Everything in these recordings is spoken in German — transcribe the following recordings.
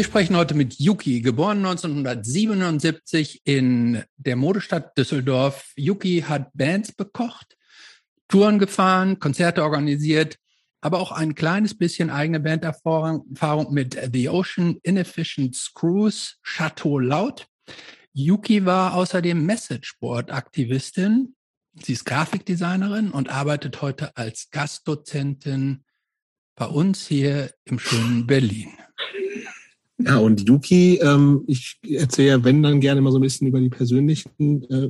Wir sprechen heute mit Yuki, geboren 1977 in der Modestadt Düsseldorf. Yuki hat Bands bekocht, Touren gefahren, Konzerte organisiert, aber auch ein kleines bisschen eigene Banderfahrung mit The Ocean Inefficient Screws, Chateau Laut. Yuki war außerdem Messageboard-Aktivistin. Sie ist Grafikdesignerin und arbeitet heute als Gastdozentin bei uns hier im schönen Berlin. Ja, und Yuki, ähm, ich erzähle ja, wenn dann gerne mal so ein bisschen über die persönlichen äh,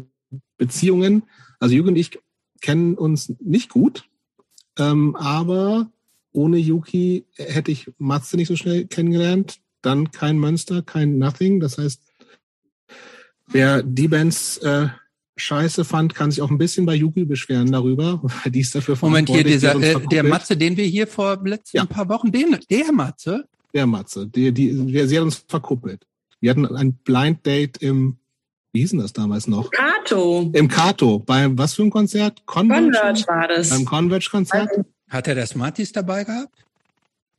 Beziehungen. Also Yuki und ich kennen uns nicht gut, ähm, aber ohne Yuki hätte ich Matze nicht so schnell kennengelernt. Dann kein Münster, kein Nothing. Das heißt, wer die Bands äh, scheiße fand, kann sich auch ein bisschen bei Yuki beschweren darüber, weil die ist dafür Moment, hier dieser, äh, der Matze, den wir hier vor letzten ja. paar Wochen, den, der Matze? Der Matze, die, die, sie hat uns verkuppelt. Wir hatten ein Blind Date im, wie hieß denn das damals noch? Kato. Im Kato. Beim, was für ein Konzert? Converge, Converge war das. Beim Converge-Konzert? Hat er das Smarties dabei gehabt?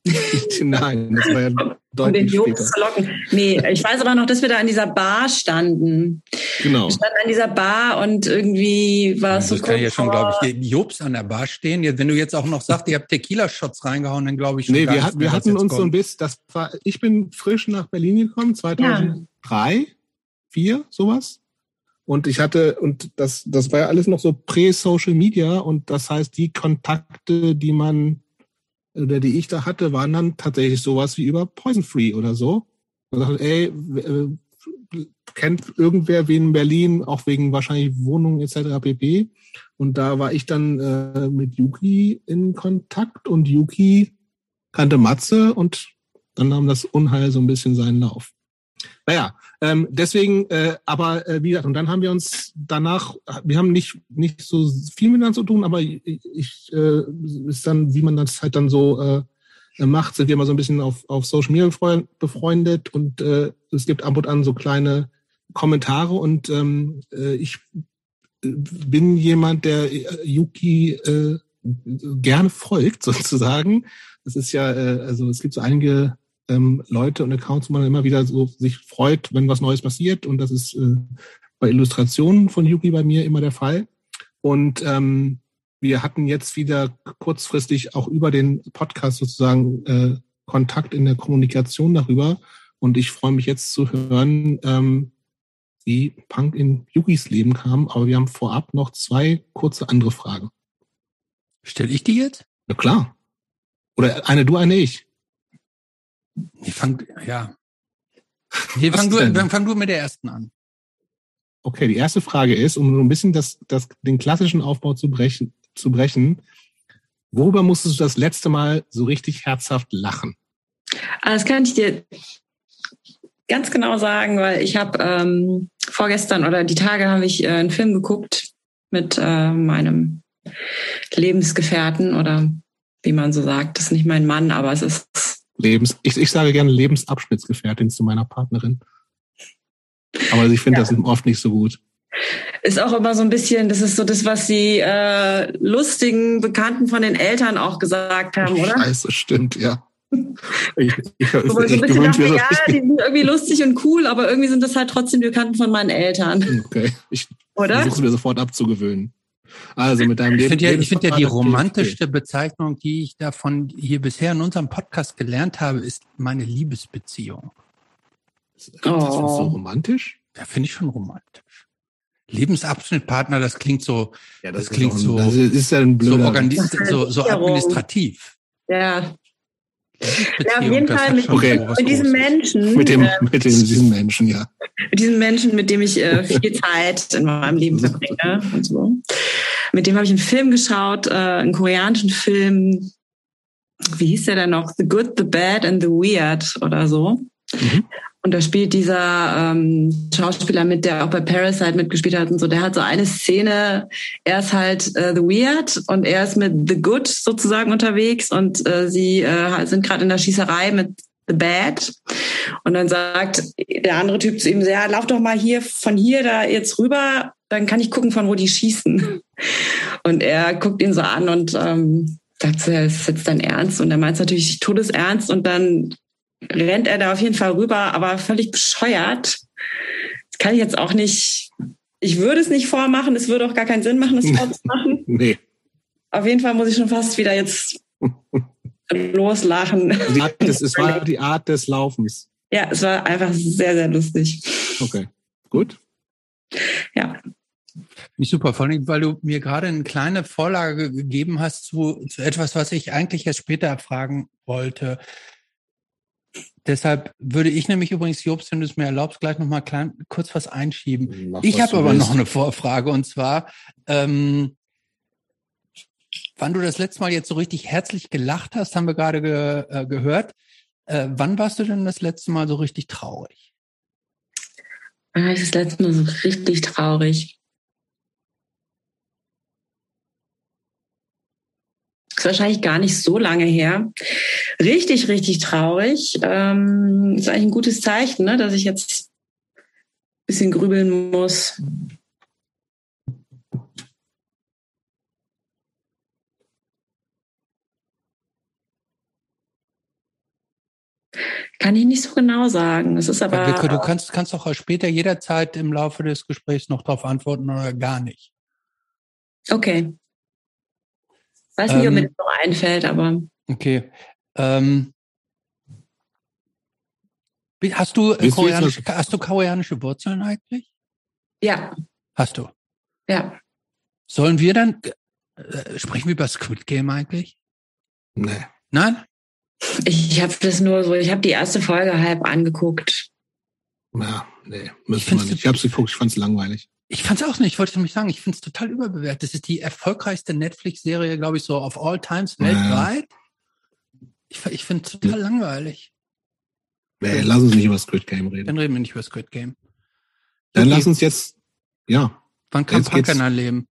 Nein, das war ja deutlich um den später. Zu locken. Nee, ich weiß aber noch, dass wir da an dieser Bar standen. Genau. Wir standen an dieser Bar und irgendwie war es so. Das kann ja schon, glaube ich, Jobs an der Bar stehen. Wenn du jetzt auch noch sagst, ihr habt Tequila-Shots reingehauen, dann glaube ich schon. Nee, wir, hat, wir hatten uns kommt. so ein bisschen, das war, ich bin frisch nach Berlin gekommen, 2003, ja. 4, sowas. Und ich hatte, und das, das war ja alles noch so prä-Social Media und das heißt, die Kontakte, die man oder die ich da hatte, waren dann tatsächlich sowas wie über Poison Free oder so. Und dachte, ey, äh, kennt irgendwer wen in Berlin, auch wegen wahrscheinlich Wohnungen etc. pp. Und da war ich dann äh, mit Yuki in Kontakt und Yuki kannte Matze und dann nahm das Unheil so ein bisschen seinen Lauf. Naja, ähm, deswegen, äh, aber äh, wie gesagt, und dann haben wir uns danach, wir haben nicht nicht so viel miteinander zu tun, aber ich, äh, ist dann, wie man das halt dann so äh, macht, sind wir immer so ein bisschen auf, auf Social Media befreundet und äh, es gibt ab und an so kleine Kommentare und ähm, äh, ich bin jemand, der äh, Yuki äh, gerne folgt sozusagen. Das ist ja, äh, also es gibt so einige ähm, Leute und Accounts, wo man immer wieder so sich freut, wenn was Neues passiert. Und das ist äh, bei Illustrationen von Yuki bei mir immer der Fall. Und ähm, wir hatten jetzt wieder kurzfristig auch über den Podcast sozusagen äh, Kontakt in der Kommunikation darüber. Und ich freue mich jetzt zu hören, ähm, wie Punk in Yukis Leben kam. Aber wir haben vorab noch zwei kurze andere Fragen. Stell ich die jetzt? Ja klar. Oder eine du, eine ich. Nee, fang, ja. Nee, fang, du, fang du mit der ersten an. Okay, die erste Frage ist, um so ein bisschen das, das, den klassischen Aufbau zu brechen, zu brechen, worüber musstest du das letzte Mal so richtig herzhaft lachen? Ah, das kann ich dir ganz genau sagen, weil ich habe ähm, vorgestern oder die Tage habe ich äh, einen Film geguckt mit äh, meinem Lebensgefährten oder wie man so sagt, das ist nicht mein Mann, aber es ist Lebens, ich, ich sage gerne Lebensabschnittsgefährtin zu meiner Partnerin. Aber ich finde ja. das oft nicht so gut. Ist auch immer so ein bisschen, das ist so das, was die äh, lustigen Bekannten von den Eltern auch gesagt haben, oder? Scheiße, stimmt, ja. Ich, ich, so, ich, so ein bisschen dachte, ja, die sind irgendwie lustig und cool, aber irgendwie sind das halt trotzdem Bekannten von meinen Eltern. Okay, ich versuche es mir sofort abzugewöhnen. Also mit deinem Leben. Ich finde ja, ich finde ja die romantischste Bezeichnung, die ich davon hier bisher in unserem Podcast gelernt habe, ist meine Liebesbeziehung. Ist das oh. so romantisch? Ja, finde ich schon romantisch. Lebensabschnittpartner, das klingt so, ja, das, das klingt so, das ist ja ein blöder, so, so, so administrativ. Ja. Ja, auf jeden Fall mit, okay. mit diesem Menschen. Mit dem, äh, mit dem, diesem Menschen, ja. Mit diesem Menschen, mit dem ich äh, viel Zeit in meinem Leben verbringe und so. Mit dem habe ich einen Film geschaut, äh, einen koreanischen Film. Wie hieß der denn noch? The Good, The Bad and The Weird oder so. Mhm. Und da spielt dieser ähm, Schauspieler mit, der auch bei Parasite mitgespielt hat und so. Der hat so eine Szene. Er ist halt äh, The Weird und er ist mit The Good sozusagen unterwegs und äh, sie äh, sind gerade in der Schießerei mit The Bad. Und dann sagt der andere Typ zu ihm, ja, lauf doch mal hier von hier da jetzt rüber, dann kann ich gucken, von wo die schießen. Und er guckt ihn so an und ähm, sagt, so, ist jetzt dein Ernst? Und er meint es natürlich todesernst und dann rennt er da auf jeden Fall rüber, aber völlig bescheuert. Das kann ich jetzt auch nicht, ich würde es nicht vormachen, es würde auch gar keinen Sinn machen, es vorzumachen. Nee. Auf jeden Fall muss ich schon fast wieder jetzt loslachen. Des, es war die Art des Laufens. Ja, es war einfach sehr, sehr lustig. Okay, gut. Ja. Nicht super, vor allem, weil du mir gerade eine kleine Vorlage gegeben hast zu, zu etwas, was ich eigentlich erst später fragen wollte. Deshalb würde ich nämlich übrigens, Jobst, wenn du es mir erlaubst, gleich nochmal klein, kurz was einschieben. Mach, ich habe aber willst. noch eine Vorfrage und zwar, ähm, wann du das letzte Mal jetzt so richtig herzlich gelacht hast, haben wir gerade ge, äh, gehört. Äh, wann warst du denn das letzte Mal so richtig traurig? Wann war ich das letzte Mal so richtig traurig? Ist wahrscheinlich gar nicht so lange her. Richtig, richtig traurig. Ähm, ist eigentlich ein gutes Zeichen, ne, dass ich jetzt ein bisschen grübeln muss. Kann ich nicht so genau sagen. Es ist aber. Du kannst, kannst doch später jederzeit im Laufe des Gesprächs noch darauf antworten oder gar nicht. Okay. Weiß nicht, ähm, ob mir ähm, das noch einfällt, aber. Okay. Ähm, hast du koreanische, hast du koreanische Wurzeln eigentlich? Ja. Hast du? Ja. Sollen wir dann, äh, sprechen wir über Squid Game eigentlich? Nee. Nein? Ich habe das nur so, ich habe die erste Folge halb angeguckt. Ja, nee, müssen wir nicht. Ich habe es geguckt, ich fand es langweilig. Ich fand es auch nicht, ich wollte nämlich sagen, ich finde es total überbewertet. Das ist die erfolgreichste Netflix-Serie, glaube ich, so auf all times weltweit. Ja. Ich, ich finde es total ja. langweilig. Nee, lass uns nicht über Squid Game reden. Dann reden wir nicht über Squid Game. Dann okay. lass uns jetzt, ja. Wann kam Punk in dein Leben?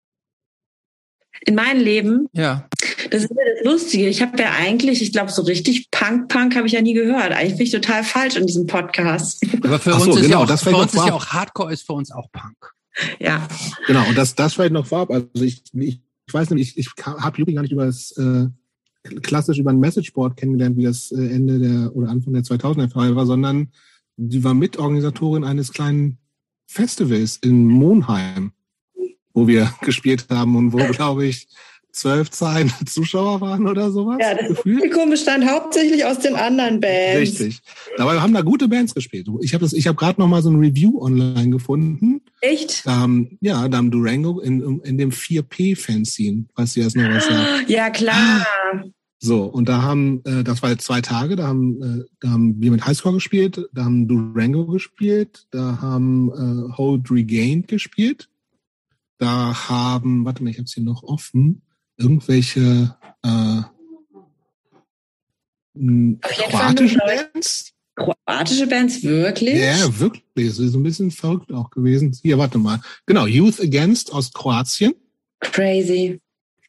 In mein Leben? Ja. Das ist ja das Lustige. Ich habe ja eigentlich, ich glaube, so richtig Punk-Punk habe ich ja nie gehört. Eigentlich bin ich total falsch in diesem Podcast. Aber für so, uns, ist, genau, ja auch, für uns ist ja auch Hardcore ist für uns auch Punk. Ja. Genau, und das, das vielleicht noch vorab. Also ich, ich, ich weiß nämlich, ich, ich habe Yubi gar nicht über das äh, klassisch über ein Messageboard kennengelernt, wie das äh, Ende der oder Anfang der 2000er Fall war, sondern sie war Mitorganisatorin eines kleinen Festivals in Monheim, wo wir gespielt haben und wo, glaube ich, zwölf Zahlen Zuschauer waren oder sowas. Ja, das gefühlt. Publikum bestand hauptsächlich aus den anderen Bands. Richtig. Dabei haben da gute Bands gespielt. Ich habe das, ich habe gerade noch mal so ein Review online gefunden. Echt? Da haben, ja, da haben Durango in, in dem 4P-Fanzine, falls du das noch was sagt. Ja, klar. So, und da haben, äh, das war jetzt zwei Tage, da haben, äh, da haben wir mit Highscore gespielt, da haben Durango gespielt, da haben äh, Hold Regained gespielt, da haben, warte mal, ich habe es hier noch offen, irgendwelche äh, kroatische Bands. Kroatische Bands, wirklich? Ja, wirklich. Das ist ein bisschen verrückt auch gewesen. Hier, warte mal. Genau, Youth Against aus Kroatien. Crazy.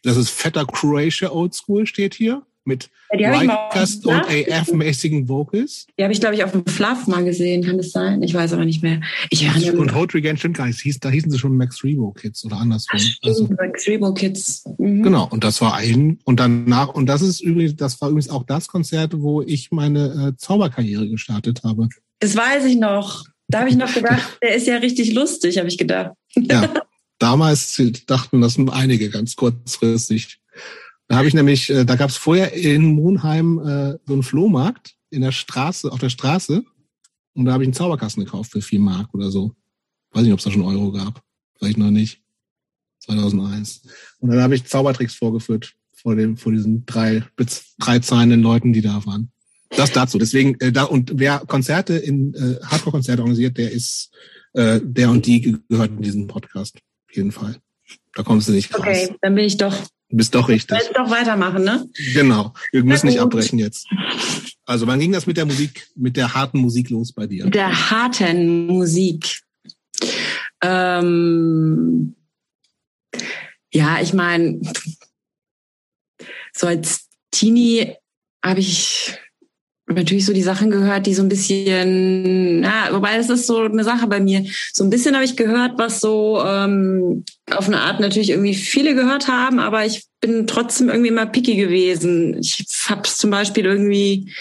Das ist fetter Croatia Old School, steht hier mit ja, Rightcast und AF-mäßigen Vocals. Die habe ich, glaube ich, auf dem Fluff mal gesehen, kann das sein? Ich weiß aber nicht mehr. Ich und Hold Regain stimmt gar nicht. Hieß, da hießen sie schon Max Rebo Kids oder andersrum. Ach, also, Max Rebo Kids. Mhm. Genau, und das war ein, und danach, und das ist übrigens, das war übrigens auch das Konzert, wo ich meine äh, Zauberkarriere gestartet habe. Das weiß ich noch. Da habe ich noch gedacht, der ist ja richtig lustig, habe ich gedacht. Ja, damals dachten das einige ganz kurzfristig. Da habe ich nämlich, äh, da gab es vorher in Monheim äh, so einen Flohmarkt in der Straße, auf der Straße. Und da habe ich einen Zauberkasten gekauft für vier Mark oder so. Weiß nicht, ob es da schon Euro gab. Vielleicht noch nicht. 2001. Und dann habe ich Zaubertricks vorgeführt vor dem, vor diesen drei, drei zahlenden Leuten, die da waren. Das dazu. Deswegen, äh, da, und wer Konzerte in, äh, Hardcore-Konzerte organisiert, der ist, äh, der und die gehört in diesen Podcast. Auf jeden Fall. Da kommst du nicht raus. Okay, dann bin ich doch bist doch richtig. Jetzt doch weitermachen, ne? Genau. Wir müssen nicht abbrechen jetzt. Also wann ging das mit der Musik, mit der harten Musik los bei dir? Der harten Musik. Ähm, ja, ich meine, so als Teenie habe ich natürlich so die Sachen gehört, die so ein bisschen, na, wobei es ist so eine Sache bei mir. So ein bisschen habe ich gehört, was so ähm, auf eine Art natürlich irgendwie viele gehört haben, aber ich bin trotzdem irgendwie immer picky gewesen. Ich hab's zum Beispiel irgendwie,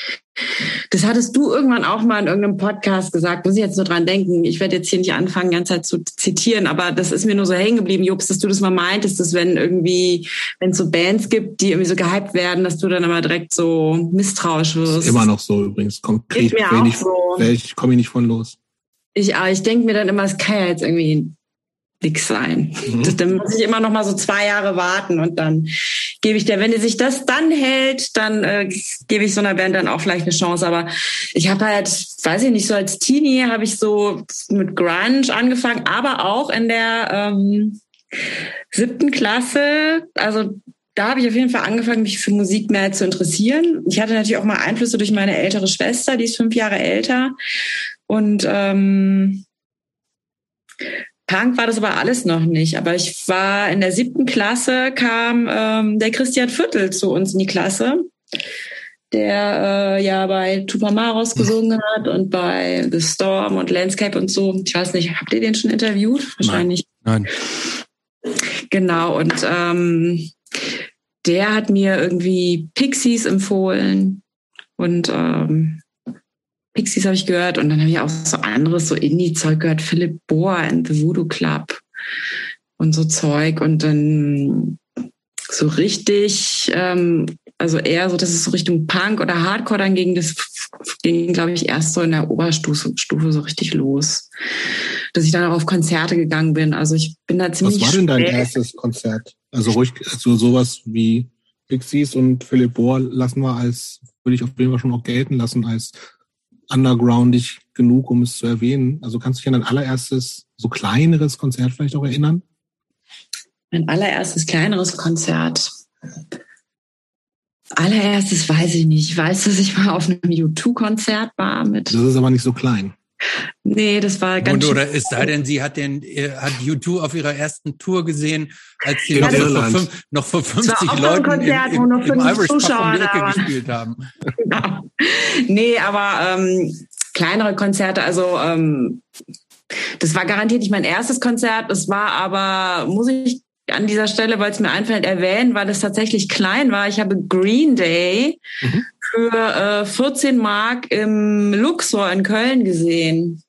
das hattest du irgendwann auch mal in irgendeinem Podcast gesagt, muss ich jetzt nur dran denken. Ich werde jetzt hier nicht anfangen, die ganze Zeit zu zitieren, aber das ist mir nur so hängen geblieben, Jobs, dass du das mal meintest, dass wenn irgendwie, wenn es so Bands gibt, die irgendwie so gehypt werden, dass du dann immer direkt so misstrauisch wirst. Immer noch so übrigens. Konkret, ich, so. ich komme nicht von los. Ich, ich denke mir dann immer, es kann ja jetzt irgendwie nix sein. Mhm. Das, dann muss ich immer noch mal so zwei Jahre warten und dann gebe ich der, wenn sich das dann hält, dann äh, gebe ich so einer Band dann auch vielleicht eine Chance. Aber ich habe halt, weiß ich nicht, so als Teenie habe ich so mit Grunge angefangen, aber auch in der ähm, siebten Klasse, also da habe ich auf jeden Fall angefangen, mich für Musik mehr zu interessieren. Ich hatte natürlich auch mal Einflüsse durch meine ältere Schwester, die ist fünf Jahre älter. Und ähm, Punk war das aber alles noch nicht. Aber ich war in der siebten Klasse, kam ähm, der Christian Viertel zu uns in die Klasse, der äh, ja bei Tupamaros gesungen hat und bei The Storm und Landscape und so. Ich weiß nicht, habt ihr den schon interviewt? Wahrscheinlich. Nein. Nein. Genau, und ähm, der hat mir irgendwie Pixies empfohlen und ähm, Pixies habe ich gehört und dann habe ich auch so anderes, so Indie-Zeug gehört, Philip Bohr and the Voodoo Club und so Zeug und dann so richtig, ähm, also eher so, dass es so Richtung Punk oder Hardcore dann ging das ging, glaube ich, erst so in der Oberstufe Stufe so richtig los, dass ich dann auch auf Konzerte gegangen bin. Also ich bin da ziemlich. Was war denn dein erstes Konzert? Also ruhig, also sowas wie Pixies und Philip Bohr lassen wir als, würde ich auf jeden Fall schon auch gelten lassen als undergroundig genug, um es zu erwähnen. Also kannst du dich an dein allererstes, so kleineres Konzert vielleicht auch erinnern? Mein allererstes kleineres Konzert. Allererstes weiß ich nicht. Ich weiß, dass ich mal auf einem U2-Konzert war mit. Das ist aber nicht so klein. Nee, das war ganz Und, Oder es sei denn, sie hat den hat U2 auf ihrer ersten Tour gesehen, als sie noch, vor, fünf, noch vor 50 Leuten Konzert, im, im, im Irish Zuschauer Pub gespielt haben. Genau. Nee, aber ähm, kleinere Konzerte, also ähm, das war garantiert nicht mein erstes Konzert. Das war aber, muss ich an dieser Stelle, weil es mir einfällt, erwähnen, weil es tatsächlich klein war. Ich habe Green Day mhm. für äh, 14 Mark im Luxor in Köln gesehen.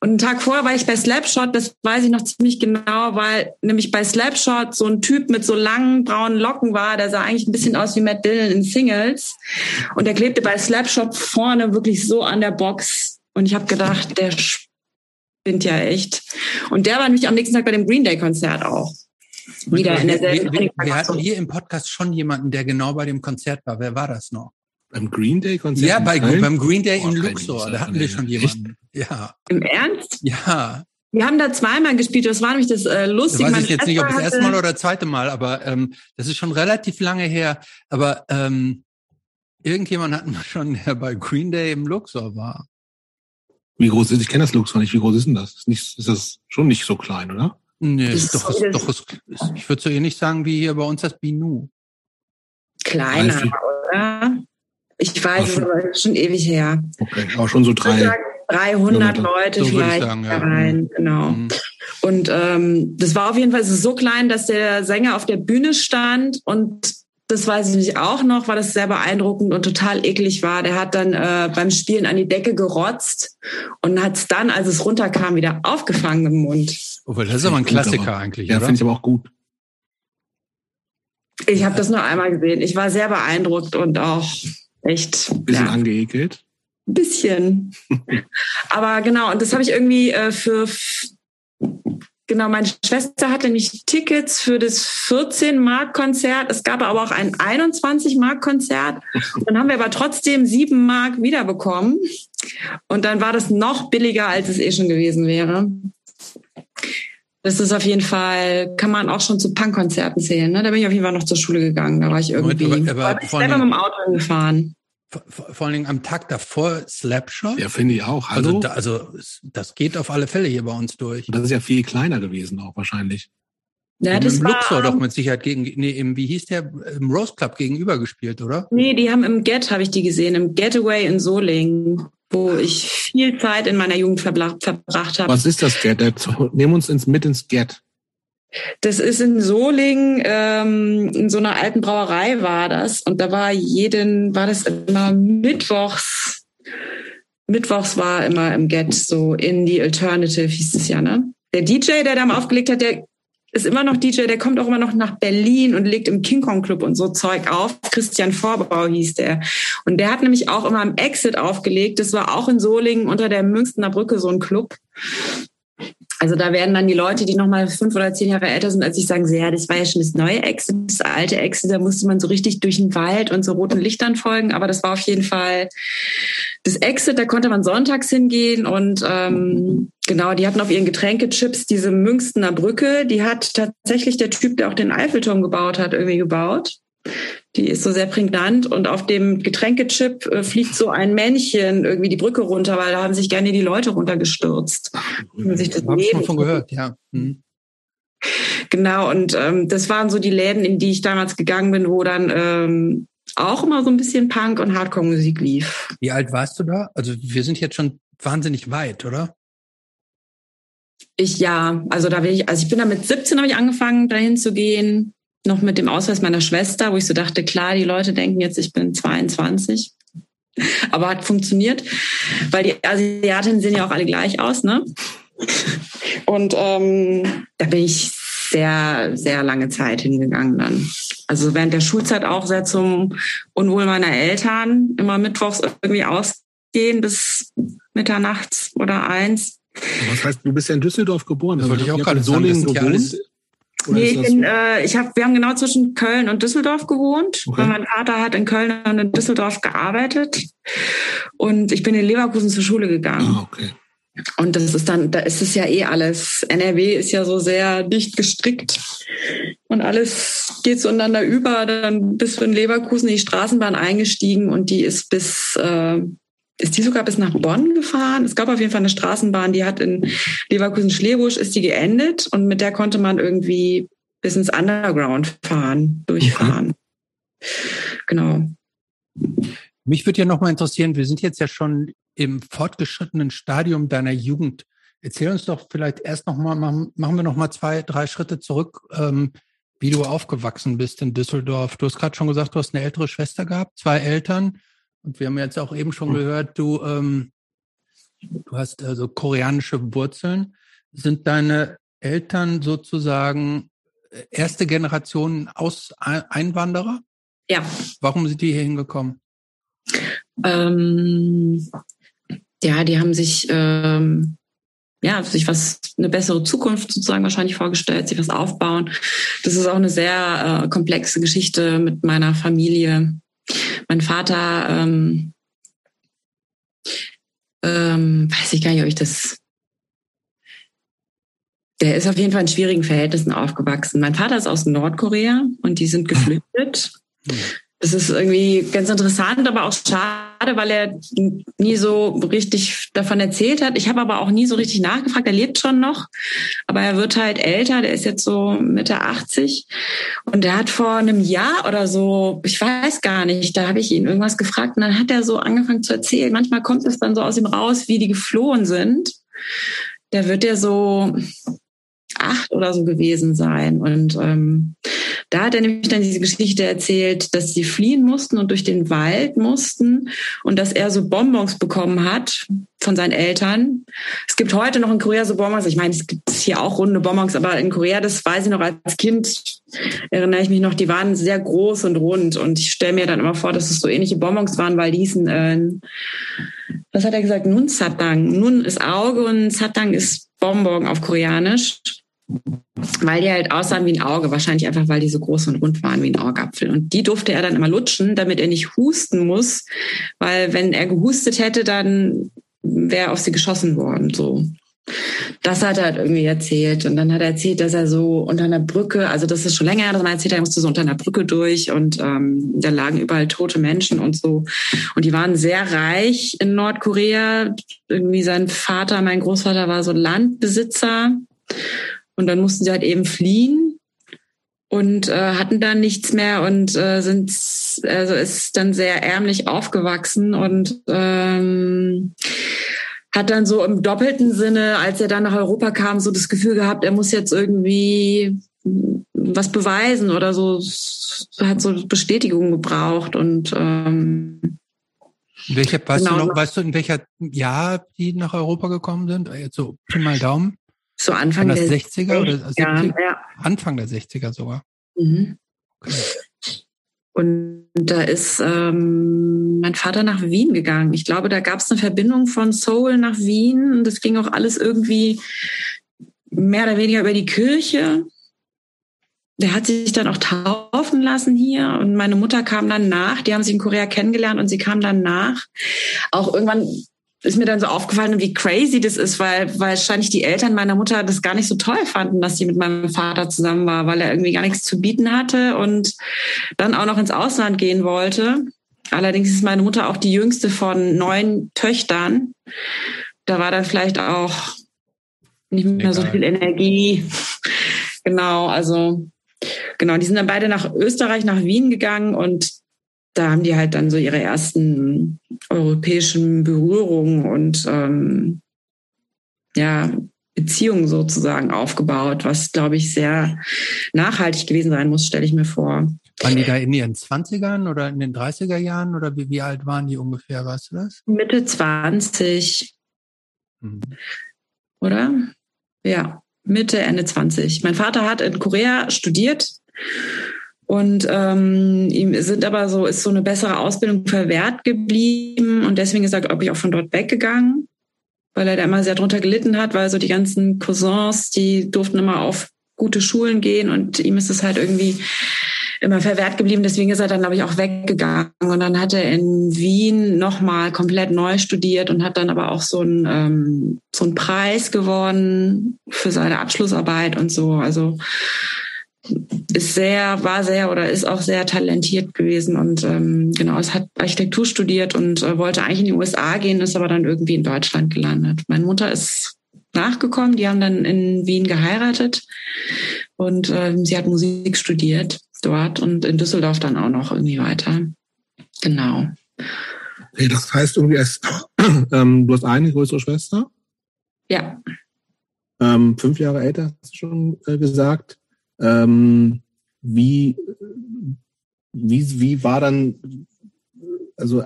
Und einen Tag vorher war ich bei Slapshot, das weiß ich noch ziemlich genau, weil nämlich bei Slapshot so ein Typ mit so langen braunen Locken war, der sah eigentlich ein bisschen aus wie Matt Dillon in Singles. Und der klebte bei Slapshot vorne wirklich so an der Box. Und ich habe gedacht, der spinnt ja echt. Und der war nämlich am nächsten Tag bei dem Green Day Konzert auch wieder in derselben wir, wir, wir hatten hier im Podcast schon jemanden, der genau bei dem Konzert war. Wer war das noch? Beim Green Day Konzert? Ja, bei, beim Green Day Boah, in Luxor. Da hatten wir schon jemanden. Echt? Ja. Im Ernst? Ja. Wir haben da zweimal gespielt. Das war nämlich das äh, Lustige. Ich weiß ich jetzt nicht, ob das erste Mal oder das zweite Mal, aber ähm, das ist schon relativ lange her. Aber ähm, irgendjemand hatten wir schon, der bei Green Day im Luxor war. Wie groß ist, ich kenne das Luxor nicht, wie groß ist denn das? Ist, nicht, ist das schon nicht so klein, oder? Nee, ist doch, ist, doch ist, ich würde so ähnlich sagen wie hier bei uns das Binu. Kleiner, oder? Ich weiß, es schon ewig her. Okay, auch schon so drei. 300 Leute so vielleicht sagen, ja. rein, mhm. genau. Mhm. Und ähm, das war auf jeden Fall so klein, dass der Sänger auf der Bühne stand und das weiß ich nicht auch noch, weil das sehr beeindruckend und total eklig war. Der hat dann äh, beim Spielen an die Decke gerotzt und hat es dann, als es runterkam, wieder aufgefangen im Mund. Oh, das ist aber ein Klassiker aber. eigentlich. Ja, finde ich aber auch gut. Ich habe das nur einmal gesehen. Ich war sehr beeindruckt und auch echt. Ein bisschen ja, angeekelt. Ein bisschen. aber genau, und das habe ich irgendwie äh, für Genau, meine Schwester hatte nämlich Tickets für das 14-Mark-Konzert. Es gab aber auch ein 21-Mark-Konzert. Dann haben wir aber trotzdem 7 Mark wiederbekommen. Und dann war das noch billiger, als es eh schon gewesen wäre. Das ist auf jeden Fall, kann man auch schon zu Punkkonzerten zählen. Ne? Da bin ich auf jeden Fall noch zur Schule gegangen. Da war ich irgendwie, aber, aber, aber selber mit dem Auto gefahren. Vor, allen Dingen am Tag davor Slapshot. Ja, finde ich auch. Hallo? Also, da, also das geht auf alle Fälle hier bei uns durch. Und das ist ja viel kleiner gewesen auch wahrscheinlich. Ja, das im war, Luxor doch mit Sicherheit gegen, nee, im, wie hieß der, im Rose Club gegenüber gespielt, oder? Nee, die haben im Get, habe ich die gesehen, im Getaway in Solingen, wo ich viel Zeit in meiner Jugend verbracht, verbracht habe. Was ist das Get? Nehmen uns ins, mit ins Get. Das ist in Solingen, ähm, in so einer alten Brauerei war das. Und da war jeden, war das immer mittwochs. Mittwochs war immer im Get so in die Alternative hieß es ja, ne? Der DJ, der da mal aufgelegt hat, der ist immer noch DJ, der kommt auch immer noch nach Berlin und legt im King Kong Club und so Zeug auf. Christian Vorbau hieß der. Und der hat nämlich auch immer im Exit aufgelegt. Das war auch in Solingen unter der Münstener Brücke so ein Club. Also da werden dann die Leute, die noch mal fünf oder zehn Jahre älter sind, als ich sagen, ja, das war ja schon das neue Exit, das alte Exit, da musste man so richtig durch den Wald und so roten Lichtern folgen. Aber das war auf jeden Fall das Exit, da konnte man sonntags hingehen und ähm, genau, die hatten auf ihren Getränkechips diese Münstener Brücke, die hat tatsächlich der Typ, der auch den Eiffelturm gebaut hat, irgendwie gebaut. Die ist so sehr prägnant und auf dem Getränkechip äh, fliegt so ein Männchen irgendwie die Brücke runter, weil da haben sich gerne die Leute runtergestürzt. Ach, sich das Hab ich schon von gehört, ja. Hm. Genau, und ähm, das waren so die Läden, in die ich damals gegangen bin, wo dann ähm, auch immer so ein bisschen Punk und Hardcore-Musik lief. Wie alt warst du da? Also wir sind jetzt schon wahnsinnig weit, oder? Ich ja, also da will ich, also ich bin da mit 17 habe ich angefangen, dahin zu gehen noch mit dem Ausweis meiner Schwester, wo ich so dachte, klar, die Leute denken jetzt, ich bin 22. Aber hat funktioniert, weil die Asiatinnen sehen ja auch alle gleich aus, ne? Und ähm, da bin ich sehr, sehr lange Zeit hingegangen dann. Also während der Schulzeit auch sehr zum Unwohl meiner Eltern, immer mittwochs irgendwie ausgehen bis Mitternachts oder eins. Was heißt, du bist ja in Düsseldorf geboren. Das wollte ich auch gerade sind ja alles nee, ich bin, äh, ich hab, wir haben genau zwischen Köln und Düsseldorf gewohnt. Okay. Mein Vater hat in Köln und in Düsseldorf gearbeitet. Und ich bin in Leverkusen zur Schule gegangen. Ah, okay. Und das ist dann, da ist es ja eh alles. NRW ist ja so sehr dicht gestrickt und alles geht zueinander über. Dann bist du in Leverkusen in die Straßenbahn eingestiegen und die ist bis äh, ist die sogar bis nach Bonn gefahren. Es gab auf jeden Fall eine Straßenbahn, die hat in Leverkusen-Schlebusch ist die geendet und mit der konnte man irgendwie bis ins Underground fahren, durchfahren. Okay. Genau. Mich würde ja noch mal interessieren, wir sind jetzt ja schon im fortgeschrittenen Stadium deiner Jugend. Erzähl uns doch vielleicht erst noch mal, machen, wir noch mal zwei, drei Schritte zurück, ähm, wie du aufgewachsen bist in Düsseldorf. Du hast gerade schon gesagt, du hast eine ältere Schwester gehabt, zwei Eltern. Und wir haben jetzt auch eben schon hm. gehört, du, ähm, du hast also koreanische Wurzeln. Sind deine Eltern sozusagen äh, erste Generation aus Einwanderer? Ja. Warum sind die hier hingekommen? Ähm, ja, die haben sich ähm, ja sich was eine bessere Zukunft sozusagen wahrscheinlich vorgestellt, sich was aufbauen. Das ist auch eine sehr äh, komplexe Geschichte mit meiner Familie. Mein Vater, ähm, ähm, weiß ich gar nicht, ob ich das. Der ist auf jeden Fall in schwierigen Verhältnissen aufgewachsen. Mein Vater ist aus Nordkorea und die sind geflüchtet. Mhm. Das ist irgendwie ganz interessant, aber auch schade, weil er nie so richtig davon erzählt hat. Ich habe aber auch nie so richtig nachgefragt. Er lebt schon noch, aber er wird halt älter. Der ist jetzt so Mitte 80 und der hat vor einem Jahr oder so, ich weiß gar nicht, da habe ich ihn irgendwas gefragt und dann hat er so angefangen zu erzählen. Manchmal kommt es dann so aus ihm raus, wie die geflohen sind. Da wird er so acht oder so gewesen sein und ähm, da hat er nämlich dann diese Geschichte erzählt, dass sie fliehen mussten und durch den Wald mussten und dass er so Bonbons bekommen hat von seinen Eltern. Es gibt heute noch in Korea so Bonbons. Ich meine, es gibt hier auch runde Bonbons, aber in Korea, das weiß ich noch als Kind, erinnere ich mich noch, die waren sehr groß und rund. Und ich stelle mir dann immer vor, dass es so ähnliche Bonbons waren, weil die hießen, äh, was hat er gesagt? Nun Satang. Nun ist Auge und Satang ist Bonbon auf Koreanisch weil die halt aussahen wie ein Auge, wahrscheinlich einfach, weil die so groß und rund waren wie ein Augapfel. Und die durfte er dann immer lutschen, damit er nicht husten muss, weil wenn er gehustet hätte, dann wäre auf sie geschossen worden, so. Das hat er halt irgendwie erzählt. Und dann hat er erzählt, dass er so unter einer Brücke, also das ist schon länger, dass man erzählt, er musste so unter einer Brücke durch und ähm, da lagen überall tote Menschen und so. Und die waren sehr reich in Nordkorea. Irgendwie sein Vater, mein Großvater war so Landbesitzer und dann mussten sie halt eben fliehen und äh, hatten dann nichts mehr und äh, sind also ist dann sehr ärmlich aufgewachsen und ähm, hat dann so im doppelten Sinne, als er dann nach Europa kam, so das Gefühl gehabt, er muss jetzt irgendwie was beweisen oder so, hat so Bestätigung gebraucht und ähm, welcher, weißt, genau. du noch, weißt du, in welcher Jahr die nach Europa gekommen sind? Jetzt so Pi mal Daumen. So Anfang der 60er oder 70er? Ja. Anfang der 60er sogar. Mhm. Okay. Und da ist ähm, mein Vater nach Wien gegangen. Ich glaube, da gab es eine Verbindung von Seoul nach Wien. Und das ging auch alles irgendwie mehr oder weniger über die Kirche. Der hat sich dann auch taufen lassen hier und meine Mutter kam dann nach. Die haben sich in Korea kennengelernt und sie kam dann nach. Auch irgendwann ist mir dann so aufgefallen, wie crazy das ist, weil, weil wahrscheinlich die Eltern meiner Mutter das gar nicht so toll fanden, dass sie mit meinem Vater zusammen war, weil er irgendwie gar nichts zu bieten hatte und dann auch noch ins Ausland gehen wollte. Allerdings ist meine Mutter auch die jüngste von neun Töchtern. Da war dann vielleicht auch nicht mehr Egal. so viel Energie. genau, also genau, die sind dann beide nach Österreich, nach Wien gegangen und da haben die halt dann so ihre ersten europäischen Berührungen und ähm, ja, Beziehungen sozusagen aufgebaut, was, glaube ich, sehr nachhaltig gewesen sein muss, stelle ich mir vor. Waren die da in ihren 20ern oder in den 30er Jahren oder wie, wie alt waren die ungefähr, weißt du das? Mitte 20. Mhm. Oder? Ja, Mitte, Ende 20. Mein Vater hat in Korea studiert und ähm, ihm sind aber so, ist so eine bessere Ausbildung verwehrt geblieben und deswegen ist er, glaube ich, auch von dort weggegangen, weil er da immer sehr drunter gelitten hat, weil so die ganzen Cousins, die durften immer auf gute Schulen gehen und ihm ist es halt irgendwie immer verwehrt geblieben. Deswegen ist er dann, glaube ich, auch weggegangen. Und dann hat er in Wien nochmal komplett neu studiert und hat dann aber auch so einen, ähm, so einen Preis gewonnen für seine Abschlussarbeit und so. Also ist sehr, war sehr oder ist auch sehr talentiert gewesen und ähm, genau, es hat Architektur studiert und äh, wollte eigentlich in die USA gehen, ist aber dann irgendwie in Deutschland gelandet. Meine Mutter ist nachgekommen, die haben dann in Wien geheiratet und ähm, sie hat Musik studiert dort und in Düsseldorf dann auch noch irgendwie weiter. Genau. Okay, das heißt irgendwie, als, ähm, du hast eine größere Schwester? Ja. Ähm, fünf Jahre älter, hast du schon äh, gesagt. Ähm, wie, wie, wie war dann, also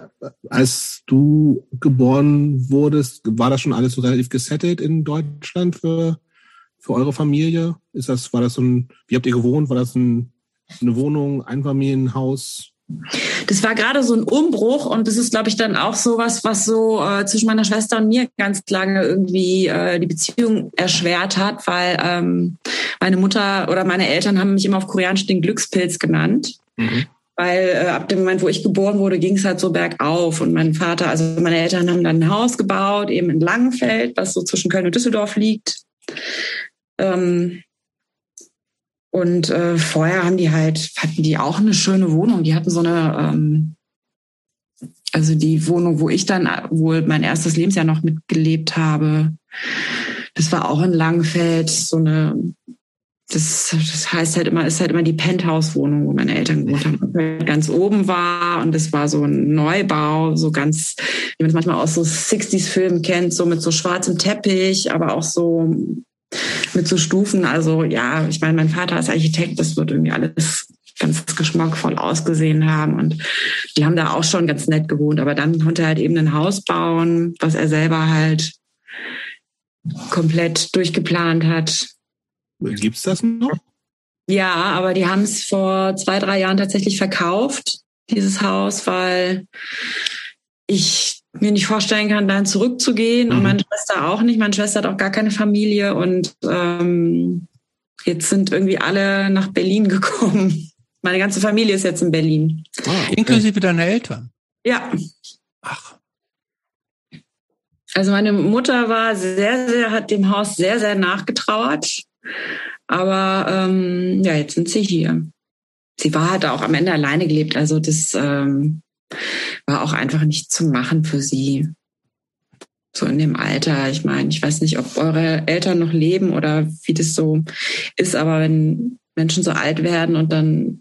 als du geboren wurdest, war das schon alles so relativ gesettet in Deutschland für, für eure Familie? Ist das, war das so ein, wie habt ihr gewohnt? War das ein, eine Wohnung, Einfamilienhaus? Das war gerade so ein Umbruch und das ist, glaube ich, dann auch so was, was so äh, zwischen meiner Schwester und mir ganz lange irgendwie äh, die Beziehung erschwert hat, weil ähm, meine Mutter oder meine Eltern haben mich immer auf Koreanisch den Glückspilz genannt. Mhm. Weil äh, ab dem Moment, wo ich geboren wurde, ging es halt so bergauf. Und mein Vater, also meine Eltern haben dann ein Haus gebaut, eben in Langenfeld, was so zwischen Köln und Düsseldorf liegt. Ähm, und äh, vorher haben die halt, hatten die auch eine schöne Wohnung. Die hatten so eine, ähm, also die Wohnung, wo ich dann wohl mein erstes Lebensjahr noch mitgelebt habe. Das war auch in Langfeld, so eine, das, das heißt halt immer, ist halt immer die Penthouse-Wohnung, wo meine Eltern gewohnt haben. Ganz oben war und das war so ein Neubau, so ganz, wie man es manchmal aus so 60s-Filmen kennt, so mit so schwarzem Teppich, aber auch so mit so Stufen. Also ja, ich meine, mein Vater ist Architekt, das wird irgendwie alles ganz geschmackvoll ausgesehen haben. Und die haben da auch schon ganz nett gewohnt. Aber dann konnte er halt eben ein Haus bauen, was er selber halt komplett durchgeplant hat. Gibt's das noch? Ja, aber die haben es vor zwei, drei Jahren tatsächlich verkauft, dieses Haus, weil ich mir nicht vorstellen kann, dann zurückzugehen. Mhm. Und meine Schwester auch nicht. Meine Schwester hat auch gar keine Familie. Und ähm, jetzt sind irgendwie alle nach Berlin gekommen. Meine ganze Familie ist jetzt in Berlin. Ah, okay. Inklusive deiner Eltern? Ja. Ach. Also meine Mutter war sehr, sehr, hat dem Haus sehr, sehr nachgetrauert. Aber ähm, ja, jetzt sind sie hier. Sie war halt auch am Ende alleine gelebt. Also das ähm, war auch einfach nicht zu machen für sie. So in dem Alter. Ich meine, ich weiß nicht, ob eure Eltern noch leben oder wie das so ist, aber wenn Menschen so alt werden und dann,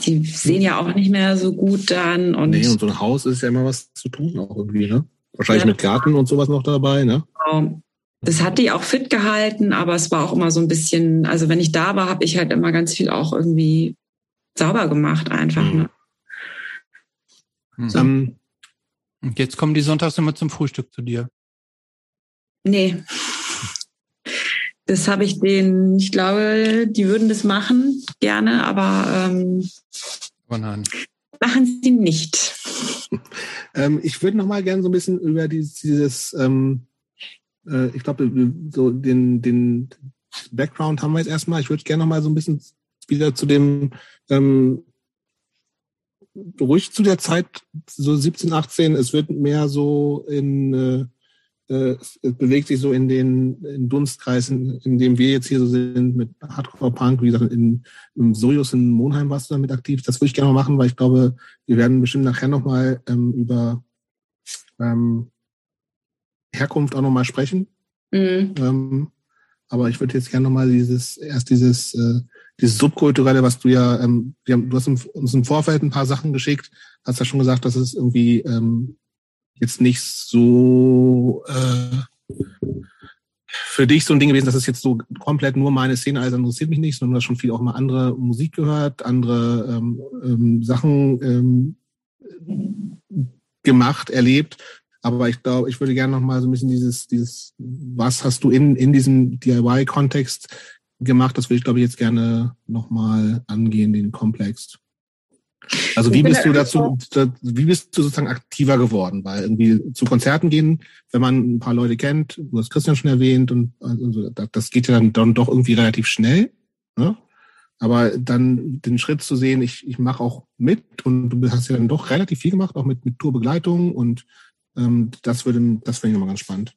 die sehen ja auch nicht mehr so gut dann. Und nee, und so ein Haus ist ja immer was zu tun auch irgendwie, ne? Wahrscheinlich ja, mit Garten und sowas noch dabei, ne? Genau. Das hat die auch fit gehalten, aber es war auch immer so ein bisschen, also wenn ich da war, habe ich halt immer ganz viel auch irgendwie sauber gemacht einfach. Mhm. Ne? Mhm. So. Um, und jetzt kommen die sonntags immer zum Frühstück zu dir. Nee. Das habe ich denen, ich glaube, die würden das machen, gerne, aber ähm, oh nein. machen sie nicht. ähm, ich würde noch mal gerne so ein bisschen über dieses, dieses ähm, äh, ich glaube, so den, den Background haben wir jetzt erstmal. Ich würde gerne noch mal so ein bisschen wieder zu dem ähm, ruhig zu der Zeit, so 17, 18, es wird mehr so in, äh, äh, es bewegt sich so in den in Dunstkreisen, in dem wir jetzt hier so sind, mit Hardcore-Punk, wie gesagt, in, im Sojus in Monheim warst du damit aktiv. Das würde ich gerne mal machen, weil ich glaube, wir werden bestimmt nachher nochmal ähm, über ähm, Herkunft auch nochmal sprechen. Mhm. Ähm, aber ich würde jetzt gerne nochmal dieses, erst dieses äh, dieses Subkulturelle, was du ja, ähm, haben, du hast uns im Vorfeld ein paar Sachen geschickt, hast ja schon gesagt, dass es irgendwie ähm, jetzt nicht so äh, für dich so ein Ding gewesen, dass es jetzt so komplett nur meine Szene, also interessiert mich nicht, sondern du hast schon viel auch mal andere Musik gehört, andere ähm, ähm, Sachen ähm, gemacht, erlebt. Aber ich glaube, ich würde gerne noch mal so ein bisschen dieses, dieses, was hast du in, in diesem DIY-Kontext gemacht. Das will ich, glaube ich, jetzt gerne nochmal angehen, den Komplex. Also wie bist du dazu, wie bist du sozusagen aktiver geworden? Weil irgendwie zu Konzerten gehen, wenn man ein paar Leute kennt, du hast Christian schon erwähnt und also das geht ja dann, dann doch irgendwie relativ schnell. Ne? Aber dann den Schritt zu sehen, ich, ich mache auch mit und du hast ja dann doch relativ viel gemacht, auch mit, mit Tourbegleitung und ähm, das würde, das finde ich nochmal ganz spannend.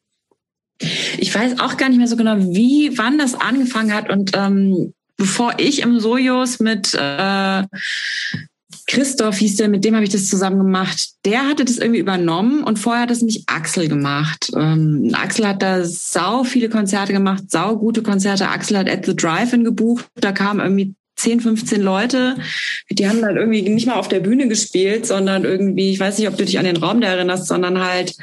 Ich weiß auch gar nicht mehr so genau, wie, wann das angefangen hat. Und ähm, bevor ich im Sojus mit äh, Christoph hieß der, mit dem habe ich das zusammen gemacht. Der hatte das irgendwie übernommen und vorher hat es mich Axel gemacht. Ähm, Axel hat da sau viele Konzerte gemacht, sau gute Konzerte. Axel hat at the Drive-In gebucht. Da kam irgendwie 10, 15 Leute, die haben dann irgendwie nicht mal auf der Bühne gespielt, sondern irgendwie, ich weiß nicht, ob du dich an den Raum da erinnerst, sondern halt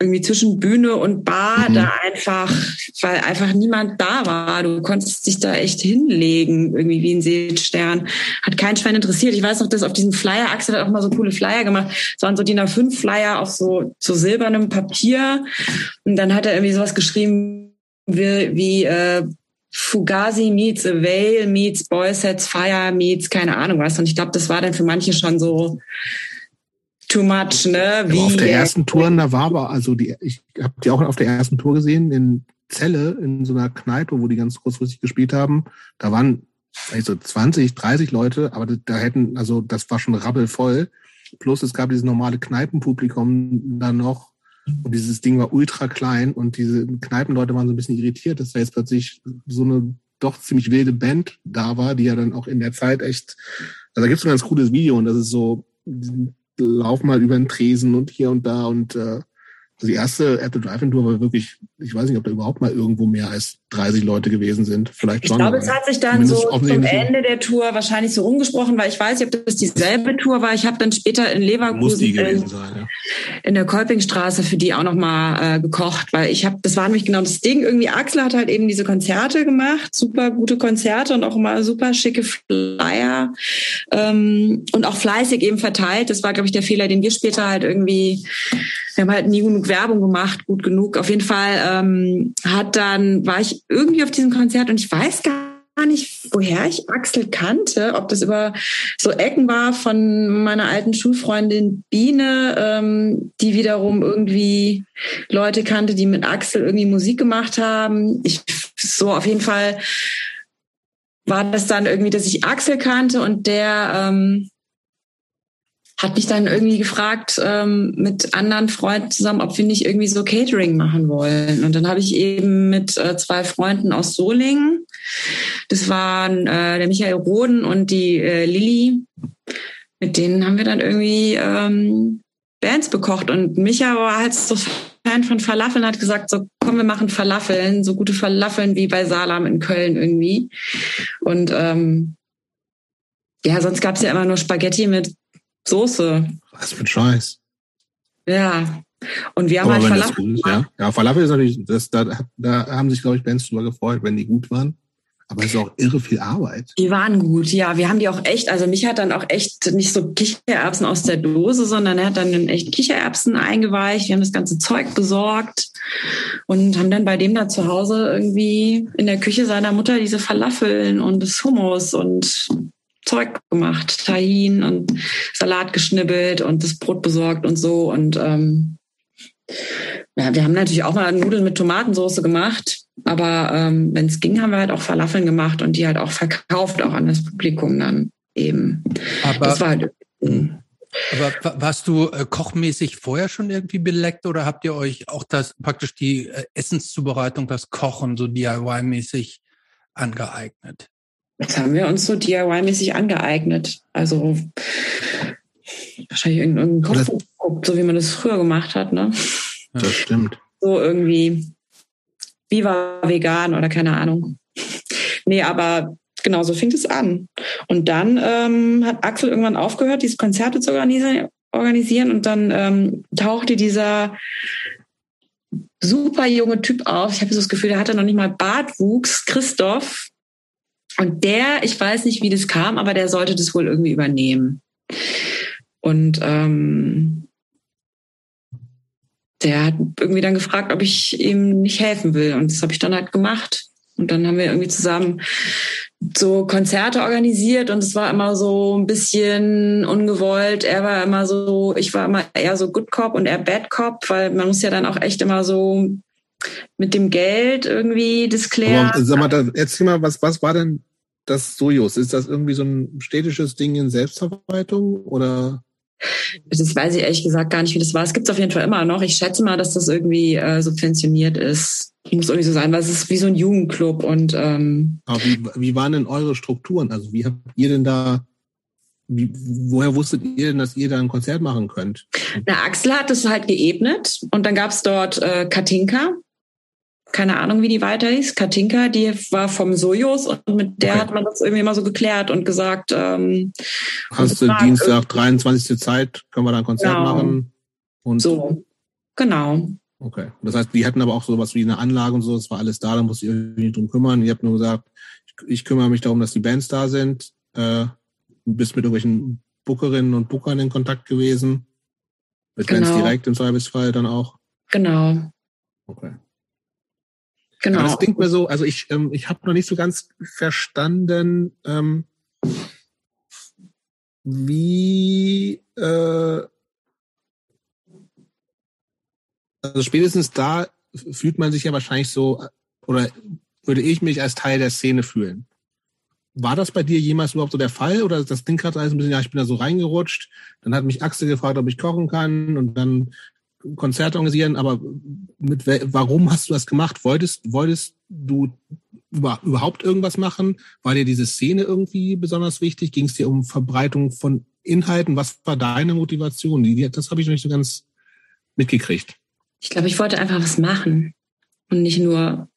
irgendwie zwischen Bühne und Bar mhm. da einfach, weil einfach niemand da war. Du konntest dich da echt hinlegen, irgendwie wie ein Seestern. Hat kein Schwein interessiert. Ich weiß noch, dass auf diesem Flyer, Axel hat auch mal so coole Flyer gemacht. Es waren so DIN A5 Flyer auf so, so silbernem Papier. Und dann hat er irgendwie sowas geschrieben, wie, wie äh, Fugazi meets A Veil meets Boy Sets Fire meets keine Ahnung was. Und ich glaube, das war dann für manche schon so too much, ne? Wie auf der ersten Tour, da war aber, also die, ich habe die auch auf der ersten Tour gesehen, in Celle, in so einer Kneipe, wo die ganz kurzfristig gespielt haben. Da waren also 20, 30 Leute, aber da hätten, also das war schon rabbelvoll. Plus es gab dieses normale Kneipenpublikum dann noch und dieses Ding war ultra klein und diese Kneipenleute waren so ein bisschen irritiert, dass da jetzt plötzlich so eine doch ziemlich wilde Band da war, die ja dann auch in der Zeit echt, also da gibt's ein ganz cooles Video und das ist so, lauf mal über den Tresen und hier und da und äh, also die erste At the Drive-In Tour war wirklich, ich weiß nicht, ob da überhaupt mal irgendwo mehr als 30 Leute gewesen sind. Vielleicht schon. Ich glaube, es hat sich dann so zum Ende der Tour wahrscheinlich so rumgesprochen, weil ich weiß nicht, ob das dieselbe Tour war. Ich habe dann später in Leverkusen Muss die gewesen in, sein, ja. in der Kolpingstraße für die auch nochmal äh, gekocht, weil ich habe, das war nämlich genau das Ding. Irgendwie Axel hat halt eben diese Konzerte gemacht, super gute Konzerte und auch immer super schicke Flyer ähm, und auch fleißig eben verteilt. Das war, glaube ich, der Fehler, den wir später halt irgendwie wir haben halt nie genug Werbung gemacht, gut genug. Auf jeden Fall ähm, hat dann, war ich irgendwie auf diesem Konzert und ich weiß gar nicht, woher ich Axel kannte, ob das über so Ecken war von meiner alten Schulfreundin Biene, ähm, die wiederum irgendwie Leute kannte, die mit Axel irgendwie Musik gemacht haben. Ich so auf jeden Fall war das dann irgendwie, dass ich Axel kannte und der ähm, hat mich dann irgendwie gefragt ähm, mit anderen Freunden zusammen, ob wir nicht irgendwie so Catering machen wollen. Und dann habe ich eben mit äh, zwei Freunden aus Solingen, das waren äh, der Michael Roden und die äh, Lilly, mit denen haben wir dann irgendwie ähm, Bands bekocht. Und Micha war halt so Fan von Falafeln, hat gesagt, so komm, wir machen Falafeln, so gute Falafeln wie bei Salam in Köln irgendwie. Und ähm, ja, sonst gab's ja immer nur Spaghetti mit Soße. Was für ein Scheiß. Ja, Und wir haben Aber halt Falafel. gut ist, ja. Ja, Falafel ist natürlich, das, da, da haben sich, glaube ich, Bands drüber gefreut, wenn die gut waren. Aber es ist auch irre viel Arbeit. Die waren gut, ja. Wir haben die auch echt, also mich hat dann auch echt nicht so Kichererbsen aus der Dose, sondern er hat dann echt Kichererbsen eingeweicht. Wir haben das ganze Zeug besorgt und haben dann bei dem da zu Hause irgendwie in der Küche seiner Mutter diese Falafeln und das Hummus und Zeug gemacht, Tahin und Salat geschnibbelt und das Brot besorgt und so. Und ähm, ja, wir haben natürlich auch mal Nudeln mit Tomatensauce gemacht. Aber ähm, wenn es ging, haben wir halt auch Falafeln gemacht und die halt auch verkauft, auch an das Publikum dann eben. Aber, das war halt, aber wa- warst du äh, kochmäßig vorher schon irgendwie beleckt oder habt ihr euch auch das praktisch die äh, Essenszubereitung, das Kochen so DIY-mäßig angeeignet? Das haben wir uns so DIY-mäßig angeeignet. Also wahrscheinlich irgendein Aber das- Kochbuch geguckt, so wie man das früher gemacht hat, ne? Ja. Das stimmt. So irgendwie Viva vegan oder keine Ahnung. Nee, aber genau so fing es an. Und dann ähm, hat Axel irgendwann aufgehört, diese Konzerte zu organisieren, organisieren und dann ähm, tauchte dieser super junge Typ auf. Ich habe so das Gefühl, der hatte noch nicht mal Bartwuchs, Christoph. Und der, ich weiß nicht, wie das kam, aber der sollte das wohl irgendwie übernehmen. Und ähm, der hat irgendwie dann gefragt, ob ich ihm nicht helfen will. Und das habe ich dann halt gemacht. Und dann haben wir irgendwie zusammen so Konzerte organisiert und es war immer so ein bisschen ungewollt. Er war immer so, ich war immer eher so Good Cop und er Bad Cop, weil man muss ja dann auch echt immer so mit dem Geld irgendwie das klären. Aber sag mal, erzähl mal, was, was war denn das Sojus? Ist das irgendwie so ein städtisches Ding in Selbstverwaltung oder? Das weiß ich ehrlich gesagt gar nicht, wie das war. Es gibt es auf jeden Fall immer noch. Ich schätze mal, dass das irgendwie äh, subventioniert ist. Muss irgendwie so sein, weil es ist wie so ein Jugendclub und ähm, Aber wie, wie waren denn eure Strukturen? Also wie habt ihr denn da, wie, woher wusstet ihr denn, dass ihr da ein Konzert machen könnt? Na, Axel hat es halt geebnet und dann gab's dort äh, Katinka. Keine Ahnung, wie die weiter hieß. Katinka, die war vom Sojus und mit der Okay. hat man das irgendwie immer so geklärt und gesagt, ähm, Hast du. Dienstag, 23. Zeit, können wir da ein Konzert Genau. machen? Und so. Genau. Okay. Das heißt, die hatten aber auch sowas wie eine Anlage und so, das war alles da, da musst ihr euch nicht drum kümmern. Ihr habt nur gesagt, ich, ich kümmere mich darum, dass die Bands da sind. Äh, du bist mit irgendwelchen Bookerinnen und Bookern in Kontakt gewesen. Mit Bands Genau. direkt im Zweifelsfall dann auch. Genau. Okay. Genau. Aber das klingt mir so, also ich, ähm, ich habe noch nicht so ganz verstanden, ähm, wie äh, also spätestens da fühlt man sich ja wahrscheinlich so, oder würde ich mich als Teil der Szene fühlen. War das bei dir jemals überhaupt so der Fall? Oder das Ding gerade alles ein bisschen, ja, ich bin da so reingerutscht, dann hat mich Axel gefragt, ob ich kochen kann und dann Konzerte organisieren, aber mit warum hast du das gemacht? Wolltest, wolltest du über, überhaupt irgendwas machen? War dir diese Szene irgendwie besonders wichtig? Ging es dir um Verbreitung von Inhalten? Was war deine Motivation? Das habe ich noch nicht so ganz mitgekriegt. Ich glaube, ich wollte einfach was machen und nicht nur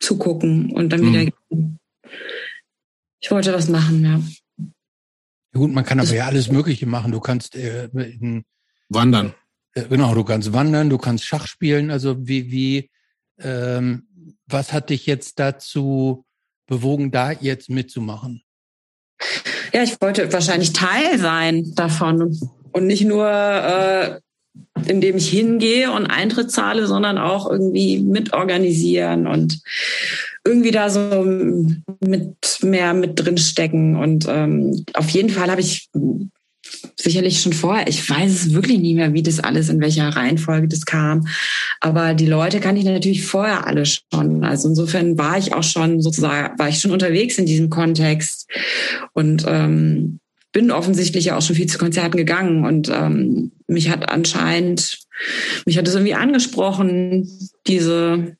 zugucken und dann wieder. gehen. Ich wollte was machen, ja. Ja gut, man kann aber ja alles Mögliche machen. Du kannst äh, in, Wandern. Äh, genau, du kannst wandern, du kannst Schach spielen. Also wie, wie, ähm, was hat dich jetzt dazu bewogen, da jetzt mitzumachen? Ja, ich wollte wahrscheinlich Teil sein davon und nicht nur, äh, indem ich hingehe und Eintritt zahle, sondern auch irgendwie mitorganisieren und irgendwie da so mit mehr mit drin stecken. Und ähm, auf jeden Fall habe ich sicherlich schon vorher, ich weiß es wirklich nicht mehr, wie das alles, in welcher Reihenfolge das kam. Aber die Leute kannte ich natürlich vorher alle schon. Also insofern war ich auch schon sozusagen, war ich schon unterwegs in diesem Kontext und ähm, bin offensichtlich ja auch schon viel zu Konzerten gegangen und ähm, mich hat anscheinend, mich hat es irgendwie angesprochen, diese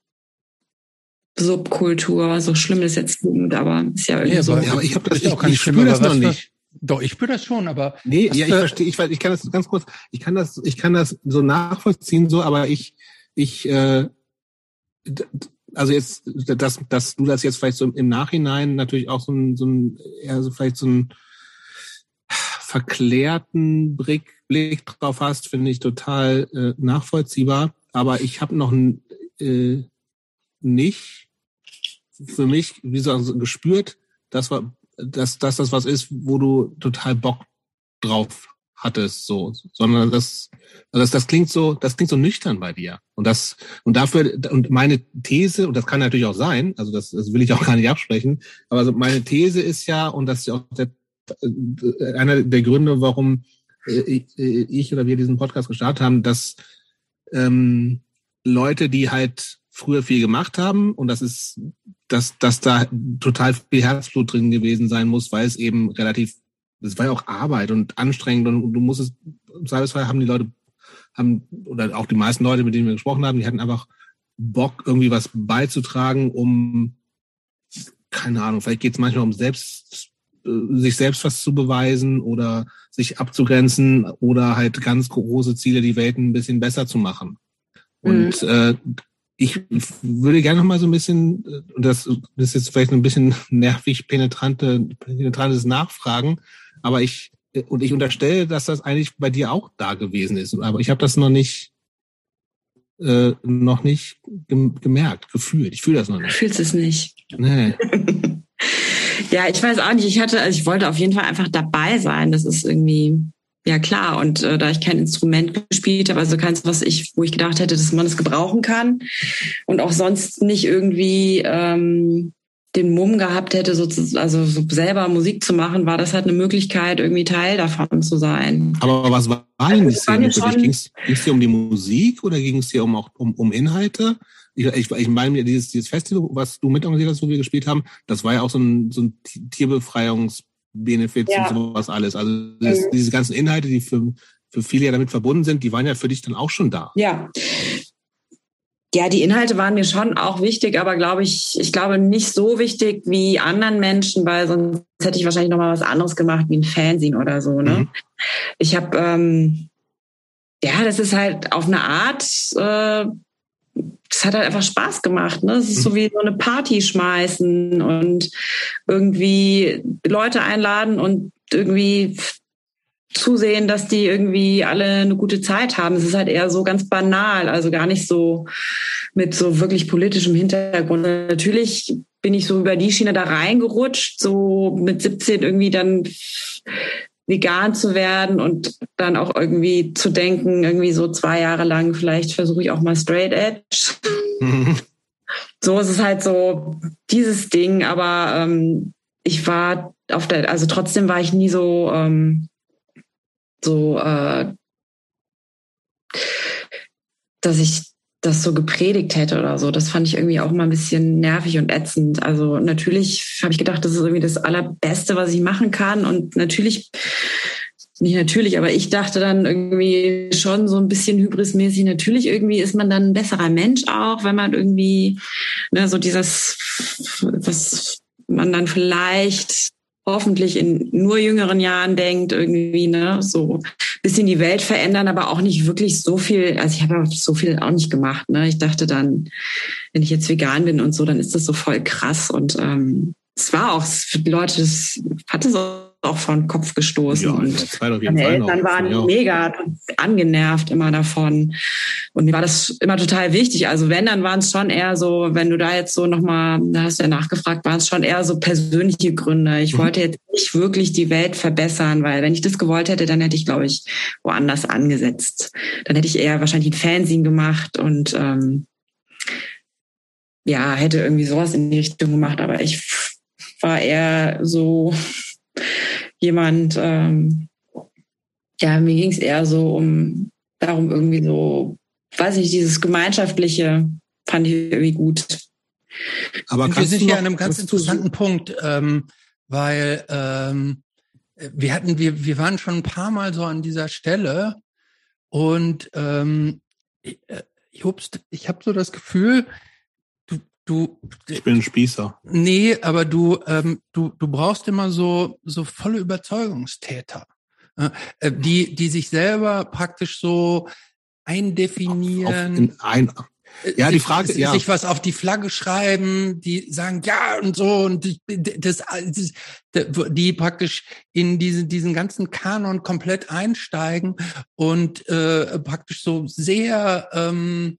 Subkultur, so schlimm es jetzt klingt, aber ist ja irgendwie Ja, so. aber- Ja, aber ich habe das, ich, auch gar nicht ich schlimm, spüre das noch nicht. Doch, ich spüre das schon, aber Nee, ja, ich du- verstehe, ich, ich kann das ganz kurz, ich kann das, ich kann das so nachvollziehen, so, aber ich, ich, äh, also jetzt, dass, dass du das jetzt vielleicht so im Nachhinein natürlich auch so ein, so ein, eher so vielleicht so ein verklärten Blick, Blick drauf hast, finde ich total äh, nachvollziehbar. Aber ich habe noch äh, nicht für mich, wie so gespürt, dass, dass, dass das was ist, wo du total Bock drauf hattest, so, sondern das, also das, das klingt so, das klingt so nüchtern bei dir. Und das, und dafür, und meine These, und das kann natürlich auch sein, also das, das will ich auch gar nicht absprechen, aber meine These ist ja, und das ist ja auch der, äh, einer der Gründe, warum äh, ich oder wir diesen Podcast gestartet haben, dass ähm, Leute, die halt früher viel gemacht haben und das ist, dass, dass da total viel Herzblut drin gewesen sein muss, weil es eben relativ, es war ja auch Arbeit und anstrengend und du musst es, im Zweifelsfall haben die Leute, haben, oder auch die meisten Leute, mit denen wir gesprochen haben, die hatten einfach Bock, irgendwie was beizutragen, um, keine Ahnung, vielleicht geht es manchmal um selbst, äh, sich selbst was zu beweisen oder sich abzugrenzen oder halt ganz große Ziele, die Welt ein bisschen besser zu machen. Und mhm. äh, ich würde gerne noch mal so ein bisschen, äh, und das ist jetzt vielleicht ein bisschen nervig penetrante, penetrantes Nachfragen, aber ich, und ich unterstelle, dass das eigentlich bei dir auch da gewesen ist. Aber ich habe das noch nicht, äh, noch nicht gemerkt, gefühlt. Ich fühle das noch nicht. Du fühlst es nicht. Nee. ja, ich weiß auch nicht. Ich hatte, also ich wollte auf jeden Fall einfach dabei sein. Das ist irgendwie, ja klar, und äh, da ich kein Instrument gespielt habe, also keins, was ich, wo ich gedacht hätte, dass man es gebrauchen kann und auch sonst nicht irgendwie ähm, den Mumm gehabt hätte, so zu, also so selber Musik zu machen, war das halt eine Möglichkeit, irgendwie Teil davon zu sein. Aber was war denn die Szene für dich? Ging es dir um die Musik oder ging es dir um auch um, um Inhalte? Ich, ich, ich meine, dieses, dieses Festival, was du mitorganisiert hast, wo wir gespielt haben, das war ja auch so ein, so ein Tierbefreiungs- Benefits ja. und sowas alles. Also das, mhm. diese ganzen Inhalte, die für, für viele ja damit verbunden sind, die waren ja für dich dann auch schon da. Ja. Ja, die Inhalte waren mir schon auch wichtig, aber glaube ich, ich glaube nicht so wichtig wie anderen Menschen, weil sonst hätte ich wahrscheinlich noch mal was anderes gemacht wie ein Fanzine oder so. Ne? Mhm. Ich habe ähm, ja, das ist halt auf eine Art äh, das hat halt einfach Spaß gemacht. Ne? Es ist so mhm. wie so eine Party schmeißen und irgendwie Leute einladen und irgendwie zusehen, dass die irgendwie alle eine gute Zeit haben. Es ist halt eher so ganz banal, also gar nicht so mit so wirklich politischem Hintergrund. Natürlich bin ich so über die Schiene da reingerutscht, so mit 17 irgendwie dann vegan zu werden und dann auch irgendwie zu denken, irgendwie so zwei Jahre lang, vielleicht versuche ich auch mal straight edge. Mhm. So ist es halt so dieses Ding, aber ähm, ich war auf der, also trotzdem war ich nie so, ähm, so, äh, dass ich das so gepredigt hätte oder so. Das fand ich irgendwie auch mal ein bisschen nervig und ätzend. Also natürlich habe ich gedacht, das ist irgendwie das Allerbeste, was ich machen kann. Und natürlich, nicht natürlich, aber ich dachte dann irgendwie schon so ein bisschen hybrismäßig, natürlich irgendwie ist man dann ein besserer Mensch auch, wenn man irgendwie ne, so dieses, was man dann vielleicht hoffentlich in nur jüngeren Jahren denkt, irgendwie, ne, so bisschen die Welt verändern, aber auch nicht wirklich so viel, also ich habe so viel auch nicht gemacht, ne. Ich dachte dann, wenn ich jetzt vegan bin und so, dann ist das so voll krass. Und ähm, es war auch für die Leute, das hatte so auch von Kopf gestoßen. Ja, und meine Eltern waren ja. mega angenervt immer davon. Und mir war das immer total wichtig. Also wenn, dann waren es schon eher so, wenn du da jetzt so nochmal, da hast du ja nachgefragt, waren es schon eher so persönliche Gründe. Ich mhm. wollte jetzt nicht wirklich die Welt verbessern, weil wenn ich das gewollt hätte, dann hätte ich, glaube ich, woanders angesetzt. Dann hätte ich eher wahrscheinlich ein Fernsehen gemacht und ähm, ja, hätte irgendwie sowas in die Richtung gemacht. Aber ich war eher so jemand, ähm, ja, mir ging es eher so um darum, irgendwie so, weiß ich, dieses Gemeinschaftliche fand ich irgendwie gut. Aber wir sind hier an einem ganz interessanten Punkt, ähm, weil ähm, wir hatten, wir, wir waren schon ein paar Mal so an dieser Stelle und ähm, ich, äh, ich habe so das Gefühl, du. Ich bin ein Spießer. Nee, aber du, ähm, du, du brauchst immer so, so volle Überzeugungstäter, äh, die, die sich selber praktisch so eindefinieren. Auf, auf ein, ja, die Frage, sich, ja. sich was auf die Flagge schreiben, die sagen ja und so und das, das die praktisch in diesen diesen ganzen Kanon komplett einsteigen und äh, praktisch so sehr ähm,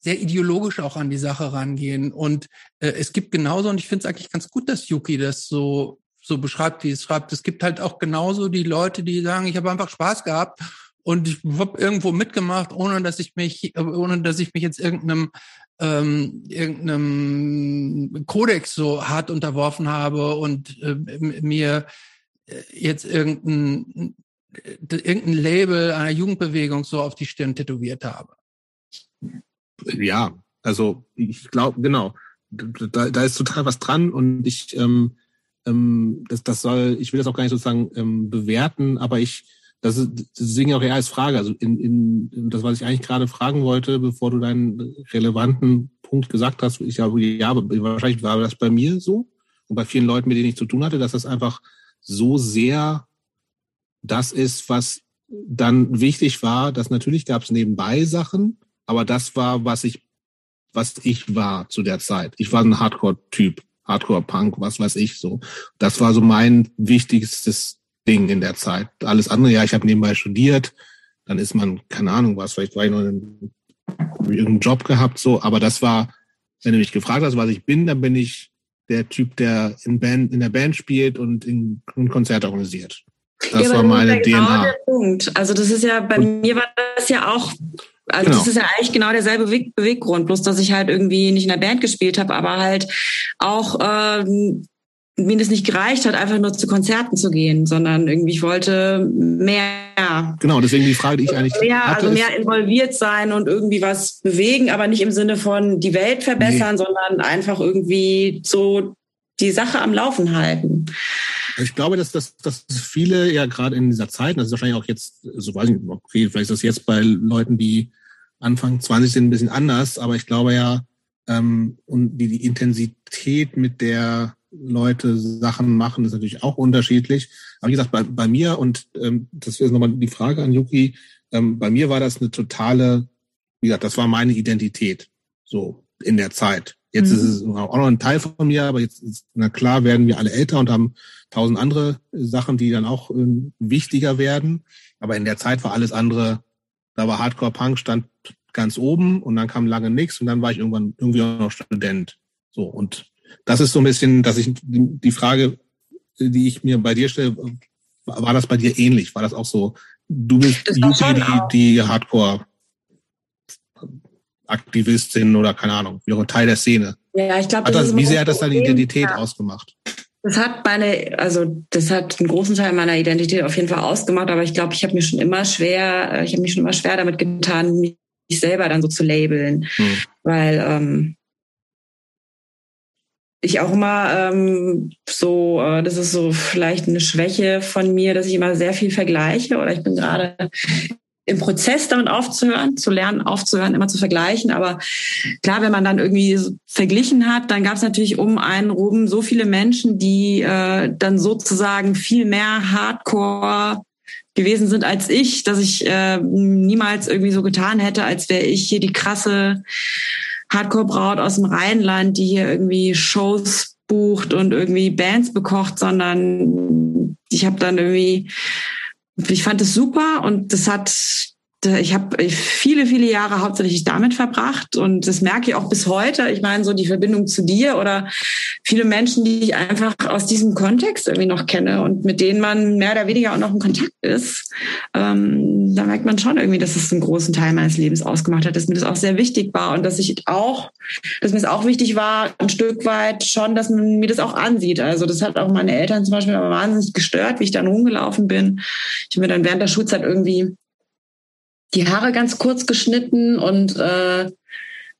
sehr ideologisch auch an die Sache rangehen. Und äh, es gibt genauso, und ich finde es eigentlich ganz gut, dass Yuki das so, so beschreibt, wie es schreibt. Es gibt halt auch genauso die Leute, die sagen, ich habe einfach Spaß gehabt und ich habe irgendwo mitgemacht, ohne dass ich mich, ohne dass ich mich jetzt irgendeinem ähm, irgendeinem Kodex so hart unterworfen habe und äh, mir jetzt irgendein, irgendein Label einer Jugendbewegung so auf die Stirn tätowiert habe. Ja, also ich glaube, genau, da, da ist total was dran und ich, ähm, ähm, das, das soll, ich will das auch gar nicht sozusagen ähm, bewerten, aber ich, das ist deswegen auch eher als Frage. Also in, in das, was ich eigentlich gerade fragen wollte, bevor du deinen relevanten Punkt gesagt hast, ich glaube, ja, wahrscheinlich war das bei mir so und bei vielen Leuten, mit denen ich zu tun hatte, dass das einfach so sehr das ist, was dann wichtig war, dass natürlich gab es nebenbei Sachen, aber das war, was ich, was ich war zu der Zeit. Ich war ein Hardcore-Typ, Hardcore-Punk, was weiß ich so. Das war so mein wichtigstes Ding in der Zeit. Alles andere, ja, ich habe nebenbei studiert, dann ist man, keine Ahnung was, vielleicht war ich noch in irgendeinen Job gehabt, so, aber das war, wenn du mich gefragt hast, was ich bin, dann bin ich der Typ, der in, Band, in der Band spielt und in, in Konzerte organisiert. Das ja, war meine das genau DNA. Punkt. Also das ist ja, bei und, mir war das ja auch also genau. das ist ja eigentlich genau derselbe Beweg Beweggrund, bloß dass ich halt irgendwie nicht in der Band gespielt habe, aber halt auch ähm, mir das nicht gereicht hat, einfach nur zu Konzerten zu gehen, sondern irgendwie ich wollte mehr. Genau, deswegen die Frage, die ich eigentlich hatte, also mehr involviert sein und irgendwie was bewegen, aber nicht im Sinne von die Welt verbessern, nee. sondern einfach irgendwie so die Sache am Laufen halten. Ich glaube, dass, dass, dass viele ja gerade in dieser Zeit, das ist wahrscheinlich auch jetzt, so weiß ich nicht, okay, vielleicht ist das jetzt bei Leuten, die Anfang 20 sind ein bisschen anders, aber ich glaube ja, ähm, und die, die Intensität, mit der Leute Sachen machen, ist natürlich auch unterschiedlich. Aber wie gesagt, bei, bei mir, und ähm, das ist nochmal die Frage an Yuki, ähm, bei mir war das eine totale, wie gesagt, das war meine Identität, so in der Zeit. Jetzt mhm. ist es auch noch ein Teil von mir, aber jetzt ist, na klar, werden wir alle älter und haben tausend andere Sachen, die dann auch äh, wichtiger werden. Aber in der Zeit war alles andere da war Hardcore Punk stand ganz oben und dann kam lange nichts und dann war ich irgendwann irgendwie auch noch Student. So und das ist so ein bisschen, dass ich die Frage, die ich mir bei dir stelle, war das bei dir ähnlich? War das auch so? Du bist Yuki, die, die Hardcore Aktivistin oder keine Ahnung, wie auch ein Teil der Szene. Ja, ich glaube, wie sehr hat das deine Identität ja. ausgemacht? Das hat meine, also das hat einen großen Teil meiner Identität auf jeden Fall ausgemacht, aber ich glaube, ich habe mir schon immer schwer, äh, ich habe mich schon immer schwer damit getan, mich selber dann so zu labeln, hm. weil ähm, ich auch immer ähm, so, äh, das ist so vielleicht eine Schwäche von mir, dass ich immer sehr viel vergleiche oder ich bin gerade im Prozess damit aufzuhören, zu lernen, aufzuhören, immer zu vergleichen. Aber klar, wenn man dann irgendwie verglichen hat, dann gab es natürlich um einen rum so viele Menschen, die äh, dann sozusagen viel mehr Hardcore gewesen sind als ich, dass ich äh, niemals irgendwie so getan hätte, als wäre ich hier die krasse Hardcore-Braut aus dem Rheinland, die hier irgendwie Shows bucht und irgendwie Bands bekocht, sondern ich habe dann irgendwie ich fand es super und das hat ich habe viele, viele Jahre hauptsächlich damit verbracht und das merke ich auch bis heute. Ich meine, so die Verbindung zu dir oder viele Menschen, die ich einfach aus diesem Kontext irgendwie noch kenne und mit denen man mehr oder weniger auch noch in Kontakt ist, ähm, da merkt man schon irgendwie, dass es einen großen Teil meines Lebens ausgemacht hat, dass mir das auch sehr wichtig war und dass ich auch, dass mir es auch wichtig war, ein Stück weit schon, dass man mir das auch ansieht. Also das hat auch meine Eltern zum Beispiel aber wahnsinnig gestört, wie ich dann rumgelaufen bin. Ich habe mir dann während der Schulzeit irgendwie die Haare ganz kurz geschnitten und äh,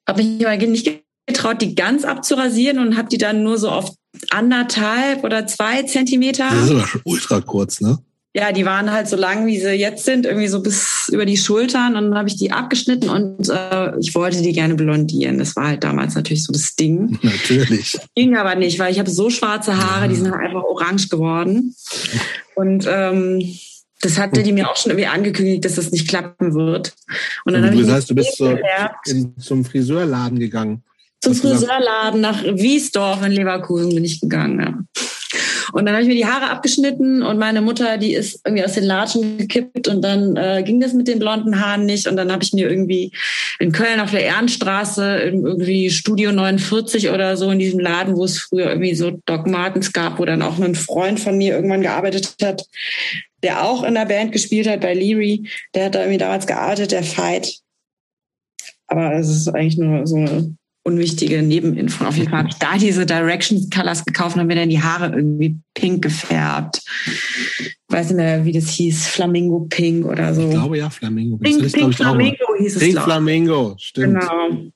habe mich aber nicht getraut, die ganz abzurasieren und habe die dann nur so auf anderthalb oder zwei Zentimeter. Das ist aber schon ultra kurz, ne? Ja, die waren halt so lang, wie sie jetzt sind, irgendwie so bis über die Schultern. Und dann habe ich die abgeschnitten und äh, ich wollte die gerne blondieren. Das war halt damals natürlich so das Ding. Natürlich. Ging aber nicht, weil ich habe so schwarze Haare, ja. die sind halt einfach orange geworden. Und ähm, Das hatte die mir auch schon irgendwie angekündigt, dass das nicht klappen wird. Und dann also, das heißt, du bist so in, zum Friseurladen gegangen. Zum Friseurladen nach Wiesdorf in Leverkusen bin ich gegangen. Ja. Und dann habe ich mir die Haare abgeschnitten und meine Mutter, die ist irgendwie aus den Latschen gekippt und dann äh, ging das mit den blonden Haaren nicht. Und dann habe ich mir irgendwie in Köln auf der Ehrenstraße irgendwie Studio 49 oder so in diesem Laden, wo es früher irgendwie so Doc Martens gab, wo dann auch ein Freund von mir irgendwann gearbeitet hat, der auch in der Band gespielt hat bei Leary. Der hat da irgendwie damals gearbeitet, der Fight. Aber es ist eigentlich nur so unwichtige Nebeninfo. Auf jeden Fall habe ich da diese Direction Colors gekauft und habe mir dann die Haare irgendwie pink gefärbt. Ich weiß nicht mehr, wie das hieß, Flamingo Pink oder so. Ich glaube ja, Flamingo. Pink, Pink, Pink Flamingo hieß es. Pink Flamingo, stimmt. Genau.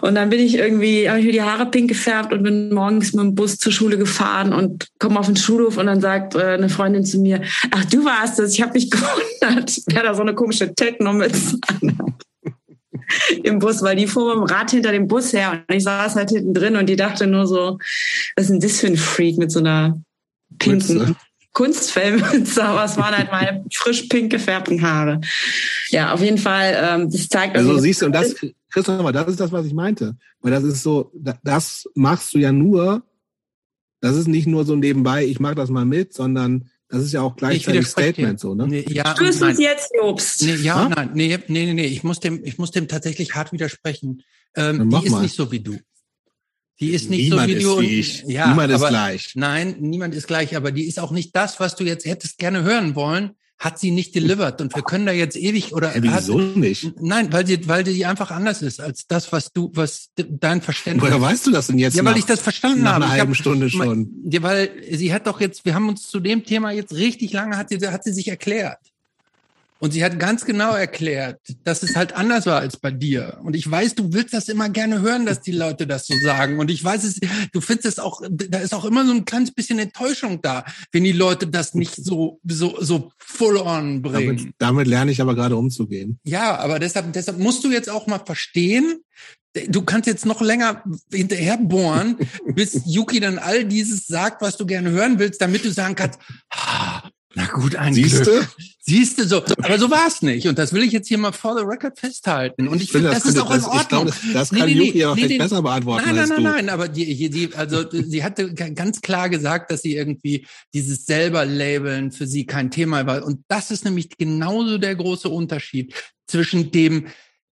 Und dann bin ich irgendwie, habe ich mir die Haare pink gefärbt und bin morgens mit dem Bus zur Schule gefahren und komme auf den Schulhof und dann sagt äh, eine Freundin zu mir, ach du warst es, ich habe mich gewundert, wer da so eine komische Techno-Mütze anhat im Bus, weil die fuhr mit dem Rad hinter dem Bus her und ich saß halt hinten drin und die dachte nur so, was ist denn das für ein Freak mit so einer pinken Mütze. Kunstfellmütze, aber es waren halt meine frisch pink gefärbten Haare. Ja, auf jeden Fall, ähm, das zeigt. Also siehst du, und das, Christoph, das ist das, was ich meinte. Weil das ist so, das machst du ja nur, das ist nicht nur so nebenbei, ich mag das mal mit, sondern das ist ja auch gleichzeitig Statement so, ne? Nee, ja, Stößt uns jetzt, Jobst. Nee, ja, und nein, nee, nee, nee, nee, ich muss dem, ich muss dem tatsächlich hart widersprechen. Ähm, die ist mal. nicht so wie du. Die ist nicht niemand so wie du. Ist wie ich. Ja, niemand aber, ist gleich. Nein, niemand ist gleich, aber die ist auch nicht das, was du jetzt hättest gerne hören wollen hat sie nicht delivered und wir können da jetzt ewig oder ja, wieso hat, nicht? Nein, weil sie weil sie einfach anders ist als das, was du was dein Verständnis. Woher weißt du das denn jetzt? Ja, weil nach, ich das verstanden nach habe. Nach einer halben hab, Stunde schon. Ja, weil sie hat doch jetzt, wir haben uns zu dem Thema jetzt richtig lange hat sie hat sie sich erklärt. Und sie hat ganz genau erklärt, dass es halt anders war als bei dir. Und ich weiß, du willst das immer gerne hören, dass die Leute das so sagen. Und ich weiß es, du findest es auch, da ist auch immer so ein kleines bisschen Enttäuschung da, wenn die Leute das nicht so, so, so full on bringen. Damit, damit lerne ich aber gerade umzugehen. Ja, aber deshalb, deshalb musst du jetzt auch mal verstehen, du kannst jetzt noch länger hinterher bohren, bis Yuki dann all dieses sagt, was du gerne hören willst, damit du sagen kannst, ah, na gut, ein Siehste? Glück. Siehste so. Aber so war es nicht. Und das will ich jetzt hier mal for the record festhalten. Und ich, ich finde, das, das ist auch in Ordnung. Das, glaub, das, kann nee, nee, Yuki auch nee, vielleicht besser beantworten nein, nein, du. Nein, nein, aber die, die, also sie hatte ganz klar gesagt, dass sie irgendwie dieses selber Labeln für sie kein Thema war. Und das ist nämlich genauso der große Unterschied zwischen dem,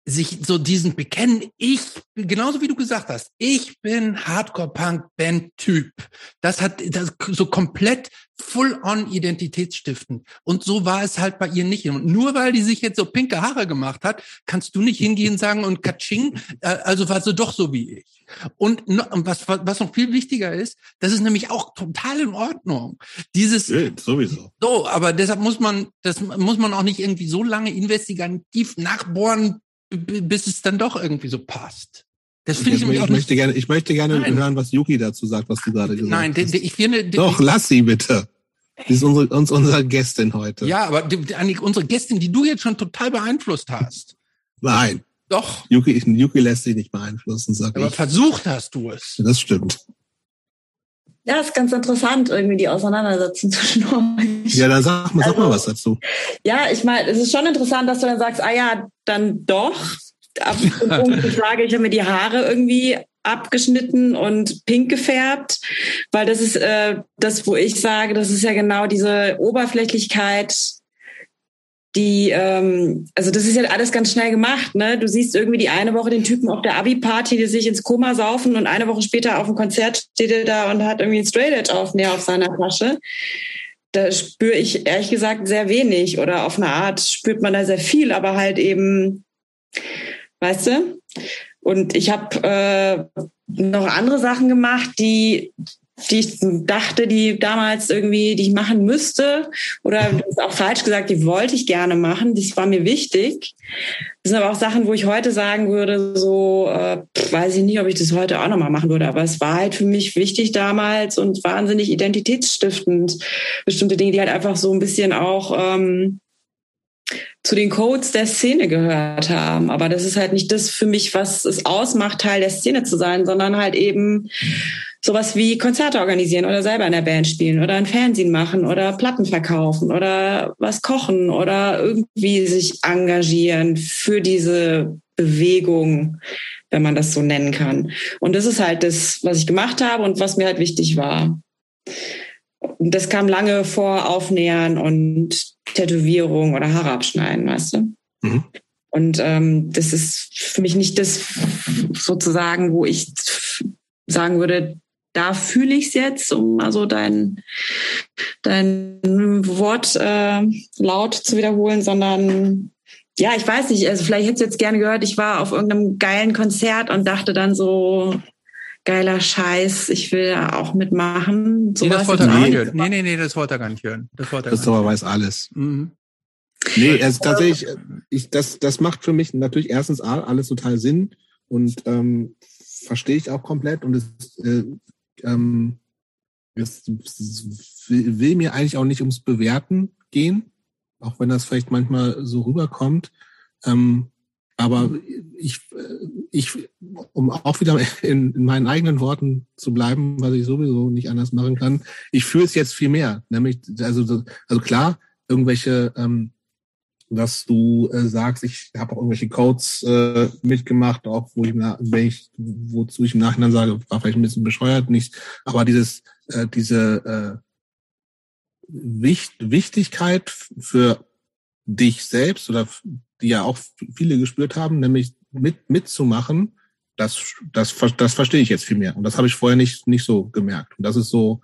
sich so diesen bekennen, ich, genauso wie du gesagt hast, ich bin Hardcore-Punk-Band-Typ. Das hat das so komplett full-on identitätsstiftend. Und so war es halt bei ihr nicht. Und nur weil die sich jetzt so pinke Haare gemacht hat, kannst du nicht hingehen und sagen, und Katsching, äh, also war sie doch so wie ich. Und was, was noch viel wichtiger ist, das ist nämlich auch total in Ordnung. Dieses, ja, sowieso. So, aber deshalb muss man, das muss man auch nicht irgendwie so lange investigativ nachbohren, bis es dann doch irgendwie so passt. Das finde ich, ich, ich möchte gerne, ich möchte gerne Nein. hören, was Yuki dazu sagt, was du gerade gesagt Nein, hast. Nein, ich finde. Doch, lass sie bitte. Die ist unsere, uns unsere Gästin heute. Ja, aber die, die, unsere Gästin, die du jetzt schon total beeinflusst hast. Nein. Doch. Yuki, ich, Yuki lässt sich nicht beeinflussen, sag aber ich. versucht hast du es. Das stimmt. Ja, ist ganz interessant, irgendwie die Auseinandersetzung zwischen euch. Ja, dann sag mal, sag also, mal was dazu. Ja, ich meine, es ist schon interessant, dass du dann sagst, ah ja, dann doch. Ab dem Punkt, ich sage, ich habe mir die Haare irgendwie abgeschnitten und pink gefärbt, weil das ist äh, das, wo ich sage, das ist ja genau diese Oberflächlichkeit, die, ähm, also das ist ja alles ganz schnell gemacht, ne? Du siehst irgendwie die eine Woche den Typen auf der Abi-Party, die sich ins Koma saufen und eine Woche später auf dem Konzert steht er da und hat irgendwie ein Straight Edge auf, nee, auf seiner Tasche. Da spüre ich ehrlich gesagt sehr wenig oder auf eine Art spürt man da sehr viel, aber halt eben, weißt du? Und ich habe äh, noch andere Sachen gemacht, die die ich dachte, die damals irgendwie, die ich machen müsste, oder ist auch falsch gesagt, die wollte ich gerne machen, das war mir wichtig. Das sind aber auch Sachen, wo ich heute sagen würde, so, äh, weiß ich nicht, ob ich das heute auch nochmal machen würde, aber es war halt für mich wichtig damals und wahnsinnig identitätsstiftend. Bestimmte Dinge, die halt einfach so ein bisschen auch ähm, zu den Codes der Szene gehört haben. Aber das ist halt nicht das für mich, was es ausmacht, Teil der Szene zu sein, sondern halt eben sowas wie Konzerte organisieren oder selber in der Band spielen oder ein Fernsehen machen oder Platten verkaufen oder was kochen oder irgendwie sich engagieren für diese Bewegung, wenn man das so nennen kann. Und das ist halt das, was ich gemacht habe und was mir halt wichtig war. Das kam lange vor Aufnähern und Tätowierung oder Haare abschneiden, weißt du? Mhm. Und ähm, das ist für mich nicht das sozusagen, wo ich sagen würde, da fühle ich es jetzt, um also dein, dein Wort äh, laut zu wiederholen, sondern ja, ich weiß nicht, also vielleicht hättest du jetzt gerne gehört, ich war auf irgendeinem geilen Konzert und dachte dann so, geiler Scheiß, ich will auch mitmachen. So nee, das wollte er gar nicht hören. Nee, nee, nee, das wollte er gar nicht hören. Das wollte er Christopher weiß alles. Mhm. Nee, also tatsächlich, ich, das, das macht für mich natürlich erstens alles total Sinn und ähm, verstehe ich auch komplett und es, äh, ähm, es, es will, will mir eigentlich auch nicht ums Bewerten gehen, auch wenn das vielleicht manchmal so rüberkommt. Ähm, aber ich, ich, um auch wieder in, in, meinen eigenen Worten zu bleiben, was ich sowieso nicht anders machen kann, ich fühle es jetzt viel mehr. Nämlich, also, also klar, irgendwelche ähm, dass du äh, sagst, ich habe auch irgendwelche Codes äh, mitgemacht, auch wo ich, wenn ich, wozu ich im Nachhinein sage, war vielleicht ein bisschen bescheuert, nicht, aber dieses, äh, diese äh, Wicht, Wichtigkeit für dich selbst oder die ja auch viele gespürt haben, nämlich mit mitzumachen, das, das, das verstehe ich jetzt viel mehr. Und das habe ich vorher nicht, nicht so gemerkt. Und das ist so,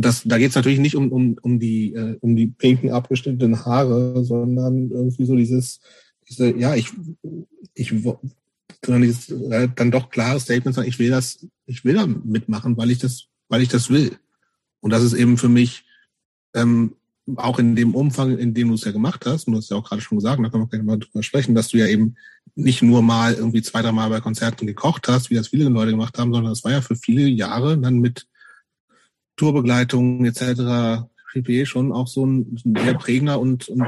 das, da geht es natürlich nicht um, um, um, die, äh, um die pinken abgeschnittenen Haare, sondern irgendwie so dieses, diese, ja, ich, ich sondern dieses äh, dann doch klares Statement sagen, ich will das, ich will da mitmachen, weil ich das, weil ich das will. Und das ist eben für mich ähm, auch in dem Umfang, in dem du es ja gemacht hast, und du hast ja auch gerade schon gesagt, da können wir gleich mal drüber sprechen, dass du ja eben nicht nur mal irgendwie zwei, drei Mal bei Konzerten gekocht hast, wie das viele Leute gemacht haben, sondern das war ja für viele Jahre dann mit Tourbegleitung etc. pp. schon auch so ein sehr prägender und, und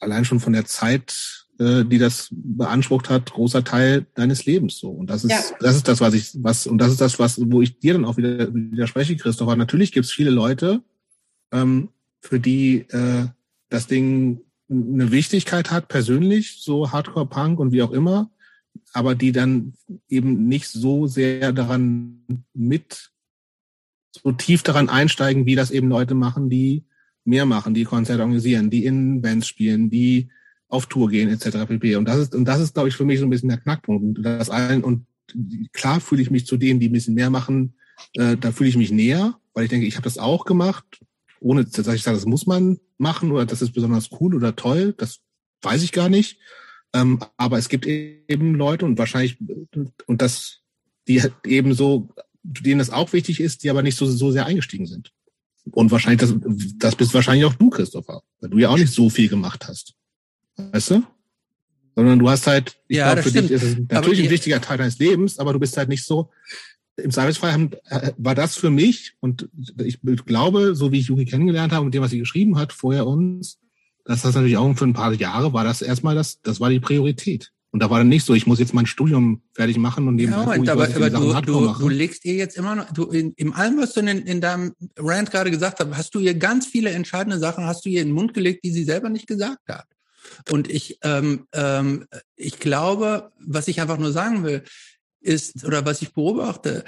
allein schon von der Zeit, äh, die das beansprucht hat, großer Teil deines Lebens so. Und das ist, ja. das ist das, was ich, was, und das ist das, was, wo ich dir dann auch wieder widerspreche, Christopher. Natürlich gibt es viele Leute, ähm, für die äh, das Ding eine Wichtigkeit hat, persönlich, so Hardcore-Punk und wie auch immer, aber die dann eben nicht so sehr daran mit so tief daran einsteigen, wie das eben Leute machen, die mehr machen, die Konzerte organisieren, die in Bands spielen, die auf Tour gehen, etc. pp. Und das ist, und das ist, glaube ich, für mich so ein bisschen der Knackpunkt. Und das allen, und klar fühle ich mich zu denen, die ein bisschen mehr machen, äh, da fühle ich mich näher, weil ich denke, ich habe das auch gemacht, ohne dass ich sage, das muss man machen oder das ist besonders cool oder toll, das weiß ich gar nicht. Ähm, aber es gibt eben Leute und wahrscheinlich, und das, die eben so denen das auch wichtig ist, die aber nicht so, so sehr eingestiegen sind. Und wahrscheinlich, das, das bist wahrscheinlich auch du, Christopher, weil du ja auch nicht so viel gemacht hast. Weißt du? Sondern du hast halt, ich ja, glaube, für stimmt. dich ist es natürlich aber ein wichtiger Teil deines Lebens, aber du bist halt nicht so, im Zweifelsfall haben, äh, war das für mich, und ich glaube, so wie ich Yuki kennengelernt habe, mit dem, was sie geschrieben hat, vorher uns, dass das natürlich auch für ein paar Jahre war das erstmal das, das war die Priorität. Und da war dann nicht so, ich muss jetzt mein Studium fertig machen und nebenbei. Ja, Moment, aber, aber du, du, du legst ihr jetzt immer noch, du in, in allem, was du in, in deinem Rant gerade gesagt hast, hast du ihr ganz viele entscheidende Sachen, hast du ihr in den Mund gelegt, die sie selber nicht gesagt hat. Und ich, ähm, ähm, ich glaube, was ich einfach nur sagen will, ist, oder was ich beobachte,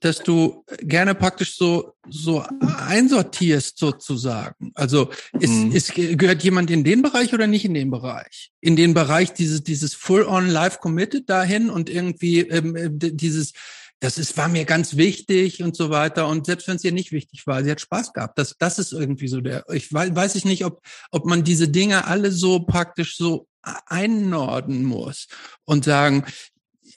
dass du gerne praktisch so, so einsortierst sozusagen. Also ist, mhm. ist, gehört jemand in den Bereich oder nicht in den Bereich? In den Bereich dieses, dieses full-on live committed dahin und irgendwie ähm, äh, dieses, das ist, war mir ganz wichtig und so weiter. Und selbst wenn es ihr nicht wichtig war, sie hat Spaß gehabt. Das, das ist irgendwie so der, ich weiß, weiß ich nicht, ob, ob man diese Dinge alle so praktisch so einnorden muss und sagen,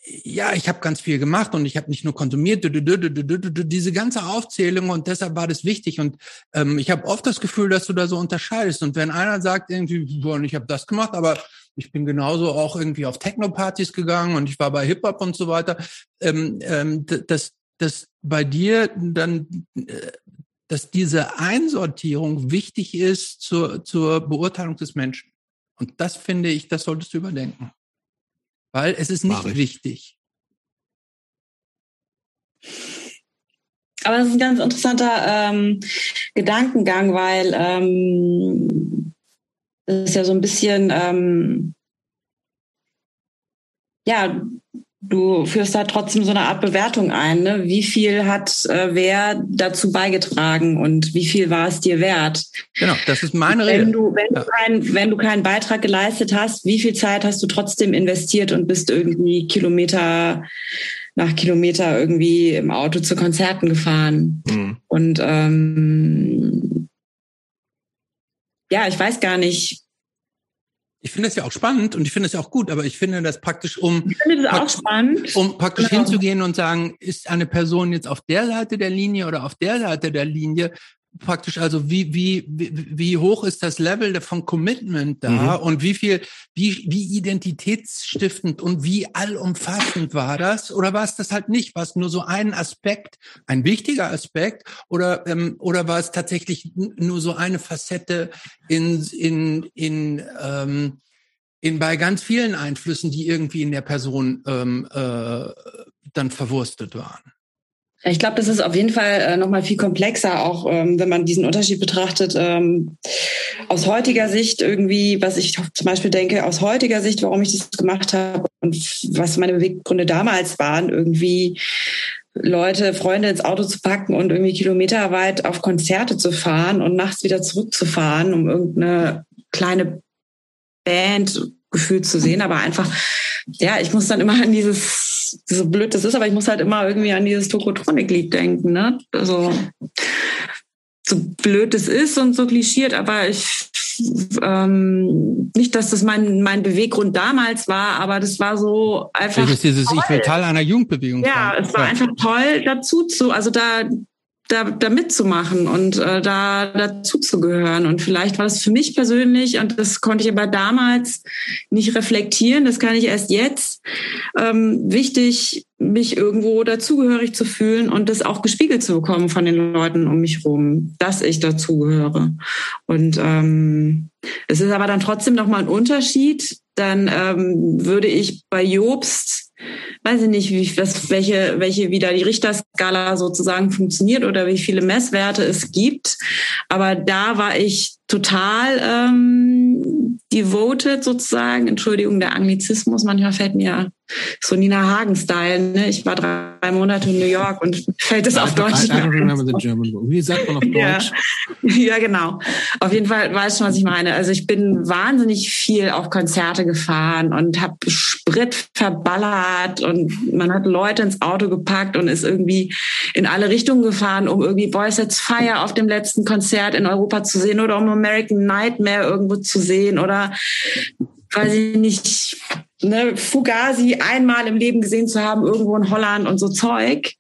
ja, ich habe ganz viel gemacht und ich habe nicht nur konsumiert, diese ganze Aufzählung und deshalb war das wichtig. Und ähm, ich habe oft das Gefühl, dass du da so unterscheidest. Und wenn einer sagt irgendwie, boah, ich habe das gemacht, aber ich bin genauso auch irgendwie auf Techno-Partys gegangen und ich war bei Hip-Hop und so weiter, ähm, ähm, dass, dass bei dir dann, äh, dass diese Einsortierung wichtig ist zur, zur Beurteilung des Menschen. Und das finde ich, das solltest du überdenken weil es ist nicht wichtig. Aber das ist ein ganz interessanter ähm, Gedankengang, weil ähm, das ist ja so ein bisschen, ähm, ja, du führst da trotzdem so eine Art Bewertung ein. Ne? Wie viel hat äh, wer dazu beigetragen und wie viel war es dir wert? Genau, das ist meine wenn Rede. Du, wenn, ja. du kein, wenn du keinen Beitrag geleistet hast, wie viel Zeit hast du trotzdem investiert und bist irgendwie Kilometer nach Kilometer irgendwie im Auto zu Konzerten gefahren? Mhm. Und ähm, ja, ich weiß gar nicht, ich finde das ja auch spannend und ich finde es ja auch gut, aber ich finde das praktisch, um, das spannend. um praktisch genau. hinzugehen und sagen, ist eine Person jetzt auf der Seite der Linie oder auf der Seite der Linie, praktisch also wie wie wie, wie hoch ist das Level von Commitment da mhm. und wie viel wie wie identitätsstiftend und wie allumfassend war das? Oder war es das halt nicht? War es nur so ein Aspekt ein wichtiger Aspekt? Oder ähm, oder war es tatsächlich nur so eine Facette in in in ähm, in bei ganz vielen Einflüssen die irgendwie in der Person ähm, äh, dann verwurstet waren ich glaube, das ist auf jeden Fall äh, nochmal viel komplexer, auch ähm, wenn man diesen Unterschied betrachtet. Ähm, aus heutiger Sicht irgendwie, was ich zum Beispiel denke, aus heutiger Sicht, warum ich das gemacht habe und was meine Beweggründe damals waren, irgendwie Leute, Freunde ins Auto zu packen und irgendwie kilometerweit auf Konzerte zu fahren und nachts wieder zurückzufahren, um irgendeine kleine Band gefühlt zu sehen, aber einfach, ja, ich muss dann immer an dieses so blöd das ist, aber ich muss halt immer irgendwie an dieses Tokotronik-Lied denken, ne? Also, so blöd es ist und so klischiert, aber ich, ähm, nicht, dass das mein, mein Beweggrund damals war, aber das war so einfach. Das ist dieses, toll. ich will Teil einer Jugendbewegung Ja, sein. es war ja. einfach toll dazu zu, also da, da, da mitzumachen und äh, da dazu zu gehören. Und vielleicht war das für mich persönlich, und das konnte ich aber damals nicht reflektieren, das kann ich erst jetzt, ähm, wichtig, mich irgendwo dazugehörig zu fühlen und das auch gespiegelt zu bekommen von den Leuten um mich rum, dass ich dazugehöre. Und ähm, es ist aber dann trotzdem nochmal ein Unterschied. Dann ähm, würde ich bei Jobst weiß ich nicht, wie, was, welche, welche wieder die Richterskala sozusagen funktioniert oder wie viele Messwerte es gibt. Aber da war ich total ähm, devoted sozusagen. Entschuldigung, der Anglizismus. Manchmal fällt mir so Nina Hagen-Style. Ne? Ich war drei Monate in New York und fällt es auf Deutsch. I, I Wie sagt man auf Deutsch? Ja. ja, genau. Auf jeden Fall weißt du, was ich meine. Also ich bin wahnsinnig viel auf Konzerte gefahren und habe Sprit verballert und man hat Leute ins Auto gepackt und ist irgendwie in alle Richtungen gefahren, um irgendwie Boys Let's Fire auf dem letzten Konzert in Europa zu sehen oder um American Nightmare irgendwo zu sehen oder weiß ich nicht, ne, Fugazi einmal im Leben gesehen zu haben, irgendwo in Holland und so Zeug.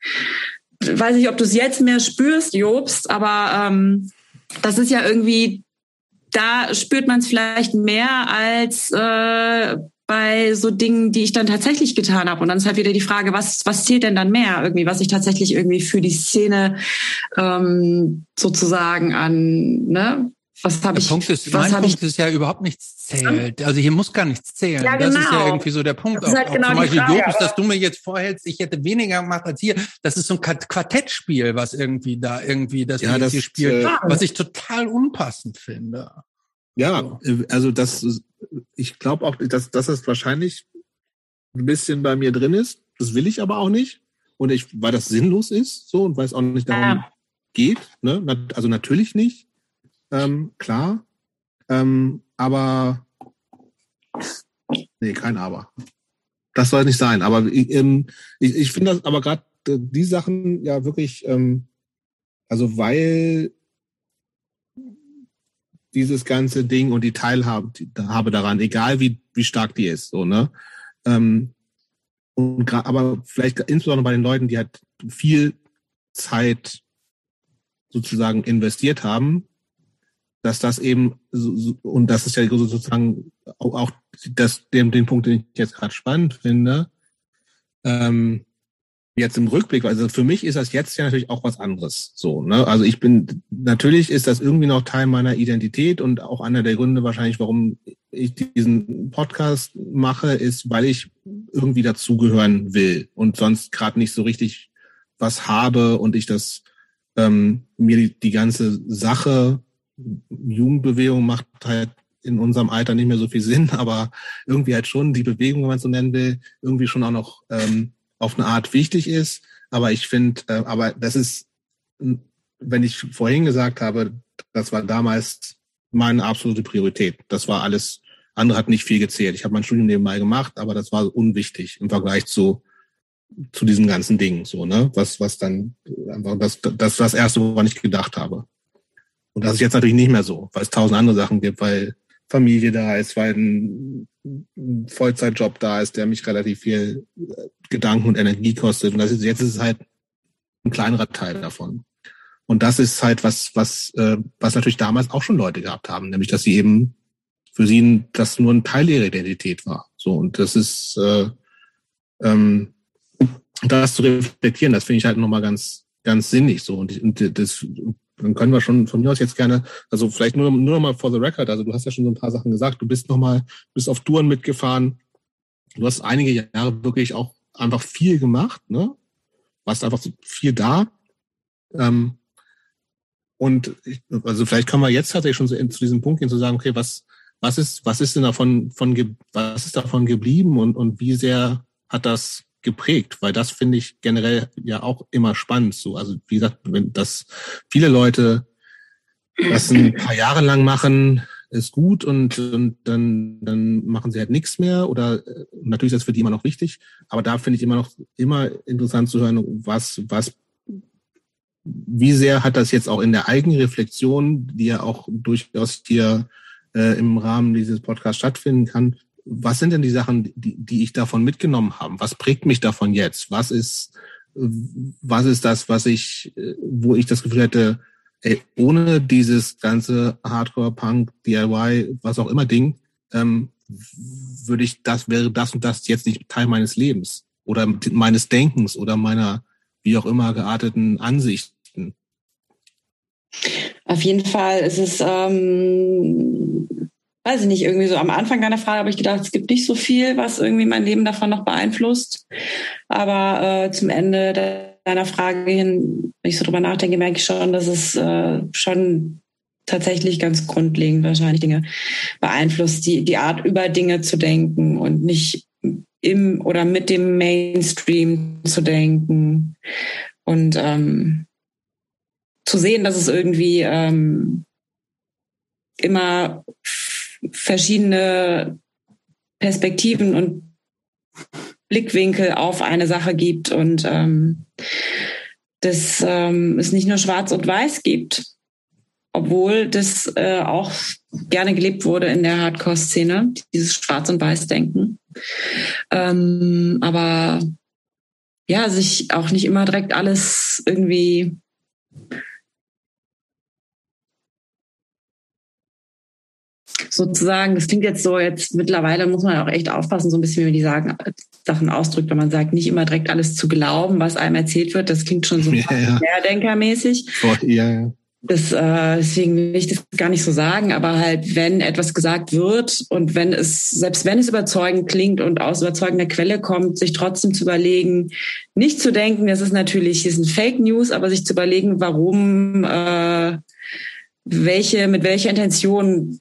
Weiß nicht, ob du es jetzt mehr spürst, Jobst, aber ähm, das ist ja irgendwie, da spürt man es vielleicht mehr als äh, bei so Dingen, die ich dann tatsächlich getan habe. Und dann ist halt wieder die Frage, was, was zählt denn dann mehr irgendwie, was ich tatsächlich irgendwie für die Szene ähm, sozusagen an, ne? Was habe ich? Punkt ist, was mein Punkt ich, ist ja überhaupt nichts zählt. Also hier muss gar nichts zählen. Ja, genau. Das ist ja genau. irgendwie so der Punkt. Das ist halt auch, genau auch zum Beispiel Frage, Jobs, dass du mir jetzt vorhältst, ich hätte weniger gemacht als hier. Das ist so ein Quartettspiel, was irgendwie da irgendwie das, ja, das hier spielt, äh, was ich total unpassend finde. Ja, also das, ich glaube auch, dass, dass das wahrscheinlich ein bisschen bei mir drin ist. Das will ich aber auch nicht. Und ich, weil das sinnlos ist, so, und weil es auch nicht darum ja. geht, ne? Also natürlich nicht. Ähm, klar. Ähm, aber nee, kein Aber. Das soll nicht sein. Aber ähm, ich, ich finde das aber gerade die Sachen ja wirklich, ähm, also weil dieses ganze Ding und die Teilhabe habe daran, egal wie, wie stark die ist, so, ne? Ähm, und aber vielleicht insbesondere bei den Leuten, die halt viel Zeit sozusagen investiert haben, dass das eben und das ist ja sozusagen auch das den, den Punkt, den ich jetzt gerade spannend finde, ähm, jetzt im Rückblick, also für mich ist das jetzt ja natürlich auch was anderes. So, ne? Also ich bin, natürlich ist das irgendwie noch Teil meiner Identität und auch einer der Gründe wahrscheinlich, warum ich diesen Podcast mache, ist, weil ich irgendwie dazugehören will und sonst gerade nicht so richtig was habe und ich das ähm, mir die, die ganze Sache, Jugendbewegung macht halt in unserem Alter nicht mehr so viel Sinn, aber irgendwie halt schon die Bewegung, wenn man so nennen will, irgendwie schon auch noch ähm, auf eine Art wichtig ist. Aber ich finde, äh, aber das ist, wenn ich vorhin gesagt habe, das war damals meine absolute Priorität. Das war alles, andere hat nicht viel gezählt. Ich habe mein Studium nebenbei gemacht, aber das war unwichtig im Vergleich zu zu diesen ganzen Dingen, so, ne? Was, was dann einfach das, das, das erste, woran ich gedacht habe. Und das ist jetzt natürlich nicht mehr so, weil es tausend andere Sachen gibt, weil Familie da ist, weil ein Vollzeitjob da ist, der mich relativ viel äh, Gedanken und Energie kostet. Und das ist, jetzt ist es halt ein kleinerer Teil davon. Und das ist halt was, was, äh, was natürlich damals auch schon Leute gehabt haben, nämlich dass sie eben für sie das nur ein Teil ihrer Identität war. So und das ist äh, ähm, das zu reflektieren, das finde ich halt nochmal ganz, ganz sinnig so. Und, und das dann können wir schon von mir aus jetzt gerne, also vielleicht nur, nur noch mal for the record, also du hast ja schon so ein paar Sachen gesagt, du bist noch mal, bist auf Touren mitgefahren, du hast einige Jahre wirklich auch einfach viel gemacht, ne? Warst einfach viel da. Ähm, und ich, also vielleicht können wir jetzt tatsächlich schon so in, zu diesem Punkt gehen, zu sagen, okay, was, was ist, was ist denn davon, von, was ist davon geblieben und, und wie sehr hat das geprägt, weil das finde ich generell ja auch immer spannend so. Also wie gesagt, wenn das viele Leute das ein paar Jahre lang machen, ist gut und, und dann, dann machen sie halt nichts mehr oder äh, natürlich ist das für die immer noch wichtig, aber da finde ich immer noch immer interessant zu hören, was, was, wie sehr hat das jetzt auch in der eigenen Reflexion, die ja auch durchaus hier äh, im Rahmen dieses Podcasts stattfinden kann, was sind denn die Sachen, die, die ich davon mitgenommen habe? Was prägt mich davon jetzt? Was ist, was ist das, was ich, wo ich das Gefühl hätte, ey, ohne dieses ganze Hardcore, Punk, DIY, was auch immer Ding, ähm, würde ich das, wäre das und das jetzt nicht Teil meines Lebens oder meines Denkens oder meiner wie auch immer gearteten Ansichten. Auf jeden Fall ist es ähm, weiß ich nicht, irgendwie so am Anfang deiner Frage habe ich gedacht, es gibt nicht so viel, was irgendwie mein Leben davon noch beeinflusst. Aber äh, zum Ende deiner Frage hin, wenn ich so drüber nachdenke, merke ich schon, dass es äh, schon tatsächlich ganz grundlegend wahrscheinlich Dinge beeinflusst, die, die Art über Dinge zu denken und nicht im oder mit dem Mainstream zu denken und ähm, zu sehen, dass es irgendwie ähm, immer verschiedene Perspektiven und Blickwinkel auf eine Sache gibt und ähm, dass ähm, es nicht nur Schwarz und Weiß gibt, obwohl das äh, auch gerne gelebt wurde in der Hardcore-Szene, dieses Schwarz- und Weiß-Denken. Ähm, aber ja, sich auch nicht immer direkt alles irgendwie sozusagen, das klingt jetzt so, jetzt mittlerweile muss man auch echt aufpassen, so ein bisschen, wie man die sagen, Sachen ausdrückt, wenn man sagt, nicht immer direkt alles zu glauben, was einem erzählt wird. Das klingt schon so ja, ja. Querdenkermäßig. Ja, ja. Das, äh, deswegen will ich das gar nicht so sagen, aber halt, wenn etwas gesagt wird und wenn es, selbst wenn es überzeugend klingt und aus überzeugender Quelle kommt, sich trotzdem zu überlegen, nicht zu denken, das ist natürlich, hier sind Fake News, aber sich zu überlegen, warum, äh, welche, mit welcher Intention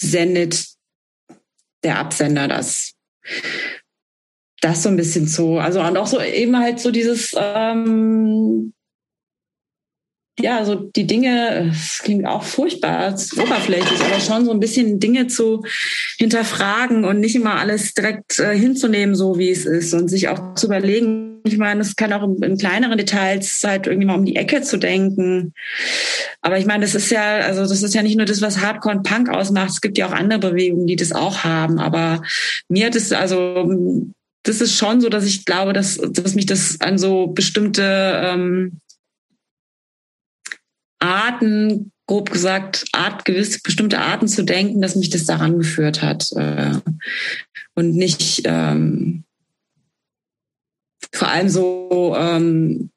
sendet der Absender das. Das so ein bisschen so. Also und auch so eben halt so dieses, ähm, ja, so die Dinge, es klingt auch furchtbar, oberflächlich, aber schon so ein bisschen Dinge zu hinterfragen und nicht immer alles direkt äh, hinzunehmen, so wie es ist und sich auch zu überlegen, ich meine, es kann auch in, in, kleineren Details halt irgendwie mal um die Ecke zu denken. Aber ich meine, das ist ja, also das ist ja nicht nur das, was Hardcore und Punk ausmacht. Es gibt ja auch andere Bewegungen, die das auch haben. Aber mir hat es, also das ist schon so, dass ich glaube, dass, dass mich das an so bestimmte ähm, Arten, grob gesagt, Art, gewisse bestimmte Arten zu denken, dass mich das daran geführt hat. Äh, und nicht ähm, vor allem so ähm,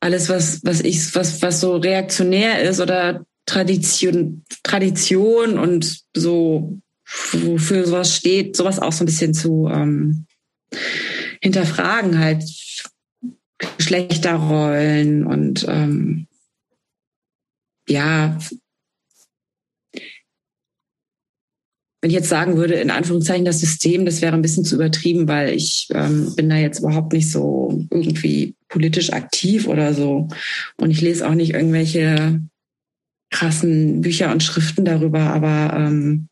alles, was, was ich, was, was so reaktionär ist oder Tradition, Tradition und so wofür sowas steht, sowas auch so ein bisschen zu ähm, hinterfragen halt. Geschlechterrollen und ähm, ja, wenn ich jetzt sagen würde, in Anführungszeichen das System, das wäre ein bisschen zu übertrieben, weil ich ähm, bin da jetzt überhaupt nicht so irgendwie politisch aktiv oder so. Und ich lese auch nicht irgendwelche krassen Bücher und Schriften darüber, aber ähm,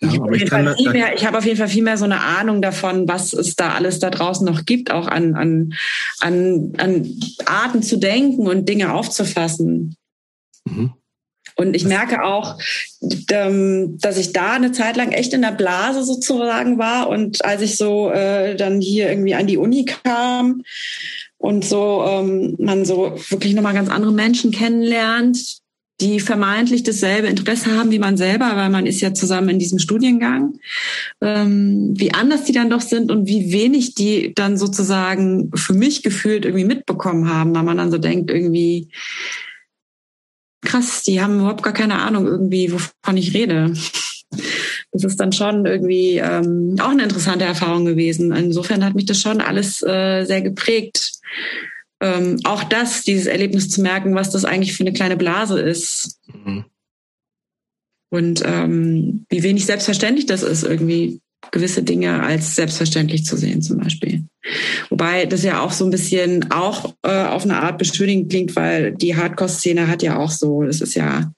ja, aber ich, ich habe auf jeden Fall viel mehr so eine Ahnung davon, was es da alles da draußen noch gibt, auch an, an, an, an Arten zu denken und Dinge aufzufassen. Mhm. Und ich merke auch, ähm, dass ich da eine Zeit lang echt in der Blase sozusagen war. Und als ich so äh, dann hier irgendwie an die Uni kam und so ähm, man so wirklich nochmal ganz andere Menschen kennenlernt, die vermeintlich dasselbe Interesse haben wie man selber, weil man ist ja zusammen in diesem Studiengang, ähm, wie anders die dann doch sind und wie wenig die dann sozusagen für mich gefühlt irgendwie mitbekommen haben, weil man dann so denkt, irgendwie, krass, die haben überhaupt gar keine Ahnung irgendwie, wovon ich rede. Das ist dann schon irgendwie ähm, auch eine interessante Erfahrung gewesen. Insofern hat mich das schon alles äh, sehr geprägt. Ähm, auch das, dieses Erlebnis zu merken, was das eigentlich für eine kleine Blase ist. Mhm. Und ähm, wie wenig selbstverständlich das ist, irgendwie gewisse Dinge als selbstverständlich zu sehen, zum Beispiel. Wobei das ja auch so ein bisschen auch äh, auf eine Art beschönigend klingt, weil die Hardcore-Szene hat ja auch so, das ist ja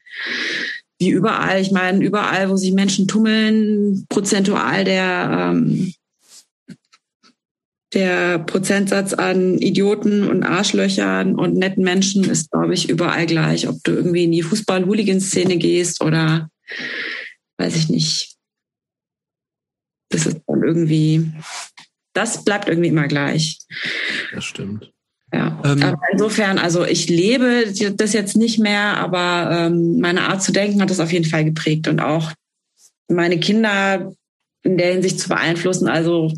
wie überall, ich meine, überall, wo sich Menschen tummeln, prozentual der, ähm, der Prozentsatz an Idioten und Arschlöchern und netten Menschen ist, glaube ich, überall gleich. Ob du irgendwie in die Fußball-Hooligan-Szene gehst oder weiß ich nicht, das ist dann irgendwie, das bleibt irgendwie immer gleich. Das stimmt. Ja, ähm, aber insofern, also ich lebe das jetzt nicht mehr, aber ähm, meine Art zu denken hat das auf jeden Fall geprägt und auch meine Kinder in der Hinsicht zu beeinflussen. Also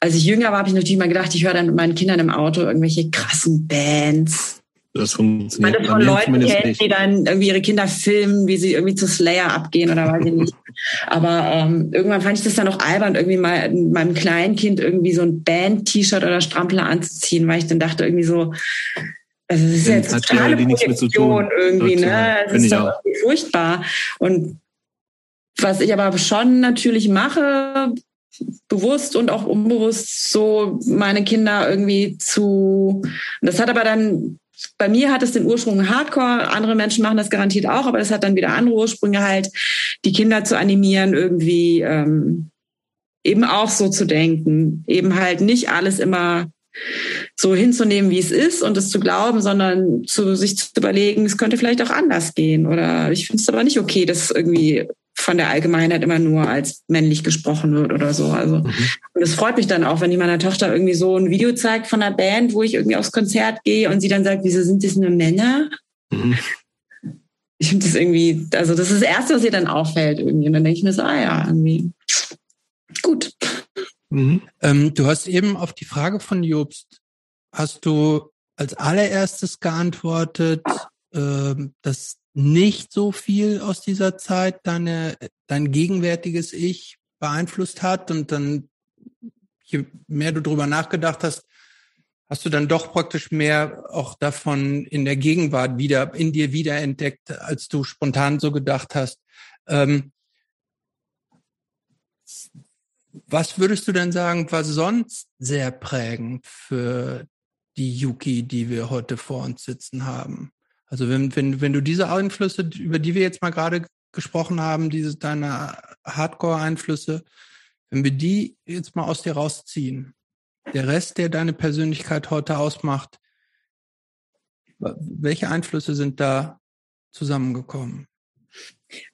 als ich jünger war, habe ich natürlich mal gedacht, ich höre dann mit meinen Kindern im Auto irgendwelche krassen Bands das funktioniert. Man von Leuten kennt, die dann irgendwie ihre Kinder filmen, wie sie irgendwie zu Slayer abgehen oder weiß ich nicht. Aber ähm, irgendwann fand ich das dann auch albern, irgendwie mal meinem kleinen Kind irgendwie so ein Band-T-Shirt oder Strampler anzuziehen, weil ich dann dachte irgendwie so, also das ist ja jetzt totale Projektion irgendwie, ne? Das ist doch furchtbar. Und was ich aber schon natürlich mache, bewusst und auch unbewusst so meine Kinder irgendwie zu, das hat aber dann bei mir hat es den Ursprung Hardcore, andere Menschen machen das garantiert auch, aber das hat dann wieder andere Ursprünge halt, die Kinder zu animieren, irgendwie ähm, eben auch so zu denken, eben halt nicht alles immer so hinzunehmen, wie es ist und es zu glauben, sondern zu sich zu überlegen, es könnte vielleicht auch anders gehen oder ich finde es aber nicht okay, dass irgendwie von der Allgemeinheit immer nur als männlich gesprochen wird oder so. Also mhm. und es freut mich dann auch, wenn die meiner Tochter irgendwie so ein Video zeigt von einer Band, wo ich irgendwie aufs Konzert gehe und sie dann sagt, wieso sind das nur Männer? Mhm. Ich finde das irgendwie, also das ist das Erste, was ihr dann auffällt irgendwie. Und dann denke ich mir so, ah ja, irgendwie gut. Mhm. Ähm, du hast eben auf die Frage von Jobst, hast du als allererstes geantwortet, äh, dass nicht so viel aus dieser Zeit deine, dein gegenwärtiges Ich beeinflusst hat und dann, je mehr du drüber nachgedacht hast, hast du dann doch praktisch mehr auch davon in der Gegenwart wieder, in dir wiederentdeckt, als du spontan so gedacht hast. Ähm, was würdest du denn sagen, war sonst sehr prägend für die Yuki, die wir heute vor uns sitzen haben? Also wenn, wenn, wenn du diese Einflüsse, über die wir jetzt mal gerade gesprochen haben, diese deine Hardcore-Einflüsse, wenn wir die jetzt mal aus dir rausziehen, der Rest, der deine Persönlichkeit heute ausmacht, welche Einflüsse sind da zusammengekommen?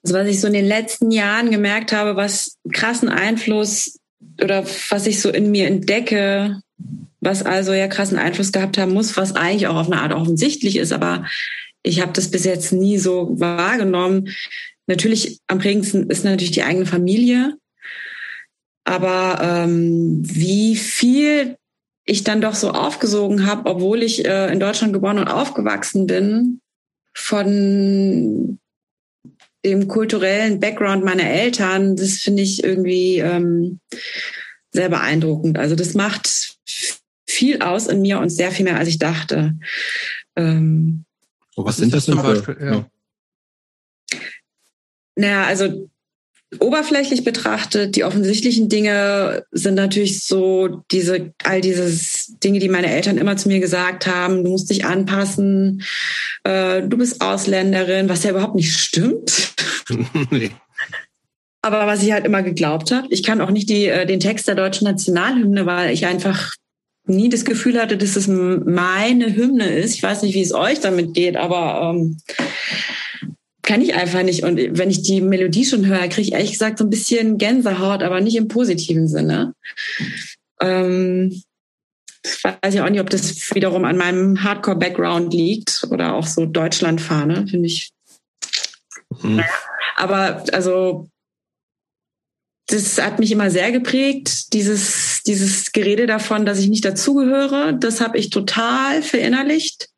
Also was ich so in den letzten Jahren gemerkt habe, was krassen Einfluss oder was ich so in mir entdecke, was also ja krassen Einfluss gehabt haben muss, was eigentlich auch auf eine Art offensichtlich ist, aber ich habe das bis jetzt nie so wahrgenommen. Natürlich am prägendsten ist natürlich die eigene Familie. Aber ähm, wie viel ich dann doch so aufgesogen habe, obwohl ich äh, in Deutschland geboren und aufgewachsen bin, von dem kulturellen Background meiner Eltern, das finde ich irgendwie ähm, sehr beeindruckend. Also das macht viel aus in mir und sehr viel mehr, als ich dachte. Ähm, oh, was, was sind das zum Beispiel? Ja. Naja, also oberflächlich betrachtet, die offensichtlichen Dinge sind natürlich so diese, all dieses Dinge, die meine Eltern immer zu mir gesagt haben, du musst dich anpassen, äh, du bist Ausländerin, was ja überhaupt nicht stimmt. nee. Aber was ich halt immer geglaubt habe, ich kann auch nicht die, äh, den Text der deutschen Nationalhymne, weil ich einfach nie das Gefühl hatte, dass es meine Hymne ist. Ich weiß nicht, wie es euch damit geht, aber ähm, kann ich einfach nicht. Und wenn ich die Melodie schon höre, kriege ich ehrlich gesagt so ein bisschen Gänsehaut, aber nicht im positiven Sinne. Ähm, weiß ich auch nicht, ob das wiederum an meinem Hardcore-Background liegt oder auch so Deutschlandfahne, finde ich. Mhm. Aber also das hat mich immer sehr geprägt, dieses, dieses Gerede davon, dass ich nicht dazugehöre. Das habe ich total verinnerlicht.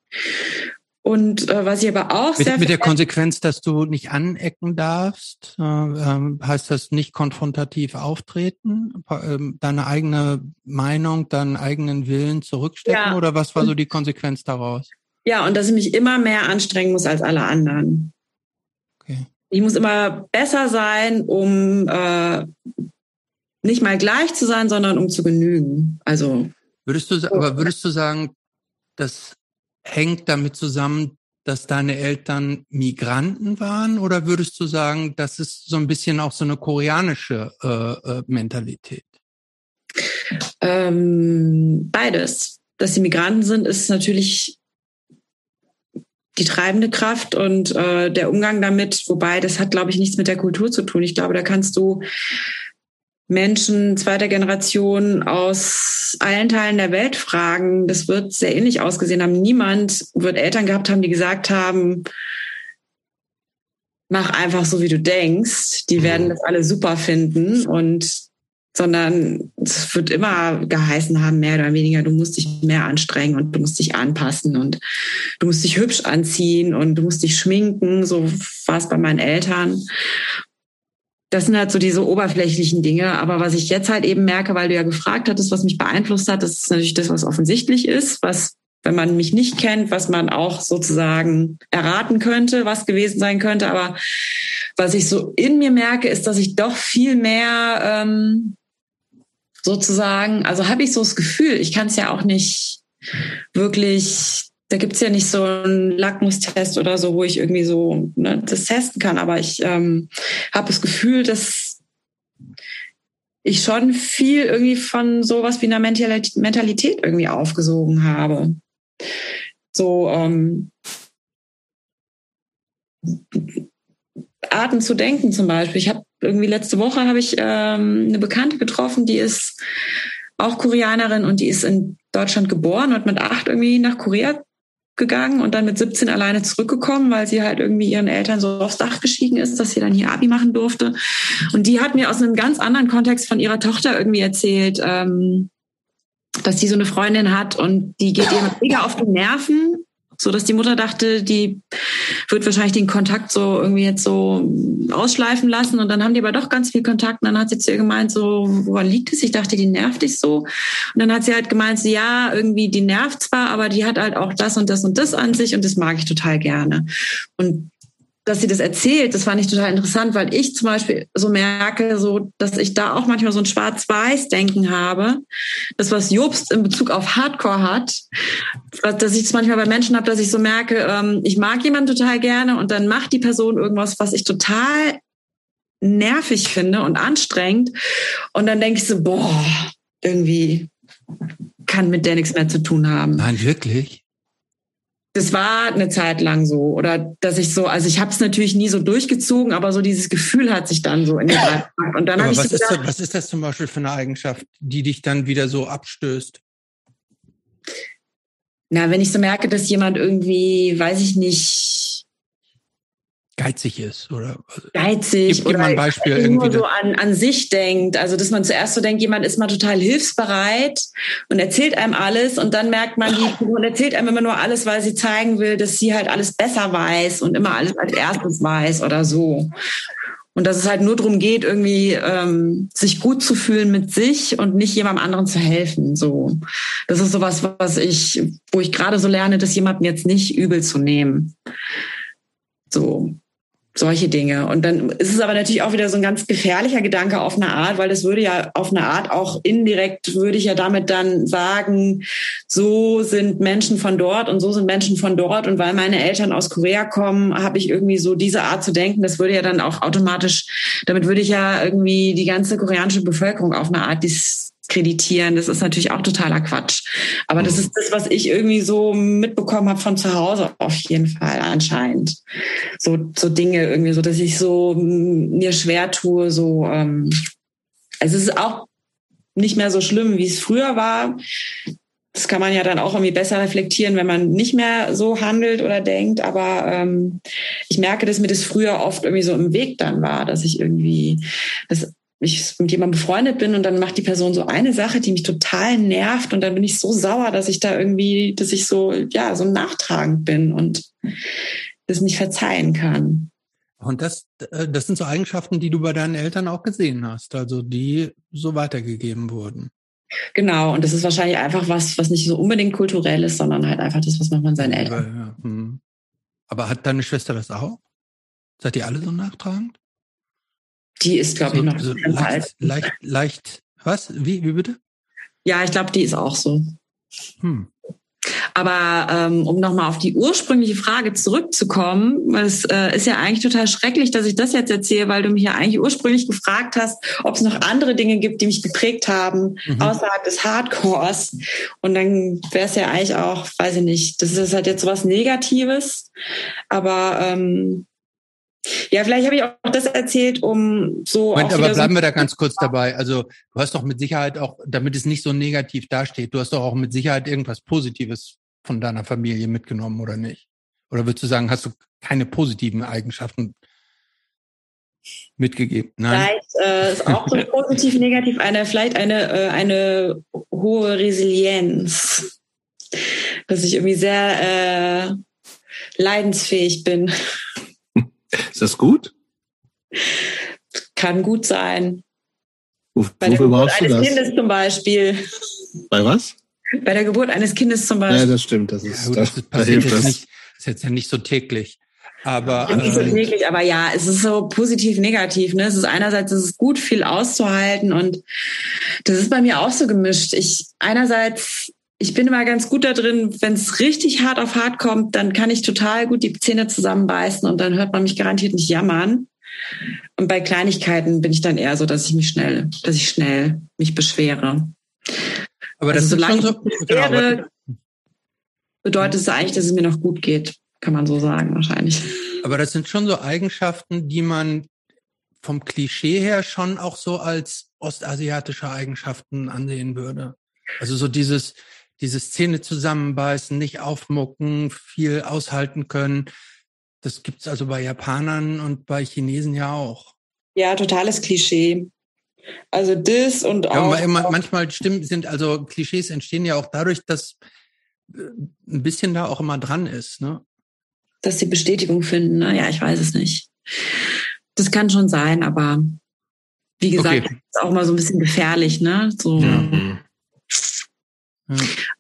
Und äh, was ich aber auch mit, sehr mit der Konsequenz, dass du nicht anecken darfst, äh, äh, heißt das nicht konfrontativ auftreten, äh, deine eigene Meinung, deinen eigenen Willen zurückstecken ja. oder was war so die Konsequenz daraus? Ja, und dass ich mich immer mehr anstrengen muss als alle anderen. Okay. Ich muss immer besser sein, um äh, nicht mal gleich zu sein, sondern um zu genügen. Also würdest du, aber würdest du sagen, dass hängt damit zusammen, dass deine Eltern Migranten waren oder würdest du sagen, das ist so ein bisschen auch so eine koreanische äh, äh, Mentalität? Ähm, beides. Dass sie Migranten sind, ist natürlich die treibende Kraft und äh, der Umgang damit, wobei das hat, glaube ich, nichts mit der Kultur zu tun. Ich glaube, da kannst du Menschen zweiter Generation aus allen Teilen der Welt fragen. Das wird sehr ähnlich ausgesehen haben. Niemand wird Eltern gehabt haben, die gesagt haben, mach einfach so, wie du denkst. Die werden das alle super finden und sondern es wird immer geheißen haben, mehr oder weniger, du musst dich mehr anstrengen und du musst dich anpassen und du musst dich hübsch anziehen und du musst dich schminken. So war es bei meinen Eltern das sind halt so diese oberflächlichen Dinge. Aber was ich jetzt halt eben merke, weil du ja gefragt hattest, was mich beeinflusst hat, das ist natürlich das, was offensichtlich ist, was, wenn man mich nicht kennt, was man auch sozusagen erraten könnte, was gewesen sein könnte. Aber was ich so in mir merke, ist, dass ich doch viel mehr ähm, sozusagen, also habe ich so das Gefühl, ich kann es ja auch nicht wirklich da gibt's ja nicht so einen Lackmustest oder so, wo ich irgendwie so ne, das testen kann. Aber ich ähm, habe das Gefühl, dass ich schon viel irgendwie von sowas wie einer Mentalität irgendwie aufgesogen habe. So ähm, Arten zu denken zum Beispiel. Ich habe irgendwie letzte Woche habe ich ähm, eine Bekannte getroffen, die ist auch Koreanerin und die ist in Deutschland geboren und mit acht irgendwie nach Korea gegangen und dann mit 17 alleine zurückgekommen, weil sie halt irgendwie ihren Eltern so aufs Dach gestiegen ist, dass sie dann hier Abi machen durfte. Und die hat mir aus einem ganz anderen Kontext von ihrer Tochter irgendwie erzählt, ähm, dass sie so eine Freundin hat und die geht ihr mega auf die Nerven so dass die Mutter dachte, die wird wahrscheinlich den Kontakt so irgendwie jetzt so ausschleifen lassen. Und dann haben die aber doch ganz viel Kontakt. Und dann hat sie zu ihr gemeint so, woran liegt es? Ich dachte, die nervt dich so. Und dann hat sie halt gemeint, so, ja, irgendwie die nervt zwar, aber die hat halt auch das und das und das an sich und das mag ich total gerne. Und dass sie das erzählt, das fand ich total interessant, weil ich zum Beispiel so merke, so, dass ich da auch manchmal so ein Schwarz-Weiß-Denken habe. Das, was Jobst in Bezug auf Hardcore hat, dass ich es manchmal bei Menschen habe, dass ich so merke, ähm, ich mag jemanden total gerne und dann macht die Person irgendwas, was ich total nervig finde und anstrengend. Und dann denke ich so, boah, irgendwie kann mit der nichts mehr zu tun haben. Nein, wirklich? Das war eine Zeit lang so. Oder dass ich so, also ich habe es natürlich nie so durchgezogen, aber so dieses Gefühl hat sich dann so in mir reingepackt. Und dann habe ich so gedacht, ist das, was ist das zum Beispiel für eine Eigenschaft, die dich dann wieder so abstößt? Na, wenn ich so merke, dass jemand irgendwie, weiß ich nicht, geizig ist oder geizig gib, mal ein Beispiel irgendwie so an, an sich denkt also dass man zuerst so denkt jemand ist mal total hilfsbereit und erzählt einem alles und dann merkt man die Person erzählt einem immer nur alles weil sie zeigen will dass sie halt alles besser weiß und immer alles als erstes weiß oder so Und dass es halt nur darum geht, irgendwie ähm, sich gut zu fühlen mit sich und nicht jemandem anderen zu helfen. So, das ist sowas, was ich, wo ich gerade so lerne, das jemandem jetzt nicht übel zu nehmen. So, solche Dinge. Und dann ist es aber natürlich auch wieder so ein ganz gefährlicher Gedanke auf eine Art, weil das würde ja auf eine Art auch indirekt, würde ich ja damit dann sagen, so sind Menschen von dort und so sind Menschen von dort. Und weil meine Eltern aus Korea kommen, habe ich irgendwie so diese Art zu denken. Das würde ja dann auch automatisch, damit würde ich ja irgendwie die ganze koreanische Bevölkerung auf eine Art dies kreditieren. Das ist natürlich auch totaler Quatsch. Aber das ist das, was ich irgendwie so mitbekommen habe von zu Hause auf jeden Fall anscheinend. So, so Dinge irgendwie, so dass ich so mir schwer tue, so ähm, also es ist auch nicht mehr so schlimm, wie es früher war. Das kann man ja dann auch irgendwie besser reflektieren, wenn man nicht mehr so handelt oder denkt. Aber ähm, ich merke, dass mir das früher oft irgendwie so im Weg dann war, dass ich irgendwie das ich mit jemandem befreundet bin und dann macht die Person so eine Sache, die mich total nervt und dann bin ich so sauer, dass ich da irgendwie, dass ich so, ja, so nachtragend bin und das nicht verzeihen kann. Und das, äh, das sind so Eigenschaften, die du bei deinen Eltern auch gesehen hast, also die so weitergegeben wurden. Genau, und das ist wahrscheinlich einfach was, was nicht so unbedingt kulturell ist, sondern halt einfach das, was man von seinen Eltern. Aber, ja, hm. Aber hat deine Schwester das auch? Seid ihr alle so nachtragend? Die ist, glaube so, ich, noch so leicht, leicht, leicht, was? Wie, wie bitte? Ja, ich glaube, die ist auch so. Hm. Aber ähm, um nochmal auf die ursprüngliche Frage zurückzukommen, es äh, ist ja eigentlich total schrecklich, dass ich das jetzt erzähle, weil du mich ja eigentlich ursprünglich gefragt hast, ob es noch andere Dinge gibt, die mich geprägt haben, mhm. außerhalb des Hardcores. Und dann wäre es ja eigentlich auch, weiß ich nicht, das ist halt jetzt so was Negatives. Aber ähm, ja, vielleicht habe ich auch das erzählt, um so. Moment, aber bleiben so wir da ganz kurz dabei. Also du hast doch mit Sicherheit auch, damit es nicht so negativ dasteht, du hast doch auch mit Sicherheit irgendwas Positives von deiner Familie mitgenommen, oder nicht? Oder würdest du sagen, hast du keine positiven Eigenschaften mitgegeben? Nein. Vielleicht äh, ist auch so positiv, negativ eine, vielleicht eine, äh, eine hohe Resilienz. Dass ich irgendwie sehr äh, leidensfähig bin. Ist das gut? Kann gut sein. Wo, Bei der Geburt eines das? Kindes zum Beispiel. Bei was? Bei der Geburt eines Kindes zum Beispiel. Ja, das stimmt. Das ist, ja, gut, das, das passiert jetzt nicht, ist jetzt ja nicht so täglich. Aber, ja, nicht so ähm, täglich, aber ja, es ist so positiv, negativ. Ne? Es ist einerseits, es ist gut, viel auszuhalten und das ist bei mir auch so gemischt. Ich einerseits ich bin immer ganz gut da drin, wenn es richtig hart auf hart kommt, dann kann ich total gut die Zähne zusammenbeißen und dann hört man mich garantiert nicht jammern. Und bei Kleinigkeiten bin ich dann eher so, dass ich mich schnell, dass ich schnell mich beschwere. Aber das also, solange so, ich beschwere, genau, bedeutet es eigentlich, dass es mir noch gut geht, kann man so sagen wahrscheinlich. Aber das sind schon so Eigenschaften, die man vom Klischee her schon auch so als ostasiatische Eigenschaften ansehen würde. Also so dieses, diese Szene zusammenbeißen, nicht aufmucken, viel aushalten können. Das gibt's also bei Japanern und bei Chinesen ja auch. Ja, totales Klischee. Also das und auch. Ja, manchmal stimmt, sind also Klischees entstehen ja auch dadurch, dass äh, ein bisschen da auch immer dran ist, ne? Dass sie Bestätigung finden, ne? Ja, ich weiß es nicht. Das kann schon sein, aber wie gesagt, okay. ist auch mal so ein bisschen gefährlich, ne? So. Ja.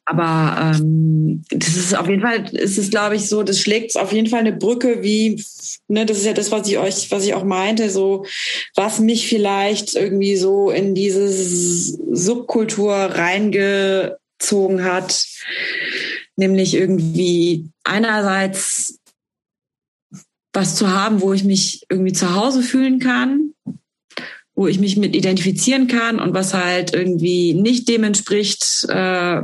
Aber ähm, das ist auf jeden Fall, ist es glaube ich so, das schlägt auf jeden Fall eine Brücke, wie, ne, das ist ja das, was ich euch, was ich auch meinte, so, was mich vielleicht irgendwie so in diese Subkultur reingezogen hat, nämlich irgendwie einerseits was zu haben, wo ich mich irgendwie zu Hause fühlen kann, wo ich mich mit identifizieren kann und was halt irgendwie nicht dem entspricht, äh,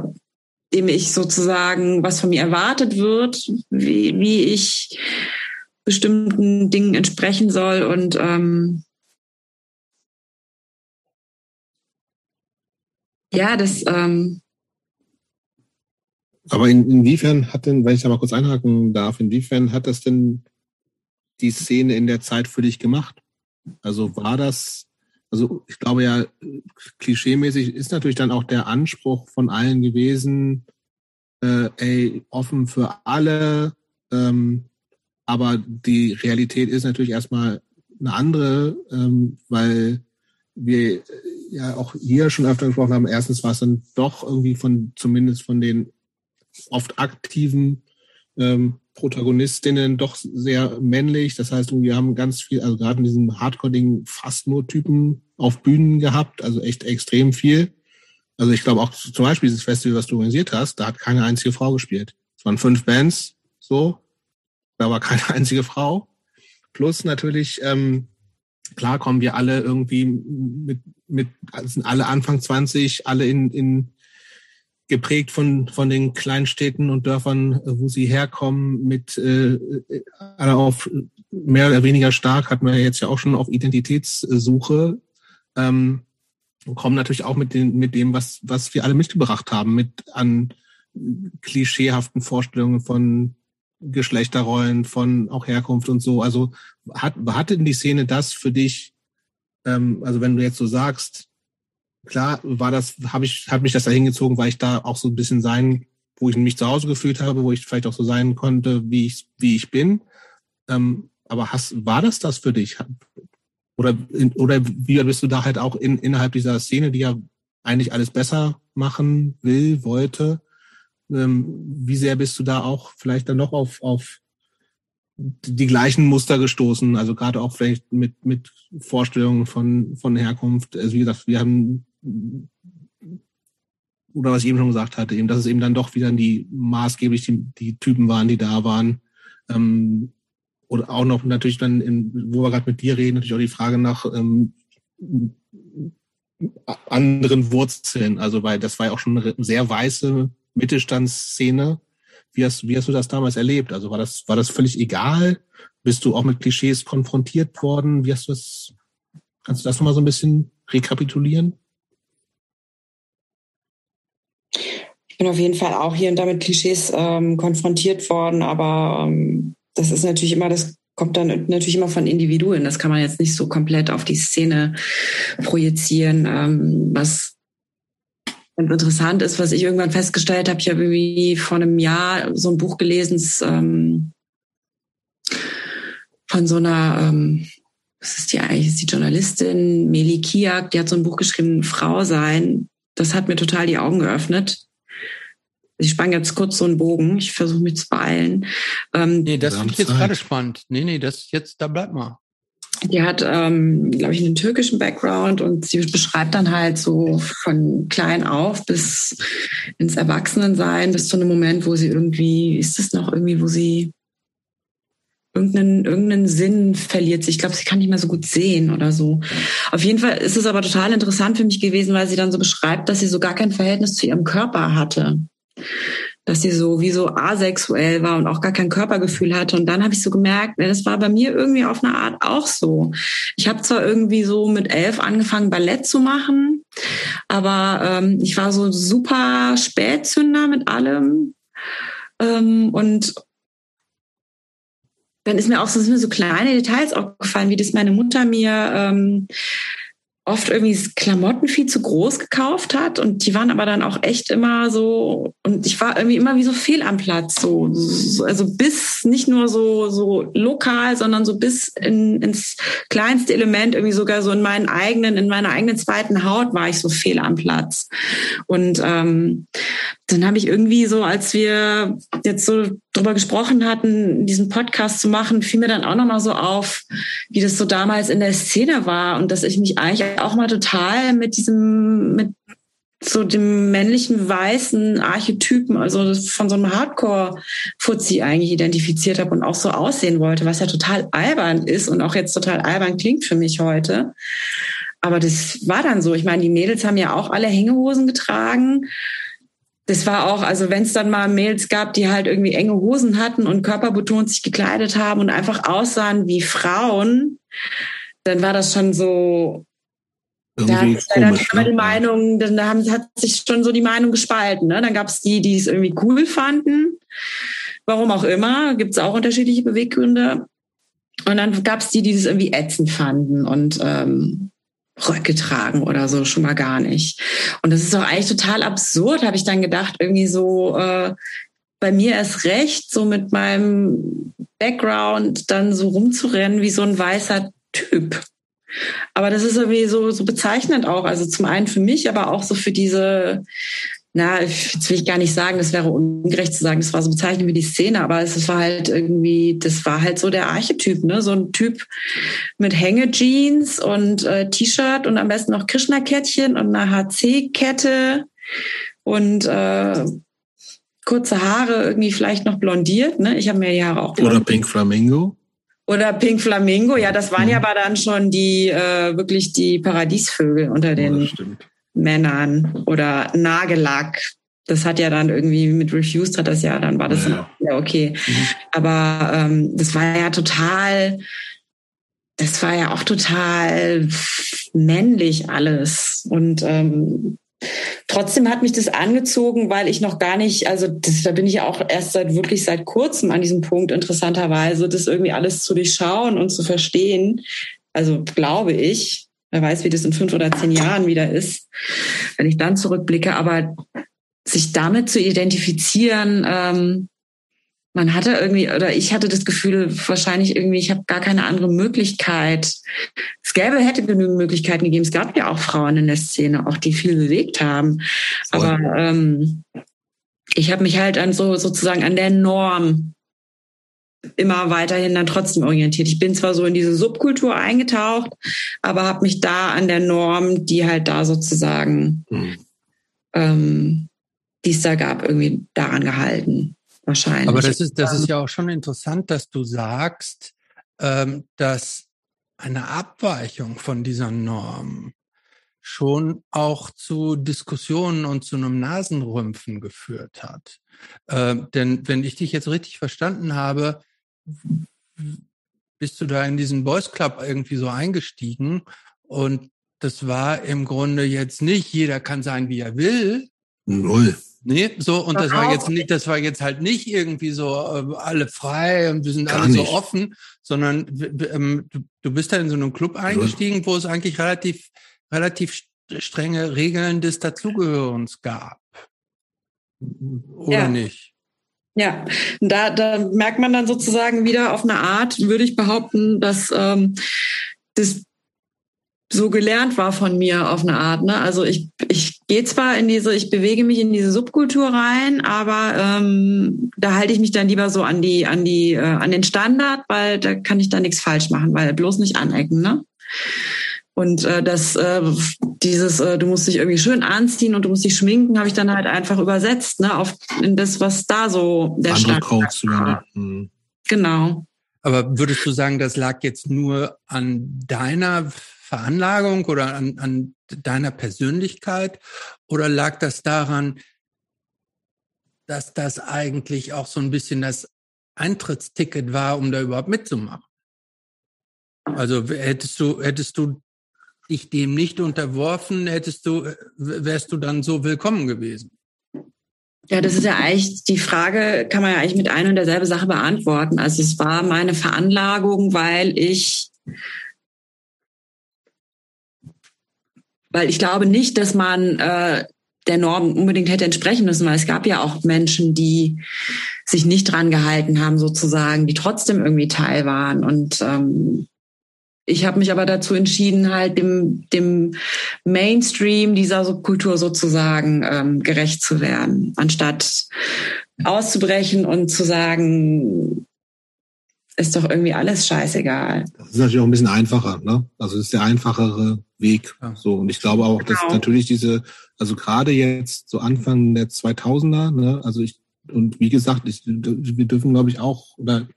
dem ich sozusagen, was von mir erwartet wird, wie, wie ich bestimmten Dingen entsprechen soll und ähm, ja, das. Ähm, Aber in, inwiefern hat denn, wenn ich da mal kurz einhaken darf, inwiefern hat das denn die Szene in der Zeit für dich gemacht? Also war das also ich glaube ja, klischeemäßig ist natürlich dann auch der Anspruch von allen gewesen, äh, ey, offen für alle. Ähm, aber die Realität ist natürlich erstmal eine andere, ähm, weil wir ja auch hier schon öfter gesprochen haben. Erstens war es dann doch irgendwie von, zumindest von den oft aktiven ähm, Protagonistinnen doch sehr männlich. Das heißt, wir haben ganz viel, also gerade in diesem Hardcore-Ding fast nur Typen auf Bühnen gehabt, also echt extrem viel. Also ich glaube auch zum Beispiel dieses Festival, was du organisiert hast, da hat keine einzige Frau gespielt. Es waren fünf Bands, so, da war keine einzige Frau. Plus natürlich, ähm, klar kommen wir alle irgendwie mit, mit sind alle Anfang 20, alle in, in geprägt von, von den Kleinstädten und Dörfern, wo sie herkommen, mit äh, alle auf mehr oder weniger stark, hat man ja jetzt ja auch schon auf Identitätssuche. Ähm, kommen natürlich auch mit, den, mit dem, was, was wir alle mitgebracht haben, mit an klischeehaften Vorstellungen von Geschlechterrollen, von auch Herkunft und so. Also hat, hatte denn die Szene das für dich, ähm, also wenn du jetzt so sagst, klar war das, habe ich, hat mich das da hingezogen, weil ich da auch so ein bisschen sein, wo ich mich zu Hause gefühlt habe, wo ich vielleicht auch so sein konnte, wie ich, wie ich bin. Ähm, aber hast, war das das für dich? Oder, oder wie bist du da halt auch in, innerhalb dieser Szene, die ja eigentlich alles besser machen will, wollte? Ähm, wie sehr bist du da auch vielleicht dann noch auf, auf die gleichen Muster gestoßen, also gerade auch vielleicht mit, mit Vorstellungen von, von Herkunft. Also wie gesagt, wir haben, oder was ich eben schon gesagt hatte, eben, dass es eben dann doch wieder die maßgeblich die, die Typen waren, die da waren. Ähm, oder auch noch natürlich dann, in, wo wir gerade mit dir reden, natürlich auch die Frage nach ähm, anderen Wurzeln. Also weil das war ja auch schon eine sehr weiße Mittelstandsszene wie hast, wie hast du das damals erlebt? Also war das, war das völlig egal? Bist du auch mit Klischees konfrontiert worden? Wie hast du das, kannst du das nochmal so ein bisschen rekapitulieren? Ich bin auf jeden Fall auch hier und da mit Klischees ähm, konfrontiert worden, aber ähm, das ist natürlich immer das kommt dann natürlich immer von Individuen. Das kann man jetzt nicht so komplett auf die Szene projizieren. Ähm, was interessant ist, was ich irgendwann festgestellt habe, ich habe irgendwie vor einem Jahr so ein Buch gelesen, ähm, von so einer, ähm, was ist die eigentlich, ist die Journalistin Meli Kiak, die hat so ein Buch geschrieben, Frau sein. Das hat mir total die Augen geöffnet. Ich spann jetzt kurz so einen Bogen. Ich versuche mich zu beeilen. Ähm, nee, das finde ich jetzt gerade spannend. Nee, nee, das jetzt, da bleibt mal. Die hat, ähm, glaube ich, einen türkischen Background und sie beschreibt dann halt so von klein auf bis ins Erwachsenensein, bis zu einem Moment, wo sie irgendwie, ist es noch irgendwie, wo sie irgendeinen, irgendeinen Sinn verliert. Ich glaube, sie kann nicht mehr so gut sehen oder so. Auf jeden Fall ist es aber total interessant für mich gewesen, weil sie dann so beschreibt, dass sie so gar kein Verhältnis zu ihrem Körper hatte dass sie so wie so asexuell war und auch gar kein Körpergefühl hatte. Und dann habe ich so gemerkt, das war bei mir irgendwie auf eine Art auch so. Ich habe zwar irgendwie so mit elf angefangen, Ballett zu machen, aber ähm, ich war so super Spätzünder mit allem. Ähm, und dann ist mir auch so, sind mir so kleine Details aufgefallen, wie das meine Mutter mir ähm, oft irgendwie Klamotten viel zu groß gekauft hat und die waren aber dann auch echt immer so und ich war irgendwie immer wie so fehl am Platz so, so also bis nicht nur so so lokal sondern so bis in, ins kleinste Element irgendwie sogar so in meinen eigenen in meiner eigenen zweiten Haut war ich so fehl am Platz. Und ähm, dann habe ich irgendwie so als wir jetzt so drüber gesprochen hatten diesen Podcast zu machen fiel mir dann auch noch mal so auf wie das so damals in der Szene war und dass ich mich eigentlich auch mal total mit diesem, mit so dem männlichen weißen Archetypen, also von so einem Hardcore-Fuzzi eigentlich identifiziert habe und auch so aussehen wollte, was ja total albern ist und auch jetzt total albern klingt für mich heute. Aber das war dann so. Ich meine, die Mädels haben ja auch alle Hängehosen getragen. Das war auch, also wenn es dann mal Mädels gab, die halt irgendwie enge Hosen hatten und körperbetont sich gekleidet haben und einfach aussahen wie Frauen, dann war das schon so, irgendwie da komisch, dann ne? die Meinung, dann da haben, hat sich schon so die Meinung gespalten. Ne? Dann gab es die, die es irgendwie cool fanden. Warum auch immer, gibt es auch unterschiedliche Beweggründe. Und dann gab es die, die es irgendwie ätzend fanden und ähm, Röcke tragen oder so schon mal gar nicht. Und das ist doch eigentlich total absurd, habe ich dann gedacht, irgendwie so äh, bei mir erst recht, so mit meinem Background dann so rumzurennen wie so ein weißer Typ. Aber das ist irgendwie so, so bezeichnend auch. Also zum einen für mich, aber auch so für diese, na, jetzt will ich gar nicht sagen, das wäre ungerecht zu sagen, das war so bezeichnend wie die Szene, aber es war halt irgendwie, das war halt so der Archetyp, ne? So ein Typ mit Hängejeans und äh, T-Shirt und am besten noch Krishna-Kettchen und einer HC-Kette und äh, kurze Haare, irgendwie vielleicht noch blondiert, ne? Ich habe mir die Haare auch blondiert. Oder Pink Flamingo. Oder Pink Flamingo, ja, das waren mhm. ja aber dann schon die äh, wirklich die Paradiesvögel unter den oh, Männern oder Nagellack. Das hat ja dann irgendwie mit Refused hat das ja, dann war das ja, ja okay. Mhm. Aber ähm, das war ja total, das war ja auch total männlich alles. Und ähm, Trotzdem hat mich das angezogen, weil ich noch gar nicht, also das, da bin ich auch erst seit wirklich seit kurzem an diesem Punkt interessanterweise, das irgendwie alles zu durchschauen und zu verstehen. Also glaube ich, wer weiß, wie das in fünf oder zehn Jahren wieder ist, wenn ich dann zurückblicke, aber sich damit zu identifizieren, ähm, man hatte irgendwie, oder ich hatte das Gefühl, wahrscheinlich irgendwie, ich habe gar keine andere Möglichkeit. Es gäbe, hätte genügend Möglichkeiten gegeben. Es gab ja auch Frauen in der Szene, auch die viel bewegt haben. Voll. Aber ähm, ich habe mich halt an so sozusagen an der Norm immer weiterhin dann trotzdem orientiert. Ich bin zwar so in diese Subkultur eingetaucht, aber habe mich da an der Norm, die halt da sozusagen, mhm. ähm, die es da gab, irgendwie daran gehalten wahrscheinlich. Aber das ist, das ist ja auch schon interessant, dass du sagst, ähm, dass eine Abweichung von dieser Norm schon auch zu Diskussionen und zu einem Nasenrümpfen geführt hat. Ähm, denn wenn ich dich jetzt richtig verstanden habe, bist du da in diesen Boys Club irgendwie so eingestiegen und das war im Grunde jetzt nicht, jeder kann sein, wie er will. Null. Nee, so, und das war jetzt nicht, das war jetzt halt nicht irgendwie so äh, alle frei und wir sind Gar alle so offen, sondern ähm, du, du bist da in so einem Club eingestiegen, wo es eigentlich relativ, relativ strenge Regeln des Dazugehörens gab. Oder ja. nicht? Ja, da, da merkt man dann sozusagen wieder auf eine Art, würde ich behaupten, dass ähm, das so gelernt war von mir auf eine Art. Ne? Also ich, ich gehe zwar in diese, ich bewege mich in diese Subkultur rein, aber ähm, da halte ich mich dann lieber so an die, an die, äh, an den Standard, weil da kann ich da nichts falsch machen, weil bloß nicht anecken, ne? Und äh, das, äh, dieses, äh, du musst dich irgendwie schön anziehen und du musst dich schminken, habe ich dann halt einfach übersetzt, ne, auf in das, was da so der Andere Codes war. Mhm. Genau. Aber würdest du sagen, das lag jetzt nur an deiner Veranlagung oder an, an deiner Persönlichkeit? Oder lag das daran, dass das eigentlich auch so ein bisschen das Eintrittsticket war, um da überhaupt mitzumachen? Also hättest du, hättest du dich dem nicht unterworfen, hättest du, wärst du dann so willkommen gewesen? Ja, das ist ja eigentlich die Frage, kann man ja eigentlich mit ein und derselbe Sache beantworten. Also es war meine Veranlagung, weil ich Weil ich glaube nicht, dass man äh, der Norm unbedingt hätte entsprechen müssen, weil es gab ja auch Menschen, die sich nicht dran gehalten haben, sozusagen, die trotzdem irgendwie Teil waren. Und ähm, ich habe mich aber dazu entschieden, halt dem, dem Mainstream dieser Kultur sozusagen ähm, gerecht zu werden, anstatt auszubrechen und zu sagen, ist doch irgendwie alles scheißegal. Das ist natürlich auch ein bisschen einfacher, ne? Also es ist der einfachere Weg. Ja. So und ich glaube auch, dass genau. natürlich diese, also gerade jetzt so Anfang der 2000er, ne? Also ich und wie gesagt, ich, wir dürfen glaube ich auch oder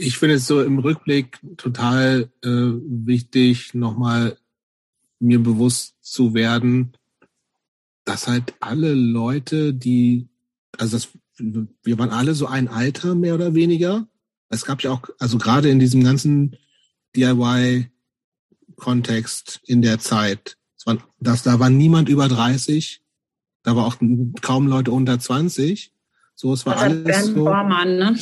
ich finde es so im Rückblick total äh, wichtig, nochmal mir bewusst zu werden, dass halt alle Leute, die, also das, wir waren alle so ein Alter mehr oder weniger es gab ja auch, also gerade in diesem ganzen DIY-Kontext in der Zeit, es war, das, da war niemand über 30, da war auch kaum Leute unter 20. So, es war also alles Bernd so. Bormann, ne?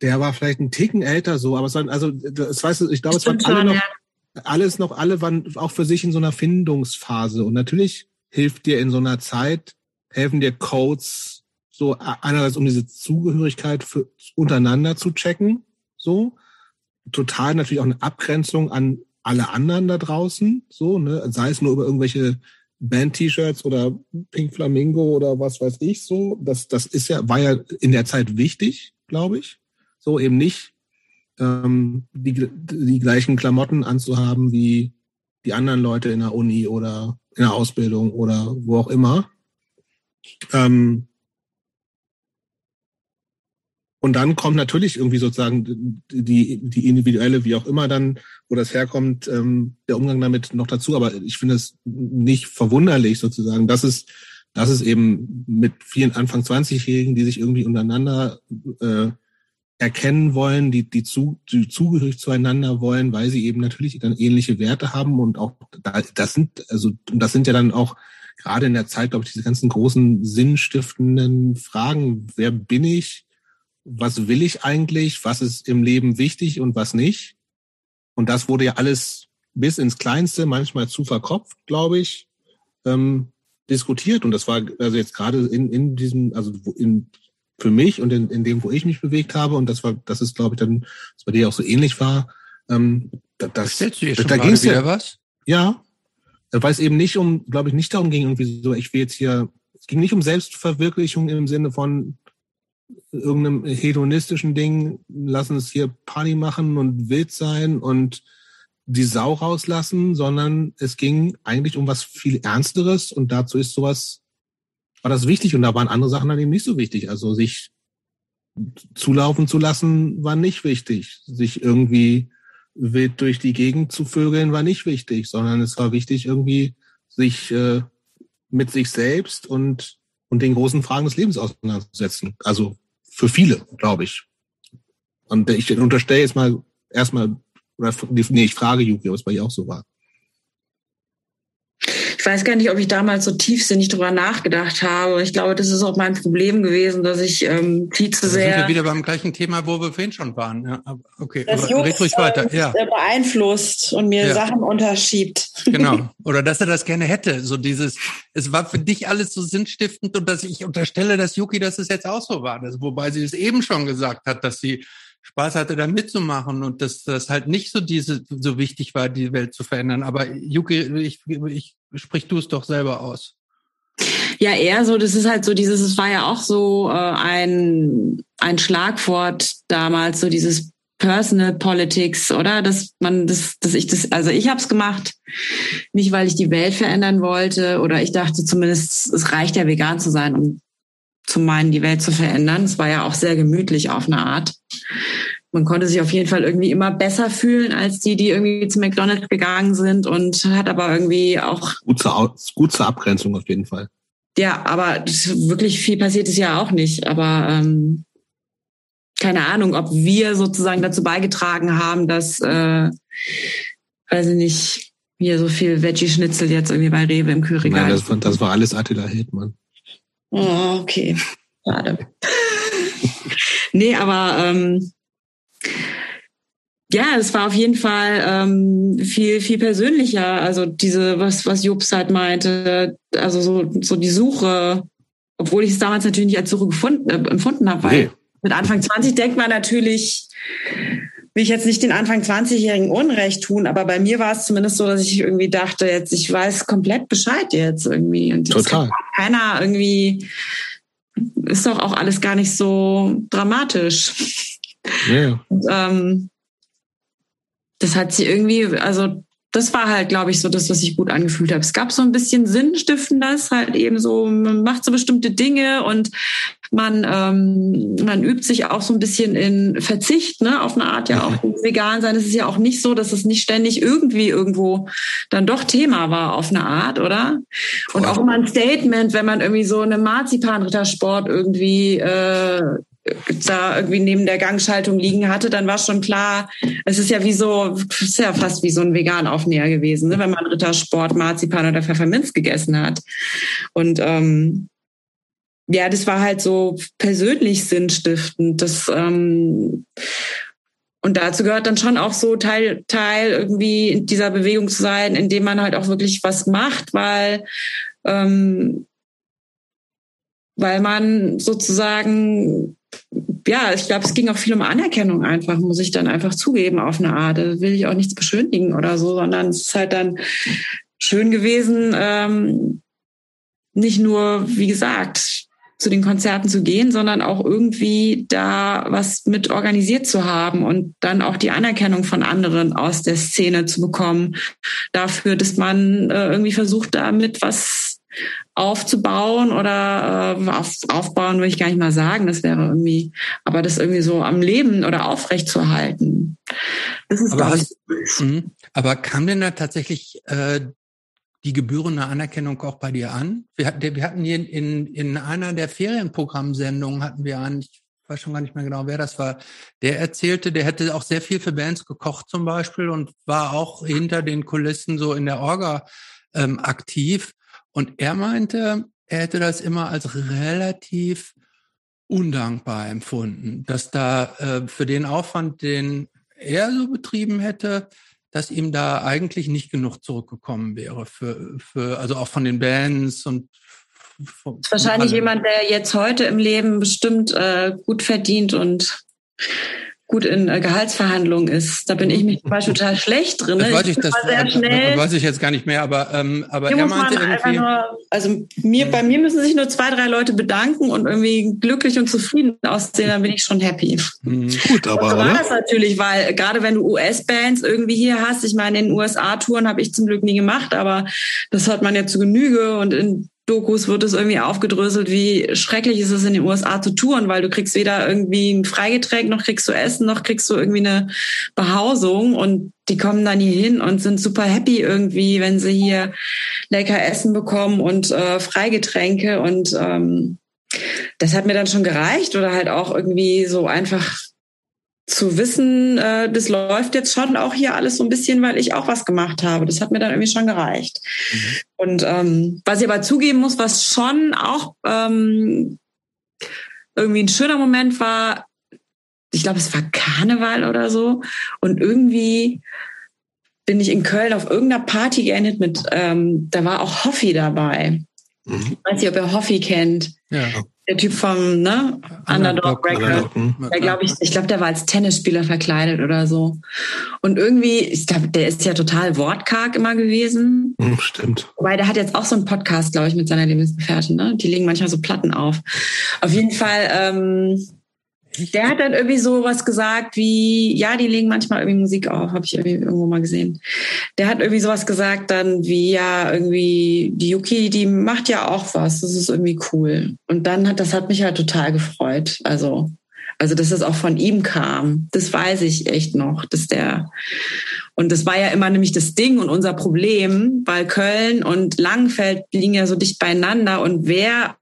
Der war vielleicht ein Ticken älter so, aber es war, also, es weiß, ich glaube, es waren alle noch, alles noch, alle waren auch für sich in so einer Findungsphase. Und natürlich hilft dir in so einer Zeit, helfen dir Codes, so einerseits um diese Zugehörigkeit für, untereinander zu checken, so. total natürlich auch eine Abgrenzung an alle anderen da draußen, so, ne, sei es nur über irgendwelche Band-T-Shirts oder Pink Flamingo oder was weiß ich so. Das, das ist ja, war ja in der Zeit wichtig, glaube ich. So eben nicht ähm, die, die gleichen Klamotten anzuhaben wie die anderen Leute in der Uni oder in der Ausbildung oder wo auch immer. Ähm, und dann kommt natürlich irgendwie sozusagen die, die individuelle, wie auch immer dann, wo das herkommt, ähm, der Umgang damit noch dazu. Aber ich finde es nicht verwunderlich sozusagen, dass es, dass es eben mit vielen Anfang 20-Jährigen, die sich irgendwie untereinander äh, erkennen wollen, die, die, zu, die zugehörig zueinander wollen, weil sie eben natürlich dann ähnliche Werte haben und auch da, das sind, also das sind ja dann auch gerade in der Zeit, glaube ich, diese ganzen großen sinnstiftenden Fragen, wer bin ich, was will ich eigentlich, was ist im Leben wichtig und was nicht. Und das wurde ja alles bis ins Kleinste, manchmal zu verkopft, glaube ich, ähm, diskutiert. Und das war also jetzt gerade in, in diesem, also in für mich und in, in dem, wo ich mich bewegt habe. Und das war, das ist, glaube ich, dann, was bei dir auch so ähnlich war. Ähm, das, Stellst du dir schon da ging wieder ja, was? Ja, weil es eben nicht um, glaube ich, nicht darum ging, irgendwie so, ich will jetzt hier, es ging nicht um Selbstverwirklichung im Sinne von irgendeinem hedonistischen Ding, lassen es hier Party machen und wild sein und die Sau rauslassen, sondern es ging eigentlich um was viel Ernsteres und dazu ist sowas war das wichtig und da waren andere Sachen dann eben nicht so wichtig. Also sich zulaufen zu lassen war nicht wichtig. Sich irgendwie wild durch die Gegend zu vögeln war nicht wichtig, sondern es war wichtig irgendwie sich äh, mit sich selbst und und den großen Fragen des Lebens auseinanderzusetzen. Also für viele, glaube ich. Und ich unterstelle jetzt mal erstmal, oder nee, ich frage Yuki, ob es bei ihr auch so war weiß gar nicht, ob ich damals so tiefsinnig drüber nachgedacht habe. Ich glaube, das ist auch mein Problem gewesen, dass ich ähm, viel zu sehr. Sind wir wieder beim gleichen Thema, wo wir vorhin schon waren. Ja, okay, das aber red ruhig weiter. Ja. beeinflusst und mir ja. Sachen unterschiebt. Genau. Oder dass er das gerne hätte. So dieses, es war für dich alles so sinnstiftend und dass ich unterstelle, dass Yuki, dass es jetzt auch so war. Das, wobei sie es eben schon gesagt hat, dass sie Spaß hatte, da mitzumachen und dass das halt nicht so diese so wichtig war, die Welt zu verändern. Aber Yuki, ich, ich sprich du es doch selber aus. Ja, eher so, das ist halt so dieses, es war ja auch so äh, ein, ein Schlagwort damals, so dieses Personal Politics, oder? Dass man das, dass ich das, also ich habe es gemacht, nicht weil ich die Welt verändern wollte oder ich dachte zumindest, es reicht ja vegan zu sein, um zu meinen, die Welt zu verändern. Es war ja auch sehr gemütlich auf eine Art. Man konnte sich auf jeden Fall irgendwie immer besser fühlen als die, die irgendwie zu McDonald's gegangen sind und hat aber irgendwie auch. Gut zur, gut zur Abgrenzung auf jeden Fall. Ja, aber wirklich viel passiert ist ja auch nicht. Aber ähm, keine Ahnung, ob wir sozusagen dazu beigetragen haben, dass, äh, weiß ich nicht, hier so viel Veggie-Schnitzel jetzt irgendwie bei Rewe im Kühlregal. Nein, das, war, das war alles Attila Hildmann. Oh, okay. Schade. nee, aber ähm, ja, es war auf jeden Fall ähm, viel, viel persönlicher. Also diese, was, was Jobs halt meinte, also so, so die Suche, obwohl ich es damals natürlich nicht als Suche gefunden, äh, empfunden habe, weil nee. mit Anfang 20 denkt man natürlich, will ich jetzt nicht den Anfang 20-Jährigen Unrecht tun, aber bei mir war es zumindest so, dass ich irgendwie dachte, jetzt, ich weiß komplett Bescheid jetzt irgendwie. Und Total. keiner irgendwie, ist doch auch alles gar nicht so dramatisch. Ja. Und, ähm, das hat sie irgendwie, also das war halt, glaube ich, so das, was ich gut angefühlt habe. Es gab so ein bisschen Sinnstiftendes, halt eben so, man macht so bestimmte Dinge und man, ähm, man übt sich auch so ein bisschen in Verzicht, ne, auf eine Art ja auch vegan sein. Es ist ja auch nicht so, dass es nicht ständig irgendwie irgendwo dann doch Thema war auf eine Art, oder? Und auch immer ein Statement, wenn man irgendwie so eine Marzipanrittersport irgendwie äh, da irgendwie neben der Gangschaltung liegen hatte, dann war schon klar, es ist ja wie so, ist ja fast wie so ein Vegan-Aufnäher gewesen, ne, wenn man Rittersport, Marzipan oder Pfefferminz gegessen hat. Und ähm, ja, das war halt so persönlich sinnstiftend. Das ähm, und dazu gehört dann schon auch so Teil, Teil irgendwie in dieser Bewegung zu sein, indem man halt auch wirklich was macht, weil ähm, weil man sozusagen ja, ich glaube, es ging auch viel um Anerkennung einfach, muss ich dann einfach zugeben auf eine Art. Da will ich auch nichts beschönigen oder so, sondern es ist halt dann schön gewesen, ähm, nicht nur, wie gesagt, zu den Konzerten zu gehen, sondern auch irgendwie da was mit organisiert zu haben und dann auch die Anerkennung von anderen aus der Szene zu bekommen dafür, dass man äh, irgendwie versucht, damit was aufzubauen oder äh, auf, aufbauen will ich gar nicht mal sagen, das wäre irgendwie, aber das irgendwie so am Leben oder aufrecht zu halten. Das ist aber, hast, mh, aber kam denn da tatsächlich äh, die gebührende Anerkennung auch bei dir an? Wir hatten, wir hatten hier in, in einer der Ferienprogrammsendungen hatten wir an, ich weiß schon gar nicht mehr genau, wer das war, der erzählte, der hätte auch sehr viel für Bands gekocht zum Beispiel und war auch hinter den Kulissen so in der Orga ähm, aktiv. Und er meinte, er hätte das immer als relativ undankbar empfunden, dass da äh, für den Aufwand, den er so betrieben hätte, dass ihm da eigentlich nicht genug zurückgekommen wäre für, für also auch von den Bands und von, wahrscheinlich jemand, der jetzt heute im Leben bestimmt äh, gut verdient und gut in äh, Gehaltsverhandlungen ist. Da bin ich mich zum Beispiel total schlecht drin. Das weiß ich, das, sehr äh, schnell. weiß ich jetzt gar nicht mehr, aber, ähm, aber er meinte irgendwie. Nur, also mir, bei mir müssen sich nur zwei, drei Leute bedanken und irgendwie glücklich und zufrieden aussehen, dann bin ich schon happy. Mhm. Gut, aber. So war das natürlich, weil gerade wenn du US-Bands irgendwie hier hast, ich meine, in den USA-Touren habe ich zum Glück nie gemacht, aber das hat man ja zu Genüge und in Dokus wird es irgendwie aufgedröselt, wie schrecklich ist es in den USA zu touren, weil du kriegst weder irgendwie ein Freigetränk, noch kriegst du Essen, noch kriegst du irgendwie eine Behausung. Und die kommen dann hier hin und sind super happy irgendwie, wenn sie hier lecker Essen bekommen und äh, Freigetränke. Und ähm, das hat mir dann schon gereicht oder halt auch irgendwie so einfach zu wissen, äh, das läuft jetzt schon auch hier alles so ein bisschen, weil ich auch was gemacht habe. Das hat mir dann irgendwie schon gereicht. Mhm. Und ähm, was ich aber zugeben muss, was schon auch ähm, irgendwie ein schöner Moment war, ich glaube, es war Karneval oder so. Und irgendwie bin ich in Köln auf irgendeiner Party geendet mit, ähm, da war auch Hoffi dabei. Mhm. Ich weiß nicht, ob ihr Hoffi kennt. Ja der Typ vom ne? Underdog Record. Der glaube ich, ich glaube, der war als Tennisspieler verkleidet oder so. Und irgendwie, ich glaube, der ist ja total wortkarg immer gewesen. Hm, stimmt. Wobei der hat jetzt auch so einen Podcast, glaube ich, mit seiner Lebensgefährtin. Ne? Die legen manchmal so Platten auf. Auf jeden Fall. Ähm, der hat dann irgendwie so was gesagt wie, ja, die legen manchmal irgendwie Musik auf, habe ich irgendwie irgendwo mal gesehen. Der hat irgendwie sowas gesagt dann wie, ja, irgendwie, die Yuki, die macht ja auch was, das ist irgendwie cool. Und dann hat, das hat mich halt total gefreut. Also, also, dass das auch von ihm kam, das weiß ich echt noch, dass der, und das war ja immer nämlich das Ding und unser Problem, weil Köln und Langenfeld liegen ja so dicht beieinander und wer,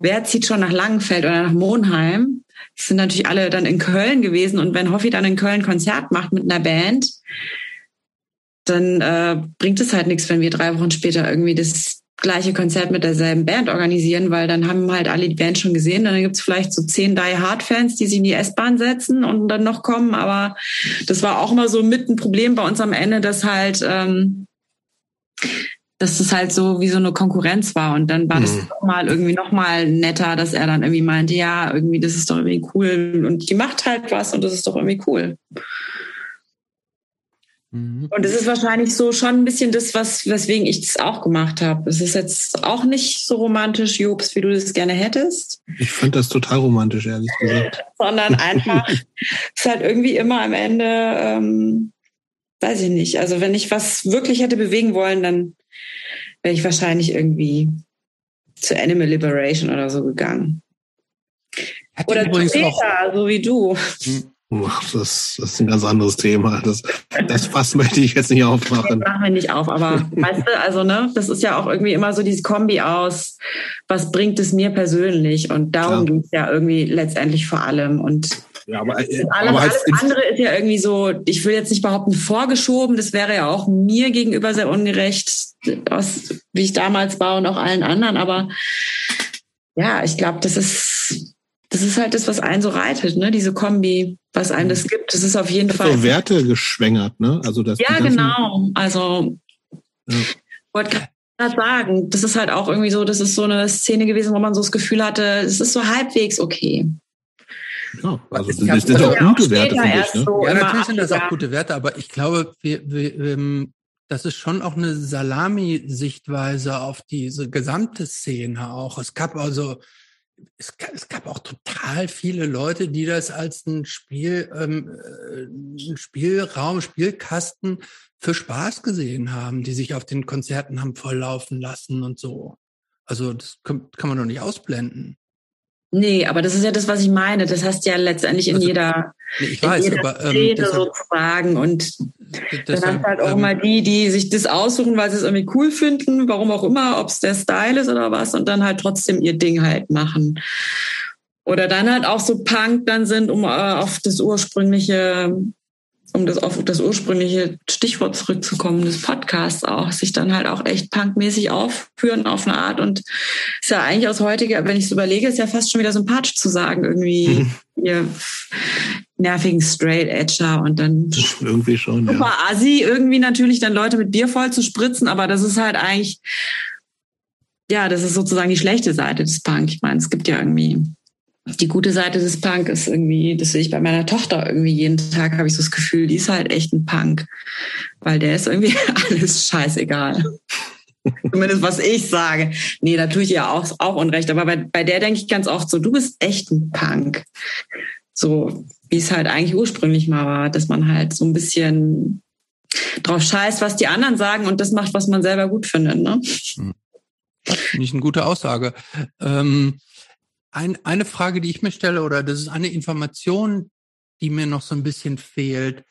wer zieht schon nach Langenfeld oder nach Monheim? Sind natürlich alle dann in Köln gewesen. Und wenn Hoffi dann in Köln Konzert macht mit einer Band, dann äh, bringt es halt nichts, wenn wir drei Wochen später irgendwie das gleiche Konzert mit derselben Band organisieren, weil dann haben halt alle die Band schon gesehen. Dann gibt's vielleicht so zehn Die Hard Fans, die sich in die S-Bahn setzen und dann noch kommen. Aber das war auch immer so mit ein Problem bei uns am Ende, dass halt ähm, dass es halt so wie so eine Konkurrenz war. Und dann war mhm. das mal irgendwie noch mal netter, dass er dann irgendwie meinte, ja, irgendwie, das ist doch irgendwie cool. Und die macht halt was und das ist doch irgendwie cool. Mhm. Und es ist wahrscheinlich so schon ein bisschen das, was, weswegen ich das auch gemacht habe. Es ist jetzt auch nicht so romantisch, Jobs, wie du das gerne hättest. Ich fand das total romantisch, ehrlich gesagt. Sondern einfach, es ist halt irgendwie immer am Ende, ähm, weiß ich nicht. Also wenn ich was wirklich hätte bewegen wollen, dann wäre ich wahrscheinlich irgendwie zu Animal Liberation oder so gegangen. Hat oder zu Peter, so wie du. Hm. Das, das ist ein ganz anderes Thema. Das, das Fass möchte ich jetzt nicht aufmachen. Das machen wir nicht auf, aber weißt du, also ne, das ist ja auch irgendwie immer so diese Kombi aus, was bringt es mir persönlich? Und darum ja. geht es ja irgendwie letztendlich vor allem. Und ja, aber, äh, alles, aber alles andere ist ja irgendwie so, ich will jetzt nicht behaupten, vorgeschoben, das wäre ja auch mir gegenüber sehr ungerecht, aus, wie ich damals war und auch allen anderen, aber ja, ich glaube, das ist, das ist halt das, was einen so reitet, ne? Diese Kombi, was einem das gibt. Das ist auf jeden das Fall. So Werte geschwängert, ne? Also das. Ja, genau. Also ja. wollte gerade sagen, das ist halt auch irgendwie so, das ist so eine Szene gewesen, wo man so das Gefühl hatte, es ist so halbwegs okay. Ja, also das, das sind auch gute Werte, finde ich. Ne? So ja, natürlich sind das auch gute Werte, aber ich glaube, wir, wir, ähm, das ist schon auch eine Salami-Sichtweise auf diese gesamte Szene auch. Es gab also, es, es gab auch total viele Leute, die das als ein Spiel, ähm, äh, ein Spielraum, Spielkasten für Spaß gesehen haben, die sich auf den Konzerten haben volllaufen lassen und so. Also das kann, kann man doch nicht ausblenden. Nee, aber das ist ja das, was ich meine. Das hast ja letztendlich in also, jeder, ich weiß, in jeder aber, ähm, Szene deshalb, sozusagen. Und deshalb, dann hast halt auch ähm, immer die, die sich das aussuchen, weil sie es irgendwie cool finden, warum auch immer, ob es der Style ist oder was, und dann halt trotzdem ihr Ding halt machen. Oder dann halt auch so Punk dann sind, um äh, auf das ursprüngliche um das auf das ursprüngliche Stichwort zurückzukommen, des Podcasts auch, sich dann halt auch echt punkmäßig aufführen auf eine Art und ist ja eigentlich aus heutiger, wenn ich es überlege, ist ja fast schon wieder sympathisch zu sagen, irgendwie, mhm. ihr nervigen Straight Edger und dann irgendwie schon, super ja. assi, irgendwie natürlich dann Leute mit Bier voll zu spritzen, aber das ist halt eigentlich, ja, das ist sozusagen die schlechte Seite des Punk. Ich meine, es gibt ja irgendwie die gute Seite des Punk ist irgendwie, das sehe ich bei meiner Tochter irgendwie jeden Tag, habe ich so das Gefühl, die ist halt echt ein Punk. Weil der ist irgendwie alles scheißegal. Zumindest was ich sage. Nee, da tue ich ja auch, auch Unrecht. Aber bei, bei der denke ich ganz oft so, du bist echt ein Punk. So, wie es halt eigentlich ursprünglich mal war, dass man halt so ein bisschen drauf scheißt, was die anderen sagen und das macht, was man selber gut findet. Ne? Hm. Ich eine gute Aussage. Ähm, ein, eine Frage, die ich mir stelle, oder das ist eine Information, die mir noch so ein bisschen fehlt.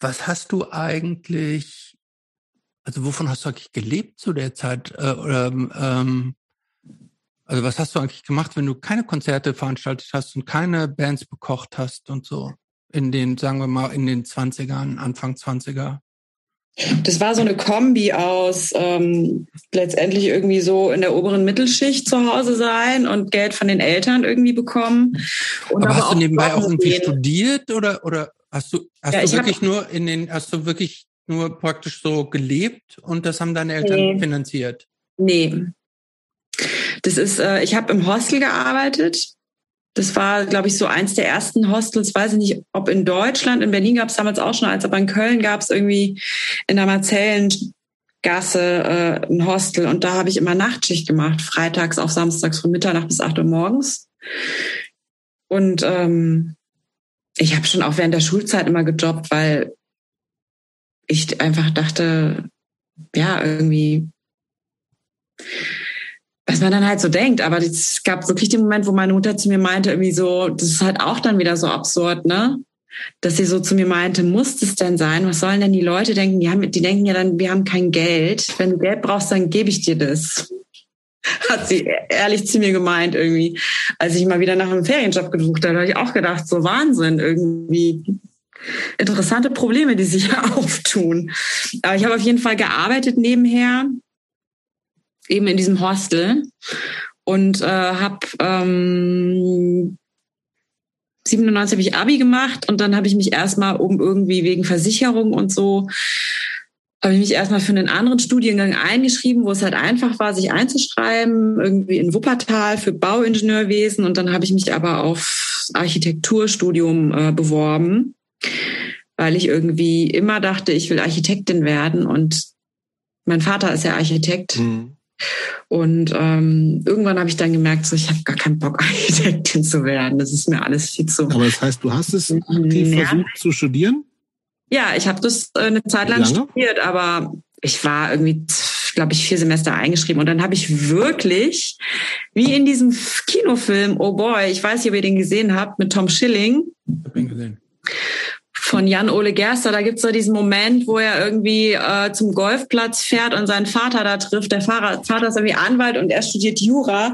Was hast du eigentlich, also wovon hast du eigentlich gelebt zu der Zeit? Äh, oder, ähm, also was hast du eigentlich gemacht, wenn du keine Konzerte veranstaltet hast und keine Bands bekocht hast und so? In den, sagen wir mal, in den 20ern, Anfang 20er? Das war so eine Kombi aus ähm, letztendlich irgendwie so in der oberen Mittelschicht zu Hause sein und Geld von den Eltern irgendwie bekommen. Und aber, aber hast du nebenbei auch irgendwie gehen. studiert oder oder hast du hast ja, du wirklich nur in den hast du wirklich nur praktisch so gelebt und das haben deine Eltern nee. finanziert? Nee. Das ist, äh, ich habe im Hostel gearbeitet das war, glaube ich, so eins der ersten Hostels, weiß ich nicht, ob in Deutschland, in Berlin gab es damals auch schon eins, aber in Köln gab es irgendwie in der Marzellengasse äh, ein Hostel und da habe ich immer Nachtschicht gemacht, freitags auf samstags von Mitternacht bis acht Uhr morgens. Und ähm, ich habe schon auch während der Schulzeit immer gejobbt, weil ich einfach dachte, ja, irgendwie was man dann halt so denkt. Aber es gab wirklich den Moment, wo meine Mutter zu mir meinte, irgendwie so, das ist halt auch dann wieder so absurd, ne? Dass sie so zu mir meinte, muss es denn sein? Was sollen denn die Leute denken? Die, haben, die denken ja dann, wir haben kein Geld. Wenn du Geld brauchst, dann gebe ich dir das. Hat sie ehrlich zu mir gemeint irgendwie. Als ich mal wieder nach einem Ferienjob gesucht habe, habe ich auch gedacht, so Wahnsinn irgendwie. Interessante Probleme, die sich hier auftun. Aber ich habe auf jeden Fall gearbeitet nebenher eben in diesem Hostel und äh, habe ähm, 97 habe ich Abi gemacht und dann habe ich mich erstmal um irgendwie wegen Versicherung und so habe ich mich erstmal für einen anderen Studiengang eingeschrieben, wo es halt einfach war, sich einzuschreiben, irgendwie in Wuppertal für Bauingenieurwesen und dann habe ich mich aber auf Architekturstudium äh, beworben, weil ich irgendwie immer dachte, ich will Architektin werden und mein Vater ist ja Architekt. Mhm. Und ähm, irgendwann habe ich dann gemerkt, so ich habe gar keinen Bock, Architektin zu werden. Das ist mir alles viel zu. Aber das heißt, du hast es aktiv ja. versucht zu studieren? Ja, ich habe das äh, eine Zeit lang studiert, aber ich war irgendwie, glaube ich, vier Semester eingeschrieben. Und dann habe ich wirklich, wie in diesem Kinofilm, oh boy, ich weiß nicht, ob ihr den gesehen habt, mit Tom Schilling. Ich hab ihn gesehen von Jan-Ole Gerster, da gibt's so diesen Moment, wo er irgendwie äh, zum Golfplatz fährt und seinen Vater da trifft. Der Vater, Vater ist irgendwie Anwalt und er studiert Jura.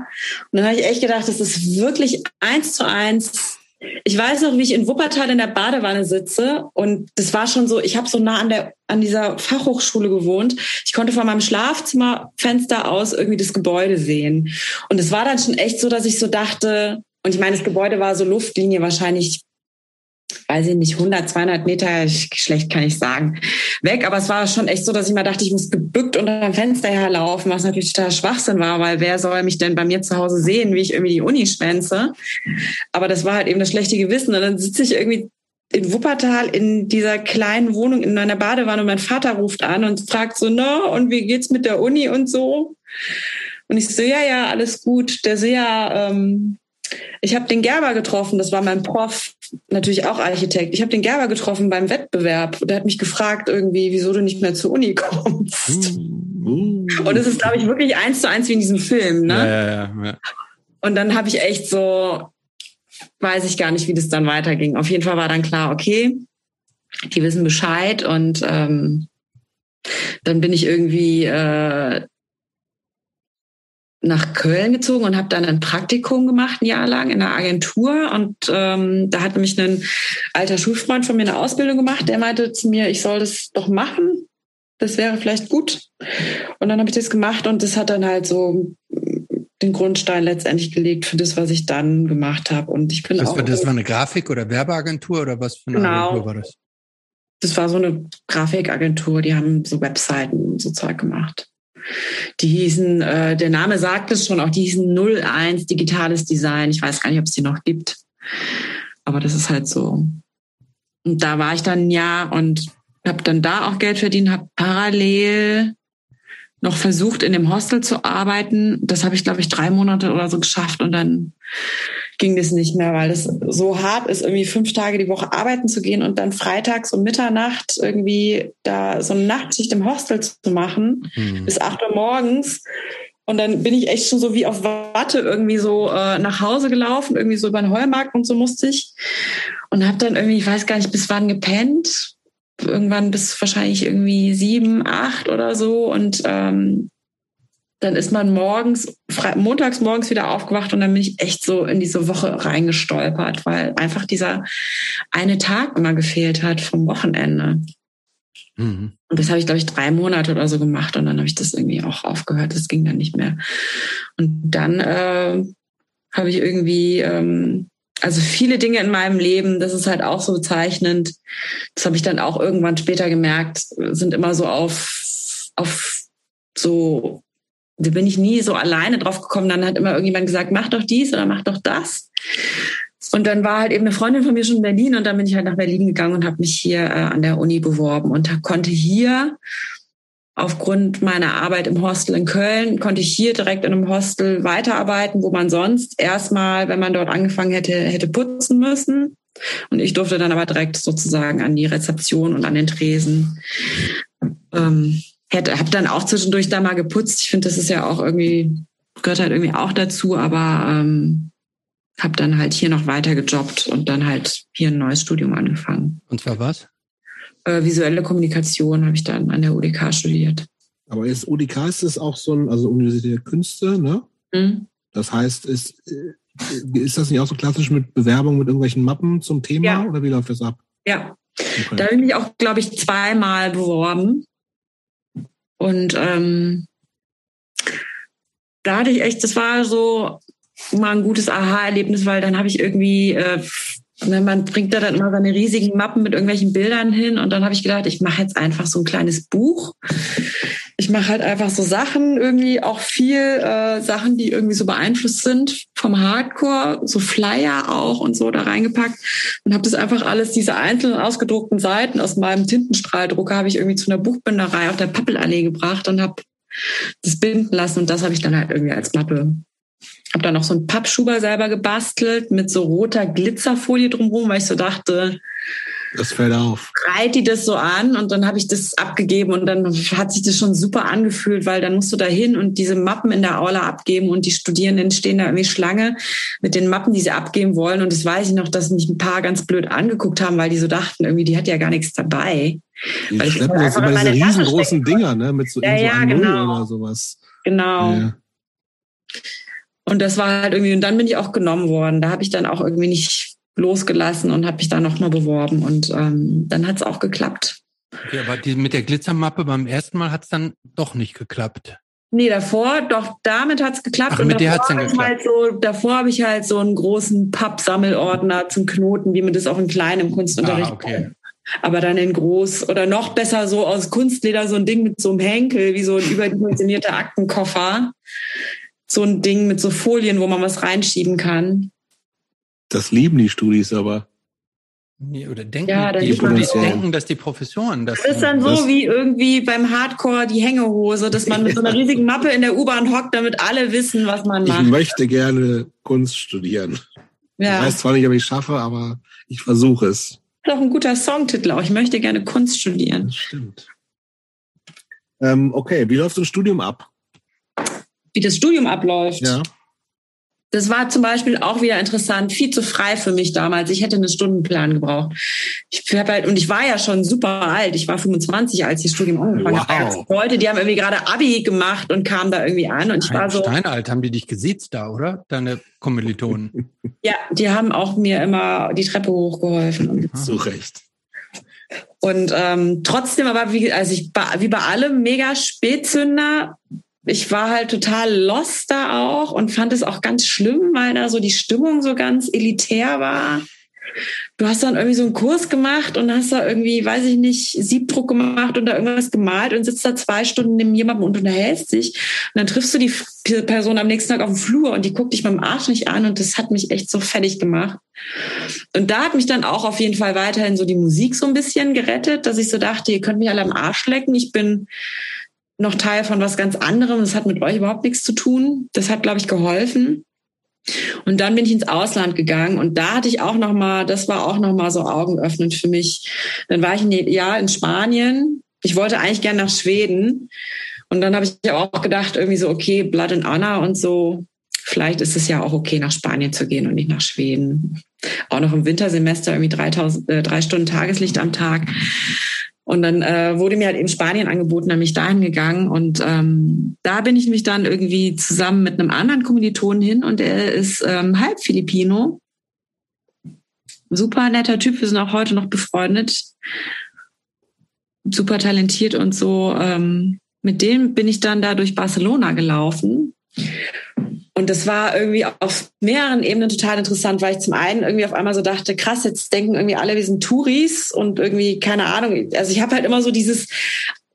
Und dann habe ich echt gedacht, das ist wirklich eins zu eins. Ich weiß noch, wie ich in Wuppertal in der Badewanne sitze und das war schon so, ich habe so nah an der an dieser Fachhochschule gewohnt. Ich konnte von meinem Schlafzimmerfenster aus irgendwie das Gebäude sehen. Und es war dann schon echt so, dass ich so dachte, und ich meine, das Gebäude war so Luftlinie wahrscheinlich weiß ich nicht, 100, 200 Meter, schlecht kann ich sagen, weg. Aber es war schon echt so, dass ich mal dachte, ich muss gebückt unter dem Fenster herlaufen, was natürlich total Schwachsinn war, weil wer soll mich denn bei mir zu Hause sehen, wie ich irgendwie die Uni schwänze? Aber das war halt eben das schlechte Gewissen. Und dann sitze ich irgendwie in Wuppertal in dieser kleinen Wohnung in meiner Badewanne und mein Vater ruft an und fragt so, na, und wie geht's mit der Uni und so? Und ich so, ja, ja, alles gut. Der so, ja, ähm, ich habe den Gerber getroffen, das war mein Prof, natürlich auch Architekt. Ich habe den Gerber getroffen beim Wettbewerb. Der hat mich gefragt irgendwie, wieso du nicht mehr zur Uni kommst. Uh, uh. Und es ist, glaube ich, wirklich eins zu eins wie in diesem Film. Ne? Ja, ja, ja, ja. Und dann habe ich echt so, weiß ich gar nicht, wie das dann weiterging. Auf jeden Fall war dann klar, okay, die wissen Bescheid und ähm, dann bin ich irgendwie äh, nach Köln gezogen und habe dann ein Praktikum gemacht, ein Jahr lang in einer Agentur. Und ähm, da hat mich ein alter Schulfreund von mir eine Ausbildung gemacht. Der meinte zu mir, ich soll das doch machen. Das wäre vielleicht gut. Und dann habe ich das gemacht und das hat dann halt so den Grundstein letztendlich gelegt für das, was ich dann gemacht habe. Und ich bin das auch. War, das war eine Grafik- oder Werbeagentur oder was für eine genau. Agentur war das? Das war so eine Grafikagentur, die haben so Webseiten und so Zeug gemacht. Die hießen, äh, der Name sagt es schon, auch die hießen 01 Digitales Design. Ich weiß gar nicht, ob es die noch gibt. Aber das ist halt so. Und da war ich dann ein Jahr und habe dann da auch Geld verdient, habe parallel noch versucht, in dem Hostel zu arbeiten. Das habe ich, glaube ich, drei Monate oder so geschafft und dann ging das nicht mehr, weil es so hart ist, irgendwie fünf Tage die Woche arbeiten zu gehen und dann freitags um Mitternacht irgendwie da so eine Nachtschicht im Hostel zu machen mhm. bis acht Uhr morgens. Und dann bin ich echt schon so wie auf Watte irgendwie so äh, nach Hause gelaufen, irgendwie so über den Heumarkt und so musste ich. Und habe dann irgendwie, ich weiß gar nicht, bis wann gepennt irgendwann bis wahrscheinlich irgendwie sieben, acht oder so. Und ähm, dann ist man morgens, montags morgens wieder aufgewacht und dann bin ich echt so in diese Woche reingestolpert, weil einfach dieser eine Tag immer gefehlt hat vom Wochenende. Mhm. Und das habe ich, glaube ich, drei Monate oder so gemacht und dann habe ich das irgendwie auch aufgehört. Das ging dann nicht mehr. Und dann äh, habe ich irgendwie ähm, also viele Dinge in meinem Leben, das ist halt auch so bezeichnend. Das habe ich dann auch irgendwann später gemerkt, sind immer so auf, auf so, da bin ich nie so alleine drauf gekommen. Dann hat immer irgendjemand gesagt, mach doch dies oder mach doch das. Und dann war halt eben eine Freundin von mir schon in Berlin und dann bin ich halt nach Berlin gegangen und habe mich hier äh, an der Uni beworben und konnte hier aufgrund meiner Arbeit im Hostel in Köln konnte ich hier direkt in einem Hostel weiterarbeiten, wo man sonst erstmal, wenn man dort angefangen hätte, hätte putzen müssen. Und ich durfte dann aber direkt sozusagen an die Rezeption und an den Tresen. Ähm, hätte, habe dann auch zwischendurch da mal geputzt. Ich finde, das ist ja auch irgendwie gehört halt irgendwie auch dazu, aber ähm, habe dann halt hier noch weiter gejobbt und dann halt hier ein neues Studium angefangen. Und zwar was? äh, visuelle Kommunikation habe ich dann an der UDK studiert. Aber ist UDK ist es auch so ein, also Universität der Künste, ne? Mhm. Das heißt, ist, äh, ist das nicht auch so klassisch mit Bewerbung mit irgendwelchen Mappen zum Thema ja. oder wie läuft das ab? Ja. Okay. Da habe ich mich auch, glaube ich, zweimal beworben. Und ähm, da hatte ich echt, das war so mal ein gutes Aha-Erlebnis, weil dann habe ich irgendwie äh, Ne, man bringt da dann immer seine riesigen Mappen mit irgendwelchen Bildern hin und dann habe ich gedacht, ich mache jetzt einfach so ein kleines Buch. Ich mache halt einfach so Sachen, irgendwie auch viel äh, Sachen, die irgendwie so beeinflusst sind vom Hardcore, so Flyer auch und so da reingepackt und habe das einfach alles, diese einzelnen ausgedruckten Seiten aus meinem Tintenstrahldrucker habe ich irgendwie zu einer Buchbinderei auf der Pappelallee gebracht und habe das binden lassen und das habe ich dann halt irgendwie als Mappe. Habe dann noch so einen Pappschuber selber gebastelt mit so roter Glitzerfolie drumherum, weil ich so dachte, das fällt auf. Reit die das so an und dann habe ich das abgegeben und dann hat sich das schon super angefühlt, weil dann musst du da hin und diese Mappen in der Aula abgeben und die Studierenden stehen da irgendwie Schlange mit den Mappen, die sie abgeben wollen. Und das weiß ich noch, dass mich ein paar ganz blöd angeguckt haben, weil die so dachten, irgendwie, die hat ja gar nichts dabei. Die weil schleppen jetzt immer diese riesengroßen Dinger, ne? Mit so, ja, so ja, genau. oder sowas. Genau. Ja. Und das war halt irgendwie, und dann bin ich auch genommen worden. Da habe ich dann auch irgendwie nicht losgelassen und habe mich da nochmal beworben. Und ähm, dann hat es auch geklappt. Okay, aber die, mit der Glitzermappe beim ersten Mal hat es dann doch nicht geklappt. Nee, davor, doch damit hat's geklappt. Ach, und mit dir hat's davor dann ich geklappt. Halt so, davor habe ich halt so einen großen Pappsammelordner zum Knoten, wie man das auch in kleinem Kunstunterricht Ah, okay. aber dann in groß oder noch besser so aus Kunstleder so ein Ding mit so einem Henkel, wie so ein überdimensionierter Aktenkoffer. So ein Ding mit so Folien, wo man was reinschieben kann. Das lieben die Studis aber. Nee, oder denken, Ja, die, das ja. denken, dass die Professoren das. Das ist dann so Das- wie irgendwie beim Hardcore die Hängehose, dass man mit so einer riesigen Mappe in der U-Bahn hockt, damit alle wissen, was man Ich macht. möchte gerne Kunst studieren. Ich Ja, weiß zwar nicht, ob ich es schaffe, aber ich versuche es. ist doch ein guter Songtitel auch. Ich möchte gerne Kunst studieren. Das stimmt. Ähm, okay, wie läuft ein Studium ab? Wie das Studium abläuft. Ja. Das war zum Beispiel auch wieder interessant, viel zu frei für mich damals. Ich hätte einen Stundenplan gebraucht. Ich hab halt, und ich war ja schon super alt. Ich war 25, als ich das Studium angefangen Wow. habe. Leute, die haben irgendwie gerade Abi gemacht und kamen da irgendwie an. Und ich war so, Steinalt haben die dich gesiezt da, oder? Deine Kommilitonen. ja, die haben auch mir immer die Treppe hochgeholfen. Und, Zu Recht. und ähm, trotzdem aber, wie, also ich, war- wie bei allem, mega Spätzünder. Ich war halt total lost da auch und fand es auch ganz schlimm, weil da so die Stimmung so ganz elitär war. Du hast dann irgendwie so einen Kurs gemacht und hast da irgendwie, weiß ich nicht, Siebdruck gemacht und da irgendwas gemalt und sitzt da zwei Stunden neben jemandem und unterhältst dich. Und dann triffst du die Person am nächsten Tag auf dem Flur und die guckt dich dem Arsch nicht an und das hat mich echt so fertig gemacht. Und da hat mich dann auch auf jeden Fall weiterhin so die Musik so ein bisschen gerettet, dass ich so dachte, ihr könnt mich alle am Arsch lecken. Ich bin noch Teil von was ganz anderem. Das hat mit euch überhaupt nichts zu tun. Das hat, glaube ich, geholfen. Und dann bin ich ins Ausland gegangen und da hatte ich auch noch mal, das war auch noch mal so augenöffnend für mich. Dann war ich ein Jahr in Spanien. Ich wollte eigentlich gern nach Schweden und dann habe ich auch gedacht irgendwie so okay Blood and Honor und so. Vielleicht ist es ja auch okay nach Spanien zu gehen und nicht nach Schweden. Auch noch im Wintersemester irgendwie 3000, äh, drei Stunden Tageslicht am Tag. Und dann äh, wurde mir halt eben Spanien angeboten, dann bin ich dahin gegangen und ähm, da bin ich mich dann irgendwie zusammen mit einem anderen Kommilitonen hin und er ist ähm, halb Filipino. Super netter Typ, wir sind auch heute noch befreundet. Super talentiert und so. Ähm, mit dem bin ich dann da durch Barcelona gelaufen. Und das war irgendwie auf mehreren Ebenen total interessant, weil ich zum einen irgendwie auf einmal so dachte, krass, jetzt denken irgendwie alle, wir sind Touris und irgendwie, keine Ahnung, also ich habe halt immer so dieses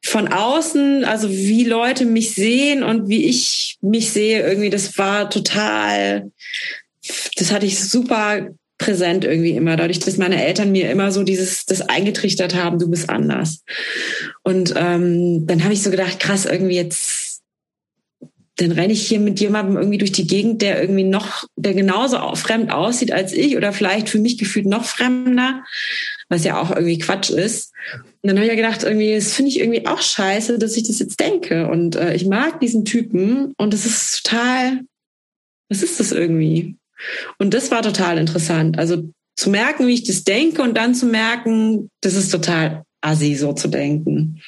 von außen, also wie Leute mich sehen und wie ich mich sehe, irgendwie, das war total, das hatte ich super präsent irgendwie immer, dadurch, dass meine Eltern mir immer so dieses, das eingetrichtert haben, du bist anders. Und ähm, dann habe ich so gedacht, krass, irgendwie jetzt dann renne ich hier mit jemandem irgendwie durch die Gegend, der irgendwie noch, der genauso au- fremd aussieht als ich oder vielleicht für mich gefühlt noch fremder, was ja auch irgendwie Quatsch ist. Und dann habe ich ja gedacht, irgendwie, das finde ich irgendwie auch scheiße, dass ich das jetzt denke. Und äh, ich mag diesen Typen und das ist total, was ist das irgendwie? Und das war total interessant. Also zu merken, wie ich das denke und dann zu merken, das ist total assi, so zu denken.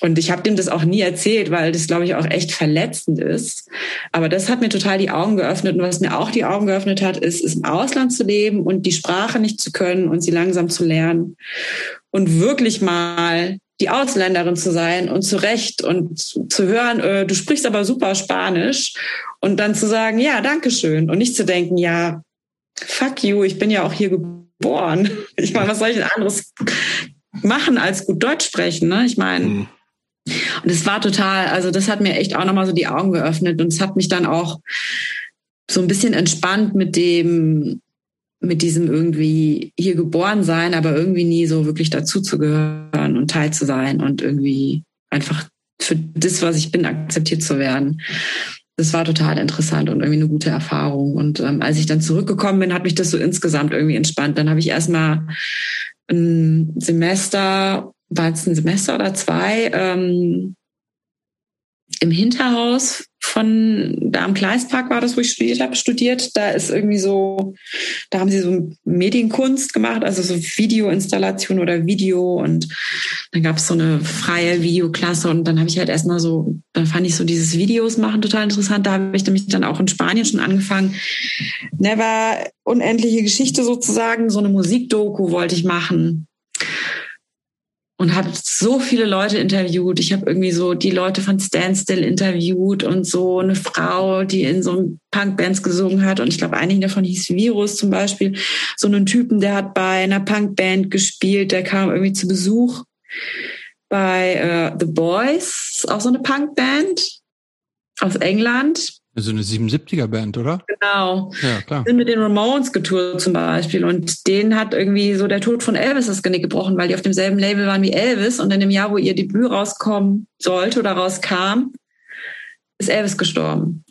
Und ich habe dem das auch nie erzählt, weil das, glaube ich, auch echt verletzend ist. Aber das hat mir total die Augen geöffnet. Und was mir auch die Augen geöffnet hat, ist, ist im Ausland zu leben und die Sprache nicht zu können und sie langsam zu lernen. Und wirklich mal die Ausländerin zu sein und zu Recht und zu, hören, äh, du sprichst aber super Spanisch. Und dann zu sagen, ja, danke schön. Und nicht zu denken, ja, fuck you, ich bin ja auch hier geboren. Ich meine, was soll ich denn anderes machen als gut Deutsch sprechen? Ne? Ich meine, Hm. Und es war total, also das hat mir echt auch nochmal so die Augen geöffnet und es hat mich dann auch so ein bisschen entspannt mit dem, mit diesem irgendwie hier geboren sein, aber irgendwie nie so wirklich dazu zu gehören und Teil zu sein und irgendwie einfach für das, was ich bin, akzeptiert zu werden. Das war total interessant und irgendwie eine gute Erfahrung. Und ähm, als ich dann zurückgekommen bin, hat mich das so insgesamt irgendwie entspannt. Dann habe ich erstmal ein Semester, war es ein Semester oder zwei, ähm, im Hinterhaus von da am Kleistpark war das, wo ich studiert habe, studiert. Da ist irgendwie so, da haben sie so Medienkunst gemacht, also so Videoinstallation oder Video und dann gab es so eine freie Videoklasse und dann habe ich halt erstmal so, dann fand ich so dieses Videos machen total interessant. Da habe ich nämlich dann auch in Spanien schon angefangen. Never unendliche Geschichte sozusagen, so eine Musikdoku wollte ich machen. Und habe so viele Leute interviewt. Ich habe irgendwie so die Leute von Standstill interviewt und so eine Frau, die in so Punkbands gesungen hat. Und ich glaube, einigen davon hieß Virus zum Beispiel. So einen Typen, der hat bei einer Punkband gespielt, der kam irgendwie zu Besuch bei äh, The Boys, auch so eine Punkband aus England. So eine 77er-Band, oder? Genau. Ja, klar. Sind mit den Ramones getourt zum Beispiel. Und denen hat irgendwie so der Tod von Elvis das Genick gebrochen, weil die auf demselben Label waren wie Elvis. Und in dem Jahr, wo ihr Debüt rauskommen sollte oder rauskam, ist Elvis gestorben.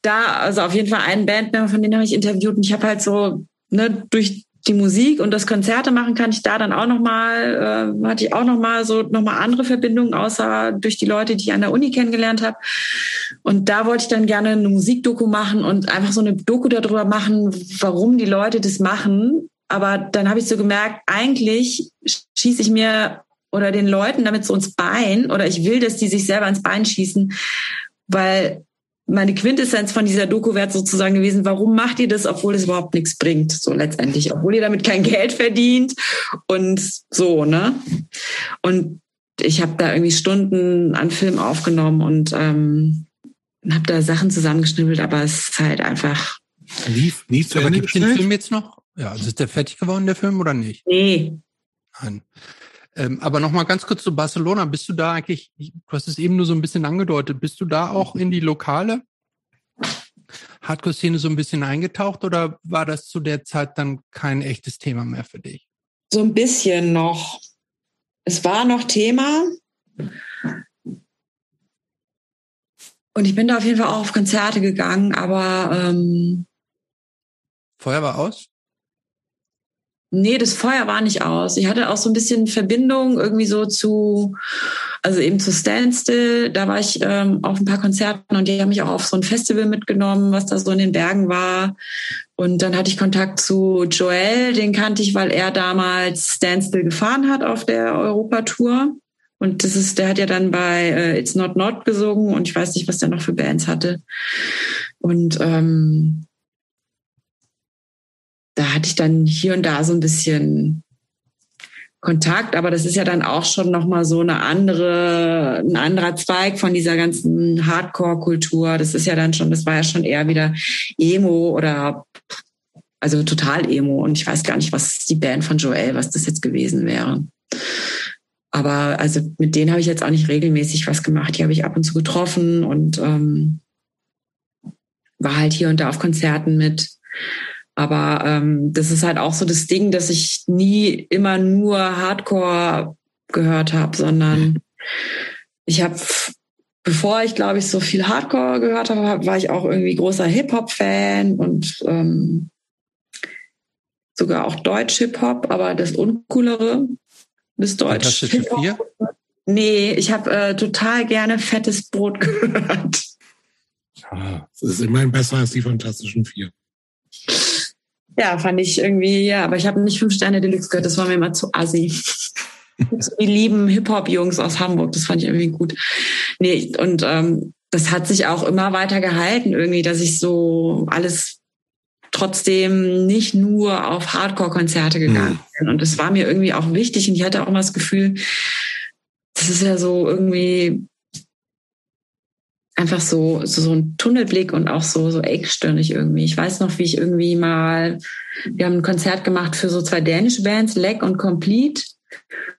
Da, also auf jeden Fall einen Bandmember, von denen habe ich interviewt. Und ich habe halt so, ne, durch die Musik und das Konzerte machen kann ich da dann auch noch mal äh, hatte ich auch noch mal so noch mal andere Verbindungen außer durch die Leute, die ich an der Uni kennengelernt habe. Und da wollte ich dann gerne eine Musikdoku machen und einfach so eine Doku darüber machen, warum die Leute das machen. Aber dann habe ich so gemerkt, eigentlich schieße ich mir oder den Leuten damit so ins Bein oder ich will, dass die sich selber ins Bein schießen, weil meine Quintessenz von dieser Doku wäre sozusagen gewesen, warum macht ihr das, obwohl es überhaupt nichts bringt, so letztendlich, obwohl ihr damit kein Geld verdient und so, ne? Und ich habe da irgendwie Stunden an Film aufgenommen und ähm, habe da Sachen zusammengeschnibbelt, aber es ist halt einfach. Lief, lief zu Aber gibt den gestellt? Film jetzt noch? Ja, also ist der fertig geworden, der Film, oder nicht? Nee. Nein. Ähm, aber noch mal ganz kurz zu Barcelona. Bist du da eigentlich, du hast es eben nur so ein bisschen angedeutet, bist du da auch in die lokale Hardcore-Szene so ein bisschen eingetaucht oder war das zu der Zeit dann kein echtes Thema mehr für dich? So ein bisschen noch. Es war noch Thema. Und ich bin da auf jeden Fall auch auf Konzerte gegangen, aber ähm, Feuer war aus? Nee, das Feuer war nicht aus. Ich hatte auch so ein bisschen Verbindung irgendwie so zu, also eben zu Standstill. Da war ich ähm, auf ein paar Konzerten und die haben mich auch auf so ein Festival mitgenommen, was da so in den Bergen war. Und dann hatte ich Kontakt zu Joel, den kannte ich, weil er damals Standstill gefahren hat auf der Europatour. Und das ist, der hat ja dann bei äh, It's Not Not gesungen und ich weiß nicht, was der noch für Bands hatte. Und ähm, da hatte ich dann hier und da so ein bisschen Kontakt, aber das ist ja dann auch schon noch mal so eine andere, ein anderer Zweig von dieser ganzen Hardcore-Kultur. Das ist ja dann schon, das war ja schon eher wieder Emo oder also total Emo. Und ich weiß gar nicht, was die Band von Joel, was das jetzt gewesen wäre. Aber also mit denen habe ich jetzt auch nicht regelmäßig was gemacht. Die habe ich ab und zu getroffen und ähm, war halt hier und da auf Konzerten mit. Aber ähm, das ist halt auch so das Ding, dass ich nie immer nur Hardcore gehört habe, sondern ich habe, bevor ich glaube ich so viel Hardcore gehört habe, war ich auch irgendwie großer Hip-Hop-Fan und ähm, sogar auch Deutsch-Hip-Hop, aber das Uncoolere, das Deutsch. Hip-Hop. Vier? Nee, ich habe äh, total gerne fettes Brot gehört. Ja, das ist immerhin besser als die Fantastischen Vier. Ja, fand ich irgendwie, ja, aber ich habe nicht fünf Sterne Deluxe gehört, das war mir immer zu assi. Die lieben Hip-Hop-Jungs aus Hamburg, das fand ich irgendwie gut. Nee, und ähm, das hat sich auch immer weiter gehalten, irgendwie, dass ich so alles trotzdem nicht nur auf Hardcore-Konzerte gegangen bin. Und das war mir irgendwie auch wichtig und ich hatte auch immer das Gefühl, das ist ja so irgendwie einfach so, so, so ein Tunnelblick und auch so, so eckstirnig irgendwie. Ich weiß noch, wie ich irgendwie mal, wir haben ein Konzert gemacht für so zwei dänische Bands, Leck und Complete.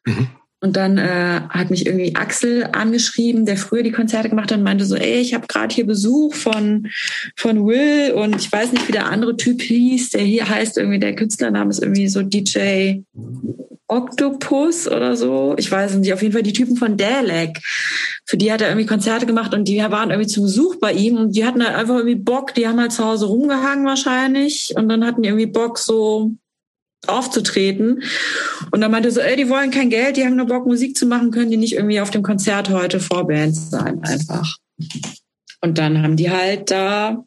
Mhm. Und dann äh, hat mich irgendwie Axel angeschrieben, der früher die Konzerte gemacht hat und meinte so, ey, ich habe gerade hier Besuch von, von Will und ich weiß nicht, wie der andere Typ hieß. Der hier heißt irgendwie, der Künstlername ist irgendwie so DJ Octopus oder so. Ich weiß nicht, auf jeden Fall die Typen von Dalek. Für die hat er irgendwie Konzerte gemacht und die waren irgendwie zu Besuch bei ihm und die hatten halt einfach irgendwie Bock, die haben halt zu Hause rumgehangen wahrscheinlich und dann hatten die irgendwie Bock so aufzutreten. Und dann meinte so, ey, die wollen kein Geld, die haben nur Bock, Musik zu machen, können die nicht irgendwie auf dem Konzert heute Vorbands sein, einfach. Und dann haben die halt da,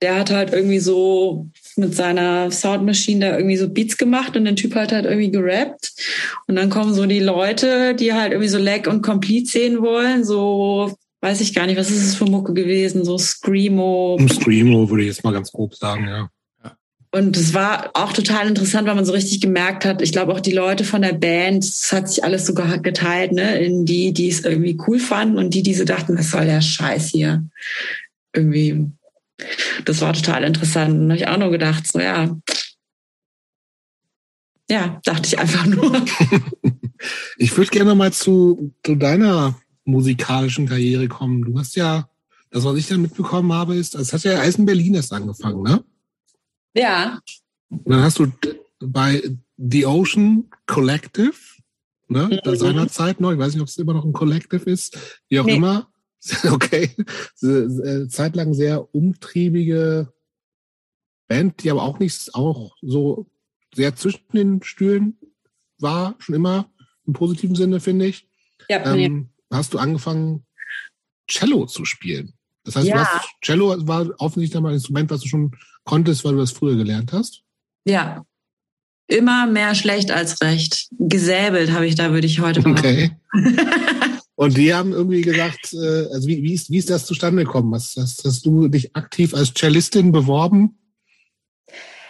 der hat halt irgendwie so mit seiner Soundmaschine da irgendwie so Beats gemacht und der Typ hat halt irgendwie gerappt. Und dann kommen so die Leute, die halt irgendwie so Leg und Complete sehen wollen, so weiß ich gar nicht, was ist es für Mucke gewesen, so Screamo. Screamo würde ich jetzt mal ganz grob sagen, ja. Und es war auch total interessant, weil man so richtig gemerkt hat, ich glaube auch die Leute von der Band, es hat sich alles sogar geteilt, ne, in die, die es irgendwie cool fanden und die, die so dachten, was soll der Scheiß hier? Irgendwie. Das war total interessant. Und habe ich auch nur gedacht, so ja. Ja, dachte ich einfach nur. ich würde gerne mal zu, zu deiner musikalischen Karriere kommen. Du hast ja, das, was ich da mitbekommen habe, ist, es hat ja Eisen Berlin erst angefangen, ne? Ja. Und dann hast du bei The Ocean Collective, ne, mhm. seinerzeit noch, ich weiß nicht, ob es immer noch ein Collective ist, wie auch nee. immer. Okay. Zeitlang sehr umtriebige Band, die aber auch nicht auch so sehr zwischen den Stühlen war, schon immer im positiven Sinne, finde ich. Ja, ähm, hast du angefangen, Cello zu spielen. Das heißt, ja. hast, Cello war offensichtlich mal ein Instrument, was du schon konntest, weil du das früher gelernt hast? Ja. Immer mehr schlecht als recht. Gesäbelt habe ich da, würde ich heute behaupten. Okay. Und die haben irgendwie gesagt, äh, also wie, wie, ist, wie ist das zustande gekommen? Hast, hast, hast du dich aktiv als Cellistin beworben?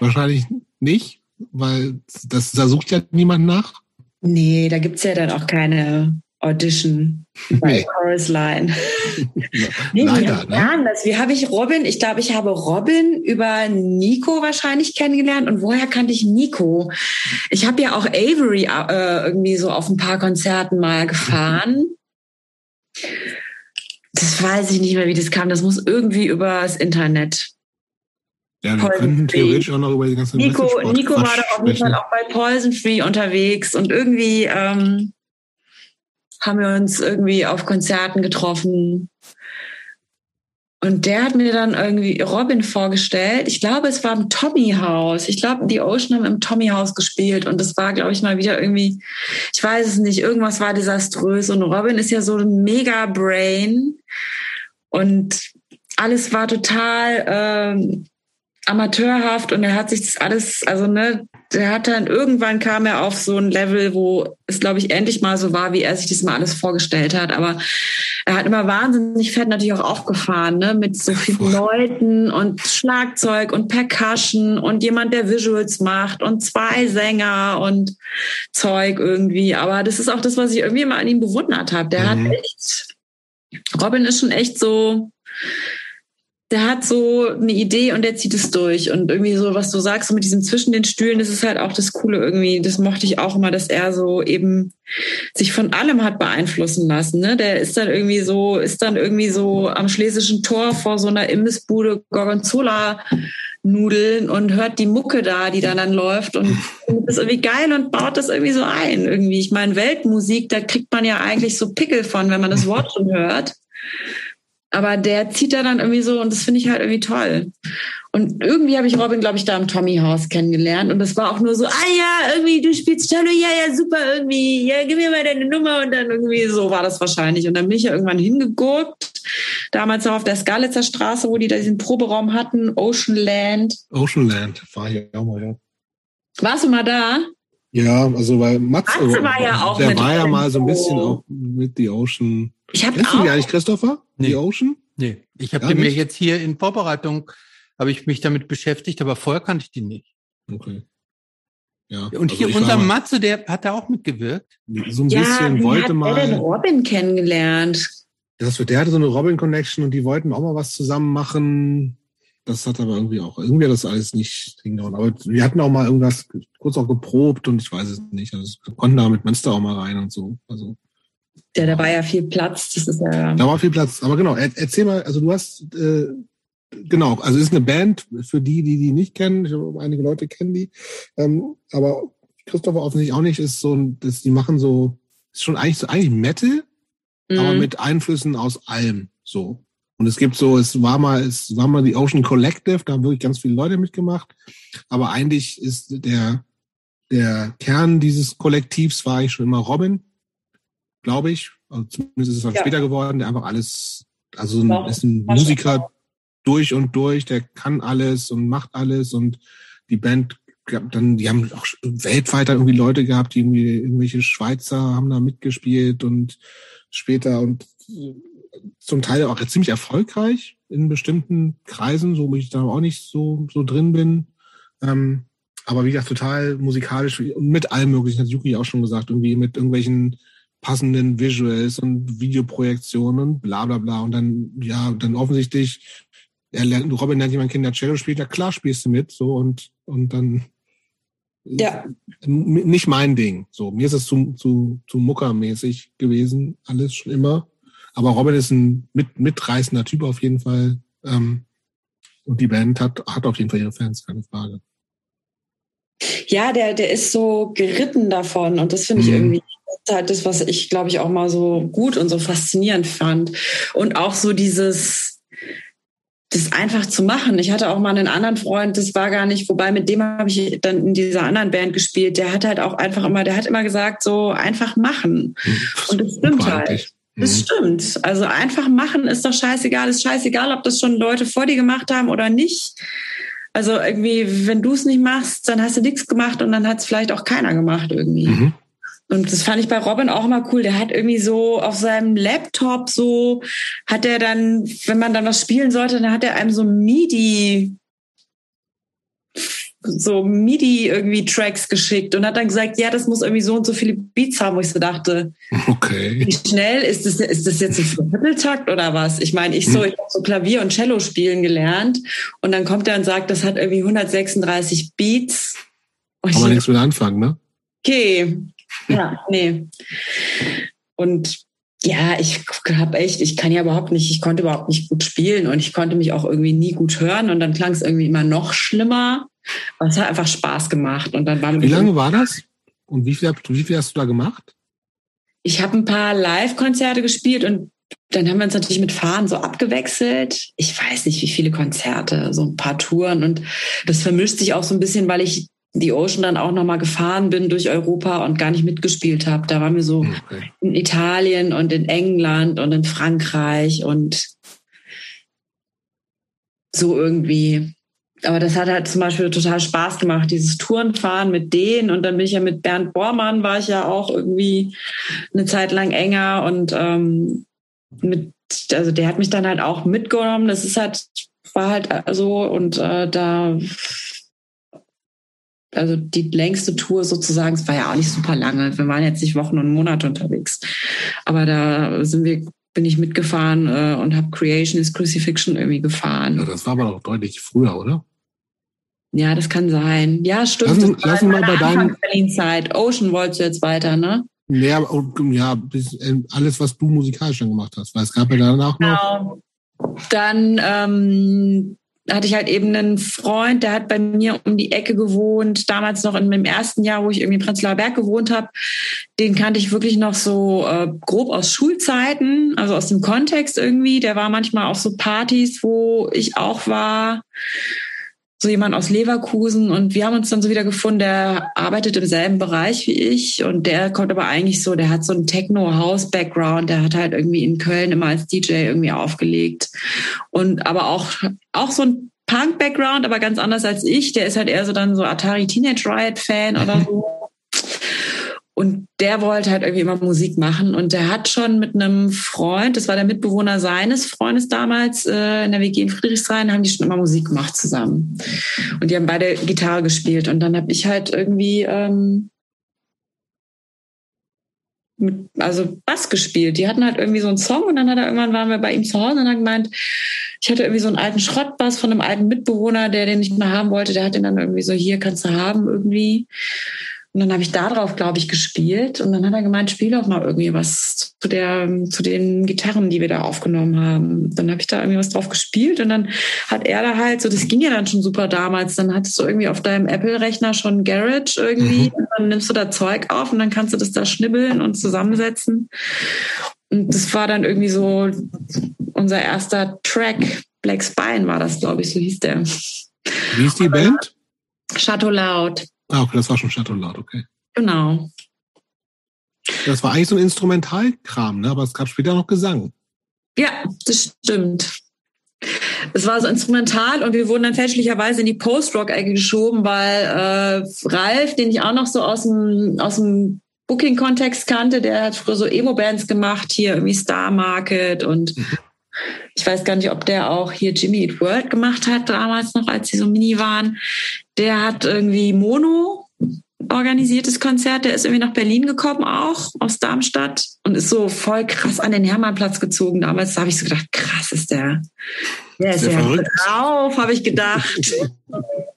Wahrscheinlich nicht, weil das, da sucht ja niemand nach. Nee, da gibt's ja dann auch keine Audition bei nee. Chorus Line. nee, Leider, wie, ne? Wie habe ich Robin? Ich glaube, ich habe Robin über Nico wahrscheinlich kennengelernt. Und woher kannte ich Nico? Ich habe ja auch Avery äh, irgendwie so auf ein paar Konzerten mal gefahren. Das weiß ich nicht mehr, wie das kam. Das muss irgendwie übers Internet. Ja, wir Poison könnten theoretisch auch noch über die ganze Nico, Nico war da auf jeden Fall auch bei Poison Free unterwegs und irgendwie ähm, haben wir uns irgendwie auf Konzerten getroffen. Und der hat mir dann irgendwie Robin vorgestellt. Ich glaube, es war im Tommy House. Ich glaube, die Ocean haben im Tommy House gespielt. Und das war, glaube ich, mal wieder irgendwie, ich weiß es nicht, irgendwas war desaströs. Und Robin ist ja so ein mega Brain. Und alles war total ähm, amateurhaft und er hat sich das alles, also ne, der hat dann irgendwann kam er auf so ein Level, wo es, glaube ich, endlich mal so war, wie er sich das mal alles vorgestellt hat. Aber er hat immer wahnsinnig fett natürlich auch aufgefahren, ne, mit so vielen Leuten und Schlagzeug und Percussion und jemand, der Visuals macht und zwei Sänger und Zeug irgendwie. Aber das ist auch das, was ich irgendwie immer an ihm bewundert habe. Der mhm. hat echt, Robin ist schon echt so, der hat so eine Idee und der zieht es durch. Und irgendwie so, was du sagst, so mit diesem zwischen den Stühlen, das ist halt auch das Coole irgendwie. Das mochte ich auch immer, dass er so eben sich von allem hat beeinflussen lassen. Ne? Der ist dann irgendwie so, ist dann irgendwie so am schlesischen Tor vor so einer Imbissbude Gorgonzola Nudeln und hört die Mucke da, die da dann läuft und findet das irgendwie geil und baut das irgendwie so ein. Irgendwie, ich meine, Weltmusik, da kriegt man ja eigentlich so Pickel von, wenn man das Wort schon hört. Aber der zieht da dann irgendwie so und das finde ich halt irgendwie toll. Und irgendwie habe ich Robin, glaube ich, da im Tommy House kennengelernt und das war auch nur so, ah ja, irgendwie du spielst Cello, ja, ja, super, irgendwie, ja, gib mir mal deine Nummer und dann irgendwie so war das wahrscheinlich. Und dann bin ich ja irgendwann hingegurkt, damals noch auf der Skalitzer Straße, wo die da diesen Proberaum hatten, Ocean Land. Ocean Land, war ich auch mal, ja. Warst du mal da? Ja, also weil Mats, Matze war ja auch der war ja mal so ein bisschen auch mit The Ocean. Ich habe Kennst auch. du die eigentlich, Christopher? Nee. The Ocean? Nee, ich habe mir jetzt hier in Vorbereitung habe ich mich damit beschäftigt, aber vorher kannte ich die nicht. Okay. Ja. Und also hier unser Matze, der hat da auch mitgewirkt. So ein ja, bisschen wollte mal. Wer denn Robin kennengelernt? Das, der hatte so eine Robin-Connection und die wollten auch mal was zusammen machen. Das hat aber irgendwie auch, irgendwie hat das alles nicht hingehauen. Aber wir hatten auch mal irgendwas kurz auch geprobt und ich weiß es nicht. Also konnten da mit Münster auch mal rein und so. Also. Ja, da war ja viel Platz. Das ist ja. Da war viel Platz. Aber genau, erzähl mal, also du hast, äh, genau, also es ist eine Band für die, die die nicht kennen. Ich habe einige Leute kennen die. Ähm, aber Christopher offensichtlich auch nicht, ist so ein, das, die machen so, ist schon eigentlich so, eigentlich Metal, mhm. aber mit Einflüssen aus allem, so. Und es gibt so, es war mal, es war mal die Ocean Collective, da haben wirklich ganz viele Leute mitgemacht. Aber eigentlich ist der, der Kern dieses Kollektivs war ich schon immer Robin, glaube ich. Also zumindest ist es dann ja. später geworden, der einfach alles, also ein, ist ein Musiker durch und durch, der kann alles und macht alles und die Band dann, die haben auch weltweit irgendwie Leute gehabt, die irgendwie irgendwelche Schweizer haben da mitgespielt und später und zum Teil auch ziemlich erfolgreich in bestimmten Kreisen, so wo ich da auch nicht so, so drin bin. Ähm, aber wie gesagt, total musikalisch und mit allem möglichen, hat Yuki auch schon gesagt, irgendwie mit irgendwelchen passenden Visuals und Videoprojektionen bla bla bla. Und dann, ja, dann offensichtlich, er lernt, Robin lernt jemand Kinder Cello spielt, ja klar spielst du mit, so und, und dann ja. nicht mein Ding. So, mir ist es zu, zu, zu muckermäßig gewesen, alles schon immer. Aber Robin ist ein mit, mitreißender Typ auf jeden Fall. Ähm, und die Band hat, hat auf jeden Fall ihre Fans, keine Frage. Ja, der, der ist so geritten davon und das finde ich mhm. irgendwie halt das, was ich, glaube ich, auch mal so gut und so faszinierend fand. Und auch so dieses, das einfach zu machen. Ich hatte auch mal einen anderen Freund, das war gar nicht, wobei mit dem habe ich dann in dieser anderen Band gespielt. Der hat halt auch einfach immer, der hat immer gesagt, so einfach machen. Und das stimmt halt. Das mhm. stimmt. Also einfach machen ist doch scheißegal. Ist scheißegal, ob das schon Leute vor dir gemacht haben oder nicht. Also irgendwie, wenn du es nicht machst, dann hast du nichts gemacht und dann hat es vielleicht auch keiner gemacht irgendwie. Mhm. Und das fand ich bei Robin auch immer cool. Der hat irgendwie so auf seinem Laptop so, hat er dann, wenn man dann was spielen sollte, dann hat er einem so MIDI so MIDI irgendwie Tracks geschickt und hat dann gesagt, ja, das muss irgendwie so und so viele Beats haben, wo ich so dachte, okay. Wie schnell ist das, ist das jetzt ein Vierteltakt oder was? Ich meine, ich so, hm. ich habe so Klavier und Cello spielen gelernt und dann kommt er und sagt, das hat irgendwie 136 Beats. Und Kann man nichts mit anfangen, ne? Okay, ja, nee. Und ja, ich habe echt, ich kann ja überhaupt nicht, ich konnte überhaupt nicht gut spielen und ich konnte mich auch irgendwie nie gut hören und dann klang es irgendwie immer noch schlimmer. Aber es hat einfach Spaß gemacht und dann war Wie lange war das? Und wie viel, wie viel hast du da gemacht? Ich habe ein paar Live-Konzerte gespielt und dann haben wir uns natürlich mit Fahren so abgewechselt. Ich weiß nicht, wie viele Konzerte, so ein paar Touren und das vermischt sich auch so ein bisschen, weil ich die Ocean dann auch nochmal gefahren bin durch Europa und gar nicht mitgespielt habe. Da waren wir so okay. in Italien und in England und in Frankreich und so irgendwie. Aber das hat halt zum Beispiel total Spaß gemacht, dieses Tourenfahren mit denen. Und dann bin ich ja mit Bernd Bormann, war ich ja auch irgendwie eine Zeit lang enger und ähm, mit, also der hat mich dann halt auch mitgenommen. Das ist halt, war halt so und äh, da also die längste Tour sozusagen, es war ja auch nicht super lange. Wir waren jetzt nicht Wochen und Monate unterwegs. Aber da sind wir, bin ich mitgefahren äh, und habe Creation is Crucifixion irgendwie gefahren. Ja, das war aber noch deutlich früher, oder? Ja, das kann sein. Ja, stimmt. Lass, lass mal bei deinem Berlin-Zeit. Ocean wolltest du jetzt weiter, ne? Ja, ja, bis, äh, alles, was du musikalisch dann gemacht hast. Weil es gab ja danach genau. noch. Dann ähm, hatte ich halt eben einen Freund, der hat bei mir um die Ecke gewohnt, damals noch in meinem ersten Jahr, wo ich irgendwie in Prenzlauer Berg gewohnt habe. Den kannte ich wirklich noch so äh, grob aus Schulzeiten, also aus dem Kontext irgendwie. Der war manchmal auf so Partys, wo ich auch war so jemand aus Leverkusen und wir haben uns dann so wieder gefunden, der arbeitet im selben Bereich wie ich und der kommt aber eigentlich so, der hat so einen Techno-House-Background, der hat halt irgendwie in Köln immer als DJ irgendwie aufgelegt und aber auch, auch so ein Punk-Background, aber ganz anders als ich, der ist halt eher so dann so Atari Teenage Riot-Fan oder so. Und der wollte halt irgendwie immer Musik machen. Und der hat schon mit einem Freund, das war der Mitbewohner seines Freundes damals äh, in der WG in Friedrichshain, haben die schon immer Musik gemacht zusammen. Und die haben beide Gitarre gespielt. Und dann habe ich halt irgendwie ähm, mit, also Bass gespielt. Die hatten halt irgendwie so einen Song und dann hat er irgendwann waren wir bei ihm zu Hause und hat gemeint, ich hatte irgendwie so einen alten Schrottbass von einem alten Mitbewohner, der den nicht mehr haben wollte. Der hat den dann irgendwie so, hier kannst du haben irgendwie. Und dann habe ich da drauf, glaube ich, gespielt. Und dann hat er gemeint, spiel doch mal irgendwie was zu der, zu den Gitarren, die wir da aufgenommen haben. Dann habe ich da irgendwie was drauf gespielt und dann hat er da halt so, das ging ja dann schon super damals. Dann hattest du irgendwie auf deinem Apple-Rechner schon Garage irgendwie. Mhm. Und dann nimmst du da Zeug auf und dann kannst du das da schnibbeln und zusammensetzen. Und das war dann irgendwie so unser erster Track. Black Spine war das, glaube ich, so hieß der. Wie ist die Band? Chateau Loud. Ah, okay, das war schon Chateau Laut, okay. Genau. Das war eigentlich so ein Instrumentalkram, ne? aber es gab später noch Gesang. Ja, das stimmt. Es war so instrumental und wir wurden dann fälschlicherweise in die Post-Rock-Ecke geschoben, weil äh, Ralf, den ich auch noch so aus dem, aus dem Booking-Kontext kannte, der hat früher so Emo-Bands gemacht, hier irgendwie Star Market und mhm. Ich weiß gar nicht, ob der auch hier Jimmy Eat World gemacht hat, damals noch, als sie so mini waren. Der hat irgendwie Mono organisiertes Konzert. Der ist irgendwie nach Berlin gekommen, auch aus Darmstadt und ist so voll krass an den Hermannplatz gezogen. Damals habe ich so gedacht, krass ist der. Der ist ja drauf, habe ich gedacht.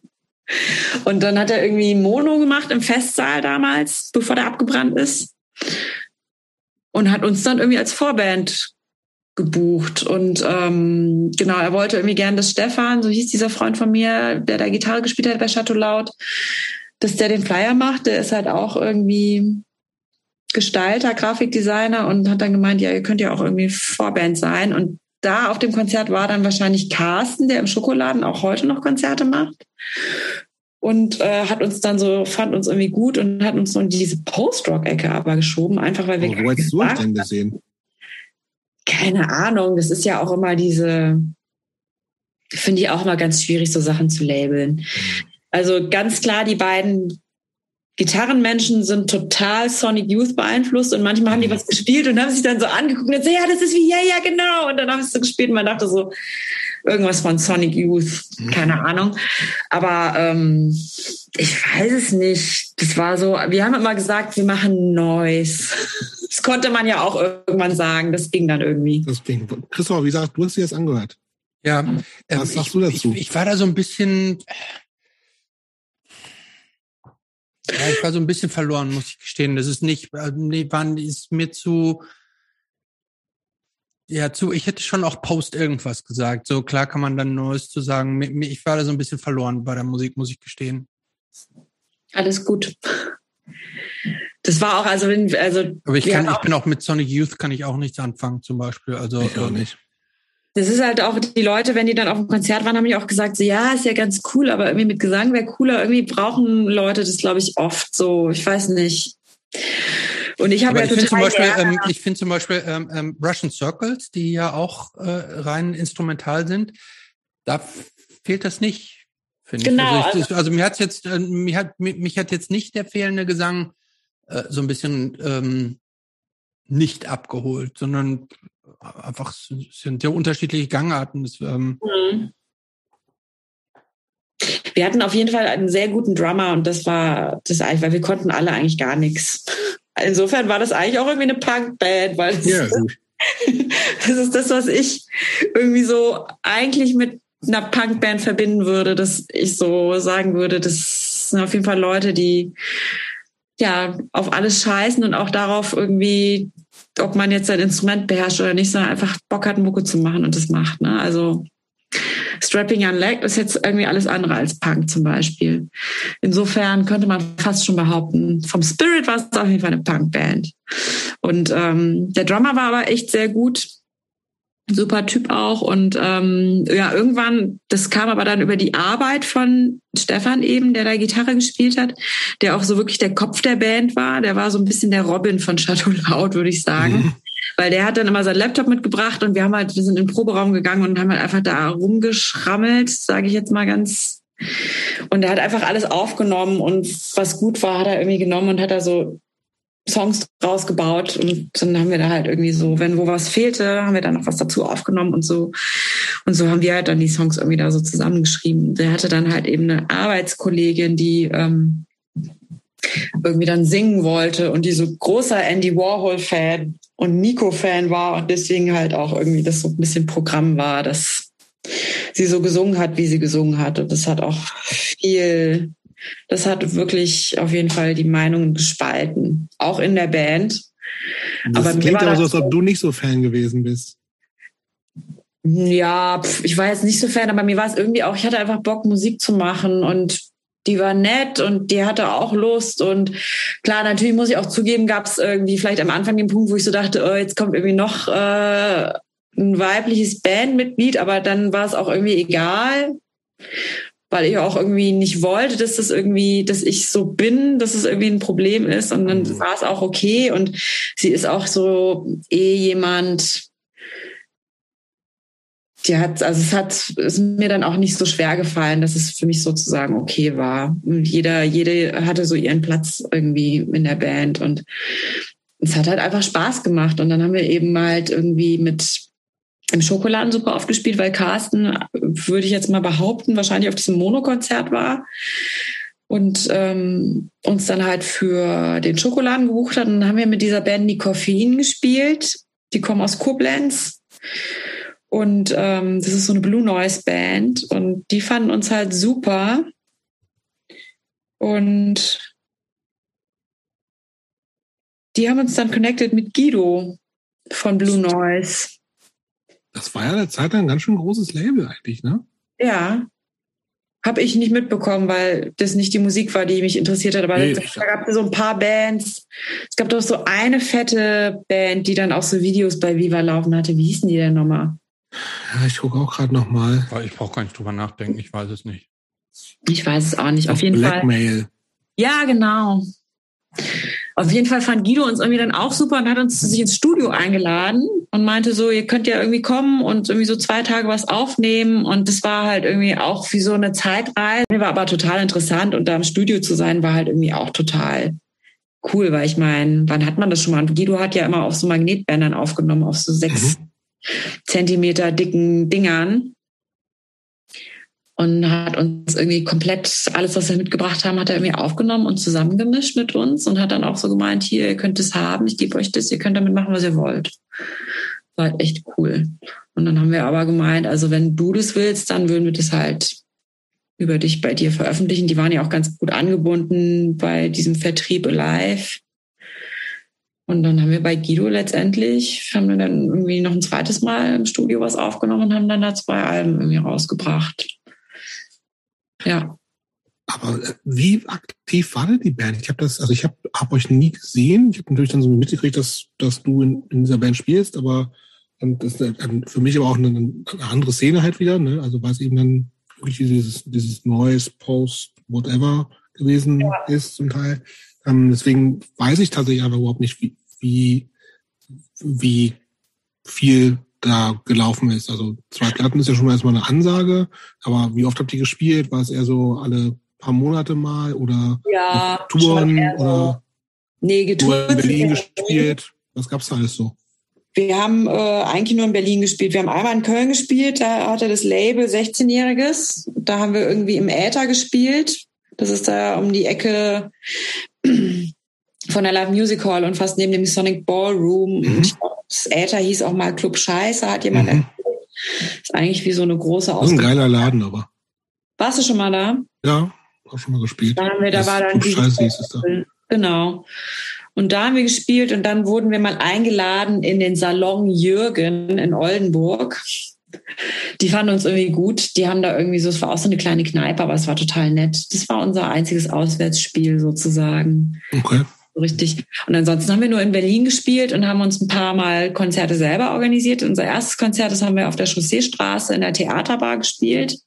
und dann hat er irgendwie Mono gemacht im Festsaal damals, bevor der abgebrannt ist. Und hat uns dann irgendwie als Vorband gebucht. Und ähm, genau, er wollte irgendwie gern, dass Stefan, so hieß dieser Freund von mir, der da Gitarre gespielt hat bei Chateau Laut, dass der den Flyer macht. Der ist halt auch irgendwie Gestalter, Grafikdesigner und hat dann gemeint, ja, ihr könnt ja auch irgendwie Vorband sein. Und da auf dem Konzert war dann wahrscheinlich Carsten, der im Schokoladen auch heute noch Konzerte macht. Und äh, hat uns dann so, fand uns irgendwie gut und hat uns so in diese Post-Rock-Ecke aber geschoben, einfach weil wir. Oh, wo hast du denn gesehen? Keine Ahnung, das ist ja auch immer diese, finde ich auch immer ganz schwierig, so Sachen zu labeln. Also ganz klar, die beiden Gitarrenmenschen sind total Sonic Youth beeinflusst und manchmal haben die was gespielt und haben sich dann so angeguckt und gesagt, ja, das ist wie, ja, ja, genau. Und dann haben sie es so gespielt und man dachte so, irgendwas von Sonic Youth, keine Ahnung. Aber ähm, ich weiß es nicht. Das war so, wir haben immer gesagt, wir machen Noise. Das konnte man ja auch irgendwann sagen. Das ging dann irgendwie. Das ging. Christoph, wie gesagt, du hast dir das angehört. Ja, ähm, was sagst ich, du dazu? Ich, ich, war da so ein bisschen. Ja, ich war so ein bisschen verloren, muss ich gestehen. Das ist nicht, äh, nee, waren, ist mir zu, ja, zu, ich hätte schon auch Post irgendwas gesagt. So klar kann man dann Neues zu sagen. Ich war da so ein bisschen verloren bei der Musik, muss ich gestehen. Alles gut. Das war auch, also, wenn, also. Aber ich kann, ich bin auch mit Sonic Youth kann ich auch nichts anfangen, zum Beispiel. Also. Ich auch ähm, nicht. Das ist halt auch, die Leute, wenn die dann auf dem Konzert waren, haben die auch gesagt, so, ja, ist ja ganz cool, aber irgendwie mit Gesang wäre cooler. Irgendwie brauchen Leute das, glaube ich, oft so. Ich weiß nicht. Und ich habe ja ich finde zum Beispiel, ähm, ich finde zum Beispiel ähm, ähm, Russian Circles, die ja auch äh, rein instrumental sind, da fehlt das nicht, finde genau, ich. Also, ich, also, also mir hat jetzt, äh, mir hat mich, mich hat jetzt nicht der fehlende Gesang äh, so ein bisschen ähm, nicht abgeholt, sondern einfach sind sehr unterschiedliche Gangarten. Das, ähm, mhm. Wir hatten auf jeden Fall einen sehr guten Drummer und das war das eigentlich, weil wir konnten alle eigentlich gar nichts. Insofern war das eigentlich auch irgendwie eine Punkband, weil das, ja, das ist das, was ich irgendwie so eigentlich mit einer Punkband verbinden würde, dass ich so sagen würde, das sind auf jeden Fall Leute, die ja auf alles scheißen und auch darauf irgendwie, ob man jetzt sein Instrument beherrscht oder nicht, sondern einfach Bock hat, Mucke zu machen und das macht. Ne? Also Strapping Young Leg ist jetzt irgendwie alles andere als Punk zum Beispiel. Insofern könnte man fast schon behaupten, vom Spirit war es auf jeden Fall eine Punkband. Und ähm, der Drummer war aber echt sehr gut. Super Typ auch. Und ähm, ja, irgendwann, das kam aber dann über die Arbeit von Stefan eben, der da Gitarre gespielt hat, der auch so wirklich der Kopf der Band war. Der war so ein bisschen der Robin von Chateau Loud, würde ich sagen. Mhm weil der hat dann immer sein Laptop mitgebracht und wir haben halt, wir sind in den Proberaum gegangen und haben halt einfach da rumgeschrammelt, sage ich jetzt mal ganz. Und er hat einfach alles aufgenommen und was gut war, hat er irgendwie genommen und hat da so Songs rausgebaut und dann haben wir da halt irgendwie so, wenn wo was fehlte, haben wir dann noch was dazu aufgenommen und so. Und so haben wir halt dann die Songs irgendwie da so zusammengeschrieben. Der hatte dann halt eben eine Arbeitskollegin, die ähm, irgendwie dann singen wollte und die so großer Andy Warhol-Fan und Nico-Fan war und deswegen halt auch irgendwie das so ein bisschen Programm war, dass sie so gesungen hat, wie sie gesungen hat. Und das hat auch viel, das hat wirklich auf jeden Fall die Meinungen gespalten, auch in der Band. Das aber klingt aber so, als ob du nicht so Fan gewesen bist. Ja, ich war jetzt nicht so Fan, aber mir war es irgendwie auch, ich hatte einfach Bock, Musik zu machen und die war nett und die hatte auch Lust. Und klar, natürlich muss ich auch zugeben, gab es irgendwie vielleicht am Anfang den Punkt, wo ich so dachte, oh, jetzt kommt irgendwie noch äh, ein weibliches Bandmitglied, aber dann war es auch irgendwie egal, weil ich auch irgendwie nicht wollte, dass das irgendwie, dass ich so bin, dass es irgendwie ein Problem ist. Und dann mhm. war es auch okay. Und sie ist auch so eh jemand, die hat, also es hat, ist mir dann auch nicht so schwer gefallen, dass es für mich sozusagen okay war. Jeder, jede hatte so ihren Platz irgendwie in der Band und es hat halt einfach Spaß gemacht. Und dann haben wir eben halt irgendwie mit im Schokoladen super oft gespielt, weil Carsten, würde ich jetzt mal behaupten, wahrscheinlich auf diesem Monokonzert war und ähm, uns dann halt für den Schokoladen gebucht hat. Und dann haben wir mit dieser Band die Koffein gespielt. Die kommen aus Koblenz. Und ähm, das ist so eine Blue Noise Band. Und die fanden uns halt super. Und die haben uns dann connected mit Guido von Blue Noise. Das war ja eine Zeit lang ein ganz schön großes Label eigentlich, ne? Ja. Habe ich nicht mitbekommen, weil das nicht die Musik war, die mich interessiert hat. Aber nee, da gab es so ein paar Bands. Es gab doch so eine fette Band, die dann auch so Videos bei Viva laufen hatte. Wie hießen die denn nochmal? Ja, ich gucke auch gerade nochmal. Ich brauche gar nicht drüber nachdenken, ich weiß es nicht. Ich weiß es auch nicht. Auf, Auf jeden Blackmail. Fall. Ja, genau. Auf jeden Fall fand Guido uns irgendwie dann auch super und hat uns sich ins Studio eingeladen und meinte so, ihr könnt ja irgendwie kommen und irgendwie so zwei Tage was aufnehmen. Und das war halt irgendwie auch wie so eine Zeitreise. Mir war aber total interessant und da im Studio zu sein, war halt irgendwie auch total cool, weil ich meine, wann hat man das schon mal? Und Guido hat ja immer auf so Magnetbändern aufgenommen, auf so sechs mhm. Zentimeter dicken Dingern und hat uns irgendwie komplett alles, was wir mitgebracht haben, hat er irgendwie aufgenommen und zusammengemischt mit uns und hat dann auch so gemeint, hier, ihr könnt es haben, ich gebe euch das, ihr könnt damit machen, was ihr wollt. War halt echt cool. Und dann haben wir aber gemeint, also wenn du das willst, dann würden wir das halt über dich bei dir veröffentlichen. Die waren ja auch ganz gut angebunden bei diesem Vertrieb live. Und dann haben wir bei Guido letztendlich, haben wir dann irgendwie noch ein zweites Mal im Studio was aufgenommen und haben dann da zwei Alben irgendwie rausgebracht. Ja. Aber äh, wie aktiv war denn die Band? Ich habe das, also ich habe hab euch nie gesehen. Ich habe natürlich dann so mitgekriegt, dass, dass du in, in dieser Band spielst, aber das ist für mich aber auch eine, eine andere Szene halt wieder, ne? Also weil es eben dann wirklich dieses, dieses neues Post, whatever gewesen ja. ist zum Teil. Ähm, deswegen weiß ich tatsächlich aber überhaupt nicht, wie, wie, wie viel da gelaufen ist. Also zwei Platten ist ja schon mal erstmal eine Ansage, aber wie oft habt ihr gespielt? War es eher so alle paar Monate mal oder ja, Touren oder nee, getourt in Berlin gespielt? Was gab's da alles so? Wir haben äh, eigentlich nur in Berlin gespielt. Wir haben einmal in Köln gespielt, da hatte das Label 16-Jähriges. Da haben wir irgendwie im Äther gespielt. Das ist da um die Ecke von der Live Music Hall und fast neben dem Sonic Ballroom. Mhm. Ich das Äther hieß auch mal Club Scheiße, hat jemand mhm. erzählt. Ist eigentlich wie so eine große Ausgabe. Das ist ein geiler Laden, aber. Warst du schon mal da? Ja, auch schon mal gespielt. Da, haben wir, da war dann Club Scheiße hieß es da. Genau. Und da haben wir gespielt und dann wurden wir mal eingeladen in den Salon Jürgen in Oldenburg. Die fanden uns irgendwie gut. Die haben da irgendwie so, es war auch so eine kleine Kneipe, aber es war total nett. Das war unser einziges Auswärtsspiel sozusagen. Okay richtig. Und ansonsten haben wir nur in Berlin gespielt und haben uns ein paar Mal Konzerte selber organisiert. Unser erstes Konzert, das haben wir auf der Chausseestraße in der Theaterbar gespielt.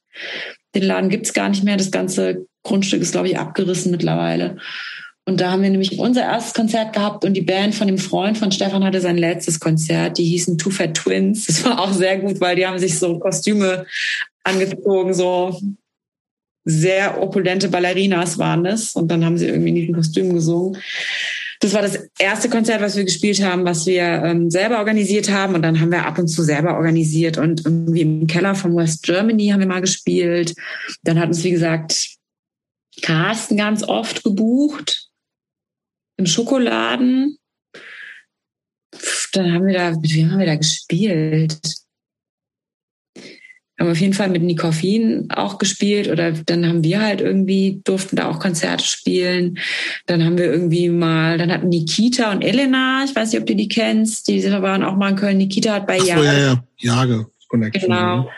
Den Laden gibt's gar nicht mehr. Das ganze Grundstück ist, glaube ich, abgerissen mittlerweile. Und da haben wir nämlich unser erstes Konzert gehabt und die Band von dem Freund von Stefan hatte sein letztes Konzert. Die hießen Two Fat Twins. Das war auch sehr gut, weil die haben sich so Kostüme angezogen, so sehr opulente Ballerinas waren es. Und dann haben sie irgendwie in diesen Kostümen gesungen. Das war das erste Konzert, was wir gespielt haben, was wir ähm, selber organisiert haben. Und dann haben wir ab und zu selber organisiert und irgendwie im Keller von West Germany haben wir mal gespielt. Dann hat uns, wie gesagt, Carsten ganz oft gebucht im Schokoladen. Dann haben wir da, mit wem haben wir da gespielt? Haben auf jeden Fall mit Nikoffin auch gespielt oder dann haben wir halt irgendwie, durften da auch Konzerte spielen. Dann haben wir irgendwie mal, dann hatten Nikita und Elena, ich weiß nicht, ob du die kennst, die waren auch mal in Köln. Nikita hat bei so, Jage. ja, ja, Jage Connection. Genau.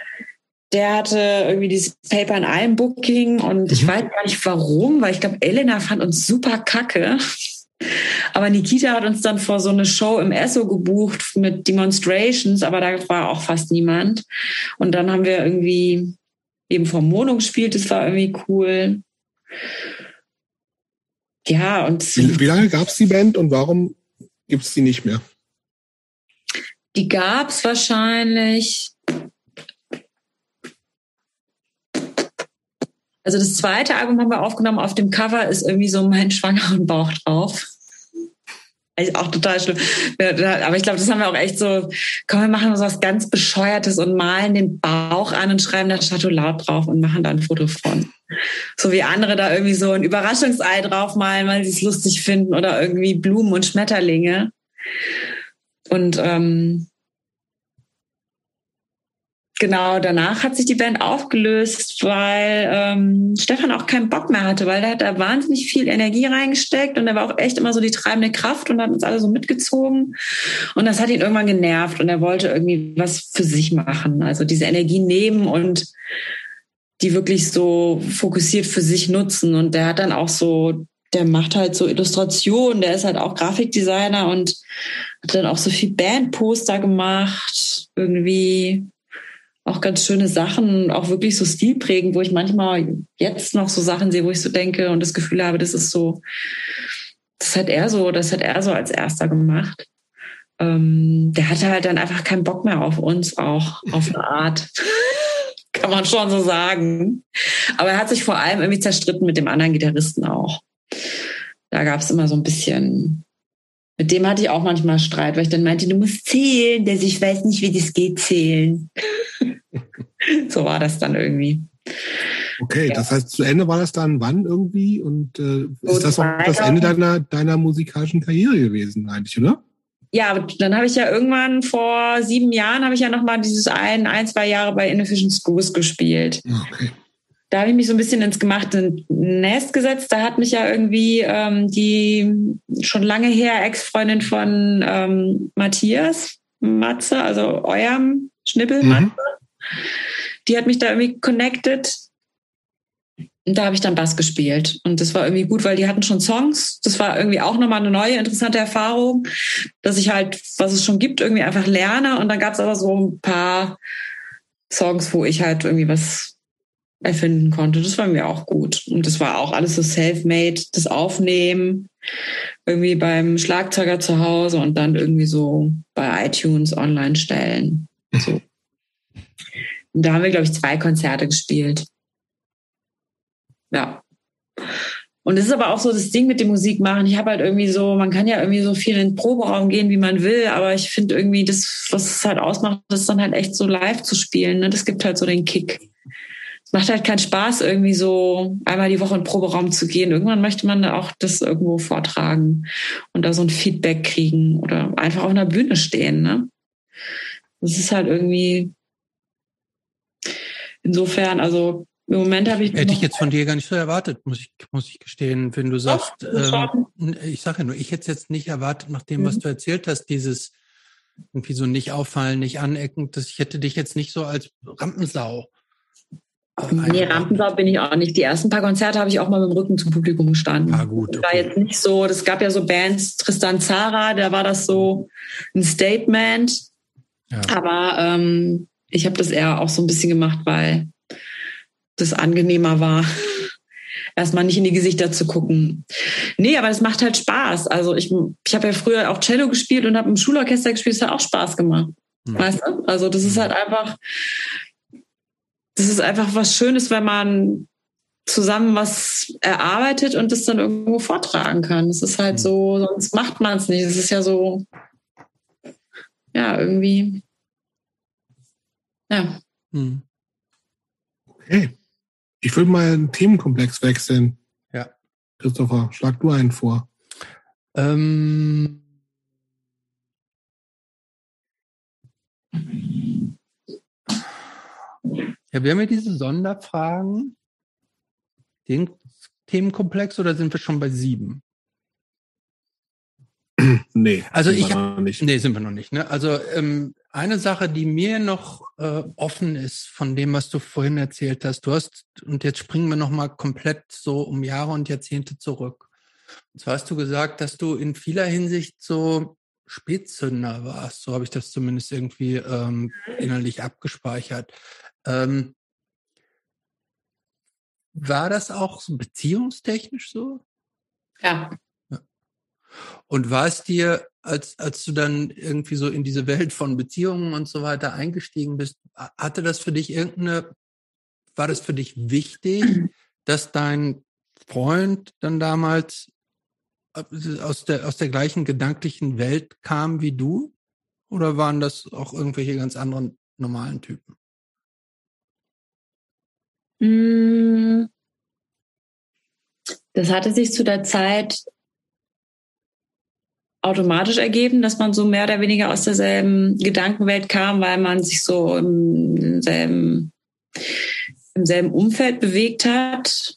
Der hatte irgendwie dieses Paper in einem Booking und mhm. ich weiß gar nicht warum, weil ich glaube, Elena fand uns super kacke. Aber Nikita hat uns dann vor so eine Show im Esso gebucht mit Demonstrations, aber da war auch fast niemand. Und dann haben wir irgendwie eben vor Mono gespielt, das war irgendwie cool. Ja, und. Wie, wie lange gab es die Band und warum gibt es die nicht mehr? Die gab es wahrscheinlich. Also das zweite Album haben wir aufgenommen. Auf dem Cover ist irgendwie so mein schwangeren Bauch drauf. Echt auch total schlimm. Aber ich glaube, das haben wir auch echt so, komm, wir machen so was ganz Bescheuertes und malen den Bauch an und schreiben da Chateau laut drauf und machen da ein Foto von. So wie andere da irgendwie so ein Überraschungsei draufmalen, weil sie es lustig finden oder irgendwie Blumen und Schmetterlinge. Und ähm, genau danach hat sich die Band aufgelöst, weil ähm, Stefan auch keinen Bock mehr hatte, weil er hat da wahnsinnig viel Energie reingesteckt und er war auch echt immer so die treibende Kraft und hat uns alle so mitgezogen. Und das hat ihn irgendwann genervt und er wollte irgendwie was für sich machen. Also diese Energie nehmen und die wirklich so fokussiert für sich nutzen. Und der hat dann auch so, der macht halt so Illustrationen, der ist halt auch Grafikdesigner und hat dann auch so viel Bandposter gemacht, irgendwie auch ganz schöne Sachen, auch wirklich so stilprägend, wo ich manchmal jetzt noch so Sachen sehe, wo ich so denke und das Gefühl habe, das ist so, das hat er so, das hat er so als erster gemacht. Ähm, der hatte halt dann einfach keinen Bock mehr auf uns auch, auf eine Art. Kann man schon so sagen. Aber er hat sich vor allem irgendwie zerstritten mit dem anderen Gitarristen auch. Da gab es immer so ein bisschen, mit dem hatte ich auch manchmal Streit, weil ich dann meinte, du musst zählen, der ich weiß nicht, wie das geht, zählen. so war das dann irgendwie. Okay, ja. das heißt, zu Ende war das dann wann irgendwie? Und äh, ist das auch das Ende deiner, deiner musikalischen Karriere gewesen eigentlich, oder? Ja, dann habe ich ja irgendwann vor sieben Jahren habe ich ja noch mal dieses ein, ein, zwei Jahre bei Inefficient Schools gespielt. Okay. Da habe ich mich so ein bisschen ins gemachte Nest gesetzt. Da hat mich ja irgendwie ähm, die schon lange her Ex-Freundin von ähm, Matthias Matze, also eurem Schnippel, mhm. Die hat mich da irgendwie connected. Und da habe ich dann Bass gespielt. Und das war irgendwie gut, weil die hatten schon Songs. Das war irgendwie auch nochmal eine neue, interessante Erfahrung, dass ich halt, was es schon gibt, irgendwie einfach lerne. Und dann gab es aber so ein paar Songs, wo ich halt irgendwie was erfinden konnte. Das war mir auch gut. Und das war auch alles so self-made, das Aufnehmen, irgendwie beim Schlagzeuger zu Hause und dann irgendwie so bei iTunes online stellen. So. Und da haben wir, glaube ich, zwei Konzerte gespielt. Ja. Und es ist aber auch so das Ding mit dem Musikmachen. Ich habe halt irgendwie so, man kann ja irgendwie so viel in den Proberaum gehen, wie man will, aber ich finde irgendwie, das, was es halt ausmacht, das ist dann halt echt so live zu spielen. Ne? Das gibt halt so den Kick es macht halt keinen Spaß, irgendwie so einmal die Woche in den Proberaum zu gehen. Irgendwann möchte man auch das irgendwo vortragen und da so ein Feedback kriegen oder einfach auf einer Bühne stehen. Ne? Das ist halt irgendwie insofern, also im Moment habe ich. Hätte ich jetzt von dir gar nicht so erwartet, muss ich, muss ich gestehen, wenn du sagst, ähm, ich sage ja nur, ich hätte es jetzt nicht erwartet, nach dem, mhm. was du erzählt hast, dieses irgendwie so nicht auffallen, nicht anecken, dass ich hätte dich jetzt nicht so als Rampensau Nee, Rampensau bin ich auch nicht. Die ersten paar Konzerte habe ich auch mal mit dem Rücken zum Publikum gestanden. Ah, gut. Okay. War jetzt nicht so, das gab ja so Bands, Tristan Zara, da war das so ein Statement. Ja. Aber ähm, ich habe das eher auch so ein bisschen gemacht, weil das angenehmer war, erstmal nicht in die Gesichter zu gucken. Nee, aber es macht halt Spaß. Also ich, ich habe ja früher auch Cello gespielt und habe im Schulorchester gespielt, das hat auch Spaß gemacht. Ja. Weißt du? Also das ist halt einfach, das ist einfach was Schönes, wenn man zusammen was erarbeitet und das dann irgendwo vortragen kann. Das ist halt mhm. so, sonst macht man es nicht. Es ist ja so, ja, irgendwie, ja. Hm. Okay. Ich würde mal einen Themenkomplex wechseln. Ja. Christopher, schlag du einen vor. Ähm ja, wir haben ja diese Sonderfragen. Den Themenkomplex oder sind wir schon bei sieben? Nee, also ich hab, nicht. nee, sind wir noch nicht. Ne? Also ähm, eine Sache, die mir noch äh, offen ist von dem, was du vorhin erzählt hast, du hast und jetzt springen wir noch mal komplett so um Jahre und Jahrzehnte zurück. Und zwar hast du gesagt, dass du in vieler Hinsicht so Spätzünder warst. So habe ich das zumindest irgendwie ähm, innerlich abgespeichert. Ähm, war das auch so beziehungstechnisch so? Ja. Und war es dir, als, als du dann irgendwie so in diese Welt von Beziehungen und so weiter eingestiegen bist, hatte das für dich irgendeine, war das für dich wichtig, dass dein Freund dann damals aus der, aus der gleichen gedanklichen Welt kamen wie du? Oder waren das auch irgendwelche ganz anderen normalen Typen? Hm. Das hatte sich zu der Zeit automatisch ergeben, dass man so mehr oder weniger aus derselben Gedankenwelt kam, weil man sich so im selben, im selben Umfeld bewegt hat.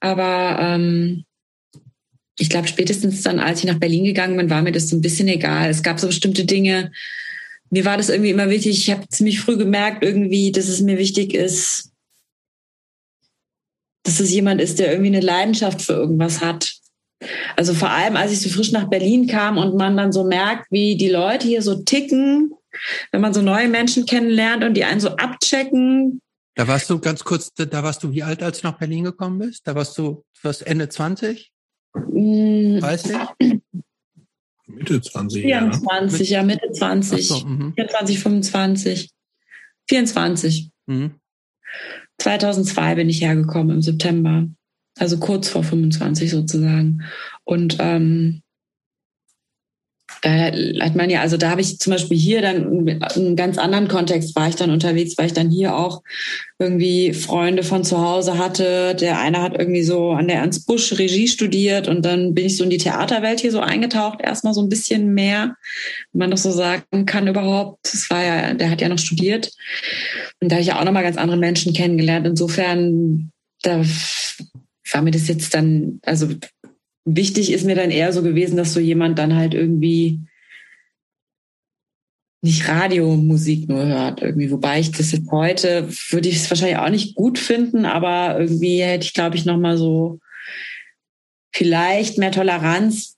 Aber ähm, ich glaube, spätestens dann, als ich nach Berlin gegangen bin, war mir das so ein bisschen egal. Es gab so bestimmte Dinge. Mir war das irgendwie immer wichtig. Ich habe ziemlich früh gemerkt, irgendwie, dass es mir wichtig ist, dass es jemand ist, der irgendwie eine Leidenschaft für irgendwas hat. Also vor allem, als ich so frisch nach Berlin kam und man dann so merkt, wie die Leute hier so ticken, wenn man so neue Menschen kennenlernt und die einen so abchecken. Da warst du ganz kurz, da warst du wie alt, als du nach Berlin gekommen bist? Da warst du was Ende 20? 30? Mitte 20. 24, ja, ja Mitte 20. So, 24, 25. 24. Mhm. 2002 bin ich hergekommen im September. Also kurz vor 25 sozusagen. Und ähm, da hat man ja, also da habe ich zum Beispiel hier dann in einem ganz anderen Kontext war ich dann unterwegs, weil ich dann hier auch irgendwie Freunde von zu Hause hatte. Der eine hat irgendwie so an der Ernst Busch Regie studiert und dann bin ich so in die Theaterwelt hier so eingetaucht, erstmal so ein bisschen mehr, wenn man das so sagen kann überhaupt. Das war ja, der hat ja noch studiert. Und da habe ich ja auch nochmal ganz andere Menschen kennengelernt. Insofern, da war mir das jetzt dann, also wichtig ist mir dann eher so gewesen, dass so jemand dann halt irgendwie nicht Radiomusik nur hört irgendwie. Wobei ich das jetzt heute würde ich es wahrscheinlich auch nicht gut finden, aber irgendwie hätte ich, glaube ich, noch mal so vielleicht mehr Toleranz,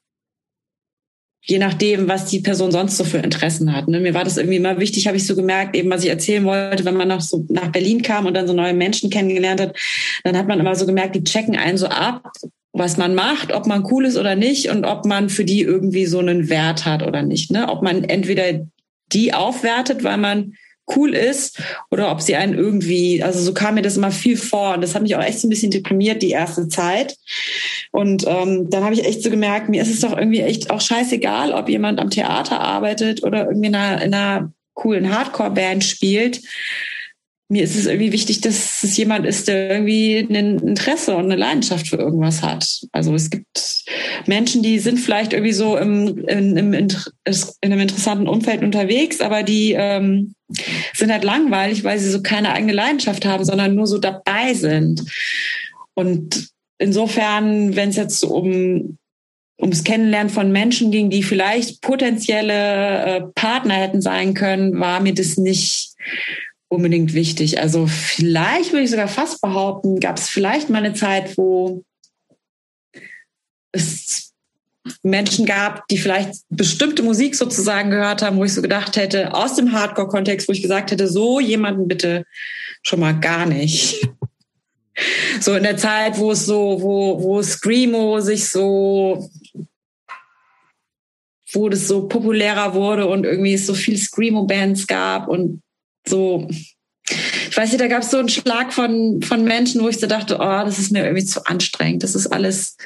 je nachdem, was die Person sonst so für Interessen hat. Ne? Mir war das irgendwie immer wichtig, habe ich so gemerkt, eben was ich erzählen wollte, wenn man nach, so nach Berlin kam und dann so neue Menschen kennengelernt hat, dann hat man immer so gemerkt, die checken einen so ab was man macht, ob man cool ist oder nicht und ob man für die irgendwie so einen Wert hat oder nicht. Ne? Ob man entweder die aufwertet, weil man cool ist oder ob sie einen irgendwie, also so kam mir das immer viel vor und das hat mich auch echt so ein bisschen deprimiert die erste Zeit und ähm, dann habe ich echt so gemerkt, mir ist es doch irgendwie echt auch scheißegal, ob jemand am Theater arbeitet oder irgendwie in einer, in einer coolen Hardcore-Band spielt mir ist es irgendwie wichtig, dass es jemand ist, der irgendwie ein Interesse und eine Leidenschaft für irgendwas hat. Also es gibt Menschen, die sind vielleicht irgendwie so im, im, im in einem interessanten Umfeld unterwegs, aber die ähm, sind halt langweilig, weil sie so keine eigene Leidenschaft haben, sondern nur so dabei sind. Und insofern, wenn es jetzt um ums Kennenlernen von Menschen ging, die vielleicht potenzielle äh, Partner hätten sein können, war mir das nicht unbedingt wichtig. Also vielleicht würde ich sogar fast behaupten, gab es vielleicht mal eine Zeit, wo es Menschen gab, die vielleicht bestimmte Musik sozusagen gehört haben, wo ich so gedacht hätte, aus dem Hardcore-Kontext, wo ich gesagt hätte, so jemanden bitte schon mal gar nicht. So in der Zeit, wo es so, wo, wo Screamo sich so, wo das so populärer wurde und irgendwie es so viel Screamo-Bands gab und so, ich weiß nicht, da gab es so einen Schlag von, von Menschen, wo ich so dachte, oh, das ist mir irgendwie zu anstrengend. Das ist alles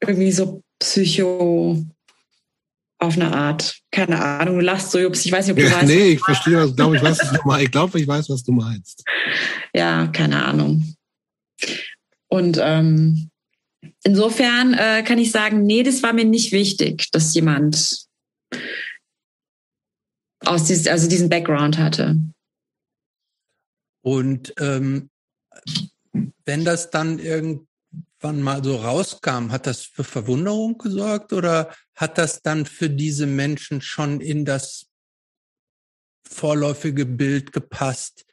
irgendwie so psycho auf eine Art. Keine Ahnung, du lachst so, Jups. Ich weiß nicht, ob du ja, weißt. Nee, ich verstehe, was, glaube ich, was du meinst. Ich glaube, ich weiß, was du meinst. Ja, keine Ahnung. Und ähm, insofern äh, kann ich sagen, nee, das war mir nicht wichtig, dass jemand aus diesem, also diesen Background hatte. Und ähm, wenn das dann irgendwann mal so rauskam, hat das für Verwunderung gesorgt oder hat das dann für diese Menschen schon in das vorläufige Bild gepasst,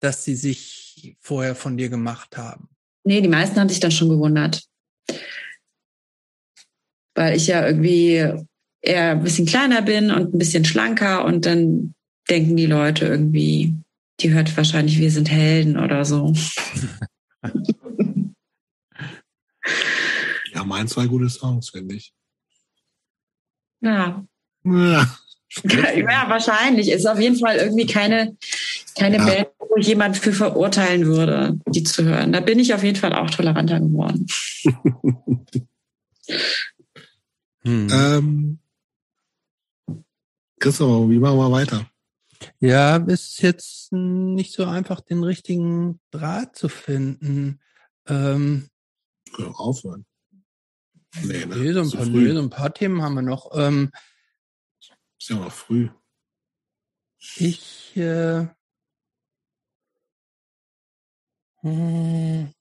das sie sich vorher von dir gemacht haben? Nee, die meisten haben sich dann schon gewundert. Weil ich ja irgendwie eher ein bisschen kleiner bin und ein bisschen schlanker und dann denken die Leute irgendwie, die hört wahrscheinlich, wir sind Helden oder so. ja, mein zwei gute Songs, finde ich. Ja. ja. Ja, wahrscheinlich. Ist auf jeden Fall irgendwie keine, keine ja. Band, wo ich jemand für verurteilen würde, die zu hören. Da bin ich auf jeden Fall auch toleranter geworden. Mhm. Ähm, Christopher, wie machen wir weiter? Ja, ist jetzt nicht so einfach, den richtigen Draht zu finden. Ähm, aufhören. Nee, ne? nee, so, ein paar, nee, so ein paar Themen haben wir noch. Ähm, ist ja noch früh. Ich äh, hm,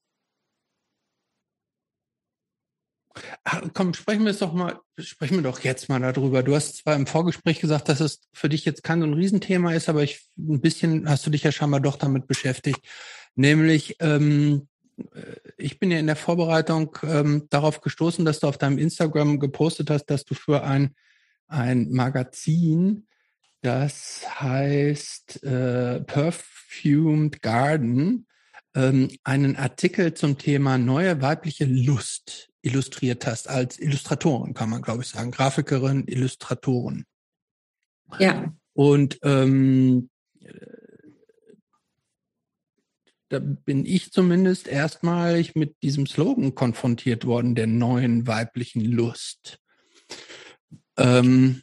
Ach, komm, sprechen wir es doch mal, sprechen wir doch jetzt mal darüber. Du hast zwar im Vorgespräch gesagt, dass es für dich jetzt kein so ein Riesenthema ist, aber ich ein bisschen hast du dich ja scheinbar doch damit beschäftigt. Nämlich, ähm, ich bin ja in der Vorbereitung ähm, darauf gestoßen, dass du auf deinem Instagram gepostet hast, dass du für ein, ein Magazin, das heißt äh, Perfumed Garden, ähm, einen Artikel zum Thema neue weibliche Lust illustriert hast, als Illustratorin, kann man, glaube ich, sagen. Grafikerin, Illustratorin. Ja. Und ähm, da bin ich zumindest erstmalig mit diesem Slogan konfrontiert worden, der neuen weiblichen Lust. Ähm,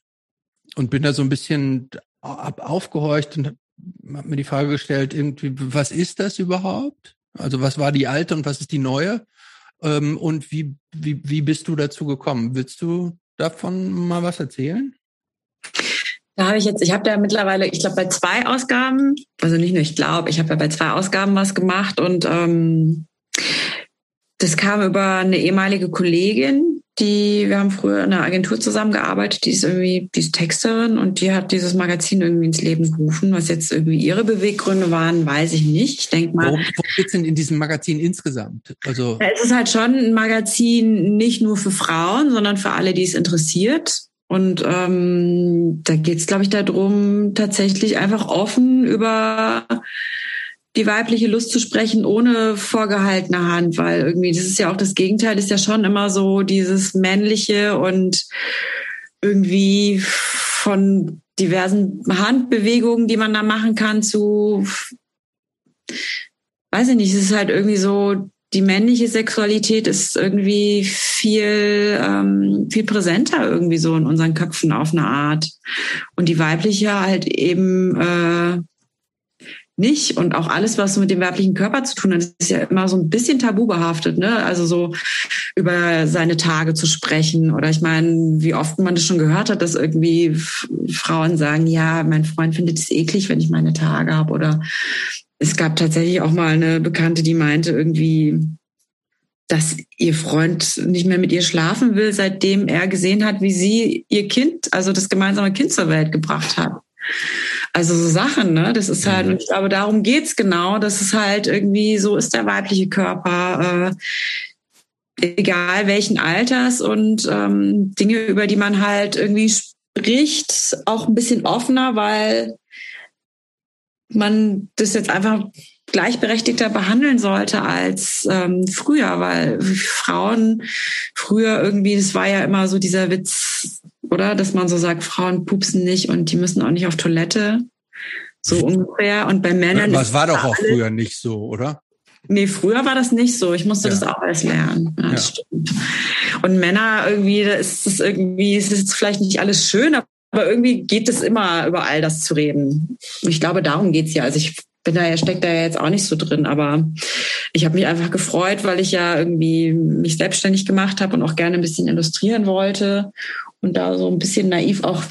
und bin da so ein bisschen aufgehorcht und habe mir die Frage gestellt, irgendwie, was ist das überhaupt? Also was war die alte und was ist die neue? Ähm, und wie, wie, wie bist du dazu gekommen? Willst du davon mal was erzählen? Da habe ich jetzt, ich habe da mittlerweile, ich glaube, bei zwei Ausgaben, also nicht nur ich glaube, ich habe ja bei zwei Ausgaben was gemacht und ähm, das kam über eine ehemalige Kollegin, die, wir haben früher in einer Agentur zusammengearbeitet, die ist irgendwie, die ist Texterin und die hat dieses Magazin irgendwie ins Leben gerufen. Was jetzt irgendwie ihre Beweggründe waren, weiß ich nicht. Ich denke mal. Worum, worum geht's denn in diesem Magazin insgesamt? Also. Es ist halt schon ein Magazin nicht nur für Frauen, sondern für alle, die es interessiert. Und ähm, da geht's, glaube ich, darum, tatsächlich einfach offen über die weibliche Lust zu sprechen ohne vorgehaltene Hand, weil irgendwie das ist ja auch das Gegenteil, ist ja schon immer so dieses männliche und irgendwie von diversen Handbewegungen, die man da machen kann, zu, weiß ich nicht, es ist halt irgendwie so, die männliche Sexualität ist irgendwie viel, ähm, viel präsenter irgendwie so in unseren Köpfen auf eine Art. Und die weibliche halt eben äh, nicht. Und auch alles, was mit dem weiblichen Körper zu tun hat, ist ja immer so ein bisschen tabu behaftet, ne? Also so über seine Tage zu sprechen. Oder ich meine, wie oft man das schon gehört hat, dass irgendwie Frauen sagen, ja, mein Freund findet es eklig, wenn ich meine Tage habe. Oder es gab tatsächlich auch mal eine Bekannte, die meinte irgendwie, dass ihr Freund nicht mehr mit ihr schlafen will, seitdem er gesehen hat, wie sie ihr Kind, also das gemeinsame Kind zur Welt gebracht hat. Also so Sachen, ne? Das ist halt, mhm. ich glaube, darum geht's genau. Das ist halt irgendwie, so ist der weibliche Körper, äh, egal welchen Alters und ähm, Dinge, über die man halt irgendwie spricht, auch ein bisschen offener, weil man das jetzt einfach gleichberechtigter behandeln sollte als ähm, früher, weil Frauen früher irgendwie, das war ja immer so dieser Witz, oder? Dass man so sagt, Frauen pupsen nicht und die müssen auch nicht auf Toilette. So ungefähr. Und bei Männern. Was war doch auch früher nicht so, oder? Nee, früher war das nicht so. Ich musste ja. das auch alles lernen. Ja, das ja. stimmt. Und Männer irgendwie, da ist es irgendwie, es ist vielleicht nicht alles schön, aber irgendwie geht es immer, über all das zu reden. Ich glaube, darum geht's ja. Also ich bin da ja, steckt da ja jetzt auch nicht so drin, aber ich habe mich einfach gefreut, weil ich ja irgendwie mich selbstständig gemacht habe und auch gerne ein bisschen illustrieren wollte und da so ein bisschen naiv auch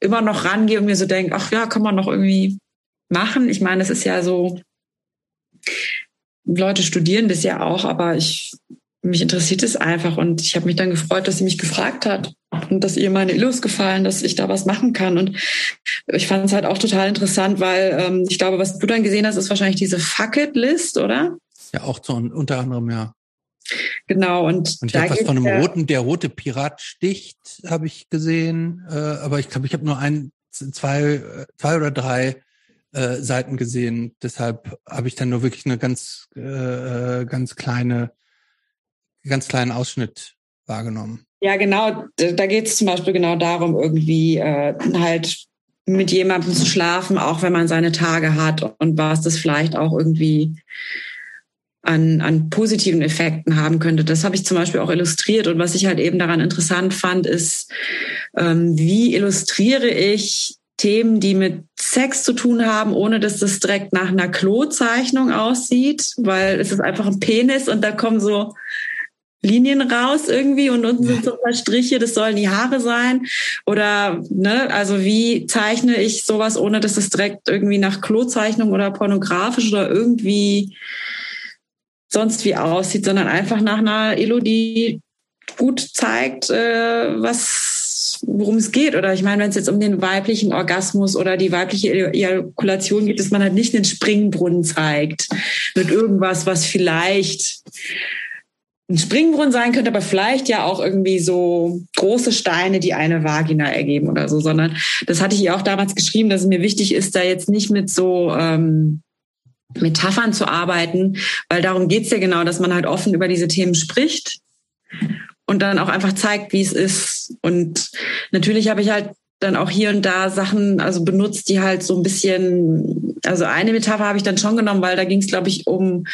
immer noch rangehe und mir so denke, ach ja, kann man noch irgendwie machen. Ich meine, es ist ja so, Leute studieren das ja auch, aber ich mich interessiert es einfach und ich habe mich dann gefreut, dass sie mich gefragt hat und dass ihr meine Illus gefallen, dass ich da was machen kann und ich fand es halt auch total interessant, weil ähm, ich glaube, was du dann gesehen hast, ist wahrscheinlich diese Fuck It List, oder? Ja, auch so unter anderem ja. Genau und, und ich habe was von einem roten, der rote Pirat sticht, habe ich gesehen, äh, aber ich glaube, ich habe nur ein, zwei, zwei oder drei äh, Seiten gesehen. Deshalb habe ich dann nur wirklich eine ganz, äh, äh, ganz kleine, ganz kleinen Ausschnitt wahrgenommen. Ja, genau. Da geht es zum Beispiel genau darum, irgendwie äh, halt mit jemandem zu schlafen, auch wenn man seine Tage hat und was das vielleicht auch irgendwie an, an positiven Effekten haben könnte. Das habe ich zum Beispiel auch illustriert. Und was ich halt eben daran interessant fand, ist, ähm, wie illustriere ich Themen, die mit Sex zu tun haben, ohne dass das direkt nach einer Klozeichnung aussieht, weil es ist einfach ein Penis und da kommen so Linien raus irgendwie und unten sind so ein paar Striche, das sollen die Haare sein. Oder, ne, also wie zeichne ich sowas, ohne dass es direkt irgendwie nach Klozeichnung oder pornografisch oder irgendwie sonst wie aussieht, sondern einfach nach einer Elo, die gut zeigt, äh, was worum es geht. Oder ich meine, wenn es jetzt um den weiblichen Orgasmus oder die weibliche Ejakulation geht, dass man halt nicht den Springbrunnen zeigt mit irgendwas, was vielleicht ein Springbrunnen sein könnte, aber vielleicht ja auch irgendwie so große Steine, die eine Vagina ergeben oder so, sondern das hatte ich ihr auch damals geschrieben, dass es mir wichtig ist, da jetzt nicht mit so ähm, Metaphern zu arbeiten, weil darum geht's ja genau, dass man halt offen über diese Themen spricht und dann auch einfach zeigt, wie es ist. Und natürlich habe ich halt dann auch hier und da Sachen also benutzt, die halt so ein bisschen, also eine Metapher habe ich dann schon genommen, weil da ging es, glaube ich, um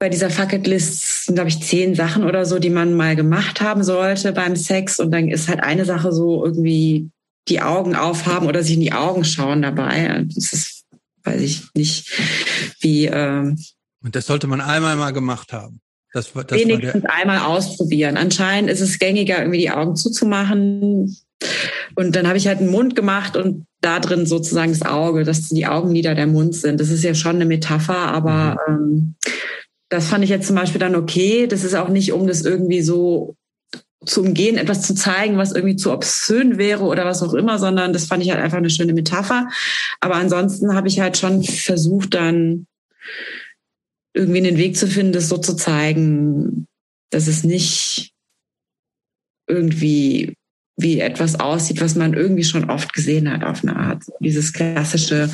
bei dieser Fucket List sind, glaube ich, zehn Sachen oder so, die man mal gemacht haben sollte beim Sex. Und dann ist halt eine Sache so irgendwie die Augen aufhaben oder sich in die Augen schauen dabei. Das ist weiß ich nicht, wie. Ähm, und das sollte man einmal mal gemacht haben. Das, das wenigstens einmal ausprobieren. Anscheinend ist es gängiger, irgendwie die Augen zuzumachen. Und dann habe ich halt einen Mund gemacht und da drin sozusagen das Auge, dass die Augenlider der Mund sind. Das ist ja schon eine Metapher, aber mhm. ähm, das fand ich jetzt zum Beispiel dann okay. Das ist auch nicht, um das irgendwie so zu umgehen, etwas zu zeigen, was irgendwie zu obszön wäre oder was auch immer, sondern das fand ich halt einfach eine schöne Metapher. Aber ansonsten habe ich halt schon versucht, dann irgendwie einen Weg zu finden, das so zu zeigen, dass es nicht irgendwie wie etwas aussieht, was man irgendwie schon oft gesehen hat auf eine Art. Dieses klassische,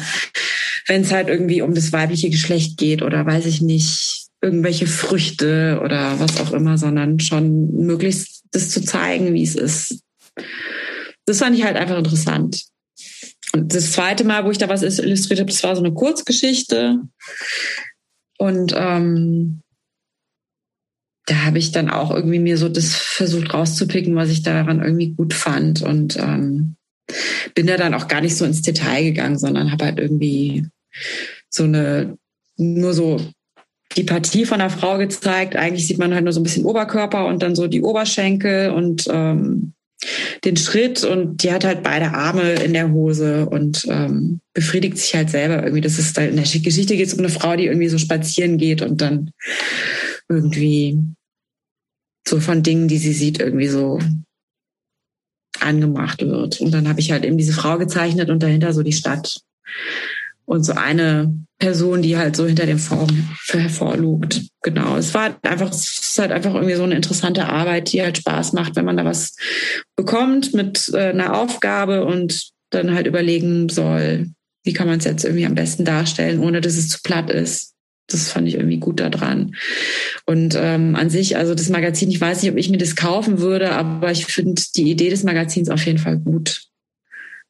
wenn es halt irgendwie um das weibliche Geschlecht geht oder weiß ich nicht, irgendwelche Früchte oder was auch immer, sondern schon möglichst das zu zeigen, wie es ist. Das fand ich halt einfach interessant. Und das zweite Mal, wo ich da was illustriert habe, das war so eine Kurzgeschichte. Und ähm, da habe ich dann auch irgendwie mir so das versucht rauszupicken, was ich daran irgendwie gut fand. Und ähm, bin da dann auch gar nicht so ins Detail gegangen, sondern habe halt irgendwie so eine, nur so die Partie von der Frau gezeigt. Eigentlich sieht man halt nur so ein bisschen Oberkörper und dann so die Oberschenkel und ähm, den Schritt und die hat halt beide Arme in der Hose und ähm, befriedigt sich halt selber irgendwie. Das ist halt in der Geschichte geht es um eine Frau, die irgendwie so spazieren geht und dann irgendwie so von Dingen, die sie sieht, irgendwie so angemacht wird. Und dann habe ich halt eben diese Frau gezeichnet und dahinter so die Stadt und so eine Person, die halt so hinter dem Form hervorlugt. Genau. Es war einfach, es ist halt einfach irgendwie so eine interessante Arbeit, die halt Spaß macht, wenn man da was bekommt mit äh, einer Aufgabe und dann halt überlegen soll, wie kann man es jetzt irgendwie am besten darstellen, ohne dass es zu platt ist. Das fand ich irgendwie gut daran. Und ähm, an sich, also das Magazin, ich weiß nicht, ob ich mir das kaufen würde, aber ich finde die Idee des Magazins auf jeden Fall gut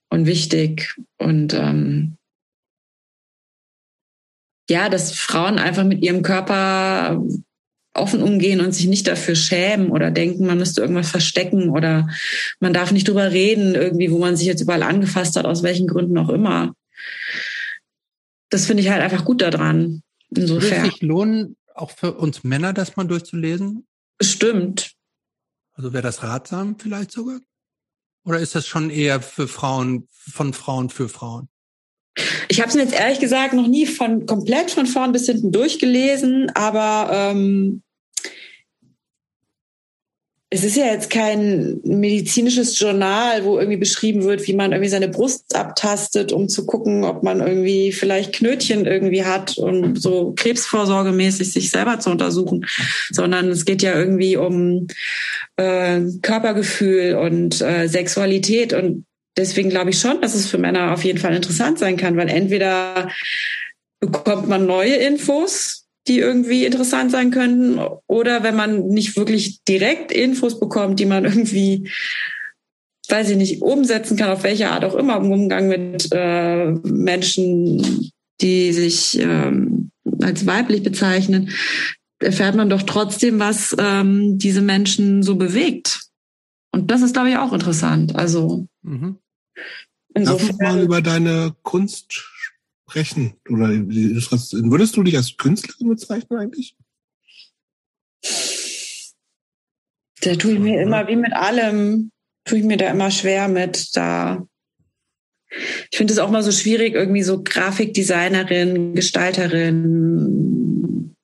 und wichtig. Und ähm, ja, dass Frauen einfach mit ihrem Körper offen umgehen und sich nicht dafür schämen oder denken, man müsste irgendwas verstecken oder man darf nicht drüber reden, irgendwie, wo man sich jetzt überall angefasst hat, aus welchen Gründen auch immer. Das finde ich halt einfach gut daran. Insofern. Würde es sich lohnen, auch für uns Männer, das mal durchzulesen? Bestimmt. Also wäre das ratsam vielleicht sogar? Oder ist das schon eher für Frauen, von Frauen für Frauen? Ich habe es mir jetzt ehrlich gesagt noch nie von komplett von vorn bis hinten durchgelesen, aber ähm, es ist ja jetzt kein medizinisches Journal, wo irgendwie beschrieben wird, wie man irgendwie seine Brust abtastet, um zu gucken, ob man irgendwie vielleicht Knötchen irgendwie hat und so krebsvorsorgemäßig sich selber zu untersuchen, sondern es geht ja irgendwie um äh, Körpergefühl und äh, Sexualität. Und deswegen glaube ich schon, dass es für Männer auf jeden Fall interessant sein kann, weil entweder bekommt man neue Infos, die irgendwie interessant sein könnten, oder wenn man nicht wirklich direkt Infos bekommt, die man irgendwie, weiß ich nicht, umsetzen kann, auf welche Art auch immer, im Umgang mit äh, Menschen, die sich ähm, als weiblich bezeichnen, erfährt man doch trotzdem, was ähm, diese Menschen so bewegt. Und das ist, glaube ich, auch interessant. Also mhm. Darf ich mal über deine Kunst sprechen? Oder würdest du dich als Künstlerin bezeichnen eigentlich? Da tue ich mir immer, wie mit allem, tue ich mir da immer schwer mit. Da ich finde es auch mal so schwierig, irgendwie so Grafikdesignerin, Gestalterin,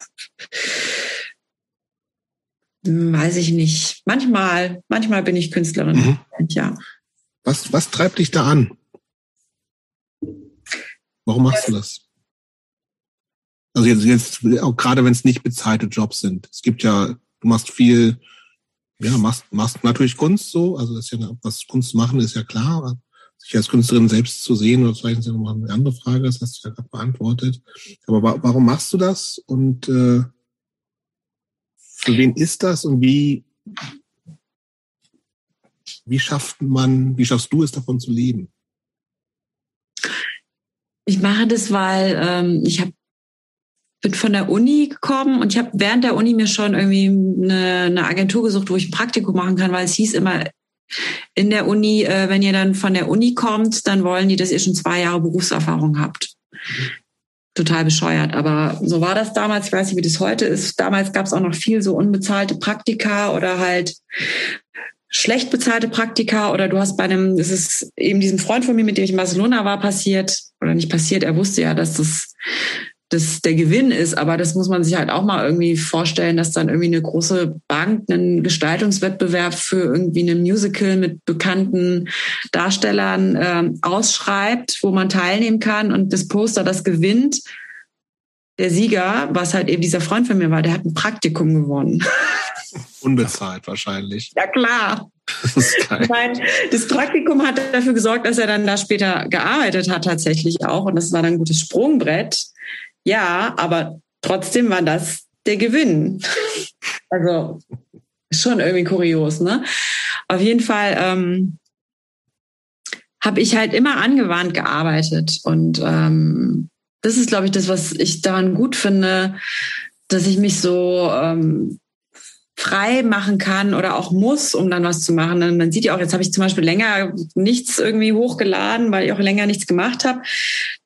weiß ich nicht. Manchmal, manchmal bin ich Künstlerin, mhm. ja. Was, was treibt dich da an? Warum machst du das? Also jetzt, jetzt auch gerade wenn es nicht bezahlte Jobs sind. Es gibt ja, du machst viel, ja, machst, machst natürlich Kunst so, also das ist ja was Kunst machen ist ja klar. Sich als Künstlerin selbst zu sehen oder vielleicht ist ja nochmal eine andere Frage, das hast du ja gerade beantwortet. Aber wa warum machst du das und äh, für wen ist das und wie wie schafft man, wie schaffst du es davon zu leben? Ich mache das, weil ähm, ich habe bin von der Uni gekommen und ich habe während der Uni mir schon irgendwie eine, eine Agentur gesucht, wo ich ein Praktikum machen kann, weil es hieß immer in der Uni, äh, wenn ihr dann von der Uni kommt, dann wollen die, dass ihr schon zwei Jahre Berufserfahrung habt. Total bescheuert, aber so war das damals. Ich weiß nicht, wie das heute ist. Damals gab es auch noch viel so unbezahlte Praktika oder halt schlecht bezahlte Praktika oder du hast bei einem, es ist eben diesem Freund von mir, mit dem ich in Barcelona war, passiert oder nicht passiert. Er wusste ja, dass das, das der Gewinn ist, aber das muss man sich halt auch mal irgendwie vorstellen, dass dann irgendwie eine große Bank einen Gestaltungswettbewerb für irgendwie ein Musical mit bekannten Darstellern äh, ausschreibt, wo man teilnehmen kann und das Poster, das gewinnt, der Sieger, was halt eben dieser Freund von mir war, der hat ein Praktikum gewonnen. Unbezahlt wahrscheinlich. Ja, klar. Das, ist geil. Meine, das Praktikum hat dafür gesorgt, dass er dann da später gearbeitet hat, tatsächlich auch. Und das war dann ein gutes Sprungbrett. Ja, aber trotzdem war das der Gewinn. Also schon irgendwie kurios, ne? Auf jeden Fall ähm, habe ich halt immer angewandt gearbeitet. Und ähm, das ist, glaube ich, das, was ich daran gut finde, dass ich mich so ähm, frei machen kann oder auch muss, um dann was zu machen. Man sieht ja auch, jetzt habe ich zum Beispiel länger nichts irgendwie hochgeladen, weil ich auch länger nichts gemacht habe.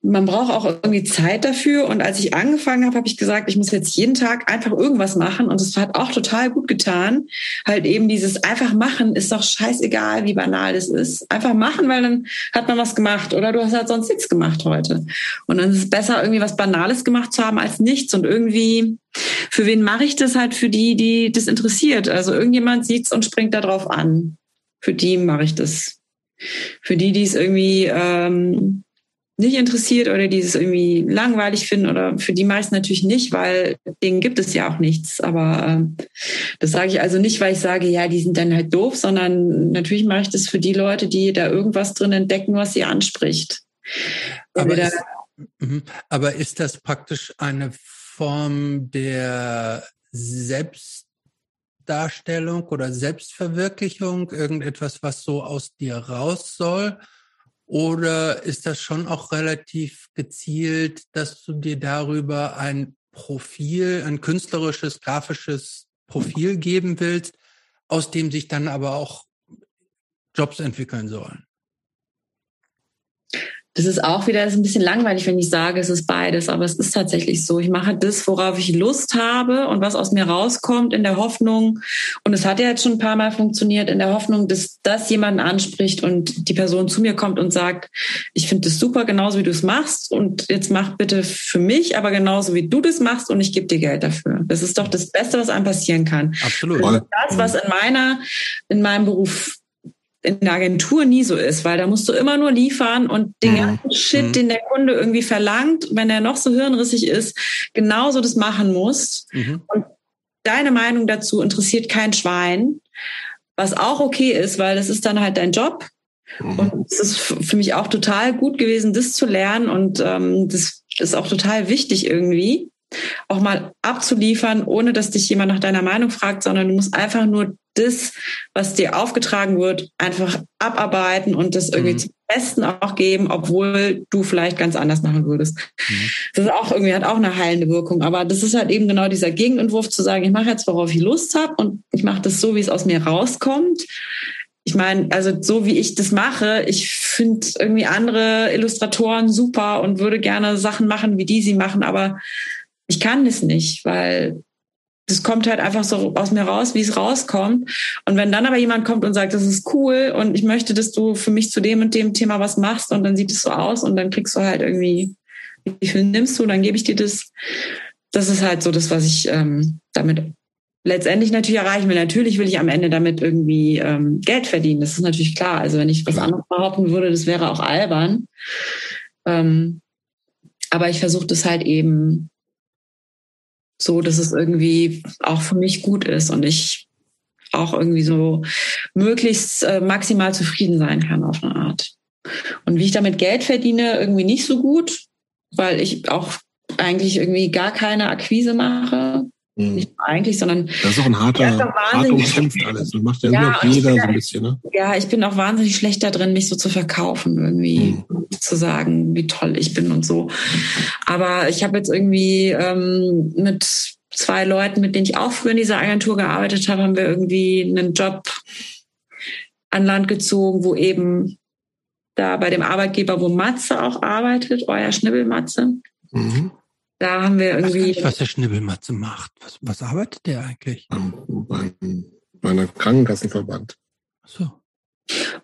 Man braucht auch irgendwie Zeit dafür. Und als ich angefangen habe, habe ich gesagt, ich muss jetzt jeden Tag einfach irgendwas machen. Und das hat auch total gut getan. Halt eben dieses einfach machen ist doch scheißegal, wie banal das ist. Einfach machen, weil dann hat man was gemacht oder du hast halt sonst nichts gemacht heute. Und dann ist es besser, irgendwie was Banales gemacht zu haben als nichts. Und irgendwie für wen mache ich das halt? Für die, die das interessiert. Also irgendjemand sieht's und springt da drauf an. Für die mache ich das. Für die, die es irgendwie ähm, nicht interessiert oder die es irgendwie langweilig finden oder für die es natürlich nicht, weil denen gibt es ja auch nichts. Aber ähm, das sage ich also nicht, weil ich sage, ja, die sind dann halt doof, sondern natürlich mache ich das für die Leute, die da irgendwas drin entdecken, was sie anspricht. Aber ist, mhm. aber ist das praktisch eine Form der Selbstdarstellung oder Selbstverwirklichung, irgendetwas, was so aus dir raus soll? Oder ist das schon auch relativ gezielt, dass du dir darüber ein Profil, ein künstlerisches, grafisches Profil geben willst, aus dem sich dann aber auch Jobs entwickeln sollen? Das ist auch wieder das ist ein bisschen langweilig, wenn ich sage, es ist beides, aber es ist tatsächlich so. Ich mache das, worauf ich Lust habe und was aus mir rauskommt, in der Hoffnung, und es hat ja jetzt schon ein paar Mal funktioniert, in der Hoffnung, dass das jemanden anspricht und die Person zu mir kommt und sagt, ich finde das super, genauso wie du es machst und jetzt mach bitte für mich, aber genauso wie du das machst und ich gebe dir Geld dafür. Das ist doch das Beste, was einem passieren kann. Absolut. Das, was in meiner, in meinem Beruf in der Agentur nie so ist, weil da musst du immer nur liefern und den mhm. ganzen Shit, mhm. den der Kunde irgendwie verlangt, wenn er noch so hirnrissig ist, genauso das machen musst. Mhm. Und deine Meinung dazu interessiert kein Schwein, was auch okay ist, weil das ist dann halt dein Job. Mhm. Und es ist für mich auch total gut gewesen, das zu lernen und ähm, das ist auch total wichtig irgendwie auch mal abzuliefern, ohne dass dich jemand nach deiner Meinung fragt, sondern du musst einfach nur das, was dir aufgetragen wird, einfach abarbeiten und das irgendwie mhm. zum Besten auch geben, obwohl du vielleicht ganz anders machen würdest. Mhm. Das ist auch irgendwie hat auch eine heilende Wirkung. Aber das ist halt eben genau dieser Gegenentwurf zu sagen, ich mache jetzt, worauf ich Lust habe und ich mache das so, wie es aus mir rauskommt. Ich meine, also so wie ich das mache, ich finde irgendwie andere Illustratoren super und würde gerne Sachen machen, wie die sie machen, aber ich kann es nicht, weil das kommt halt einfach so aus mir raus, wie es rauskommt. Und wenn dann aber jemand kommt und sagt, das ist cool und ich möchte, dass du für mich zu dem und dem Thema was machst und dann sieht es so aus und dann kriegst du halt irgendwie, wie viel nimmst du, dann gebe ich dir das. Das ist halt so das, was ich ähm, damit letztendlich natürlich erreichen will. Natürlich will ich am Ende damit irgendwie ähm, Geld verdienen. Das ist natürlich klar. Also wenn ich was anderes behaupten würde, das wäre auch albern. Ähm, aber ich versuche das halt eben so, dass es irgendwie auch für mich gut ist und ich auch irgendwie so möglichst äh, maximal zufrieden sein kann auf eine Art. Und wie ich damit Geld verdiene, irgendwie nicht so gut, weil ich auch eigentlich irgendwie gar keine Akquise mache. Mhm. Nicht eigentlich, sondern. Das ist auch ein harter, hart umkämpft alles. Das macht ja, ja jeder so ein bisschen, ne? Ja, ich bin auch wahnsinnig schlecht da drin, mich so zu verkaufen, irgendwie mhm. zu sagen, wie toll ich bin und so. Aber ich habe jetzt irgendwie ähm, mit zwei Leuten, mit denen ich auch früher in dieser Agentur gearbeitet habe, haben wir irgendwie einen Job an Land gezogen, wo eben da bei dem Arbeitgeber, wo Matze auch arbeitet, euer Schnibbelmatze. Mhm. Da haben wir irgendwie. Nicht, was der Schnibbelmatze macht. Was, was arbeitet der eigentlich? Bei, bei einer Krankenkassenverband. Ach so.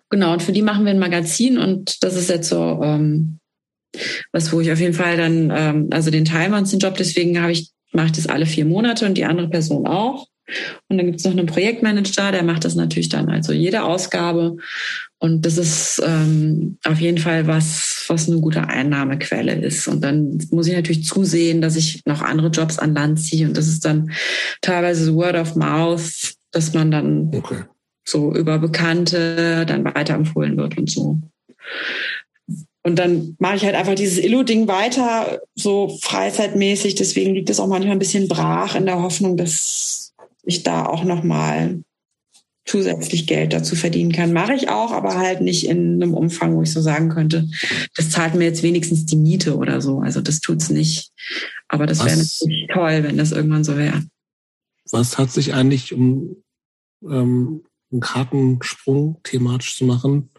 Genau, und für die machen wir ein Magazin und das ist jetzt so ähm, was, wo ich auf jeden Fall dann, ähm, also den teilen wir uns den Job, deswegen habe ich, mache ich das alle vier Monate und die andere Person auch. Und dann gibt es noch einen Projektmanager, der macht das natürlich dann also jede Ausgabe. Und das ist ähm, auf jeden Fall was, was eine gute Einnahmequelle ist. Und dann muss ich natürlich zusehen, dass ich noch andere Jobs an Land ziehe. Und das ist dann teilweise so Word of Mouth, dass man dann okay. so über Bekannte dann weiterempfohlen wird und so. Und dann mache ich halt einfach dieses Illo-Ding weiter, so freizeitmäßig. Deswegen liegt es auch manchmal ein bisschen brach in der Hoffnung, dass ich da auch nochmal zusätzlich Geld dazu verdienen kann. Mache ich auch, aber halt nicht in einem Umfang, wo ich so sagen könnte, das zahlt mir jetzt wenigstens die Miete oder so. Also das tut's nicht. Aber das wäre natürlich toll, wenn das irgendwann so wäre. Was hat sich eigentlich, um ähm, einen Kartensprung thematisch zu machen,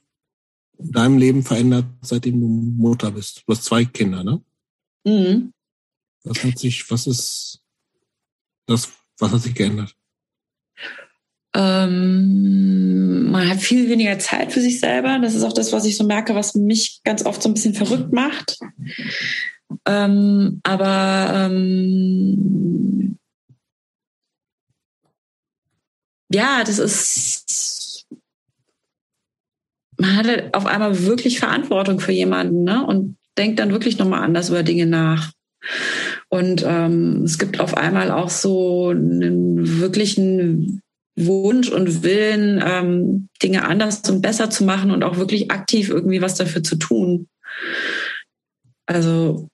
in deinem Leben verändert, seitdem du Mutter bist? Du hast zwei Kinder, ne? Mhm. Was hat sich, was ist das, was hat sich geändert? Ähm, man hat viel weniger Zeit für sich selber. Das ist auch das, was ich so merke, was mich ganz oft so ein bisschen verrückt macht. Ähm, aber ähm, ja, das ist, man hat halt auf einmal wirklich Verantwortung für jemanden ne? und denkt dann wirklich nochmal anders über Dinge nach. Und ähm, es gibt auf einmal auch so einen wirklichen Wunsch und Willen, ähm, Dinge anders und besser zu machen und auch wirklich aktiv irgendwie was dafür zu tun. Also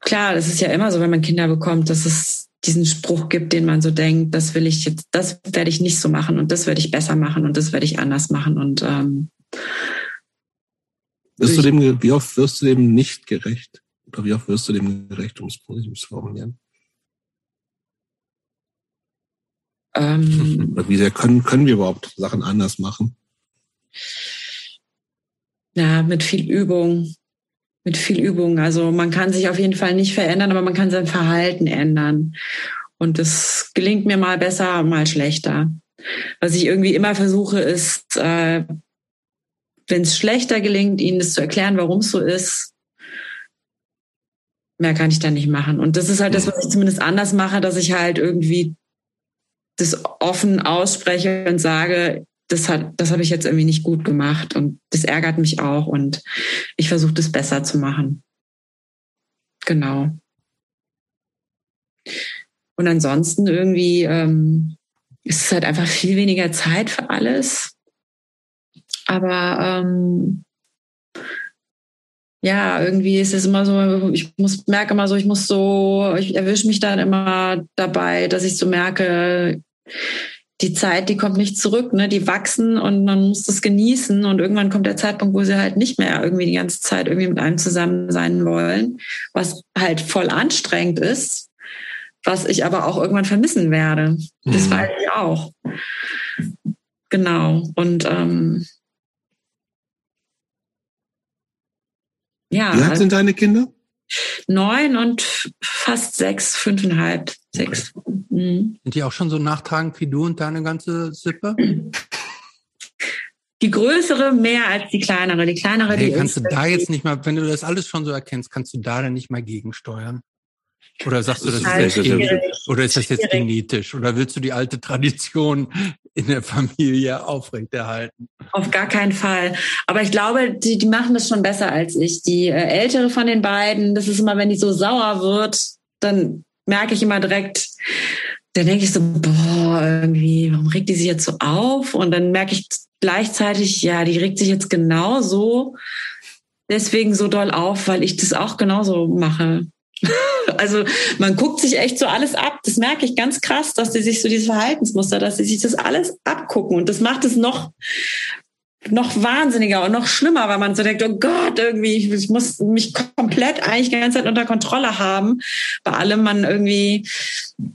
klar, das ist ja immer so, wenn man Kinder bekommt, dass es diesen Spruch gibt, den man so denkt, das will ich jetzt, das werde ich nicht so machen und das werde ich besser machen und das werde ich anders machen und ähm, wirst du dem, wie oft wirst du dem nicht gerecht? Oder wie oft wirst du dem gerecht, um es positiv zu formulieren? Ähm, Wie sehr können, können wir überhaupt Sachen anders machen? Ja, mit viel Übung. Mit viel Übung. Also man kann sich auf jeden Fall nicht verändern, aber man kann sein Verhalten ändern. Und das gelingt mir mal besser, mal schlechter. Was ich irgendwie immer versuche, ist, äh, wenn es schlechter gelingt, ihnen das zu erklären, warum es so ist, mehr kann ich dann nicht machen. Und das ist halt das, was ich zumindest anders mache, dass ich halt irgendwie das offen ausspreche und sage, das das habe ich jetzt irgendwie nicht gut gemacht und das ärgert mich auch und ich versuche das besser zu machen. Genau. Und ansonsten irgendwie ähm, ist es halt einfach viel weniger Zeit für alles. Aber ähm, ja, irgendwie ist es immer so, ich muss, merke immer so, ich muss so, ich erwische mich dann immer dabei, dass ich so merke, die Zeit, die kommt nicht zurück, ne? Die wachsen und man muss das genießen und irgendwann kommt der Zeitpunkt, wo sie halt nicht mehr irgendwie die ganze Zeit irgendwie mit einem zusammen sein wollen, was halt voll anstrengend ist, was ich aber auch irgendwann vermissen werde. Das mhm. weiß ich auch. Genau. Und ähm, ja. Wie alt sind deine Kinder? Neun und fast sechs, fünfeinhalb, sechs. Mhm. Sind die auch schon so nachtragend wie du und deine ganze Sippe? Die größere mehr als die kleinere. Die kleinere, hey, die kannst du da jetzt nicht mal, wenn du das alles schon so erkennst, kannst du da dann nicht mal gegensteuern? Oder sagst du, das ist jetzt genetisch? Oder ist das jetzt genetisch? Oder willst du die alte Tradition in der Familie aufrechterhalten? Auf gar keinen Fall. Aber ich glaube, die, die machen das schon besser als ich. Die äh, ältere von den beiden, das ist immer, wenn die so sauer wird, dann merke ich immer direkt, dann denke ich so, boah, irgendwie, warum regt die sich jetzt so auf? Und dann merke ich gleichzeitig, ja, die regt sich jetzt genauso deswegen so doll auf, weil ich das auch genauso mache. Also man guckt sich echt so alles ab. Das merke ich ganz krass, dass die sich so dieses Verhaltensmuster, dass sie sich das alles abgucken. Und das macht es noch noch wahnsinniger und noch schlimmer, weil man so denkt, oh Gott, irgendwie, ich muss mich komplett eigentlich die ganze Zeit unter Kontrolle haben. Bei allem man irgendwie,